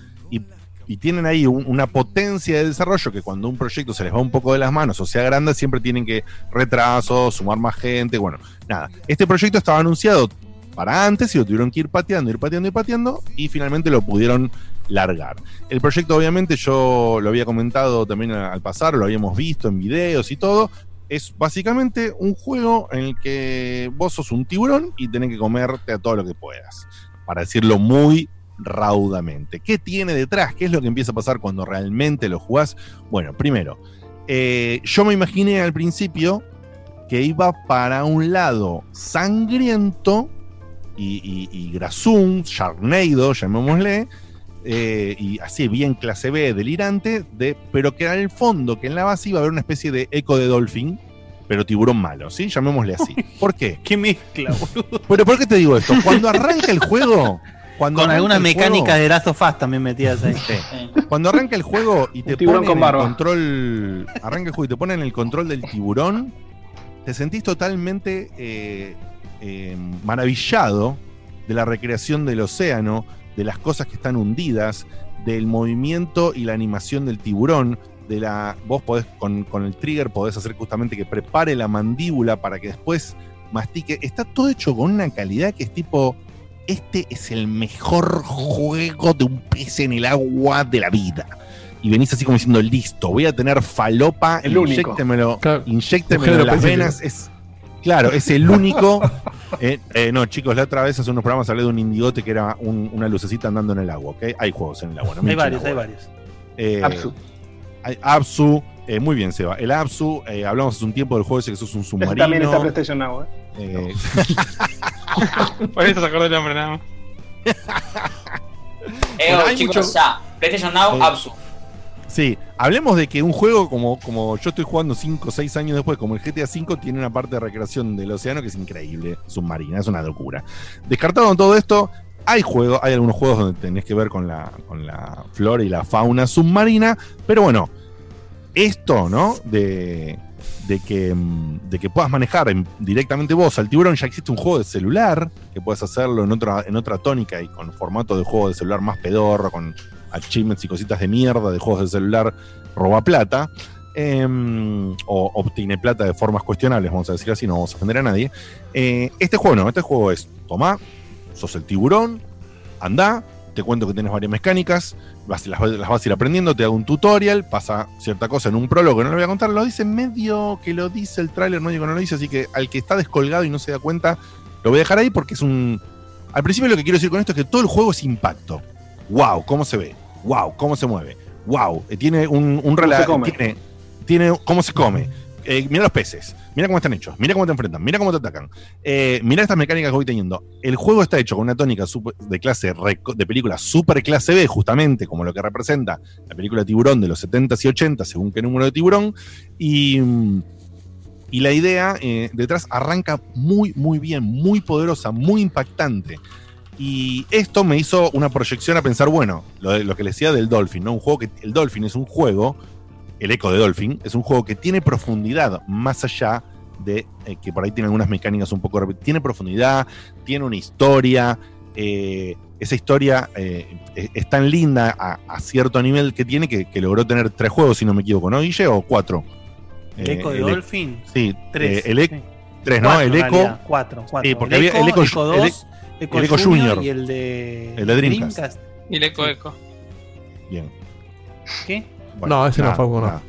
Speaker 2: y, tienen ahí un- una potencia de desarrollo que cuando un proyecto se les va un poco de las manos o sea grande siempre tienen que retrasos, sumar más gente, bueno, nada. Este proyecto estaba anunciado para antes y lo tuvieron que ir pateando, ir pateando y pateando y finalmente lo pudieron largar. El proyecto obviamente yo lo había comentado también al pasar, lo habíamos visto en videos y todo. Es básicamente un juego en el que vos sos un tiburón y tenés que comerte a todo lo que puedas. Para decirlo muy raudamente. ¿Qué tiene detrás? ¿Qué es lo que empieza a pasar cuando realmente lo jugás? Bueno, primero, eh, yo me imaginé al principio que iba para un lado sangriento y, y, y grasum, Sharknado, llamémosle, eh, y así bien clase B, delirante, de, pero que en el fondo, que en la base iba a haber una especie de eco de Dolphin, pero tiburón malo, ¿sí? Llamémosle así. ¿Por qué?
Speaker 3: Qué mezcla, boludo.
Speaker 2: Pero ¿por qué te digo esto? Cuando arranca el juego... Cuando
Speaker 3: Con algunas mecánicas
Speaker 2: juego-
Speaker 3: de Last of Us también metidas ahí.
Speaker 2: cuando arranca el juego y te ponen
Speaker 4: con
Speaker 2: el control. Arranca el juego y te ponen el control del tiburón. Te sentís totalmente eh, eh, maravillado de la recreación del océano, de las cosas que están hundidas, del movimiento y la animación del tiburón. De la. Vos podés, con, con el trigger, podés hacer justamente que prepare la mandíbula para que después mastique. Está todo hecho con una calidad que es tipo este es el mejor juego de un pez en el agua de la vida. Y venís así como diciendo, listo, voy a tener falopa,
Speaker 4: El único.
Speaker 2: inyéctemelo,
Speaker 6: Claro,
Speaker 2: en las venas. Es, claro, es el único. Eh, eh, no, chicos, la otra vez hace unos programas hablé de un indigote que era un- una lucecita andando en el agua, ¿ok? Hay juegos en el agua, no me
Speaker 3: Hay varios,
Speaker 2: agua.
Speaker 3: hay varios.
Speaker 2: Eh,
Speaker 4: Absu.
Speaker 2: hay Absu, eh, muy bien, Seba. El Absu, eh, hablamos hace un tiempo del juego ese que sos un
Speaker 4: Ese
Speaker 2: submarino.
Speaker 4: también está PlayStation Now, ¿eh?
Speaker 2: Eh,
Speaker 5: Por eso se acordó el nombre nada más.
Speaker 7: Eh,
Speaker 2: Bueno, hay
Speaker 7: chicos,
Speaker 2: mucho-
Speaker 7: ya. PlayStation Now,
Speaker 2: Eh,
Speaker 7: Absu.
Speaker 2: Sí, hablemos de que un juego como, como yo estoy jugando 5 o 6 años después, como el GTA V, tiene una parte de recreación del océano que es increíble, submarina, es una locura. Descartado en todo esto, hay juegos, hay algunos juegos donde tenés que ver con la, con la flora y la fauna submarina, pero bueno, esto, ¿no? De, de, que, mm, de que puedas manejar en- directamente vos al tiburón, ya existe un juego de celular que puedes hacerlo en otra, en otra tónica y con formato de juego de celular más pedorro, con achievements y cositas de mierda de juegos de celular roba plata. em, o obtiene plata de formas cuestionables, vamos a decir así, no vamos a ofender a nadie. Eh, este juego no, este juego es, toma, sos el tiburón, anda, te cuento que tienes varias mecánicas, vas- las, las vas a ir aprendiendo, te hago un tutorial, pasa cierta cosa en un prólogo no lo voy a contar, lo dice medio que lo dice el tráiler, medio que no lo dice, así que al que está descolgado y no se da cuenta, lo voy a dejar ahí porque es un... Al principio lo que quiero decir con esto es que todo el juego es impacto. ¡Wow! ¿Cómo se ve? ¡Wow! ¿Cómo se mueve? ¡Wow! eh, Tiene un, un tiene cómo se come. Eh, mira los peces, mira cómo están hechos, mira cómo te enfrentan, mira cómo te atacan. Eh, mira estas mecánicas que voy teniendo. El juego está hecho con una tónica de clase de película super clase B, justamente como lo que representa la película Tiburón de los 70s y 80s, según qué número de tiburón. Y, y la idea eh, detrás arranca muy, muy bien, muy poderosa, muy impactante. Y esto me hizo una proyección a pensar, bueno, lo que le decía del Dolphin, ¿no? Un juego que. El Dolphin es un juego, el eco de Dolphin, es un juego que tiene profundidad más allá de eh, que por ahí tiene algunas mecánicas un poco. Tiene profundidad, tiene una historia. eh, esa historia eh, es, es tan linda a, a cierto nivel que tiene que, que logró tener tres juegos, si no me equivoco, ¿no, Guille? ¿O cuatro?
Speaker 3: ¿El eco de
Speaker 2: el-
Speaker 3: Dolphin?
Speaker 2: Sí,
Speaker 3: Tres.
Speaker 2: eh, el eco.
Speaker 3: sí.
Speaker 2: Tres, ¿no?
Speaker 3: Cuatro,
Speaker 2: el eco.
Speaker 3: realidad, Cuatro, cuatro.
Speaker 2: Sí, porque había el Eco,
Speaker 3: Eco
Speaker 2: el
Speaker 3: 2, Eco,
Speaker 2: el Eco
Speaker 3: Junior,
Speaker 2: Junior.
Speaker 3: y el de,
Speaker 2: El de Dreamcast.
Speaker 5: Y el eco eco.
Speaker 2: Bien.
Speaker 3: ¿Qué?
Speaker 6: No, ese no,
Speaker 2: nada,
Speaker 6: Facu, no.
Speaker 2: nada.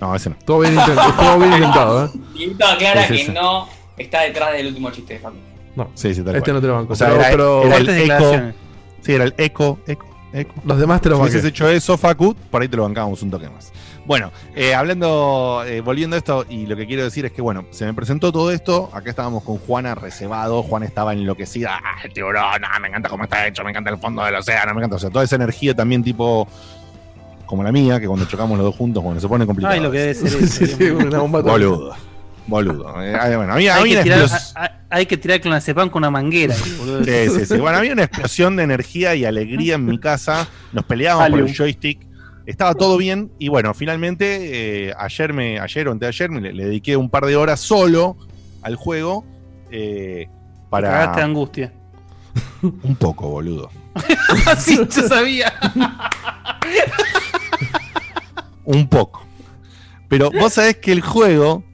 Speaker 2: No, ese no.
Speaker 6: Todo bien, intent- todo bien intentado, ¿eh?
Speaker 2: Sí,
Speaker 7: que no está detrás del último chiste de Facu.
Speaker 6: No.
Speaker 2: Sí, sí, tal
Speaker 6: Este
Speaker 2: cual.
Speaker 6: no te lo banco.
Speaker 2: O sea,
Speaker 6: pero,
Speaker 2: era,
Speaker 6: pero
Speaker 2: era el eco. Sí, era el eco, eco, eco.
Speaker 6: los demás te los
Speaker 2: Si hubieses hecho eso, Facu, por ahí te lo bancábamos un toque más. Bueno, eh, hablando, eh, volviendo a esto, y lo que quiero decir es que, bueno, se me presentó todo esto. Acá estábamos con Juana reservado. Juana estaba enloquecida. ¡Ah, el tiburón! ah, me encanta cómo está hecho, me encanta el fondo del océano, me encanta. O sea, toda esa energía también, tipo, como la mía, que cuando chocamos los dos juntos, bueno, se pone complicado.
Speaker 3: Ay, lo que debe ser eso.
Speaker 6: sí,
Speaker 3: Dios
Speaker 6: sí,
Speaker 3: mío.
Speaker 6: una bomba
Speaker 2: Boludo. Boludo. Eh, ah, bueno, había,
Speaker 3: Hay
Speaker 2: había
Speaker 3: que, tirar,
Speaker 2: explos-
Speaker 3: a- a- hay que tirar clonazepam con una manguera. boludo.
Speaker 2: Sí, sí, sí. Bueno, había una explosión de energía y alegría en mi casa. Nos peleábamos por el joystick. Estaba todo bien. Y bueno, finalmente, eh, ayer me, ayer o anteayer me le, le dediqué un par de horas solo al juego. eh,
Speaker 3: Cagaste de
Speaker 2: para.
Speaker 3: angustia.
Speaker 2: Un poco, boludo.
Speaker 3: sí, yo sabía.
Speaker 2: Un poco. Pero vos sabés que el juego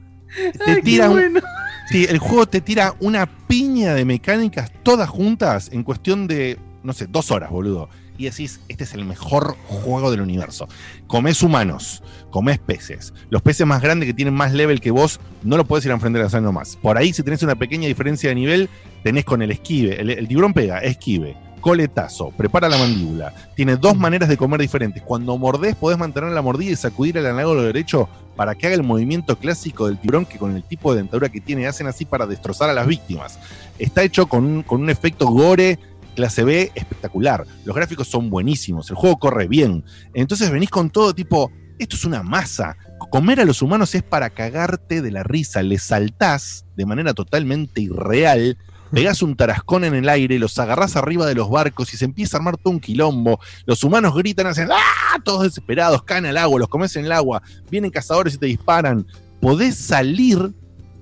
Speaker 2: te
Speaker 3: Ay,
Speaker 2: tira un-
Speaker 3: bueno.
Speaker 2: Sí, el juego te tira una piña de mecánicas todas juntas en cuestión de, no sé, dos horas, boludo. Y decís, este es el mejor juego del universo. Comés humanos, comés peces. Los peces más grandes que tienen más level que vos, no lo podés ir a enfrentar haciendo más. Por ahí, si tenés una pequeña diferencia de nivel, tenés con el esquive. El, el tiburón pega, esquive. Coletazo, prepara la mandíbula. Tiene dos maneras de comer diferentes. Cuando mordés, podés mantener la mordida y sacudir el análogo derecho para que haga el movimiento clásico del tiburón que con el tipo de dentadura que tiene hacen así para destrozar a las víctimas. Está hecho con un, con un efecto gore clase B espectacular. Los gráficos son buenísimos, el juego corre bien. Entonces venís con todo tipo, esto es una masa. Comer a los humanos es para cagarte de la risa, le saltás de manera totalmente irreal. Pegás un tarascón en el aire, los agarrás arriba de los barcos y se empieza a armar todo un quilombo. Los humanos gritan, hacen ¡ah! Todos desesperados, caen al agua, los comes en el agua, vienen cazadores y te disparan. Podés salir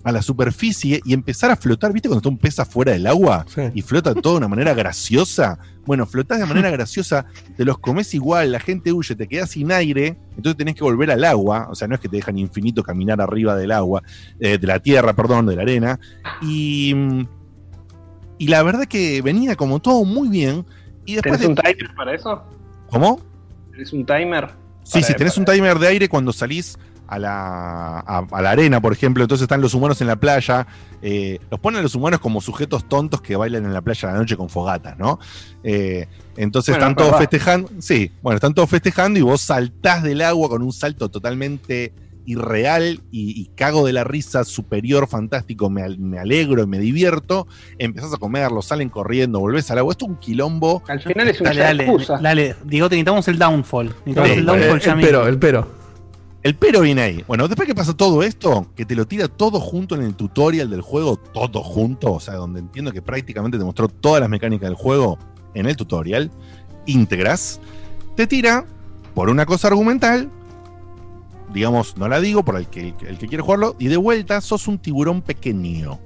Speaker 2: a la superficie y empezar a flotar. ¿Viste cuando está un pez afuera del agua y flota todo de una manera graciosa? Bueno, flotás de manera graciosa, te los comes igual, la gente huye, te quedas sin aire, entonces tenés que volver al agua. O sea, no es que te dejan infinito caminar arriba del agua, eh, de la tierra, perdón, de la arena. Y. Y la verdad que venía como todo muy bien. Y después
Speaker 4: ¿Tenés un
Speaker 2: de-
Speaker 4: timer para eso?
Speaker 2: ¿Cómo?
Speaker 4: ¿Tenés un timer?
Speaker 2: Sí, sí, tenés un timer de aire cuando salís a la, a, a la arena, por ejemplo, entonces están los humanos en la playa, eh, los ponen los humanos como sujetos tontos que bailan en la playa a la noche con fogatas, ¿no? Eh, entonces
Speaker 4: Bueno,
Speaker 2: están
Speaker 4: es
Speaker 2: todos festejando, sí, bueno, están todos festejando y vos saltás del agua con un salto totalmente irreal y, y cago de la risa, superior, fantástico, me, me alegro y me divierto, empezás a comerlo, salen corriendo, volvés al agua, esto es un quilombo.
Speaker 4: Al final es una
Speaker 3: Dale, dale,
Speaker 4: excusa.
Speaker 3: dale. Diego, te necesitamos el downfall. Necesitamos
Speaker 2: Sí,
Speaker 3: el downfall
Speaker 2: eh,
Speaker 3: ya
Speaker 2: el
Speaker 3: mismo.
Speaker 2: pero,
Speaker 6: El pero.
Speaker 2: El pero viene ahí. Bueno, después que pasa todo esto, que te lo tira todo junto en el tutorial del juego, todo junto, o sea, donde entiendo que prácticamente te mostró todas las mecánicas del juego en el tutorial, íntegras, te tira por una cosa argumental, digamos, no la digo, por el que, el que quiere jugarlo, y de vuelta sos un tiburón pequeño.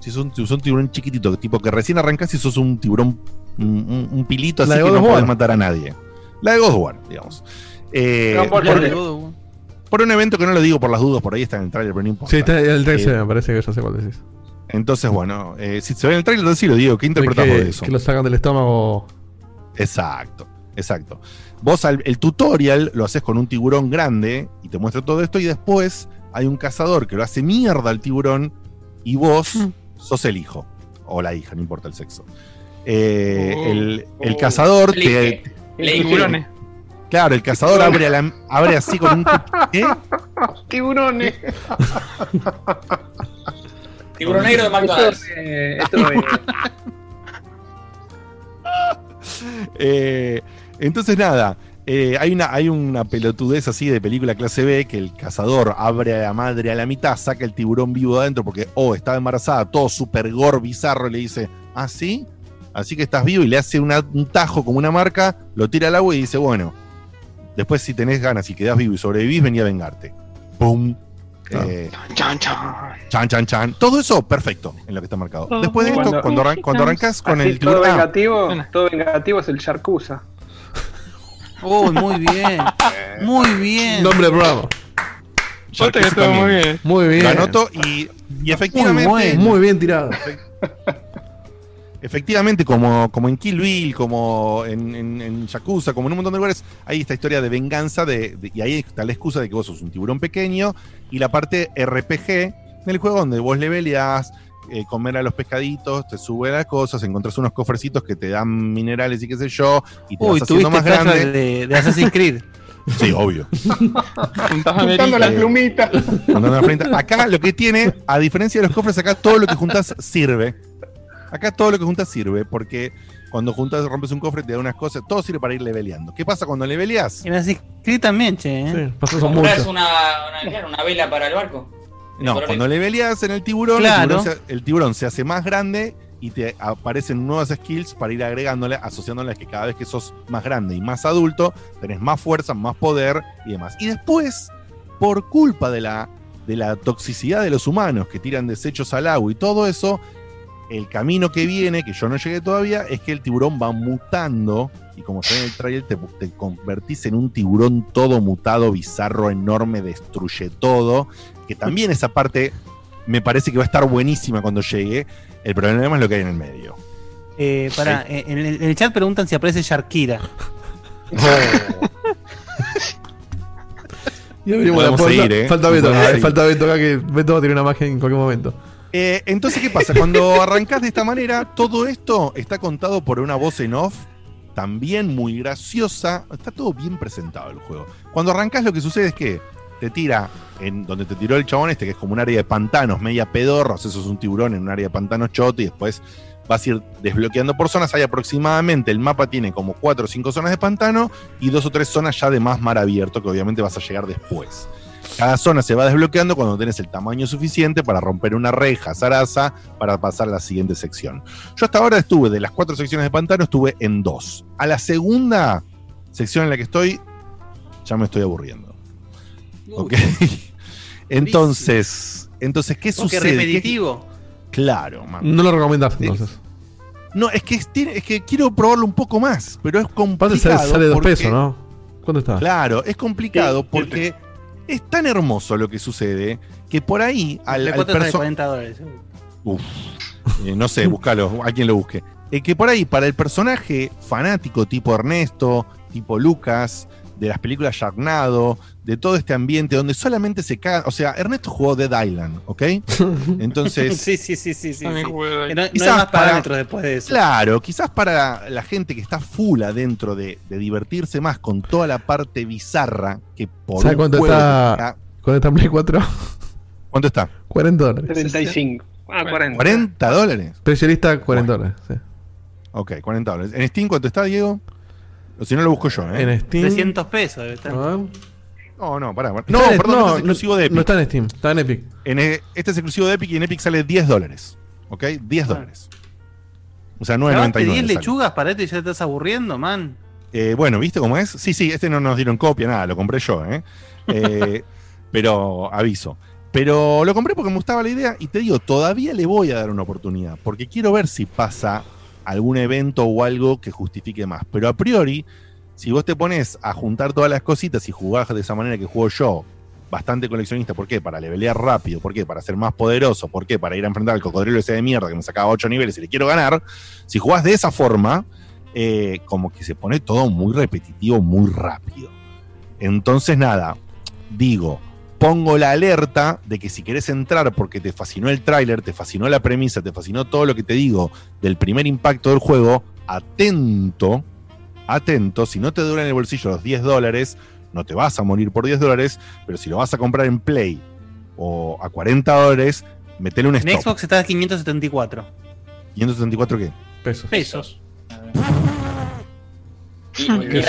Speaker 2: Si sos un, sos un tiburón chiquitito, tipo que recién arrancas y sos un tiburón, un, un- un pilito así que
Speaker 6: God
Speaker 2: no puedes matar a nadie. La de God of War, digamos. Eh,
Speaker 4: No, por-
Speaker 2: por-
Speaker 4: por-
Speaker 2: por un evento que no lo digo por las dudas, por ahí está en el trailer, pero no importa.
Speaker 6: Sí, está el 13,
Speaker 2: Eh,
Speaker 6: me parece que ya sé cuál decís.
Speaker 2: entonces, bueno, eh, si se ve en el trailer, entonces sí lo digo. ¿Qué interpretas
Speaker 6: que,
Speaker 2: de eso?
Speaker 6: Que lo sacan del estómago.
Speaker 2: Exacto, exacto. Vos al- el tutorial lo haces con un tiburón grande y te muestra todo esto y después hay un cazador que lo hace mierda al tiburón y vos sos el hijo o la hija, no importa el sexo. Eh,
Speaker 5: Oh.
Speaker 2: el, el
Speaker 5: Oh.
Speaker 2: cazador te.
Speaker 5: Tiburones.
Speaker 2: Claro, el cazador abre, a la- abre así con un... ¿Qué?
Speaker 4: Tiburones.
Speaker 7: Tiburón negro de McDonald's.
Speaker 4: Esto, eh, esto, eh,
Speaker 2: Eh, entonces, nada, eh, hay, una, hay una pelotudez así de película clase B que el cazador abre a la madre a la mitad, saca el tiburón vivo de adentro porque, oh, estaba embarazada, todo super gore, bizarro, y le dice, ¿ah, sí? Así que estás vivo y le hace una- un tajo como una marca, lo tira al agua y dice, bueno, después si tenés ganas y quedás vivo y sobrevivís, venía a vengarte. ¡Pum! Eh,
Speaker 4: chan, chan.
Speaker 2: chan, chan, chan. Todo eso, perfecto en lo que está marcado. Después de esto,
Speaker 4: Cuando-
Speaker 2: cuando, arran- cuando arrancas con
Speaker 4: Así,
Speaker 2: el
Speaker 4: todo
Speaker 2: tiburón... ah,
Speaker 4: vengativo, todo vengativo es el Sharkusa.
Speaker 3: Uy, muy bien. Muy bien.
Speaker 6: Nombre programa.
Speaker 2: Posta que estuvo muy bien.
Speaker 6: Muy bien.
Speaker 2: Lo anoto y, y efectivamente.
Speaker 6: Muy, bueno. Muy bien tirado.
Speaker 2: Efectivamente, como, como en Kill Bill, como en, en, en Yakuza, como en un montón de lugares, hay esta historia de venganza de, de- y ahí está la excusa de que vos sos un tiburón pequeño y la parte RPG del juego donde vos leveleás, eh, comer a los pescaditos, te sube las cosas, encontrás unos cofrecitos que te dan minerales y qué sé yo, y te
Speaker 3: Uy,
Speaker 2: vas haciendo
Speaker 3: tuviste
Speaker 2: más grande.
Speaker 3: de, de Assassin's Creed.
Speaker 2: Sí, obvio.
Speaker 4: Juntando las plumitas.
Speaker 2: Juntando las plumitas. Acá lo que tiene, a diferencia de los cofres, acá todo lo que juntas sirve. Acá todo lo que juntas sirve, porque cuando juntas, rompes un cofre, te da unas cosas, todo sirve para ir leveleando. ¿Qué pasa cuando leveleas?
Speaker 3: En Assassin's Creed también, che. ¿eh?
Speaker 7: ¿Compras una, una, claro, una vela para el barco?
Speaker 2: No, cuando leveleas en el tiburón,
Speaker 3: Claro.
Speaker 2: el, tiburón se, el tiburón se hace más grande y te aparecen nuevas skills para ir agregándole, asociándolas que cada vez que sos más grande y más adulto, tenés más fuerza, más poder y demás. Y después, por culpa de la, de la toxicidad de los humanos que tiran desechos al agua y todo eso, el camino que viene, que yo no llegué todavía, es que el tiburón va mutando. Y como se ve en el trailer, te, te convertís en un tiburón todo mutado, bizarro, enorme, destruye todo. Que también esa parte me parece que va a estar buenísima cuando llegue. El problema es lo que hay en el medio.
Speaker 3: Eh, pará, eh, en, el, en el chat preguntan si aparece Sharkira.
Speaker 6: Ya abrimos la
Speaker 2: Podemos
Speaker 6: puerta.
Speaker 2: seguir, ¿eh?
Speaker 6: Falta Beto acá, eh, falta Beto acá que Beto va a tener una magia en cualquier momento.
Speaker 2: Eh, entonces, ¿qué pasa? Cuando arrancás de esta manera, todo esto está contado por una voz en off, también muy graciosa. Está todo bien presentado el juego. Cuando arrancás, lo que sucede es que te tira en donde te tiró el chabón este, que es como un área de pantanos, media sea, eso es un tiburón en un área de pantanos choto, y después vas a ir desbloqueando por zonas. Hay aproximadamente, el mapa tiene como cuatro o cinco zonas de pantano y dos o tres zonas ya de más mar abierto, que obviamente vas a llegar después. Cada zona se va desbloqueando cuando tenés el tamaño suficiente para romper una reja, zaraza, para pasar a la siguiente sección. Yo hasta ahora estuve, de las cuatro secciones de pantano, estuve en dos. A la segunda sección en la que estoy, ya me estoy aburriendo. ¿Ok? entonces, entonces, ¿qué
Speaker 3: Porque
Speaker 2: sucede? ¿Qué-
Speaker 3: repetitivo.
Speaker 2: Claro, man.
Speaker 6: No lo recomendás entonces.
Speaker 2: No, es que, es, tiene- es que quiero probarlo un poco más, pero es complicado.
Speaker 6: sale, sale dos
Speaker 2: porque-
Speaker 6: pesos, ¿no? ¿Cuánto está?
Speaker 2: Claro, es complicado porque es tan hermoso lo que sucede que por ahí al, al
Speaker 3: cuota está de
Speaker 2: perso-
Speaker 3: 40 dólares.
Speaker 2: Uf. Eh, no sé, búscalo, a quien lo busque. Eh, que por ahí, para el personaje fanático tipo Ernesto, tipo Lucas, de las películas Sharknado, de todo este ambiente donde solamente se cagan. O sea, Ernesto jugó Dead Island, ¿ok? Entonces.
Speaker 3: sí, sí, sí, sí. sí, No, no hay
Speaker 2: Quizás
Speaker 3: más
Speaker 2: para-
Speaker 3: parámetros después de eso.
Speaker 2: Claro, quizás para la gente que está full adentro de, de divertirse más con toda la parte bizarra que por
Speaker 6: ¿Sabes cuánto está, cuánto está en Play 4?
Speaker 2: ¿Cuánto está?
Speaker 6: 40 dólares.
Speaker 4: 35. Ah, 40.
Speaker 2: 40 dólares.
Speaker 6: Precio lista 40 dólares. sí.
Speaker 2: Ok, 40 dólares. ¿En Steam cuánto está, Diego? O si no lo busco yo, ¿eh?
Speaker 6: En Steam.
Speaker 3: 300 pesos debe estar.
Speaker 6: A ver.
Speaker 2: No, no, pará. pará.
Speaker 6: Está
Speaker 2: No,
Speaker 6: en-
Speaker 2: perdón,
Speaker 6: no,
Speaker 2: este es exclusivo de Epic.
Speaker 6: No está en Steam, está en Epic.
Speaker 2: En, eh, este es exclusivo de Epic y en Epic sale 10 dólares. ¿Ok? 10 dólares. O sea,
Speaker 3: ¿Grabaste
Speaker 2: 9.99.
Speaker 3: 10
Speaker 2: sale.
Speaker 3: lechugas para esto y ya te estás aburriendo, man?
Speaker 2: Eh, bueno, ¿viste cómo es? Sí, sí, este no nos dieron copia, nada, lo compré yo, ¿eh? Eh, pero aviso. Pero lo compré porque me gustaba la idea y te digo, todavía le voy a dar una oportunidad, porque quiero ver si pasa algún evento o algo que justifique más. Pero a priori, si vos te pones a juntar todas las cositas y jugás de esa manera que juego yo, bastante coleccionista, ¿por qué? Para levelear rápido, ¿por qué? Para ser más poderoso, ¿por qué? Para ir a enfrentar al cocodrilo ese de mierda que me sacaba 8 niveles y le quiero ganar. Si jugás de esa forma, eh, como que se pone todo muy repetitivo, muy rápido. Entonces, nada, digo, pongo la alerta de que si querés entrar porque te fascinó el tráiler, te fascinó la premisa, te fascinó todo lo que te digo del primer impacto del juego, atento, atento, si no te duran en el bolsillo los 10 dólares, no te vas a morir por 10 dólares, pero si lo vas a comprar en Play o a 40 dólares, metele un
Speaker 3: En
Speaker 2: stop.
Speaker 3: Xbox está a 574
Speaker 2: ¿574 qué?
Speaker 6: Pesos.
Speaker 3: pesos.
Speaker 6: Que son, que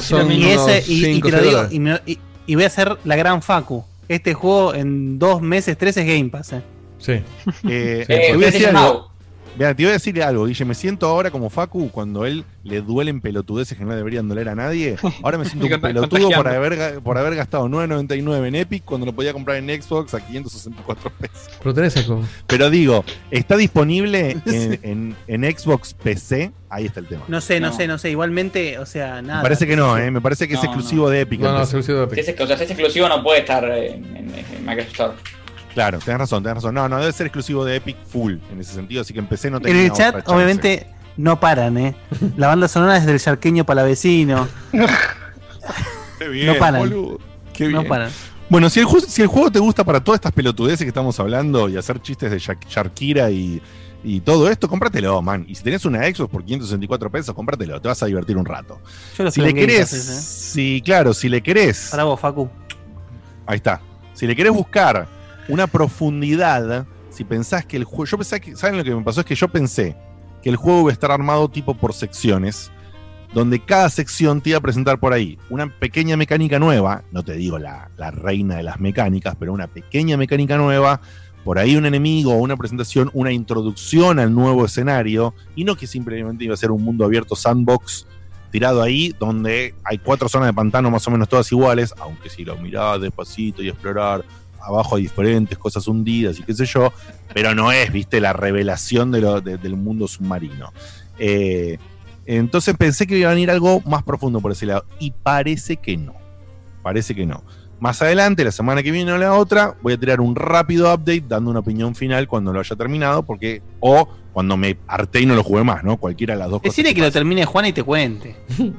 Speaker 6: son
Speaker 3: y, ese,
Speaker 6: unos
Speaker 3: y, te lo digo, y, me- y- voy a hacer la gran Facu. Este juego en dos meses, tres es Game Pass. eh.
Speaker 6: Sí.
Speaker 2: Eh,
Speaker 7: Eh,
Speaker 2: te voy a decir algo.
Speaker 7: Now.
Speaker 2: Mira, te voy a decirle algo, Guille. Me siento ahora como Facu cuando él le duelen pelotudeces que no deberían doler a nadie. Ahora me siento un pelotudo por haber, por haber gastado 9.99 en Epic cuando lo podía comprar en Xbox a 564 pesos.
Speaker 6: Pero tenés.
Speaker 2: Pero digo, está disponible en, en- en Xbox PC. Ahí está el tema.
Speaker 3: No sé, no.
Speaker 7: No.
Speaker 3: sé, no sé. Igualmente, o sea, nada.
Speaker 2: Me parece que no, ¿eh? Me parece que es
Speaker 7: No,
Speaker 2: exclusivo de Epic.
Speaker 6: No, no,
Speaker 2: PC.
Speaker 6: exclusivo de
Speaker 7: Si
Speaker 6: Epic.
Speaker 7: es, o sea, si es exclusivo no puede estar en, en- en Microsoft Store.
Speaker 2: Claro, tenés razón, tenés razón. No, no, debe ser exclusivo de Epic full en ese sentido, así que en PC no
Speaker 3: En
Speaker 2: tenía
Speaker 3: el chat,
Speaker 2: chance.
Speaker 3: obviamente, no paran, ¿eh? La banda sonora es del Charqueño Palavecino.
Speaker 2: Qué bien,
Speaker 3: no paran.
Speaker 2: boludo. Qué
Speaker 3: No
Speaker 2: bien.
Speaker 3: paran.
Speaker 2: Bueno, si el, ju- si el juego te gusta para todas estas pelotudeces que estamos hablando y hacer chistes de Shak- Shakira y, y todo esto, cómpratelo, man. Y si tenés una Xbox por 564 pesos, cómpratelo, te vas a divertir un rato.
Speaker 3: Yo lo
Speaker 2: Si le
Speaker 3: en
Speaker 2: querés,
Speaker 3: ¿eh?
Speaker 2: si, claro, si le querés,
Speaker 3: Para vos, Facu.
Speaker 2: ahí está. Si le querés buscar una profundidad, si pensás que el juego, yo pensé que, ¿saben lo que me pasó? Es que yo pensé que el juego iba a estar armado tipo por secciones, donde cada sección te iba a presentar por ahí una pequeña mecánica nueva, no te digo la, la reina de las mecánicas, pero una pequeña mecánica nueva, por ahí un enemigo, una presentación, una introducción al nuevo escenario, y no que simplemente iba a ser un mundo abierto sandbox tirado ahí, donde hay cuatro zonas de pantano más o menos todas iguales, aunque si lo mirás despacito y explorar, abajo hay diferentes cosas hundidas y qué sé yo, pero no es, viste, la revelación de lo- de- del mundo submarino. Eh, entonces pensé que iba a venir algo más profundo por ese lado, y parece que no. Parece que no. Más adelante, la semana que viene o la otra, voy a tirar un rápido update dando una opinión final cuando lo haya terminado, porque, o cuando me harté y no lo jugué más, ¿no? Cualquiera de las dos cosas.
Speaker 3: Decirle que lo termine Juan y te cuente.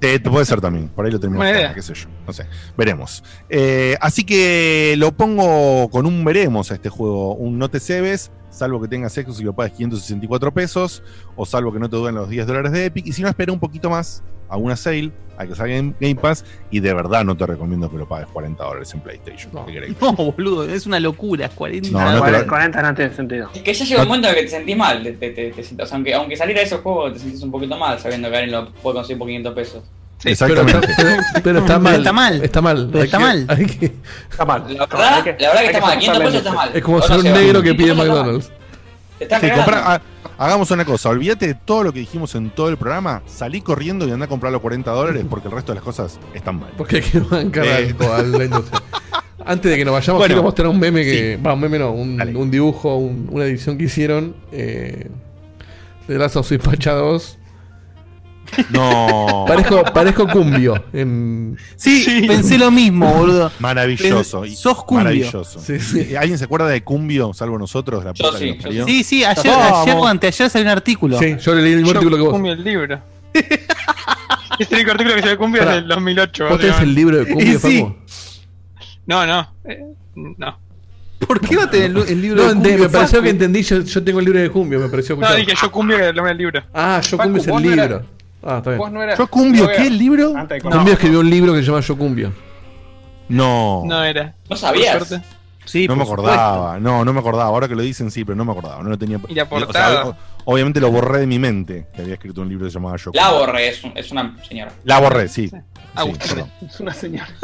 Speaker 2: Eh, puede ser también, por ahí lo
Speaker 3: idea.
Speaker 2: qué sé yo, no sé, veremos. Eh, así que lo pongo con un veremos a este juego, un no te cebes, salvo que tengas Xbox y lo pagues 564 pesos, o salvo que no te duelen los 10 dólares de Epic, y si no, espera un poquito más a una sale, a que salga en Game Pass, y de verdad no te recomiendo que lo pagues 40 dólares en PlayStation. ¿qué querés?
Speaker 3: No, boludo, es una locura. 40.
Speaker 2: No, no te lo-
Speaker 4: 40 no tiene sentido.
Speaker 7: Es que ya llega un momento en el que te sentís mal. Te, te- te- o sea, aunque, aunque saliera ese juego, te sentís un poquito mal sabiendo que alguien lo puede conseguir por 500 pesos.
Speaker 2: Exactamente.
Speaker 6: Pero, está- pero está mal.
Speaker 3: está mal.
Speaker 6: Está mal.
Speaker 3: Pero está
Speaker 6: que-
Speaker 3: mal.
Speaker 6: hay que-
Speaker 4: Está mal.
Speaker 7: La verdad, la verdad que está mal. 500 pesos está mal.
Speaker 6: es como
Speaker 7: No,
Speaker 6: ser
Speaker 7: no
Speaker 6: un negro que
Speaker 7: 500
Speaker 6: pide
Speaker 7: está.
Speaker 6: McDonald's.
Speaker 7: Te estás
Speaker 2: Sí, compra- hagamos una cosa, olvídate de todo lo que dijimos en todo el programa, salí corriendo y anda a comprar los 40 dólares porque el resto de las cosas están mal.
Speaker 6: Porque hay que bancar
Speaker 2: Eh.
Speaker 6: algo a la industria. Antes de que nos vayamos,
Speaker 2: Bueno,
Speaker 6: quiero mostrar un meme que.
Speaker 2: sí.
Speaker 6: Va, un meme no, un, dibujo, un- una edición que hicieron eh, de Last of Us Pacha 2.
Speaker 2: No.
Speaker 6: Parezco, parezco cumbio. En...
Speaker 3: Sí, pensé lo mismo, boludo.
Speaker 2: Maravilloso.
Speaker 3: Pen-
Speaker 2: y-
Speaker 3: sos cumbio.
Speaker 2: Maravilloso.
Speaker 6: Sí, sí.
Speaker 2: ¿Alguien se acuerda de Cumbio, salvo nosotros? La puta que nos parió?
Speaker 3: Sí, sí, ayer, ayer o anteayer salió un artículo.
Speaker 6: Sí, yo leí el mismo
Speaker 5: Yo
Speaker 6: artículo que vos.
Speaker 5: cumbio el libro. este único artículo que se cumbia
Speaker 6: Pará,
Speaker 5: es del 2008.
Speaker 6: ¿Vos tenés el libro de cumbio,
Speaker 3: Sí.
Speaker 6: Facu?
Speaker 5: No, no. eh, no.
Speaker 3: ¿Por qué va a tener el, el libro
Speaker 6: No,
Speaker 3: de cumbio,
Speaker 6: me pareció
Speaker 3: Facu?
Speaker 6: que entendí, yo, yo tengo el libro de cumbio, me pareció
Speaker 5: No,
Speaker 6: escuchar.
Speaker 5: dije yo cumbia que es el nombre del libro.
Speaker 6: Ah, yo
Speaker 4: Facu,
Speaker 6: cumbio es el
Speaker 4: no
Speaker 6: libro. Ah, está bien.
Speaker 4: Vos no eras-
Speaker 2: ¿Yo Cumbio qué
Speaker 4: era-
Speaker 2: libro?
Speaker 6: Cumbio escribió un libro que se llama Yo Cumbio.
Speaker 2: No.
Speaker 5: No era.
Speaker 7: ¿No sabías?
Speaker 3: Sí,
Speaker 2: No me acordaba, no, no me acordaba. Ahora que lo dicen, sí, pero no me acordaba. No lo tenía.
Speaker 5: Y la
Speaker 2: o sea,
Speaker 5: portada.
Speaker 2: o- obviamente lo borré de mi mente, que había escrito un libro que se llamaba Yo.
Speaker 7: La borré, es, un- es una señora.
Speaker 2: La borré, sí. Sí,
Speaker 5: Agustín.
Speaker 2: perdón.
Speaker 4: Es una señora.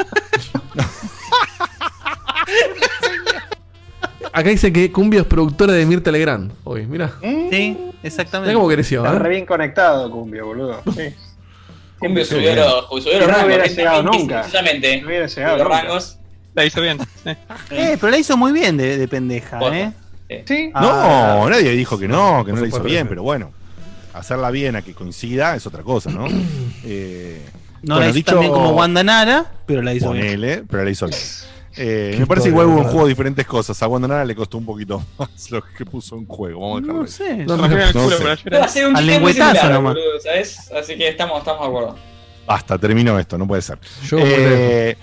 Speaker 6: Acá dice que Cumbio es productora de Mirta Legrand. Hoy, mira.
Speaker 3: Sí, exactamente.
Speaker 6: Cómo creció,
Speaker 4: Está re
Speaker 6: ¿eh?
Speaker 4: bien conectado, Cumbio, boludo. Sí.
Speaker 7: Cumbio subió
Speaker 2: bien.
Speaker 7: los, subió los
Speaker 4: No
Speaker 7: rangos.
Speaker 4: hubiera llegado nunca.
Speaker 7: Sencillamente.
Speaker 4: No hubiera llegado
Speaker 7: los
Speaker 4: nunca.
Speaker 7: rangos.
Speaker 5: La hizo bien.
Speaker 3: Eh, pero la hizo muy bien de, de pendeja. ¿eh?
Speaker 4: Sí.
Speaker 2: No,
Speaker 3: Ah,
Speaker 2: nadie dijo que no, que no lo hizo bien, pero bueno. Hacerla bien a que coincida es otra cosa, ¿no? Eh,
Speaker 3: No
Speaker 2: bueno,
Speaker 3: la hizo
Speaker 2: dicho-
Speaker 3: tan bien como Wanda Nara, pero la hizo bien.
Speaker 2: Ponele, pero la hizo bien. Eh, me parece igual hubo en
Speaker 6: ¿verdad?
Speaker 2: juego diferentes cosas. A Wanda Nara le costó un poquito más lo que puso en juego. Vamos a dejarlo
Speaker 3: No sé.
Speaker 6: No,
Speaker 2: no
Speaker 5: culo
Speaker 2: sé.
Speaker 7: un
Speaker 3: Al lengüetazo
Speaker 7: similar,
Speaker 3: nomás.
Speaker 7: boludo, ¿sabes? Así que estamos, estamos de acuerdo.
Speaker 2: Basta, terminó esto, no puede ser.
Speaker 6: Yo
Speaker 2: Eh,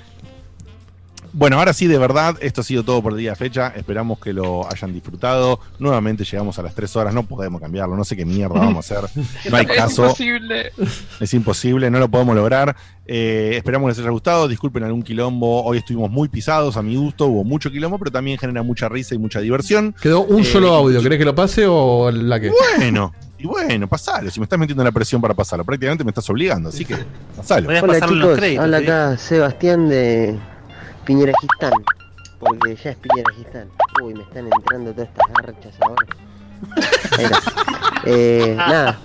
Speaker 2: bueno, ahora sí, de verdad, esto ha sido todo por el día de fecha. Esperamos que lo hayan disfrutado. Nuevamente llegamos a las 3 horas, no podemos cambiarlo, no sé qué mierda vamos a hacer. No hay
Speaker 5: Es
Speaker 2: caso.
Speaker 5: imposible.
Speaker 2: Es imposible, no lo podemos lograr. Eh, esperamos que les haya gustado. Disculpen algún quilombo. Hoy estuvimos muy pisados a mi gusto. Hubo mucho quilombo, pero también genera mucha risa y mucha diversión.
Speaker 6: Quedó un
Speaker 2: Eh,
Speaker 6: solo audio. ¿Querés que lo pase o la que?
Speaker 2: Bueno, y bueno, pasalo. Si me estás metiendo en la presión para pasarlo, prácticamente me estás obligando. Así que, pasalo.
Speaker 3: Voy a
Speaker 18: Hola
Speaker 3: pasarle los
Speaker 18: chicos,
Speaker 3: créditos.
Speaker 18: habla
Speaker 3: ¿sí?
Speaker 18: acá Sebastián de Piñera Gistán, porque ya es Piñera Gistán. Uy, me están entrando todas estas garchas ahora. Eh, nada,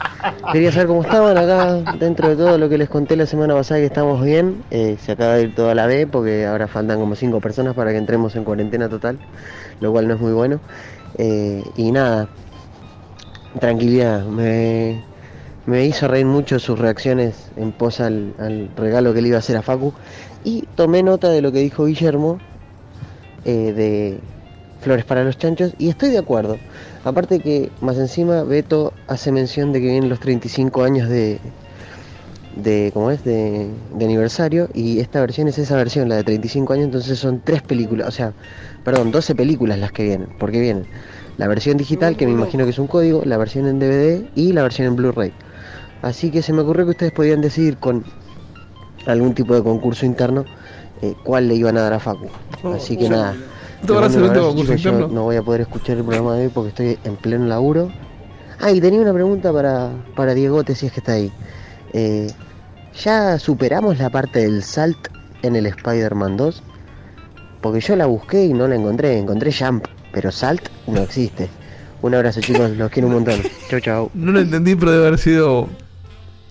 Speaker 18: quería saber cómo estaban acá, dentro de todo lo que les conté la semana pasada que estamos bien. Eh, se acaba de ir toda la B porque ahora faltan como cinco personas para que entremos en cuarentena total, lo cual no es muy bueno. Eh, y nada, tranquilidad, me, me hizo reír mucho sus reacciones en pos al, al regalo que le iba a hacer a Facu. Y tomé nota de lo que dijo Guillermo eh, de Flores para los Chanchos y estoy de acuerdo. Aparte que más encima Beto hace mención de que vienen los 35 años de, de ¿cómo es? De, de aniversario y esta versión es esa versión, la de 35 años, entonces son tres películas, o sea, perdón, 12 películas las que vienen, porque vienen la versión digital, que me imagino que es un código, la versión en DVD y la versión en Blu-ray. Así que se me ocurrió que ustedes podían decidir con algún tipo de concurso interno eh, cuál le iban a dar a Facu. Así que nada.
Speaker 6: ¿Te habrás
Speaker 18: les mando un
Speaker 6: evento
Speaker 18: abrazo,
Speaker 6: concurso
Speaker 18: chicos, yo no voy a poder escuchar el programa de hoy porque estoy en pleno laburo. Ah, y tenía una pregunta para, para Diegote si es que está ahí. Eh, ¿Ya superamos la parte del salt en el Spider-Man 2? Porque yo la busqué y no la encontré. Encontré Jump, pero salt no existe. Un abrazo chicos, los quiero un montón. Chau chau.
Speaker 6: No lo entendí, pero debe haber sido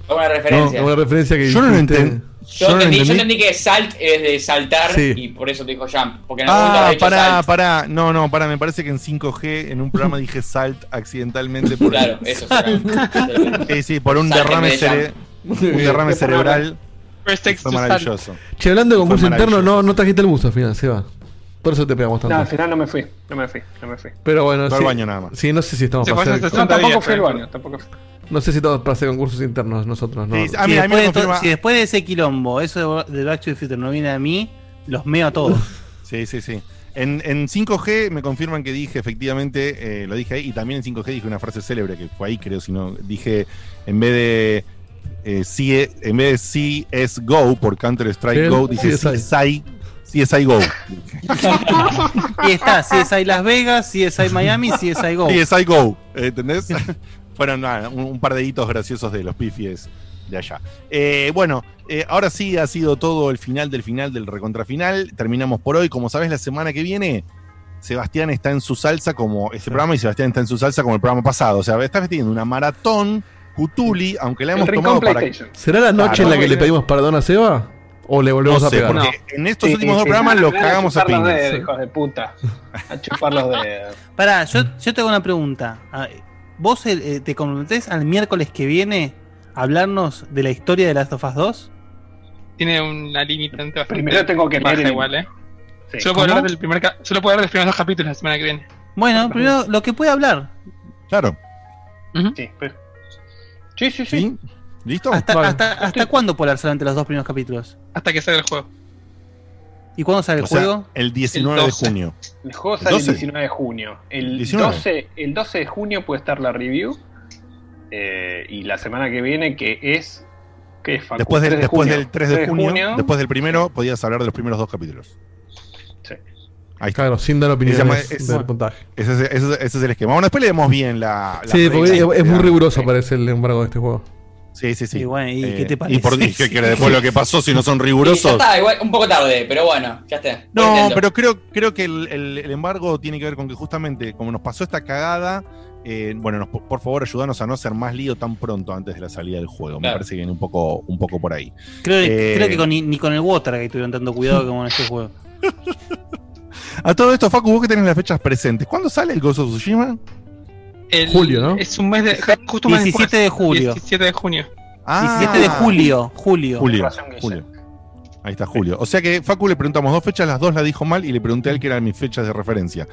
Speaker 7: Una referencia.
Speaker 6: no, una referencia que
Speaker 2: Yo no lo entendí.
Speaker 7: Yo,
Speaker 2: Yo no
Speaker 7: entendí, yo
Speaker 2: entendí.
Speaker 7: que salt es de saltar
Speaker 6: Sí.
Speaker 7: y por eso te dijo jump. Porque en algún momento
Speaker 2: Ah, pará,
Speaker 7: salt.
Speaker 2: pará. No, no, pará. Me parece que en 5G, en un programa dije salt accidentalmente. Por
Speaker 7: Claro, eso.
Speaker 2: Sí, sí, por un
Speaker 7: Salt
Speaker 2: derrame, cere- un derrame cerebral. Fue maravilloso.
Speaker 6: Che, hablando de
Speaker 2: Fue
Speaker 6: concurso interno, no, no trajiste el buzo al final, se va. Por eso te pegamos
Speaker 4: No, al
Speaker 6: tanto.
Speaker 4: final no me fui, no me fui, no me fui.
Speaker 6: Pero bueno,
Speaker 2: Fue al
Speaker 6: sí,
Speaker 2: baño nada más.
Speaker 6: Sí, no sé si estamos para hacer,
Speaker 5: hace
Speaker 4: No,
Speaker 5: 60
Speaker 4: tampoco
Speaker 5: días,
Speaker 4: fui al baño, tampoco fui.
Speaker 6: no sé si estamos para hacer concursos internos nosotros, no.
Speaker 2: Sí, a
Speaker 3: Si
Speaker 2: mí, a mí me
Speaker 3: después,
Speaker 2: confirma.
Speaker 3: si después de ese quilombo, eso de, Back to the Future no viene a mí, los meo a todos.
Speaker 2: Sí, sí, sí. En, en 5G me confirman que dije, efectivamente, eh, lo dije ahí, y también en 5G dije una frase célebre que fue ahí, creo, si no, dije, en vez de eh, C- en vez de CSGO por Counter Strike Go, dije
Speaker 6: CSI.
Speaker 2: CSI, Go.
Speaker 3: y está, CSI Las Vegas, CSI Miami, CSI Go.
Speaker 2: CSI Go, eh, ¿entendés? Fueron nada, un, un par de hitos graciosos de los pifies de allá. Eh, bueno, eh, ahora sí ha sido todo el final del final del recontrafinal. Terminamos por hoy. Como sabés, la semana que viene, Sebastián está en su salsa como este programa y Sebastián está en su salsa como el programa pasado. O sea, está vestiendo una maratón Cutuli, aunque la hemos tomado para.
Speaker 6: ¿Será la noche
Speaker 2: Claro,
Speaker 6: en la que le pedimos perdón a Seba? ¿O le volvemos
Speaker 2: No
Speaker 6: a pegar?
Speaker 2: porque en estos
Speaker 4: Sí,
Speaker 2: últimos
Speaker 4: sí,
Speaker 2: dos programas los
Speaker 4: a
Speaker 2: cagamos a
Speaker 4: dedos, hijos de puta. A chupar los dedos.
Speaker 3: Pará, yo, yo te hago una pregunta. ¿Vos eh, te comprometés al miércoles que viene hablarnos de la historia de Last of Us 2?
Speaker 5: Tiene una limitante bastante.
Speaker 4: Primero tengo que leer
Speaker 5: igual, ¿eh?
Speaker 4: Sí.
Speaker 5: Solo, puedo hablar del primer solo puedo hablar de los primeros dos capítulos la semana que viene.
Speaker 3: Bueno, primero lo que puede hablar.
Speaker 2: Claro.
Speaker 4: Sí, pues. sí, sí,
Speaker 2: sí. ¿Listo?
Speaker 3: ¿Hasta,
Speaker 2: Vale.
Speaker 3: hasta, hasta cuándo polar solamente los dos primeros capítulos?
Speaker 5: Hasta que salga el juego.
Speaker 3: ¿Y cuándo sale el
Speaker 2: O sea,
Speaker 3: juego?
Speaker 2: el 19
Speaker 4: El
Speaker 2: de
Speaker 4: 12.
Speaker 2: junio.
Speaker 4: El juego sale el
Speaker 2: 12.
Speaker 4: 19 de junio. El
Speaker 2: 19.
Speaker 4: 12, el 12 de junio puede estar la review. eh, y la semana que viene, que es. ¿Qué es, Facu?
Speaker 2: Después, del,
Speaker 4: 3 de
Speaker 2: después
Speaker 4: junio.
Speaker 2: del 3 de junio, después del primero, podías hablar de los primeros dos capítulos.
Speaker 4: Sí.
Speaker 2: Ahí está.
Speaker 6: Claro, sin dar opiniones
Speaker 2: es-
Speaker 6: del puntaje.
Speaker 2: Ese, es- ese es- ese es el esquema. Bueno, después leemos bien la.
Speaker 6: Sí, porque es, muy riguroso parece el embargo de este juego.
Speaker 2: Sí, sí, sí.
Speaker 3: Y bueno, ¿y
Speaker 2: Eh,
Speaker 3: qué te
Speaker 2: Y
Speaker 3: parece?
Speaker 2: por y que, que después lo que pasó, si no son
Speaker 7: Y ya
Speaker 2: rigurosos.
Speaker 7: está, igual, un poco tarde, pero bueno, ya está.
Speaker 2: No, pero creo, creo que el, el- el embargo tiene que ver con que justamente, como nos pasó esta cagada, eh, bueno, nos- por favor, ayúdanos a no hacer más lío tan pronto antes de la salida del juego. Me parece que viene un poco, un poco por ahí.
Speaker 3: Creo,
Speaker 2: Eh,
Speaker 3: creo que con- ni, ni con el Water que tuvieron tanto cuidado como en este juego.
Speaker 2: A todo esto, Facu, vos que tenés las fechas presentes. ¿Cuándo sale el Ghost of Tsushima?
Speaker 5: El-
Speaker 6: Julio, ¿no?
Speaker 5: Es un mes de. Justo un mes
Speaker 3: 17
Speaker 5: después.
Speaker 3: de julio.
Speaker 5: 17 de junio.
Speaker 2: Ah.
Speaker 3: 17 de julio. Julio.
Speaker 2: Julio. Julio. Ahí está, Julio. O sea que Facu le preguntamos dos fechas, las dos las dijo mal y le pregunté a él que eran mis fechas de referencia.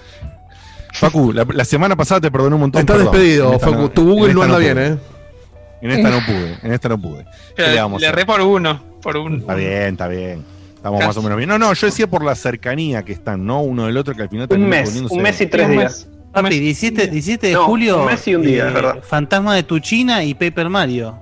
Speaker 2: Facu, la, la semana pasada te perdoné un montón.
Speaker 6: Está
Speaker 2: perdón.
Speaker 6: despedido, Facu.
Speaker 2: no-
Speaker 6: Tu Google no anda bien, ¿eh?
Speaker 2: En esta no pude, en esta no pude. ¿Qué le
Speaker 5: erré por uno. Por un,
Speaker 2: Está bien, está bien. Estamos más o menos bien. No, no, yo decía por la cercanía que están, ¿no? Uno del otro que al final
Speaker 4: Un mes, un mes y tres
Speaker 5: Un
Speaker 4: días.
Speaker 3: Papi, 17, 17 de
Speaker 4: No,
Speaker 3: julio.
Speaker 4: un mes y un día, es verdad.
Speaker 3: Fantasma de Tuchina y Paper Mario.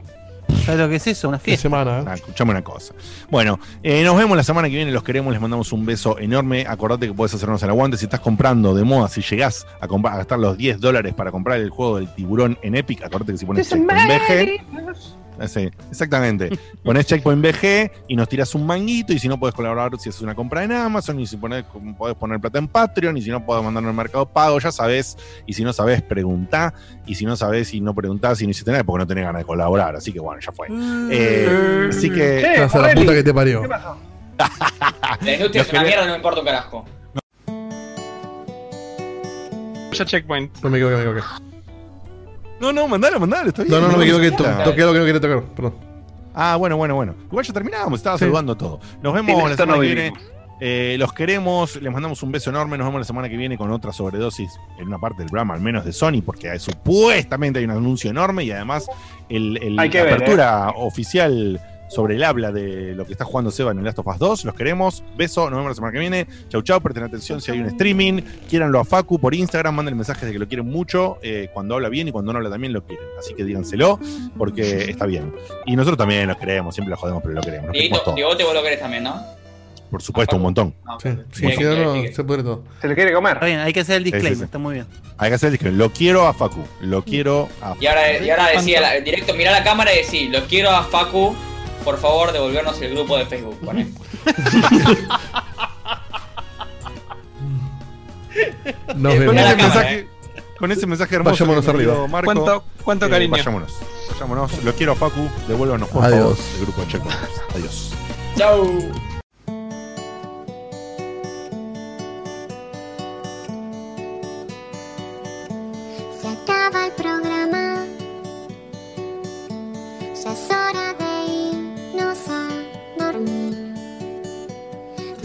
Speaker 3: ¿Sabes lo que es eso? Una fiesta.
Speaker 6: semana, ¿eh?
Speaker 2: Ah, escuchame una cosa. Bueno, eh, nos vemos la semana que viene, los queremos, les mandamos un beso enorme. Acordate que puedes hacernos el aguante. Si estás comprando de moda, si llegás a, gastar los 10 dólares para comprar el juego del tiburón en Epic, acordate que si pones Checkpoint BG. Eh, sí, exactamente. Pones Checkpoint BG y nos tiras un manguito. Y si no, puedes colaborar si es una compra en Amazon. Y si pones, podés poner plata en Patreon. Y si no, podés mandarnos en Mercado Pago, ya sabés. Y si no sabés, preguntá. Y si no sabés y no preguntás y no hiciste nada, porque no tenés ganas de colaborar. Así que bueno, ya fue. Eh, así que.
Speaker 6: Vas a la puta que te parió.
Speaker 4: ¿Qué pasó?
Speaker 7: La industria es una mierda, no me importa un carajo.
Speaker 5: Ya checkpoint.
Speaker 6: No me equivoqué, me equivoqué.
Speaker 2: No, no, mandalo, mandalo, está bien.
Speaker 6: No, no, no me equivoqué. Toqué algo que no quería tocar. Perdón.
Speaker 2: Ah, bueno, bueno, bueno. Igual ya terminamos, estaba
Speaker 6: Sí.
Speaker 2: saludando todo. Nos vemos la semana
Speaker 4: no
Speaker 2: que viene. Eh, los queremos, les mandamos un beso enorme. Nos vemos la semana que viene con otra sobredosis en una parte del programa, al menos de Sony, porque hay- supuestamente hay un anuncio enorme y además el, el-
Speaker 4: Hay que
Speaker 2: la
Speaker 4: ver,
Speaker 2: apertura oficial sobre el habla de lo que está jugando Seba en el Last of Us 2. Los queremos. Beso, nos vemos la semana que viene. Chau, chau. Presten atención si hay un streaming. Quieranlo a Facu por Instagram. Manden mensajes de que lo quieren mucho. eh, cuando habla bien y cuando no habla también lo quieren. Así que díganselo porque está bien. Y nosotros también lo queremos. Siempre lo jodemos, pero lo queremos.
Speaker 7: Dieguito,
Speaker 2: todos.
Speaker 7: Diegote vos lo querés también, ¿no?
Speaker 2: Por supuesto, un montón.
Speaker 7: No,
Speaker 6: Sí, sí, no, se pudre todo.
Speaker 4: ¿Se le quiere comer?
Speaker 3: Está bien, hay que hacer el
Speaker 2: Sí, sí,
Speaker 3: disclaimer,
Speaker 2: sí.
Speaker 3: está muy bien.
Speaker 2: Hay que hacer el disclaimer. Lo quiero a Facu. Lo quiero a
Speaker 7: Y ahora, y ahora decía, directo, mirá la cámara y decí, lo quiero a Facu, por favor, devolvernos el grupo de Facebook. Poné.
Speaker 6: Nos
Speaker 2: con,
Speaker 6: vemos.
Speaker 2: ese
Speaker 7: la cámara,
Speaker 2: mensaje, con ese mensaje hermoso.
Speaker 6: Vayámonos arriba.
Speaker 2: Marco,
Speaker 5: ¿Cuánto, cuánto
Speaker 2: eh,
Speaker 5: cariño?
Speaker 2: Vayámonos. Vayámonos. Lo quiero a Facu. Devuélvanos, por
Speaker 6: Adiós.
Speaker 2: favor, el grupo de Checkpoint. Adiós.
Speaker 7: Chau.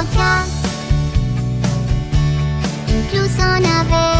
Speaker 19: otros podcasts. Incluso navego en